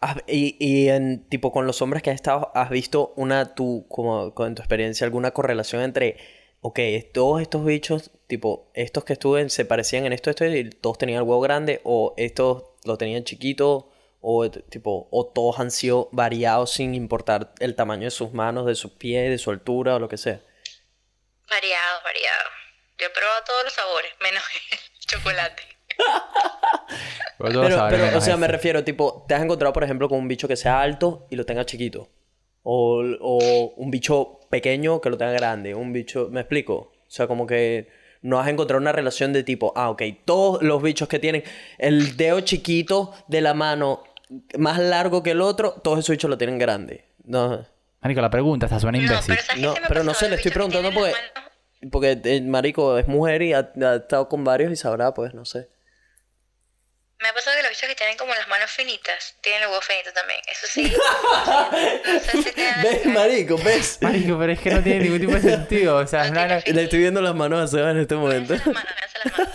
Has- y, y en, tipo, con los hombres que has estado, ¿has visto una, tu, como, con tu experiencia, alguna correlación entre, ok, todos estos bichos, tipo, estos que estuve, se parecían en esto, esto, y todos tenían el huevo grande, o estos lo tenían chiquito, o tipo, o todos han sido variados sin importar el tamaño de sus manos, de sus pies, de su altura, o lo que sea? Variado, variado. Yo he probado todos los sabores, menos [LAUGHS] el chocolate. [LAUGHS] Pero Pero, o sea, me refiero, tipo, ¿te has encontrado, por ejemplo, con un bicho que sea alto y lo tenga chiquito? O, o un bicho pequeño que lo tenga grande. Un bicho, ¿me explico? O sea, como que no has encontrado una relación de tipo, ah, ok, todos los bichos que tienen el dedo chiquito de la mano más largo que el otro, todos esos bichos lo tienen grande. No, Marico, la pregunta esta suena No, imbécil. pero ¿sabes no, se me pero no sé, le estoy preguntando porque, porque el marico es mujer y ha, ha estado con varios y sabrá, pues, no sé. Me ha pasado que los bichos que tienen como las manos finitas, tienen el huevo finito también. Eso sí. no sé si te ¿Ves, marico? ¿Ves? Marico, pero es que no tiene ningún tipo de sentido. O sea, es una... Le estoy viendo las manos a Seba en este momento. Las manos, las manos.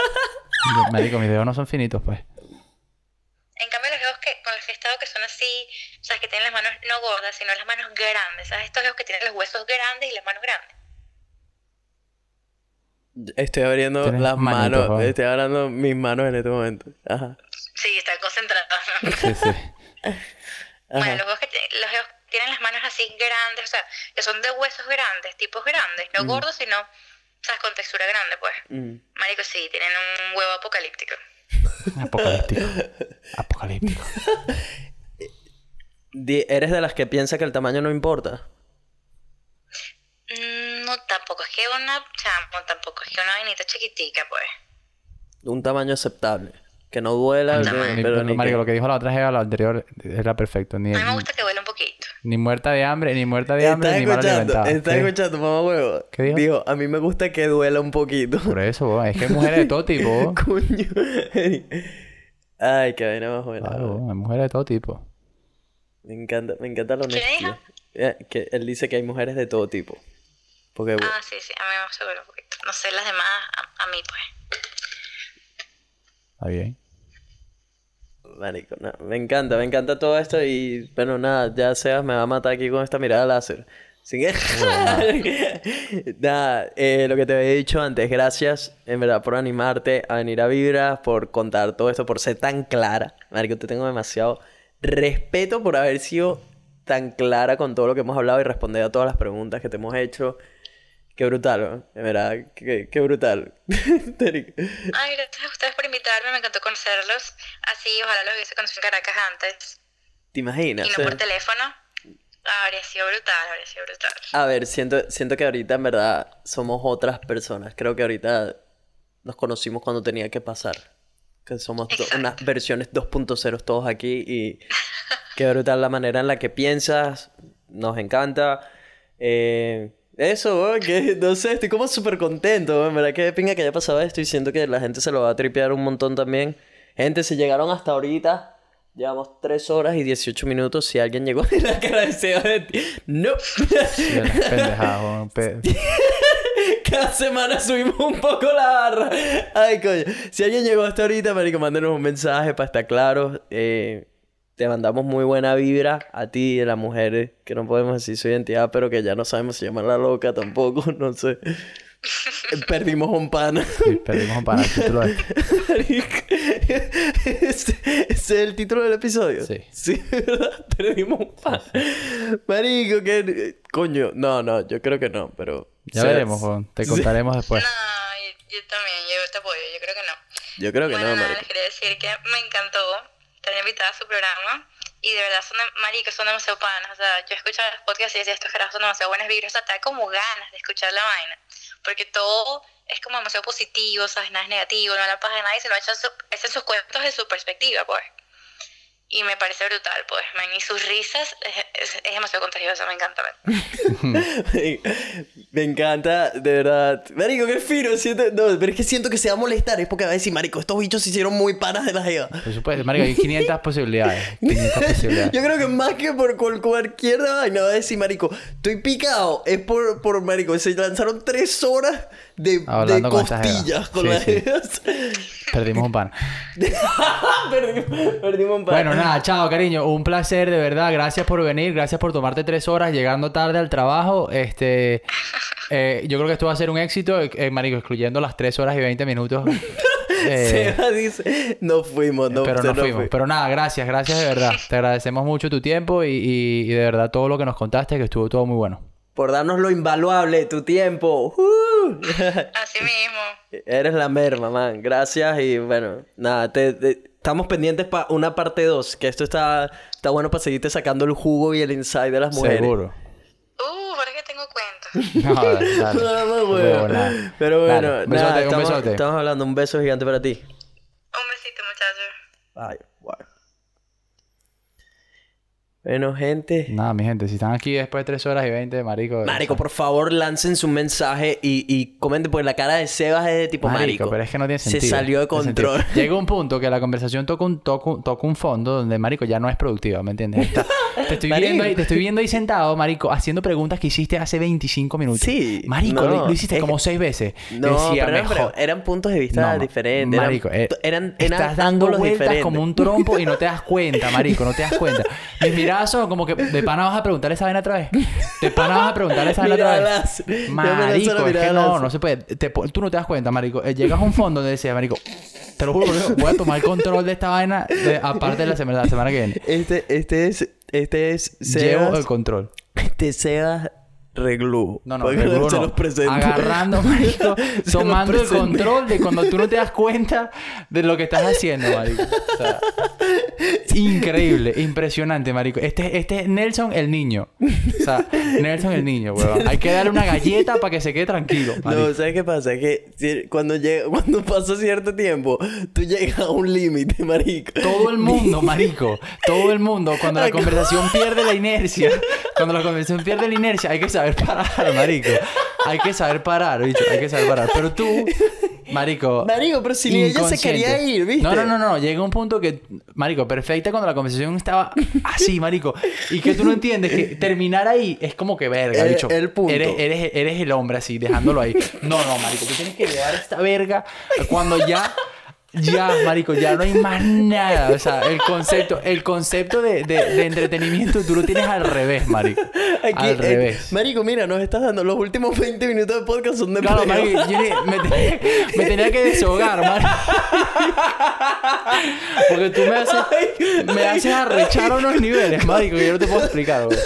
Marico, mis dedos no son finitos, pues. En cambio, los con los que que son así, o sea, que tienen las manos no gordas, sino las manos grandes. ¿Sabes? Estos dedos que tienen los huesos grandes y las manos grandes. Estoy abriendo Tienes las manos. joder. Estoy abriendo mis manos en este momento. Ajá. Sí, está concentrado. [LAUGHS] Sí, sí. bueno, los dedos que los dedos tienen las manos así grandes, o sea, que son de huesos grandes, tipos grandes, no gordos, sino, ¿sabes? Con textura grande, pues. Mm. Marico, sí, tienen un huevo apocalíptico. Apocalíptico. Apocalíptico. [LAUGHS] ¿Eres de las que piensa que el tamaño no importa? Mm, No, tampoco es que una tampoco es que una vainita chiquitica, pues. Un tamaño aceptable. Que no duela, No, que- pero pero, ni marico, que- lo que dijo la otra jeva, lo anterior, era perfecto. Ni, A mí me gusta que huela un poquito. ni muerta de hambre, ni muerta de hambre, ¿Estás ni mal alimentada. ¿Estás ¿Qué? escuchando, mamá huevo? ¿Qué dijo? a mí me gusta que duela un poquito. Por eso, bo, es que hay mujeres de todo [LAUGHS] tipo. Coño. Ay, qué vaina más buena. Claro, bo, hay mujeres de todo tipo. Me encanta, me encanta la ¿Quién honestidad. Eh, Que él dice que hay mujeres de todo tipo. Porque, Ah, sí, sí, a mí me gusta que huela un poquito. No sé, las demás, a, a mí pues. Está bien. Marico, no, me encanta, me encanta todo esto y, bueno, nada, ya Sebas me va a matar aquí con esta mirada láser. Así que, [LAUGHS] nada, eh, lo que te había dicho antes, gracias, en verdad, por animarte a venir a Vibra, por contar todo esto, por ser tan clara. Marico, te tengo demasiado respeto por haber sido tan clara con todo lo que hemos hablado y responder a todas las preguntas que te hemos hecho. Qué brutal, ¿no? En verdad, qué, qué brutal. [LAUGHS] Ay, gracias a ustedes por invitarme, me encantó conocerlos. Así, ojalá los hubiese conocido en Caracas antes. ¿Te imaginas? Y no por teléfono. Habría sido brutal, habría sido brutal. A ver, siento, siento que ahorita en verdad somos otras personas. Creo que ahorita nos conocimos cuando tenía que pasar. Que somos unas versiones 2.0 todos aquí y qué brutal la manera en la que piensas. Nos encanta. Eh, eso, weón, que [LAUGHS] no sé, estoy como súper contento. weón, verdad que pinga que haya pasado esto y siento que la gente se lo va a tripear un montón también. Gente, si llegaron hasta ahorita, llevamos 3 horas y 18 minutos. Si alguien llegó [LAUGHS] la cara de ti, no. Sí, bo, pe- [LAUGHS] Cada semana subimos un poco la barra. Ay, coño. Si alguien llegó hasta ahorita, marico, mándenos un mensaje para estar claros. Eh, te mandamos muy buena vibra a ti y a la mujer que no podemos decir su identidad, pero que ya no sabemos si llaman la loca tampoco, [LAUGHS] no sé. [LAUGHS] Perdimos un pana. sí, perdimos un pana el título de [LAUGHS] este. Marico. ¿Ese, ese es el título del episodio? Sí. Sí, ¿verdad? Perdimos un pana. Marico, que... Coño, no, no, yo creo que no, pero... Ya o sea, veremos, te contaremos después. No, yo, yo también, yo te apoyo, yo creo que no. Yo creo que bueno, no, nada, marico. les quería decir que me encantó invitada a su programa. Y de verdad son, de- maricos, son demasiado panas. O sea, yo escuchaba los podcasts y decía, estos carajos son demasiado buenas vibras. O da como ganas de escuchar la vaina. Porque todo es como demasiado positivo, ¿sabes? Nada es negativo, no la pasa de nadie, se lo echan, su, sus cuentos de su perspectiva, pues. Y me parece brutal, pues, man. Y sus risas es, es, es demasiado contagiosa, me encanta. [LAUGHS] Me encanta, de verdad. Marico, qué fino. Siento... No, pero es que siento que se va a molestar. Es porque va a decir, Marico, estos bichos se hicieron muy panas de la jeva. Por supuesto, marico, hay 500 [LAUGHS] posibilidades. 500 posibilidades. Yo creo que más que por cual- cualquier vaina va a decir, Marico, estoy picado. Es por, por Marico. Se lanzaron tres horas de, Hablando costillas con Sí, las sí. Perdimos un pan. [LAUGHS] perdimos, perdimos un par. Bueno, nada, chao, cariño. Un placer, de verdad. Gracias por venir. Gracias por tomarte tres horas llegando tarde al trabajo. Este, eh, yo creo que esto va a ser un éxito, eh, marico, excluyendo las tres horas y 20 minutos. [LAUGHS] Eh, Seba dice, no fuimos, no, pero no fuimos. fue". Pero nada, gracias, gracias de verdad. Te agradecemos mucho tu tiempo y, y- y de verdad todo lo que nos contaste, que estuvo todo muy bueno. Por darnos lo invaluable, tu tiempo. ¡Uh! Así mismo. [LAUGHS] Eres la merma, man. Gracias y bueno, nada, te, te- estamos pendientes para una parte 2, que esto está, está bueno para seguirte sacando el jugo y el inside de las mujeres. Seguro. Uh, ahora que tengo cuenta. [LAUGHS] No, dale, dale. [LAUGHS] No, no, bueno. Pero bueno, Dale, un besote, nada, un estamos, besote. estamos hablando. Un beso gigante para ti. Un besito, muchachos. Wow. Bueno, gente. Nada, mi gente, si están aquí después de 3 horas y 20, marico. Marico, por favor, lancen su mensaje y, y comenten, porque la cara de Sebas es de tipo marico. Marico, pero es que no tiene sentido. Se salió de control. Llega un punto que la conversación toca un, toca un, toca un fondo donde, marico, ya no es productiva, ¿me entiendes? [LAUGHS] Está- te, estoy Marico. viendo ahí, te estoy viendo ahí sentado, marico, haciendo preguntas que hiciste hace 25 minutos. Sí, Marico, no, lo, lo hiciste es como seis veces. No, Decía, pero eran, mejor. eran puntos de vista No, diferentes. eran- Marico, eh, eran, eran estás dando vueltas diferentes. como un trompo y no te das cuenta, marico, no te das cuenta. [LAUGHS] Mis miradas son como que de pana vas a preguntar esa vaina otra vez. De pana vas a preguntar esa vaina otra vez. Marico, es que no, no se puede. Te tú no te das cuenta, marico. Eh, Llegas a un fondo donde decías, marico, te lo juro, voy a tomar control de esta vaina de- aparte de la semana, la semana que viene. Este, este es, este es Llevo Sebas. el control. Este es Sebas Reglú. No, no, se no. los presento. Agarrando, [LAUGHS] marico, tomando el control de cuando tú no te das cuenta de lo que estás haciendo, marico. O sea, Increíble, impresionante, marico. Este, este es Nelson el niño. O sea, Nelson el niño, weón. Hay que darle una galleta para que se quede tranquilo. marico. No, ¿sabes qué pasa? Es que cuando, llega, [LAUGHS] cuando pasa cierto tiempo, tú llegas a un límite, marico. Todo el mundo, marico. Todo el mundo. Cuando la conversación pierde la inercia. Cuando la conversación pierde la inercia, hay que saber parar, marico. Hay que saber parar, bicho. Hay que saber parar. Pero tú, marico. Marico, pero si ni ella se quería ir, ¿viste? No, no, no, no. Llega un punto que, marico, perfecta cuando la conversación estaba así, marico. Y que tú no entiendes que terminar ahí es como que verga, El- bicho. el punto. Eres, eres, eres el hombre así, dejándolo ahí. No, no, marico. Tú tienes que llevar esta verga cuando ya. Ya, marico, ya no hay más nada. O sea, el concepto, el concepto de, de, de entretenimiento tú lo tienes al revés, marico. Aquí, al eh, revés. marico, mira, nos estás dando los últimos 20 minutos de podcast son de Claro, marico, yo me, tenía, me tenía que deshogar, marico. Porque tú me haces, me haces arrechar a unos niveles, marico, que yo no te puedo explicar, güey.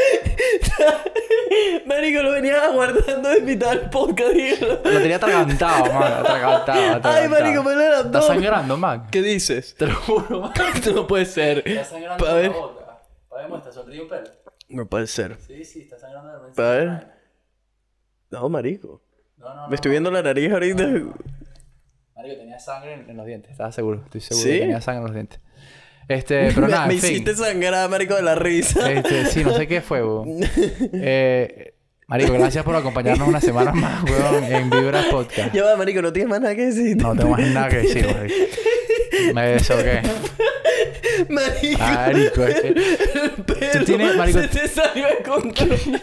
[LAUGHS] Marico, lo venía aguardando de mitad del podcast. dígalo. Lo tenía atragantado, man. Atragantado, [LAUGHS] atragantado. Ay, marico, me duele el Está sangrando, man. ¿Qué dices? Te lo juro, man. [LAUGHS] Esto no puede ser. Está sangrando A ver. la boca. A ver, muestra, sonríe un pelo. No puede ser. Sí, sí, está sangrando la A ver. No, marico. No, no, Me estoy viendo la nariz ahorita. Marico, tenía sangre en, en los dientes. Estaba seguro. Estoy seguro ¿Sí? que tenía sangre en los dientes. Este, [LAUGHS] pero me nada, me en fin. hiciste sangrar, marico, de la risa. Este, sí, no sé qué fue, weón. [LAUGHS] Eh, marico, gracias por acompañarnos una semana más, weón, en Vibra Podcast. Ya va, marico, no tienes más nada que decir. No tengo más nada que decir, [LAUGHS] marico. Me deshogué. Marico. Marico, es que tú tienes, marico- se te salió de control. [LAUGHS]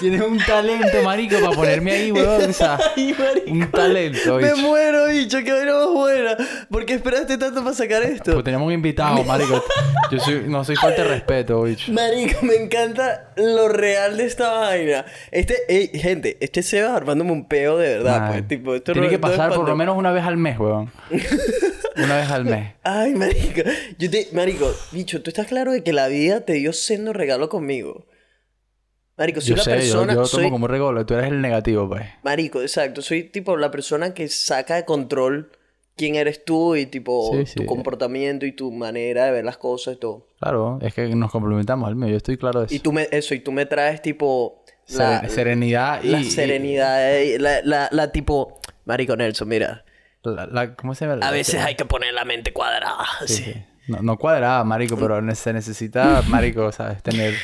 tienes un talento, marico, para ponerme ahí, weón. O sea, [LAUGHS] Ay, marico. un talento, Me bicho. muero, bicho, qué vaina más buena. ¿Por qué esperaste tanto para sacar esto? Pues teníamos un invitado, marico. Yo soy, no soy falta de respeto, bicho. Marico, me encanta lo real de esta vaina. Este, ey, gente, este se va armándome un peo de verdad, pues, tipo, esto Tiene no- que no pasar por lo menos una vez al mes, weón. [LAUGHS] Una vez al mes. Ay, marico. Yo te, marico, bicho, ¿tú estás claro de que la vida te dio sendo regalo conmigo? Marico, soy Yo la sé, yo, persona, yo lo soy, tomo como un regalo. Tú eres el negativo, pues. marico, exacto, soy tipo la persona que saca de control quién eres tú y tipo Sí, sí. tu comportamiento y tu manera de ver las cosas y todo. Claro, es que nos complementamos al medio. Yo estoy claro de eso. Y tú me, eso, y tú me traes tipo la, Seren- serenidad y... la y- serenidad, eh, la, la, la tipo, marico Nelson, mira, la- la- ¿Cómo se llama? a veces hay que poner la mente cuadrada. Sí. No, no cuadrada, marico, pero [LAUGHS] se necesita, marico, ¿sabes? Tener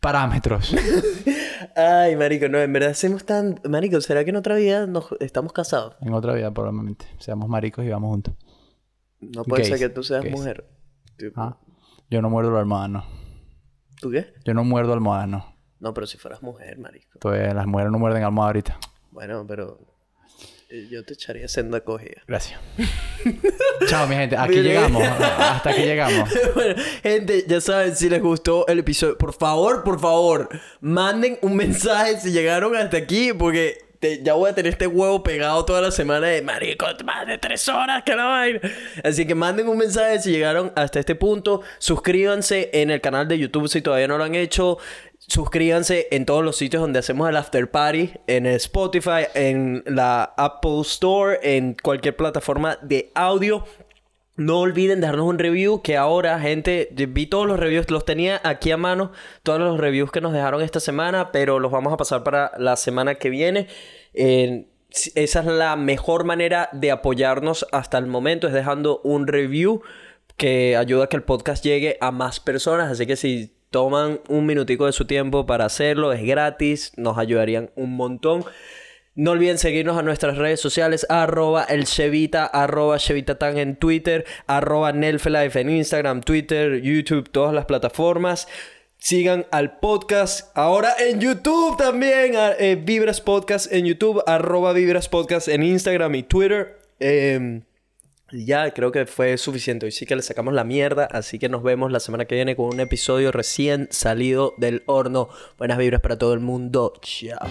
parámetros. [LAUGHS] Ay, marico, no, en verdad hacemos tan... Marico, ¿será que en otra vida nos estamos casados? En otra vida, probablemente. Seamos maricos y vamos juntos. No puede Gays, ser que tú seas gays. mujer. Ah. Yo no muerdo el almohadano. ¿Tú qué? Yo no muerdo almohadano. No, pero si fueras mujer, marico. Entonces, las mujeres no muerden almohada ahorita. Bueno, pero... eh, Yo te echaría senda acogida. Gracias. Chao, mi gente. Aquí llegamos. Hasta aquí llegamos. [LAUGHS] bueno, gente, ya saben, si les gustó el episodio, por favor, por favor, manden un mensaje si llegaron hasta aquí, porque te- ya voy a tener este huevo pegado toda la semana de marico, más de tres horas que la vaina. Así que manden un mensaje si llegaron hasta este punto. Suscríbanse en el canal de YouTube si todavía no lo han hecho. Suscríbanse en todos los sitios donde hacemos el after party, en Spotify, en la Apple Store, en cualquier plataforma de audio. No olviden dejarnos un review que ahora, gente, vi todos los reviews, los tenía aquí a mano, todos los reviews que nos dejaron esta semana, pero los vamos a pasar para la semana que viene. Esa es la mejor manera de apoyarnos hasta el momento, es dejando un review que ayuda a que el podcast llegue a más personas, así que si toman un minutico de su tiempo para hacerlo, es gratis, nos ayudarían un montón. No olviden seguirnos a nuestras redes sociales, arroba el Chevita, arroba Chevitatan en Twitter, arroba Nelfelife en Instagram, Twitter, YouTube, todas las plataformas. Sigan al podcast ahora en YouTube también, a- eh, Vibras Podcast en YouTube, arroba Vibras Podcast en Instagram y Twitter. Em, ya, creo que fue suficiente. Hoy sí que le sacamos la mierda. Así que nos vemos la semana que viene con un episodio recién salido del horno. Buenas vibras para todo el mundo. Chao.